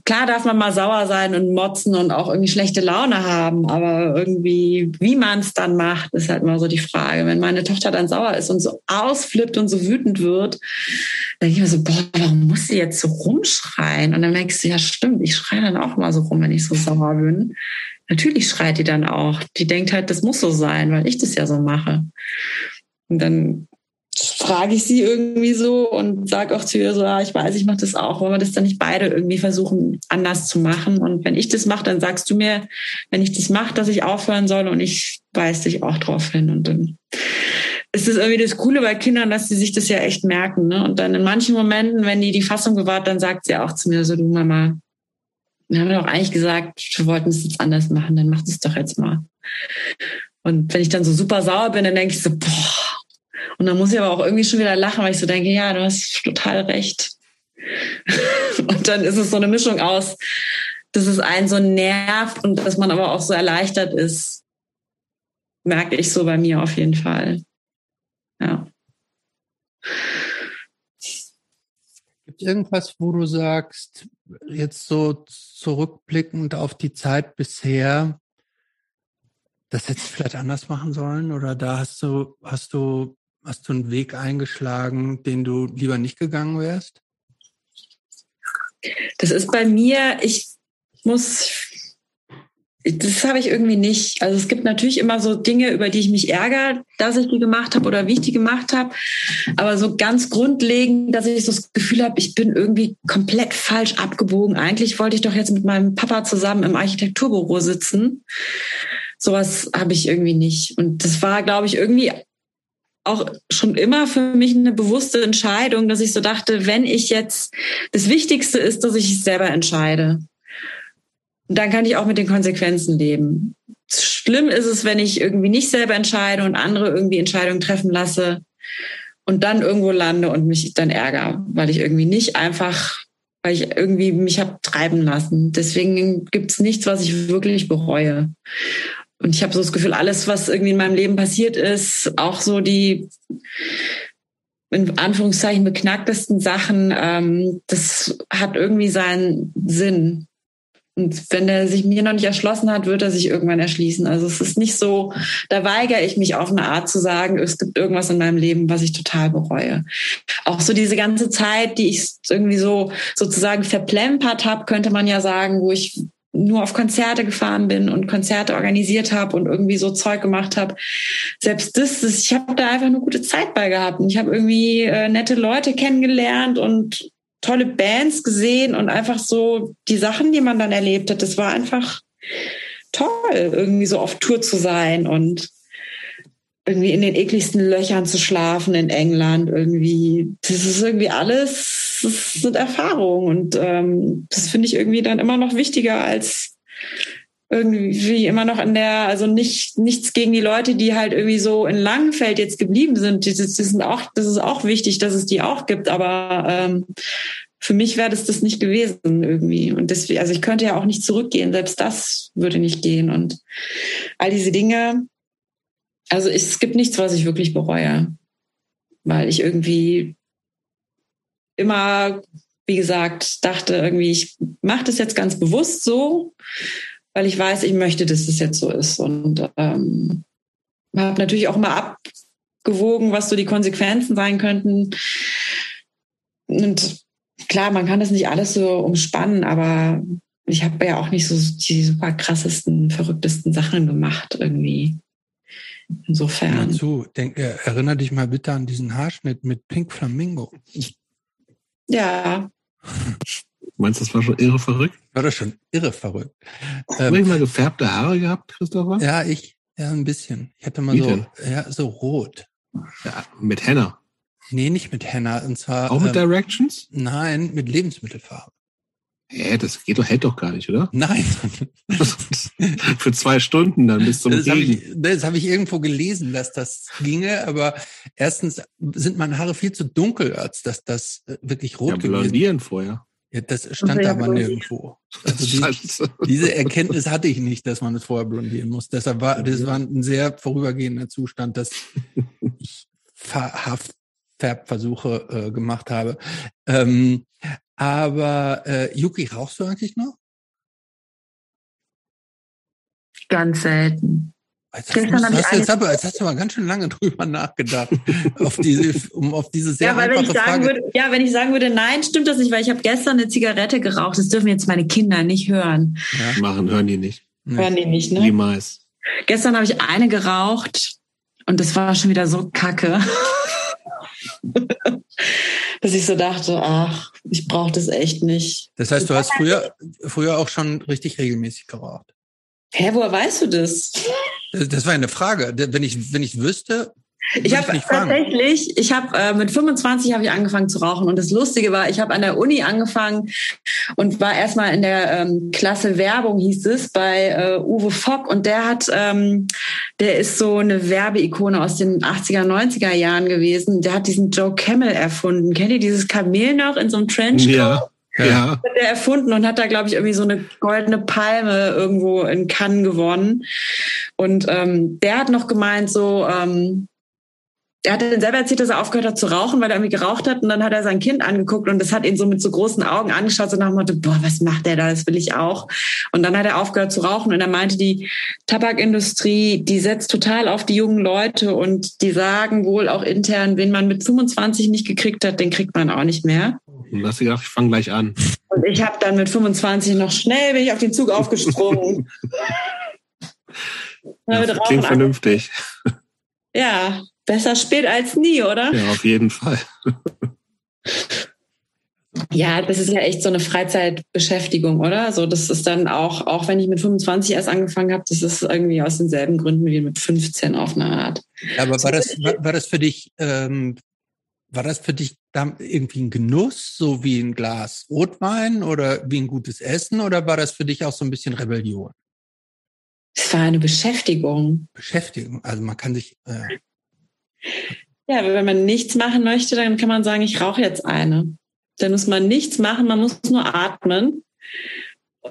klar darf man mal sauer sein und motzen und auch irgendwie schlechte Laune haben, aber irgendwie, wie man es dann macht, ist halt immer so die Frage. Wenn meine Tochter dann sauer ist und so ausflippt und so wütend wird, dann denke ich mir so, boah, warum muss sie jetzt so rumschreien? Und dann merkst du, ja stimmt, ich schreie dann auch mal so rum, wenn ich so sauer bin natürlich schreit die dann auch. Die denkt halt, das muss so sein, weil ich das ja so mache. Und dann frage ich sie irgendwie so und sage auch zu ihr so, ja, ich weiß, ich mache das auch. Wollen wir das dann nicht beide irgendwie versuchen, anders zu machen? Und wenn ich das mache, dann sagst du mir, wenn ich das mache, dass ich aufhören soll und ich weise dich auch drauf hin. Und dann ist das irgendwie das Coole bei Kindern, dass sie sich das ja echt merken. Ne? Und dann in manchen Momenten, wenn die die Fassung bewahrt, dann sagt sie auch zu mir so, du Mama, wir haben doch eigentlich gesagt, wir wollten es jetzt anders machen, dann macht es doch jetzt mal. Und wenn ich dann so super sauer bin, dann denke ich so, boah. Und dann muss ich aber auch irgendwie schon wieder lachen, weil ich so denke, ja, du hast total recht. und dann ist es so eine Mischung aus, dass es einen so nervt und dass man aber auch so erleichtert ist, merke ich so bei mir auf jeden Fall. Ja. Gibt irgendwas, wo du sagst, jetzt so zurückblickend auf die Zeit bisher, das hättest du vielleicht anders machen sollen? Oder da hast du, hast du, hast du einen Weg eingeschlagen, den du lieber nicht gegangen wärst? Das ist bei mir, ich muss das habe ich irgendwie nicht. Also es gibt natürlich immer so Dinge, über die ich mich ärgere, dass ich die gemacht habe oder wie ich die gemacht habe. Aber so ganz grundlegend, dass ich so das Gefühl habe, ich bin irgendwie komplett falsch abgebogen. Eigentlich wollte ich doch jetzt mit meinem Papa zusammen im Architekturbüro sitzen. Sowas habe ich irgendwie nicht. Und das war, glaube ich, irgendwie auch schon immer für mich eine bewusste Entscheidung, dass ich so dachte, wenn ich jetzt, das Wichtigste ist, dass ich es selber entscheide. Und dann kann ich auch mit den Konsequenzen leben. Schlimm ist es, wenn ich irgendwie nicht selber entscheide und andere irgendwie Entscheidungen treffen lasse und dann irgendwo lande und mich dann ärgere, weil ich irgendwie nicht einfach, weil ich irgendwie mich habe treiben lassen. Deswegen gibt's nichts, was ich wirklich bereue. Und ich habe so das Gefühl, alles, was irgendwie in meinem Leben passiert ist, auch so die in Anführungszeichen beknacktesten Sachen, ähm, das hat irgendwie seinen Sinn. Und wenn er sich mir noch nicht erschlossen hat, wird er sich irgendwann erschließen. Also es ist nicht so, da weigere ich mich auf eine Art zu sagen, es gibt irgendwas in meinem Leben, was ich total bereue. Auch so diese ganze Zeit, die ich irgendwie so sozusagen verplempert habe, könnte man ja sagen, wo ich nur auf Konzerte gefahren bin und Konzerte organisiert habe und irgendwie so Zeug gemacht habe. Selbst das, ich habe da einfach eine gute Zeit bei gehabt. Und ich habe irgendwie äh, nette Leute kennengelernt und tolle Bands gesehen und einfach so die Sachen, die man dann erlebt hat, das war einfach toll, irgendwie so auf Tour zu sein und irgendwie in den ekligsten Löchern zu schlafen in England. Irgendwie, das ist irgendwie alles, das sind Erfahrungen und ähm, das finde ich irgendwie dann immer noch wichtiger als irgendwie immer noch in der, also nicht nichts gegen die Leute, die halt irgendwie so in Langenfeld jetzt geblieben sind. Das, das sind auch, das ist auch wichtig, dass es die auch gibt. Aber ähm, für mich wäre das das nicht gewesen irgendwie. Und deswegen, also ich könnte ja auch nicht zurückgehen. Selbst das würde nicht gehen. Und all diese Dinge, also es gibt nichts, was ich wirklich bereue. Weil ich irgendwie immer, wie gesagt, dachte irgendwie, ich mache das jetzt ganz bewusst so, weil ich weiß, ich möchte, dass das jetzt so ist. Und ähm, habe natürlich auch immer abgewogen, was so die Konsequenzen sein könnten. Und klar, man kann das nicht alles so umspannen, aber ich habe ja auch nicht so die super krassesten, verrücktesten Sachen gemacht irgendwie. Insofern. Dazu, denk, äh, erinnere dich mal bitte an diesen Haarschnitt mit Pink Flamingo. Ja. Meinst du, das war schon irre verrückt? War das schon irre verrückt. Ähm, Hast du mal gefärbte Haare gehabt, Christopher? Ja, ich, ja, ein bisschen. Ich hatte mal Wie so, denn? ja, so rot. Ja, mit Henna. Nee, nicht mit Henna. Und zwar. Auch mit ähm, Directions? Nein, mit Lebensmittelfarbe. Hä, das geht doch, hält doch gar nicht, oder? Nein. Für zwei Stunden dann bis zum Das habe ich, das hab ich irgendwo gelesen, dass das ginge, aber erstens sind meine Haare viel zu dunkel, als dass das äh, wirklich rot ja, blondieren vorher. Ja, das stand da aber nirgendwo. Also die, diese Erkenntnis hatte ich nicht, dass man es vorher blondieren muss. Deshalb war, das war ein sehr vorübergehender Zustand, dass ich Haarfärbversuche äh, gemacht habe. Ähm, aber äh, Yuki, rauchst du eigentlich noch? Ganz selten. Jetzt hast, jetzt, aber, jetzt hast du mal ganz schön lange drüber nachgedacht, auf diese, um auf diese sehr ja, weil wenn ich sagen Frage. Würde, ja, wenn ich sagen würde, nein, stimmt das nicht, weil ich habe gestern eine Zigarette geraucht. Das dürfen jetzt meine Kinder nicht hören. Ja. Machen, hören die nicht. Hören die nicht, ne? Niemals. Gestern habe ich eine geraucht und das war schon wieder so kacke. dass ich so dachte, ach, ich brauche das echt nicht. Das heißt, du hast früher, früher auch schon richtig regelmäßig geraucht. Hä, woher weißt du das? Das war eine Frage. Wenn ich, wenn ich wüsste, ich habe tatsächlich, ich habe äh, mit 25 habe ich angefangen zu rauchen und das Lustige war, ich habe an der Uni angefangen und war erstmal in der ähm, Klasse Werbung hieß es bei äh, Uwe Fock und der hat, ähm, der ist so eine Werbeikone aus den 80er 90er Jahren gewesen. Der hat diesen Joe Camel erfunden. Kennt ihr dieses Kamel noch in so einem Trenchcoat? Ja. Ja. Hat er erfunden und hat da, glaube ich, irgendwie so eine goldene Palme irgendwo in Cannes gewonnen. Und ähm, der hat noch gemeint, so, ähm, er hat dann selber erzählt, dass er aufgehört hat zu rauchen, weil er irgendwie geraucht hat. Und dann hat er sein Kind angeguckt und das hat ihn so mit so großen Augen angeschaut, so nach dem Motto, boah, was macht der da? Das will ich auch. Und dann hat er aufgehört zu rauchen und er meinte, die Tabakindustrie, die setzt total auf die jungen Leute und die sagen wohl auch intern, wen man mit 25 nicht gekriegt hat, den kriegt man auch nicht mehr. Und hast du gedacht, ich fange gleich an. Und ich habe dann mit 25 noch schnell bin ich auf den Zug aufgesprungen. das klingt vernünftig. Ja, besser spät als nie, oder? Ja, auf jeden Fall. Ja, das ist ja echt so eine Freizeitbeschäftigung, oder? So, das ist dann auch, auch wenn ich mit 25 erst angefangen habe, das ist irgendwie aus denselben Gründen wie mit 15 auf eine Art. Ja, aber war das, war, war das für dich, ähm, war das für dich dann irgendwie ein Genuss, so wie ein Glas Rotwein oder wie ein gutes Essen, oder war das für dich auch so ein bisschen Rebellion? Es war eine Beschäftigung. Beschäftigung, also man kann sich. Äh ja, wenn man nichts machen möchte, dann kann man sagen, ich rauche jetzt eine. Dann muss man nichts machen, man muss nur atmen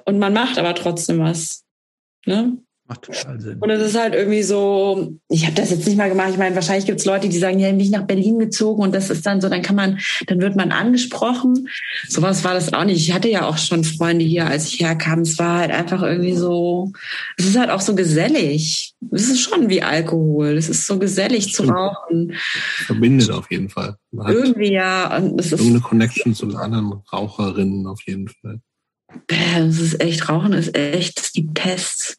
und man macht aber trotzdem was. Ne? Macht total Sinn. Und es ist halt irgendwie so, ich habe das jetzt nicht mal gemacht. Ich meine, wahrscheinlich gibt es Leute, die sagen, ja, bin ich nach Berlin gezogen und das ist dann so, dann kann man, dann wird man angesprochen. Sowas war das auch nicht. Ich hatte ja auch schon Freunde hier, als ich herkam. Es war halt einfach irgendwie so, es ist halt auch so gesellig. Es ist schon wie Alkohol. Es ist so gesellig zu rauchen. Verbindet auf jeden Fall. Irgendwie ja. Und es ist irgendeine Connection zu anderen Raucherinnen auf jeden Fall. Es ist echt, Rauchen ist echt die Pest.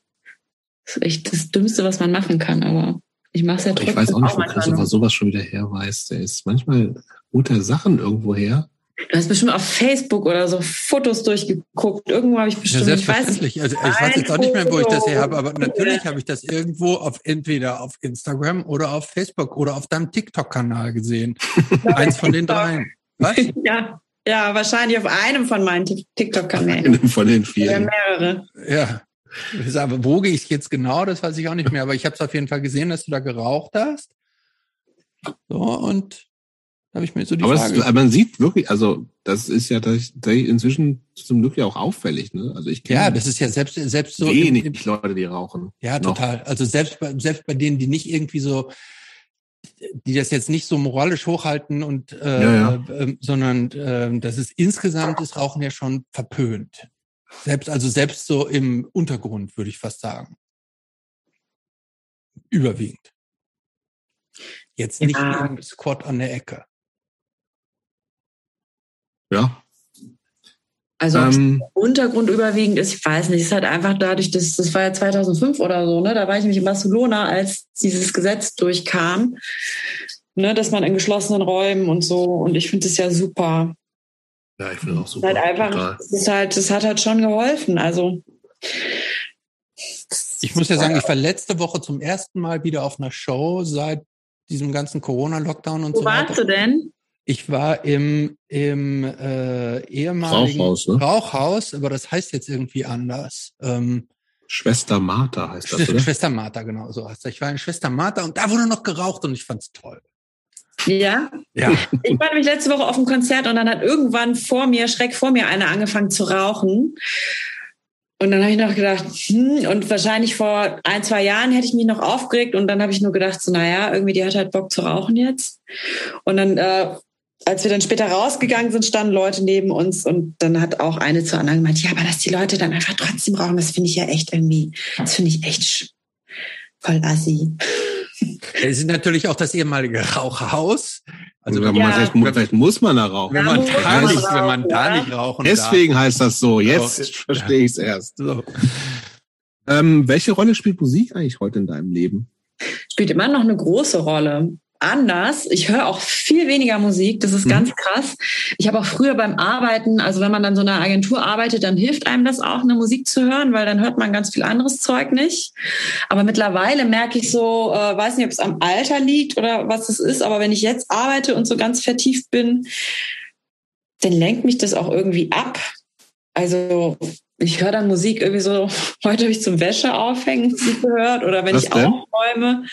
Das ist echt das Dümmste, was man machen kann, aber ich mache es ja trotzdem. Ich weiß auch nicht, wo Christopher sowas schon wieder her weiß. Der ist manchmal gute Sachen irgendwo her. Du hast bestimmt auf Facebook oder so Fotos durchgeguckt. Irgendwo habe ich bestimmt. Ja, selbstverständlich. Ich weiß, also ich weiß jetzt auch nicht mehr, wo ich das her habe, aber natürlich habe ich das irgendwo auf entweder auf Instagram oder auf Facebook oder auf deinem TikTok-Kanal gesehen. Eins von den dreien. Was? Ja. Ja, wahrscheinlich auf einem von meinen TikTok-Kanälen. Einem von den vielen. Oder mehrere. Ja. Aber wo gehe ich jetzt genau, das weiß ich auch nicht mehr. Aber ich habe es auf jeden Fall gesehen, dass du da geraucht hast. So, und Habe ich mir so die aber Frage. Es, aber man sieht wirklich, also das ist ja inzwischen zum Glück ja auch auffällig. Ne? Also ich ja, das ist ja selbst selbst so wenig im, im, Leute, die rauchen. Ja, noch. total. Also selbst bei, selbst bei denen, die nicht irgendwie so, die das jetzt nicht so moralisch hochhalten und äh, ja, ja. Äh, sondern äh, das ist insgesamt ist Rauchen ja schon verpönt. Selbst also selbst so im Untergrund würde ich fast sagen. Überwiegend. Jetzt nicht ja. im Squad an der Ecke. Ja. Also ähm, Untergrund überwiegend ist, ich weiß nicht, ist halt einfach dadurch, dass das war ja 2005 oder so, ne? Da war ich nämlich in Barcelona, als dieses Gesetz durchkam, ne, dass man in geschlossenen Räumen und so. Und ich finde das ja super. Ja, ich finde auch super. Halt einfach, das, ist halt, das hat halt schon geholfen. Also ich muss ja sagen, ich war letzte Woche zum ersten Mal wieder auf einer Show seit diesem ganzen Corona-Lockdown und Wo so weiter. Wo warst du denn? Ich war im, im äh, ehemaligen Rauchhaus, ne? Rauchhaus, aber das heißt jetzt irgendwie anders. Ähm, Schwester Martha heißt das, oder? Schwester Martha, genau, so heißt das. Ich war in Schwester Martha und da wurde noch geraucht und ich fand's toll. Ja? Ja. Ich war nämlich letzte Woche auf dem Konzert und dann hat irgendwann vor mir, schreck vor mir, einer angefangen zu rauchen. Und dann habe ich noch gedacht, hm, und wahrscheinlich vor ein, zwei Jahren hätte ich mich noch aufgeregt und dann habe ich nur gedacht, so, naja, irgendwie die hat halt Bock zu rauchen jetzt. Und dann, äh, als wir dann später rausgegangen sind, standen Leute neben uns und dann hat auch eine zur anderen gemeint, ja, aber dass die Leute dann einfach trotzdem rauchen, das finde ich ja echt irgendwie, das finde ich echt voll assi. Es ist natürlich auch das ehemalige Rauchhaus. Also wenn ja. man vielleicht, vielleicht, muss man da rauchen. Wenn man, da nicht, wenn man da nicht rauchen Deswegen darf. heißt das so. Jetzt so. verstehe ich es erst. So. Ähm, welche Rolle spielt Musik eigentlich heute in deinem Leben? Spielt immer noch eine große Rolle anders. Ich höre auch viel weniger Musik. Das ist mhm. ganz krass. Ich habe auch früher beim Arbeiten, also wenn man dann so einer Agentur arbeitet, dann hilft einem das auch, eine Musik zu hören, weil dann hört man ganz viel anderes Zeug nicht. Aber mittlerweile merke ich so, äh, weiß nicht, ob es am Alter liegt oder was es ist, aber wenn ich jetzt arbeite und so ganz vertieft bin, dann lenkt mich das auch irgendwie ab. Also ich höre dann Musik irgendwie so, heute habe ich zum Wäsche aufhängen Musik gehört oder wenn Was ich denn? aufräume.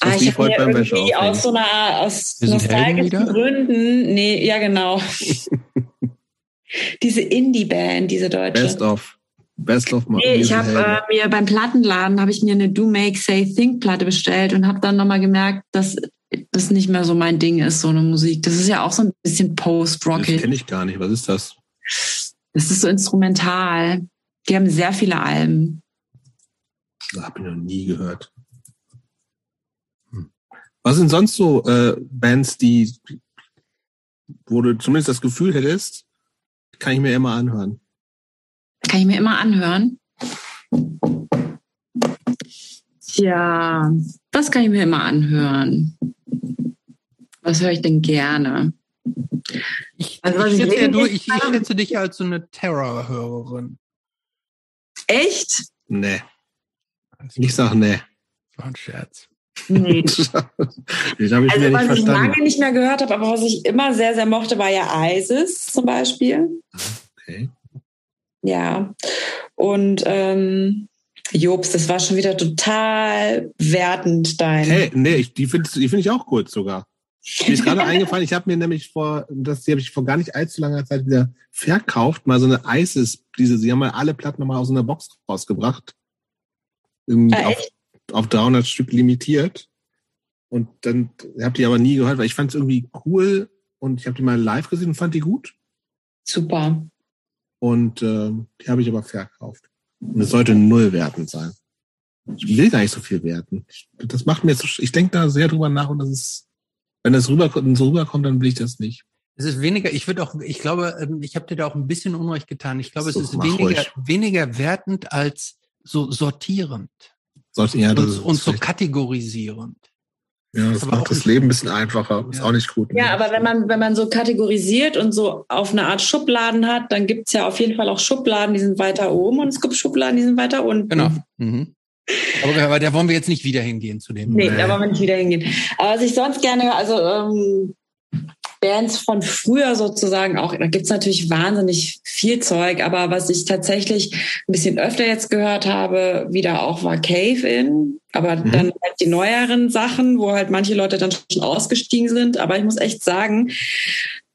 Ah, ich habe mir irgendwie aus so einer, aus nostalgischen Gründen, nee, ja genau. diese Indie-Band, diese deutsche. Best of. Best of Nee, ich habe äh, mir beim Plattenladen habe ich mir eine Do Make Say Think Platte bestellt und habe dann nochmal gemerkt, dass das nicht mehr so mein Ding ist, so eine Musik. Das ist ja auch so ein bisschen Post-Rockig. Das kenne ich gar nicht. Was ist das? Das ist so instrumental. Die haben sehr viele Alben. Das habe ich noch nie gehört. Hm. Was sind sonst so äh, Bands, die, wo du zumindest das Gefühl hättest, kann ich mir immer anhören? Kann ich mir immer anhören? Tja, was kann ich mir immer anhören? Was höre ich denn gerne? Ich, also, ich, schätze, ja, du, ich, ich schätze dich als so eine Terror-Hörerin. Echt? Nee. Ich sag nee. War ein Scherz. Nee. also, was verstanden. ich lange nicht mehr gehört habe, aber was ich immer sehr, sehr mochte, war ja ISIS zum Beispiel. Okay. Ja. Und ähm, Jobs, das war schon wieder total wertend, dein. Hey, nee, ich, die finde die find ich auch kurz sogar. Mir ist gerade eingefallen, ich habe mir nämlich vor, das die habe ich vor gar nicht allzu langer Zeit wieder verkauft, mal so eine ISIS, diese, sie haben mal alle Platten nochmal aus einer Box rausgebracht. Irgendwie ah, auf, auf 300 Stück limitiert. Und dann habe die aber nie gehört, weil ich fand es irgendwie cool und ich habe die mal live gesehen und fand die gut. Super. Und äh, die habe ich aber verkauft. Und es sollte null wertend sein. Ich will gar nicht so viel werten. Das macht mir jetzt, ich denke da sehr drüber nach und das ist wenn das rüberkommt, so rüberkommt, dann will ich das nicht. Es ist weniger, ich würde auch, ich glaube, ähm, ich habe dir da auch ein bisschen Unrecht getan. Ich glaube, so, es ist weniger, weniger wertend als so sortierend. Sollte, ja, das und, und so kategorisierend. Ja, das, das macht das Leben ein bisschen einfacher. Ist auch nicht gut. Ja, aber wenn man, wenn man so kategorisiert und so auf eine Art Schubladen hat, dann gibt's ja auf jeden Fall auch Schubladen, die sind weiter oben und es gibt Schubladen, die sind weiter unten. Genau. Mhm. Aber, aber da wollen wir jetzt nicht wieder hingehen zu dem. Nee, da wollen wir nicht wieder hingehen. Aber was ich sonst gerne, also ähm, Bands von früher sozusagen auch, da gibt's natürlich wahnsinnig viel Zeug, aber was ich tatsächlich ein bisschen öfter jetzt gehört habe, wieder auch war Cave In, aber mhm. dann halt die neueren Sachen, wo halt manche Leute dann schon ausgestiegen sind. Aber ich muss echt sagen,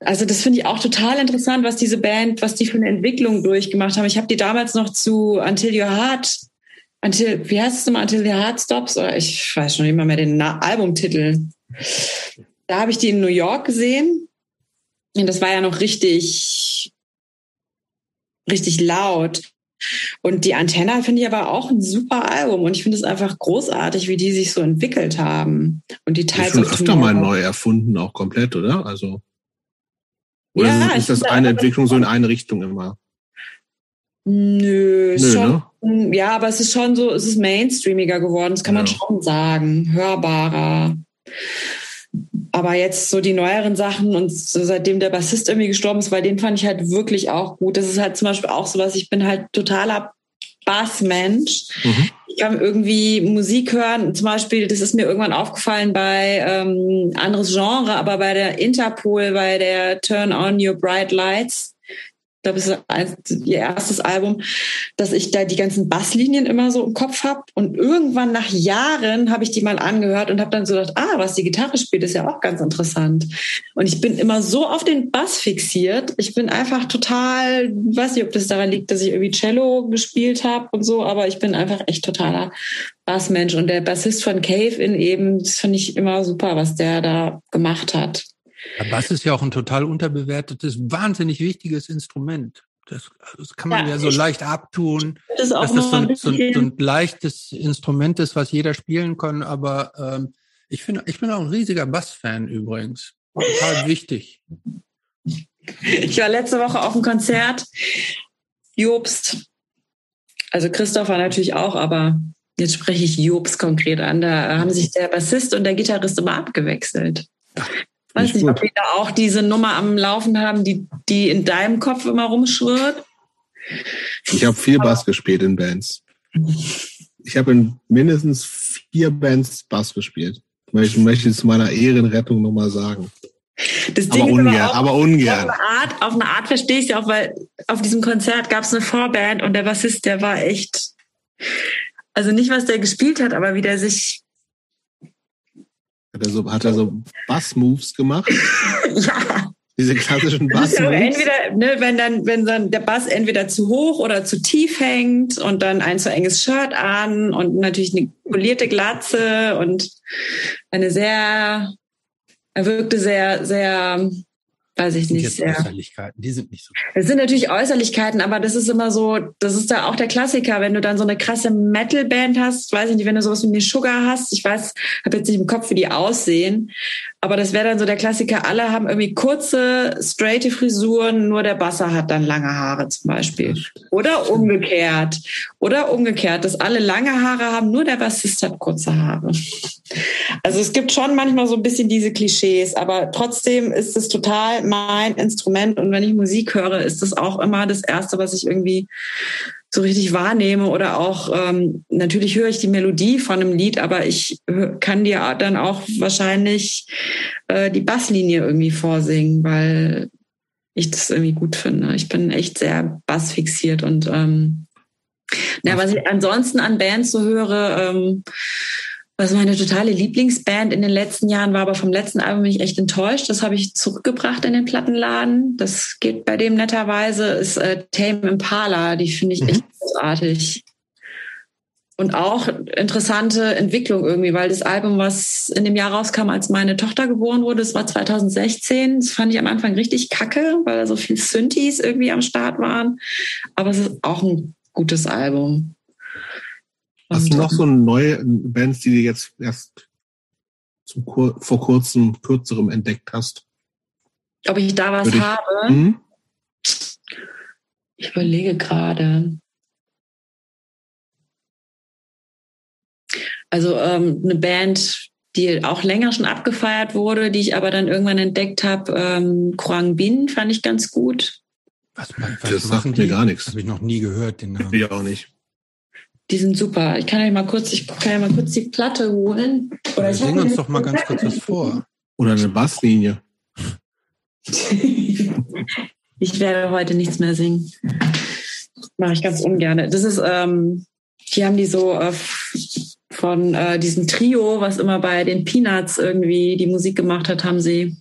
also das finde ich auch total interessant, was diese Band, was die für eine Entwicklung durchgemacht haben. Ich habe die damals noch zu Until Your Heart, Until, wie heißt es immer, Until Your Heart Stops? Oder ich weiß schon nicht mal mehr den Na Albumtitel. Da habe ich die in New York gesehen. Und das war ja noch richtig, richtig laut. Und die Antenna finde ich aber auch ein super Album und ich finde es einfach großartig, wie die sich so entwickelt haben. Und die teils schon öfter mal neu erfunden, auch komplett, oder? Also oder ja, ist das eine Entwicklung so in eine Richtung immer? Nö, Nö schon, ne? Ja, aber es ist schon so, es ist mainstreamiger geworden, das kann ja. man schon sagen, hörbarer. Aber jetzt so die neueren Sachen und so seitdem der Bassist irgendwie gestorben ist, weil den fand ich halt wirklich auch gut. Das ist halt zum Beispiel auch so was, ich bin halt totaler Bassmensch. Mhm. Ich kann irgendwie Musik hören. Zum Beispiel, das ist mir irgendwann aufgefallen bei ähm, anderes Genre, aber bei der Interpol, bei der Turn on Your Bright Lights glaube, es ist ihr erstes Album, dass ich da die ganzen Basslinien immer so im Kopf habe. Und irgendwann nach Jahren habe ich die mal angehört und habe dann so gedacht, ah, was die Gitarre spielt, ist ja auch ganz interessant. Und ich bin immer so auf den Bass fixiert. Ich bin einfach total, weiß nicht, ob das daran liegt, dass ich irgendwie Cello gespielt habe und so, aber ich bin einfach echt totaler Bassmensch. Und der Bassist von Cave in eben, das finde ich immer super, was der da gemacht hat. Bass ist ja auch ein total unterbewertetes, wahnsinnig wichtiges Instrument. Das, das kann man ja, ja so leicht abtun, das dass das so ein, so, ein, so ein leichtes Instrument ist, was jeder spielen kann. Aber ähm, ich, finde, ich bin auch ein riesiger Bass-Fan übrigens. Total wichtig. Ich war letzte Woche auf einem Konzert. Jobst. Also Christoph war natürlich auch, aber jetzt spreche ich Jobst konkret an. Da haben sich der Bassist und der Gitarrist immer abgewechselt. Weiß nicht, ob die da auch diese Nummer am Laufen haben, die, die in deinem Kopf immer rumschwirrt. Ich habe viel Bass gespielt in Bands. Ich habe in mindestens vier Bands Bass gespielt. Ich möchte zu meiner Ehrenrettung nochmal sagen. Das Ding aber ungern, aber, auch, aber ungern. Auf eine, Art, auf eine Art verstehe ich es auch, weil auf diesem Konzert gab es eine Vorband und der Bassist, der war echt, also nicht, was der gespielt hat, aber wie der sich hat er so, hat er so Bass-Moves gemacht? ja. Diese klassischen Bass. -Moves. Entweder, ne, wenn dann, wenn dann der Bass entweder zu hoch oder zu tief hängt und dann ein zu enges Shirt an und natürlich eine polierte Glatze und eine sehr, er wirkte sehr, sehr weiß ich nicht sehr. Äußerlichkeiten, die sind nicht so. Es sind natürlich Äußerlichkeiten, aber das ist immer so, das ist da auch der Klassiker, wenn du dann so eine krasse Metal-Band hast, weiß ich nicht, wenn du sowas wie Sugar hast, ich weiß, habe jetzt nicht im Kopf, wie die aussehen, aber das wäre dann so der Klassiker, alle haben irgendwie kurze, straighte Frisuren, nur der Basser hat dann lange Haare zum Beispiel. Oder umgekehrt. Oder umgekehrt, dass alle lange Haare haben, nur der Bassist hat kurze Haare. Also es gibt schon manchmal so ein bisschen diese Klischees, aber trotzdem ist es total mein Instrument und wenn ich Musik höre, ist das auch immer das Erste, was ich irgendwie so richtig wahrnehme oder auch ähm, natürlich höre ich die Melodie von einem Lied, aber ich kann dir dann auch wahrscheinlich äh, die Basslinie irgendwie vorsingen, weil ich das irgendwie gut finde. Ich bin echt sehr bassfixiert und ähm, ja, was ich ansonsten an Bands so höre, ähm, was meine totale Lieblingsband in den letzten Jahren war, aber vom letzten Album bin ich echt enttäuscht. Das habe ich zurückgebracht in den Plattenladen. Das geht bei dem netterweise, ist äh, Tame Impala. Die finde ich mhm. echt großartig. Und auch interessante Entwicklung irgendwie, weil das Album, was in dem Jahr rauskam, als meine Tochter geboren wurde, das war 2016. Das fand ich am Anfang richtig kacke, weil da so viel Synthes irgendwie am Start waren. Aber es ist auch ein gutes Album. Hast du noch so neue Bands, die du jetzt erst zum, vor kurzem, kürzerem entdeckt hast? Ob ich da was ich, habe? Hm? Ich überlege gerade. Also ähm, eine Band, die auch länger schon abgefeiert wurde, die ich aber dann irgendwann entdeckt habe, ähm, Krang Bin fand ich ganz gut. Was, was das sagt mir gar nichts. Habe ich noch nie gehört, den Namen. Ich auch nicht. Die sind super. Ich kann euch mal kurz, ich kann ja mal kurz die Platte holen. Oder ja, sing uns doch mal ganz kurz was vor. Oder eine Basslinie. ich werde heute nichts mehr singen. Mache ich ganz ungern. Das ist, ähm, die haben die so äh, von äh, diesem Trio, was immer bei den Peanuts irgendwie die Musik gemacht hat, haben sie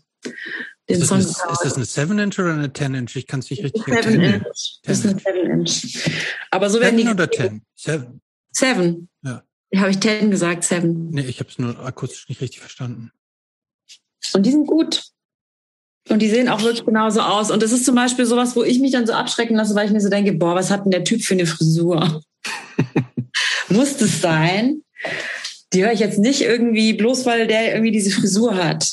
den ist Song. Eine, ist das eine 7-Inch oder eine 10-Inch? Ich kann es nicht richtig 7 Inch. Das ist eine 7-Inch. Aber so werden die. oder 10? 7. 7. Ja. Habe ich 10 gesagt, 7. Nee, ich habe es nur akustisch nicht richtig verstanden. Und die sind gut. Und die sehen auch wirklich genauso aus. Und das ist zum Beispiel sowas, wo ich mich dann so abschrecken lasse, weil ich mir so denke, boah, was hat denn der Typ für eine Frisur? Muss das sein? Die höre ich jetzt nicht irgendwie, bloß weil der irgendwie diese Frisur hat.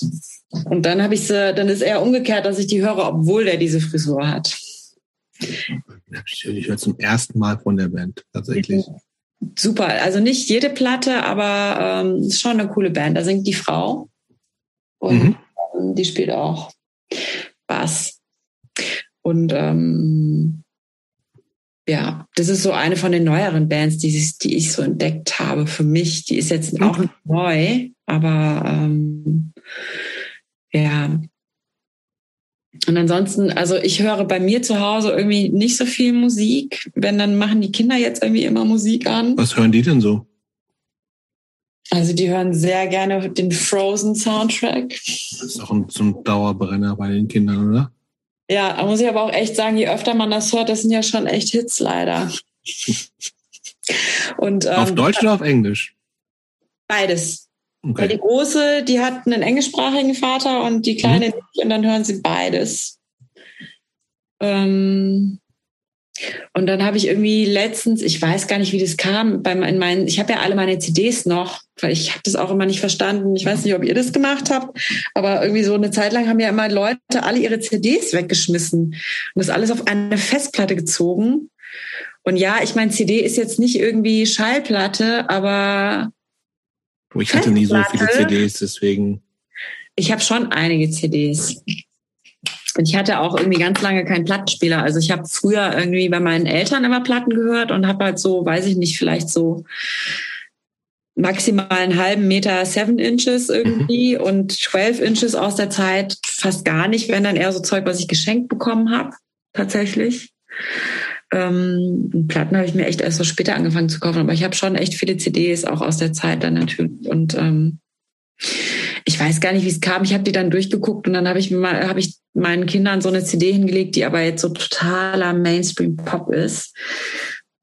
Und dann habe ich sie, dann ist eher umgekehrt, dass ich die höre, obwohl der diese Frisur hat. Ich höre zum ersten Mal von der Band, tatsächlich. Super. Also nicht jede Platte, aber ähm, ist schon eine coole Band. Da singt die Frau. Und mhm. Ähm, die spielt auch Bass. Und ähm, ja, das ist so eine von den neueren Bands, die, die ich so entdeckt habe für mich. Die ist jetzt mhm. auch neu, aber ähm, ja. Und ansonsten, also ich höre bei mir zu Hause irgendwie nicht so viel Musik. Wenn, dann machen die Kinder jetzt irgendwie immer Musik an. Was hören die denn so? Also die hören sehr gerne den Frozen Soundtrack. Das ist auch ein, so ein Dauerbrenner bei den Kindern, oder? Ja, da muss ich aber auch echt sagen, je öfter man das hört, das sind ja schon echt Hits leider. Und, ähm, auf Deutsch oder auf Englisch? Beides. Okay. Weil die große, die hat einen englischsprachigen Vater und die kleine mhm. nicht, und dann hören sie beides. Ähm, und dann habe ich irgendwie letztens, ich weiß gar nicht, wie das kam, bei in meinen, ich habe ja alle meine CDs noch, weil ich habe das auch immer nicht verstanden. Ich weiß nicht, ob ihr das gemacht habt, aber irgendwie so eine Zeit lang haben ja immer Leute alle ihre CDs weggeschmissen und das alles auf eine Festplatte gezogen. Und ja, ich meine, CD ist jetzt nicht irgendwie Schallplatte, aber ich hatte nie so viele CDs, deswegen. Ich habe schon einige CDs. Und ich hatte auch irgendwie ganz lange keinen Plattenspieler. Also ich habe früher irgendwie bei meinen Eltern immer Platten gehört und habe halt so, weiß ich nicht, vielleicht so maximal einen halben Meter Seven Inches irgendwie mhm. und 12 Inches aus der Zeit fast gar nicht, wenn dann eher so Zeug, was ich geschenkt bekommen habe, tatsächlich. Ähm, Platten habe ich mir echt erst so später angefangen zu kaufen, aber ich habe schon echt viele CDs auch aus der Zeit dann natürlich. Und ähm, ich weiß gar nicht, wie es kam. Ich habe die dann durchgeguckt und dann habe ich mir mal, habe ich meinen Kindern so eine CD hingelegt, die aber jetzt so totaler Mainstream-Pop ist.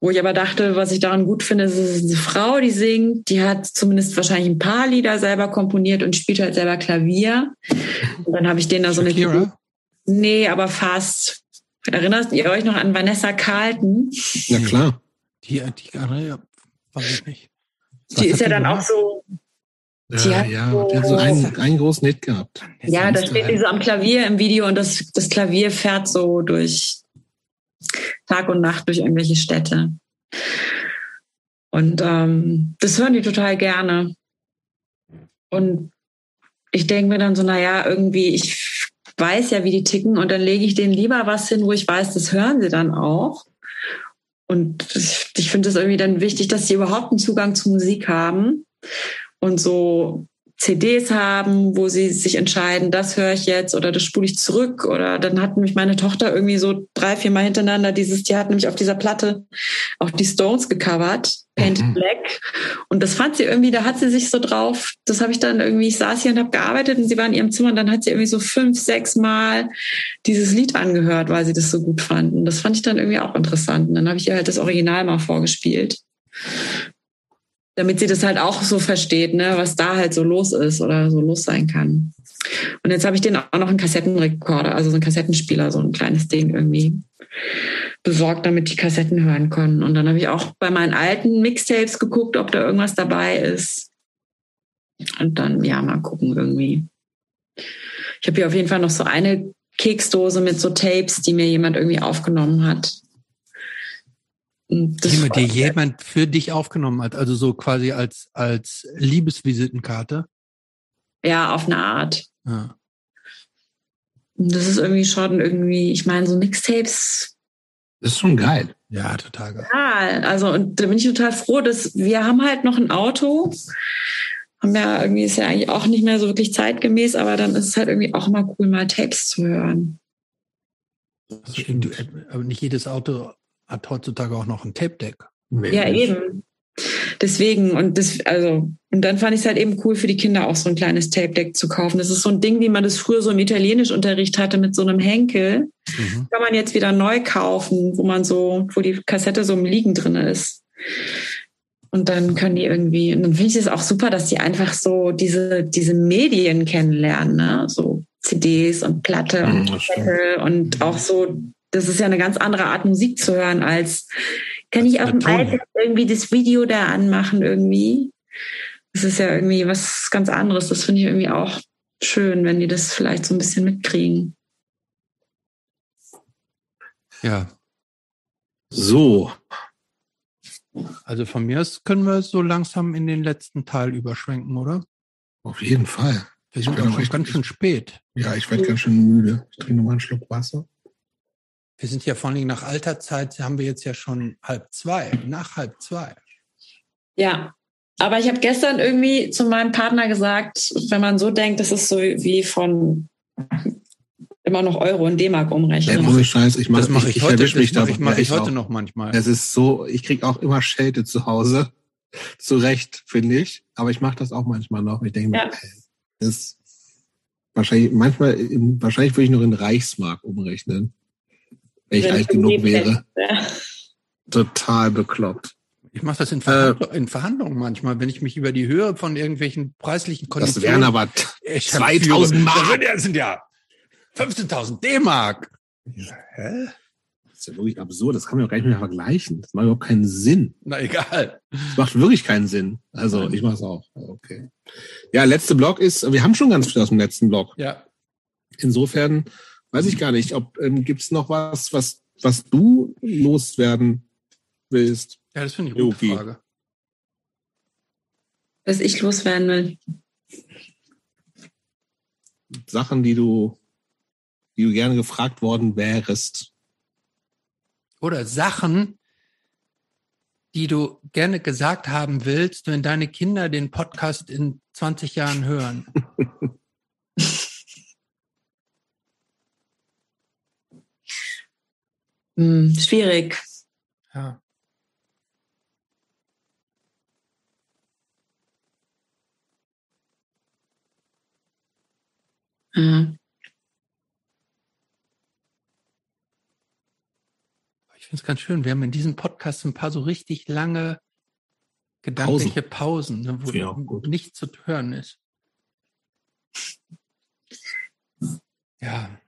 Wo ich aber dachte, was ich daran gut finde, ist, es ist eine Frau, die singt, die hat zumindest wahrscheinlich ein paar Lieder selber komponiert und spielt halt selber Klavier. Und dann habe ich denen da so eine. Shakira? Nee, aber fast. Erinnert ihr euch noch an Vanessa Carlton? Ja, klar. Die, die, ja, weiß ich nicht. Was die ist ja dann auch so. Ja, ja, so, die hat so einen, einen großen Hit gehabt. Ja, da steht die so am Klavier im Video und das, das Klavier fährt so durch Tag und Nacht durch irgendwelche Städte. Und ähm, das hören die total gerne. Und ich denke mir dann so, naja, irgendwie, ich weiß ja, wie die ticken und dann lege ich denen lieber was hin, wo ich weiß, das hören sie dann auch. Und ich, finde es irgendwie dann wichtig, dass sie überhaupt einen Zugang zu Musik haben und so CDs haben, wo sie sich entscheiden, das höre ich jetzt oder das spule ich zurück. Oder dann hat nämlich meine Tochter irgendwie so drei, vier Mal hintereinander dieses, die hat nämlich auf dieser Platte auch die Stones gecovert, Painted mhm. Black. Und das fand sie irgendwie, da hat sie sich so drauf, das habe ich dann irgendwie, ich saß hier und habe gearbeitet und sie war in ihrem Zimmer und dann hat sie irgendwie so fünf, sechs Mal dieses Lied angehört, weil sie das so gut fand. Und das fand ich dann irgendwie auch interessant. Und dann habe ich ihr halt das Original mal vorgespielt damit sie das halt auch so versteht, ne, was da halt so los ist oder so los sein kann. Und jetzt habe ich den auch noch einen Kassettenrekorder, also so einen Kassettenspieler, so ein kleines Ding irgendwie besorgt, damit die Kassetten hören können. Und dann habe ich auch bei meinen alten Mixtapes geguckt, ob da irgendwas dabei ist. Und dann, ja, mal gucken irgendwie. Ich habe hier auf jeden Fall noch so eine Keksdose mit so Tapes, die mir jemand irgendwie aufgenommen hat. Das die, die jemand für dich aufgenommen hat, also so quasi als, als Liebesvisitenkarte. Ja, auf eine Art. Ja. Das ist irgendwie schon irgendwie, ich meine, so Mixtapes. Das ist schon geil. Ja, total geil. Ja, also und da bin ich total froh, dass wir haben halt noch ein Auto haben ja irgendwie, ist ja eigentlich auch nicht mehr so wirklich zeitgemäß, aber dann ist es halt irgendwie auch immer cool, mal Tapes zu hören. Das stimmt. Aber nicht jedes Auto hat heutzutage auch noch ein Tape-Deck. Ja, eben. Deswegen, und das, also, und dann fand ich es halt eben cool für die Kinder auch so ein kleines Tape-Deck zu kaufen. Das ist so ein Ding, wie man das früher so im Italienischunterricht hatte mit so einem Henkel. Mhm. Kann man jetzt wieder neu kaufen, wo man so, wo die Kassette so im Liegen drin ist. Und dann können die irgendwie, und dann finde ich es auch super, dass die einfach so diese, diese Medien kennenlernen, ne? So CDs und Platte und Zettel und auch so, das ist ja eine ganz andere Art Musik zu hören als kann ich auf dem iPad irgendwie das Video da anmachen irgendwie? Das ist ja irgendwie was ganz anderes. Das finde ich irgendwie auch schön, wenn die das vielleicht so ein bisschen mitkriegen. Ja. So. Also von mir aus können wir so langsam in den letzten Teil überschwenken, oder? Auf jeden Fall. Wir sind auch schon ganz schön spät. Ja, ich werde ganz schön müde. Ich trinke nochmal einen Schluck Wasser. Wir sind ja vor allem nach alter Zeit, haben wir jetzt ja schon halb zwei, nach halb zwei. Ja, aber ich habe gestern irgendwie zu meinem Partner gesagt, wenn man so denkt, das ist so wie von immer noch Euro und D-Mark umrechnen. Ja, Scheiß, ich mache mach ich, ich, heute, mich das mache ich, ich heute noch manchmal. Es ist so, ich krieg auch immer Schelte zu Hause. Zu Recht, finde ich. Aber ich mache das auch manchmal noch. Ich denke ja. mir, das ist wahrscheinlich, manchmal, wahrscheinlich würde ich noch in Reichsmark umrechnen wenn ich alt genug wäre. Ja. Total bekloppt. Ich mache das in, Verhandlung, äh, in, Verhandlungen manchmal, wenn ich mich über die Höhe von irgendwelchen preislichen Konditionen... Das wären aber 2000 Mark. Das sind ja 15.000 D-Mark. Hä? Das ist ja wirklich absurd. Das kann man ja gar nicht mehr vergleichen. Das macht überhaupt keinen Sinn. Na egal. Das macht wirklich keinen Sinn. Also ich mache es auch. Okay. Ja, letzte Block ist, wir haben schon ganz viel aus dem letzten Block. Ja. Insofern weiß ich gar nicht, ob ähm, gibt es noch was, was, was du loswerden willst? Ja, das finde ich eine gute Frage. Was ich loswerden will. Sachen, die du, die du gerne gefragt worden wärst. Oder Sachen, die du gerne gesagt haben willst, wenn deine Kinder den Podcast in 20 Jahren hören. Hm, schwierig. Ja. Ja. Ich finde es ganz schön. Wir haben in diesem Podcast ein paar so richtig lange gedankliche Pausen, Pausen ne, wo ja, nichts zu hören ist. Ja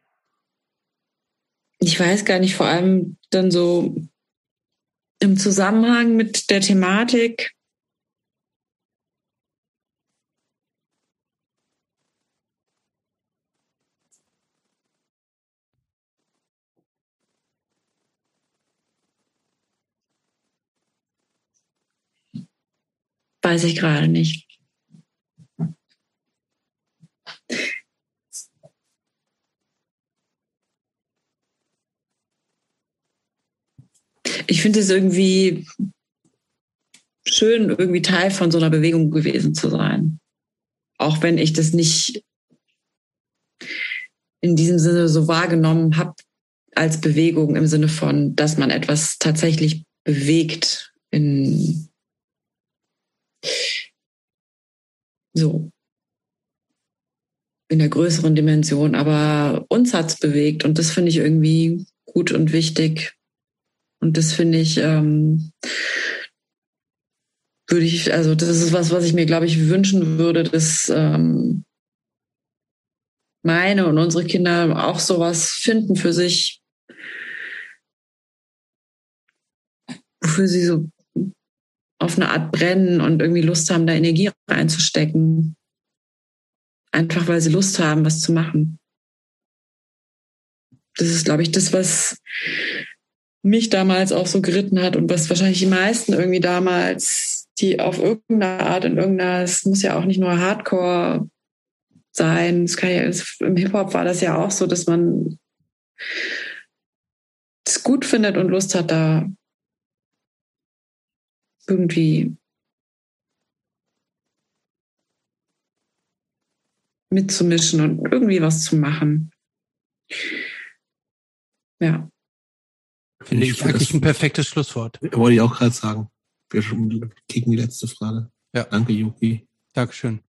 ich weiß gar nicht, vor allem dann so im Zusammenhang mit der Thematik. Weiß ich gerade nicht. Ich finde es irgendwie schön, irgendwie Teil von so einer Bewegung gewesen zu sein. Auch wenn ich das nicht in diesem Sinne so wahrgenommen habe als Bewegung im Sinne von, dass man etwas tatsächlich bewegt in so in der größeren Dimension. Aber uns hat es bewegt und das finde ich irgendwie gut und wichtig. Und das finde ich, ähm, würde ich, also das ist was, was ich mir, glaube ich, wünschen würde, dass ähm, meine und unsere Kinder auch sowas finden für sich, wofür sie so auf eine Art brennen und irgendwie Lust haben, da Energie reinzustecken. Einfach weil sie Lust haben, was zu machen. Das ist, glaube ich, das, was mich damals auch so geritten hat und was wahrscheinlich die meisten irgendwie damals, die auf irgendeine Art in irgendeiner, es muss ja auch nicht nur Hardcore sein, es kann ja, im Hip-Hop war das ja auch so, dass man es gut findet und Lust hat, da irgendwie mitzumischen und irgendwie was zu machen. Ja. Finde ich eigentlich ein perfektes Schlusswort. Wollte ich auch gerade sagen. Wir kicken die letzte Frage. Ja. Danke, Yuki. Dankeschön.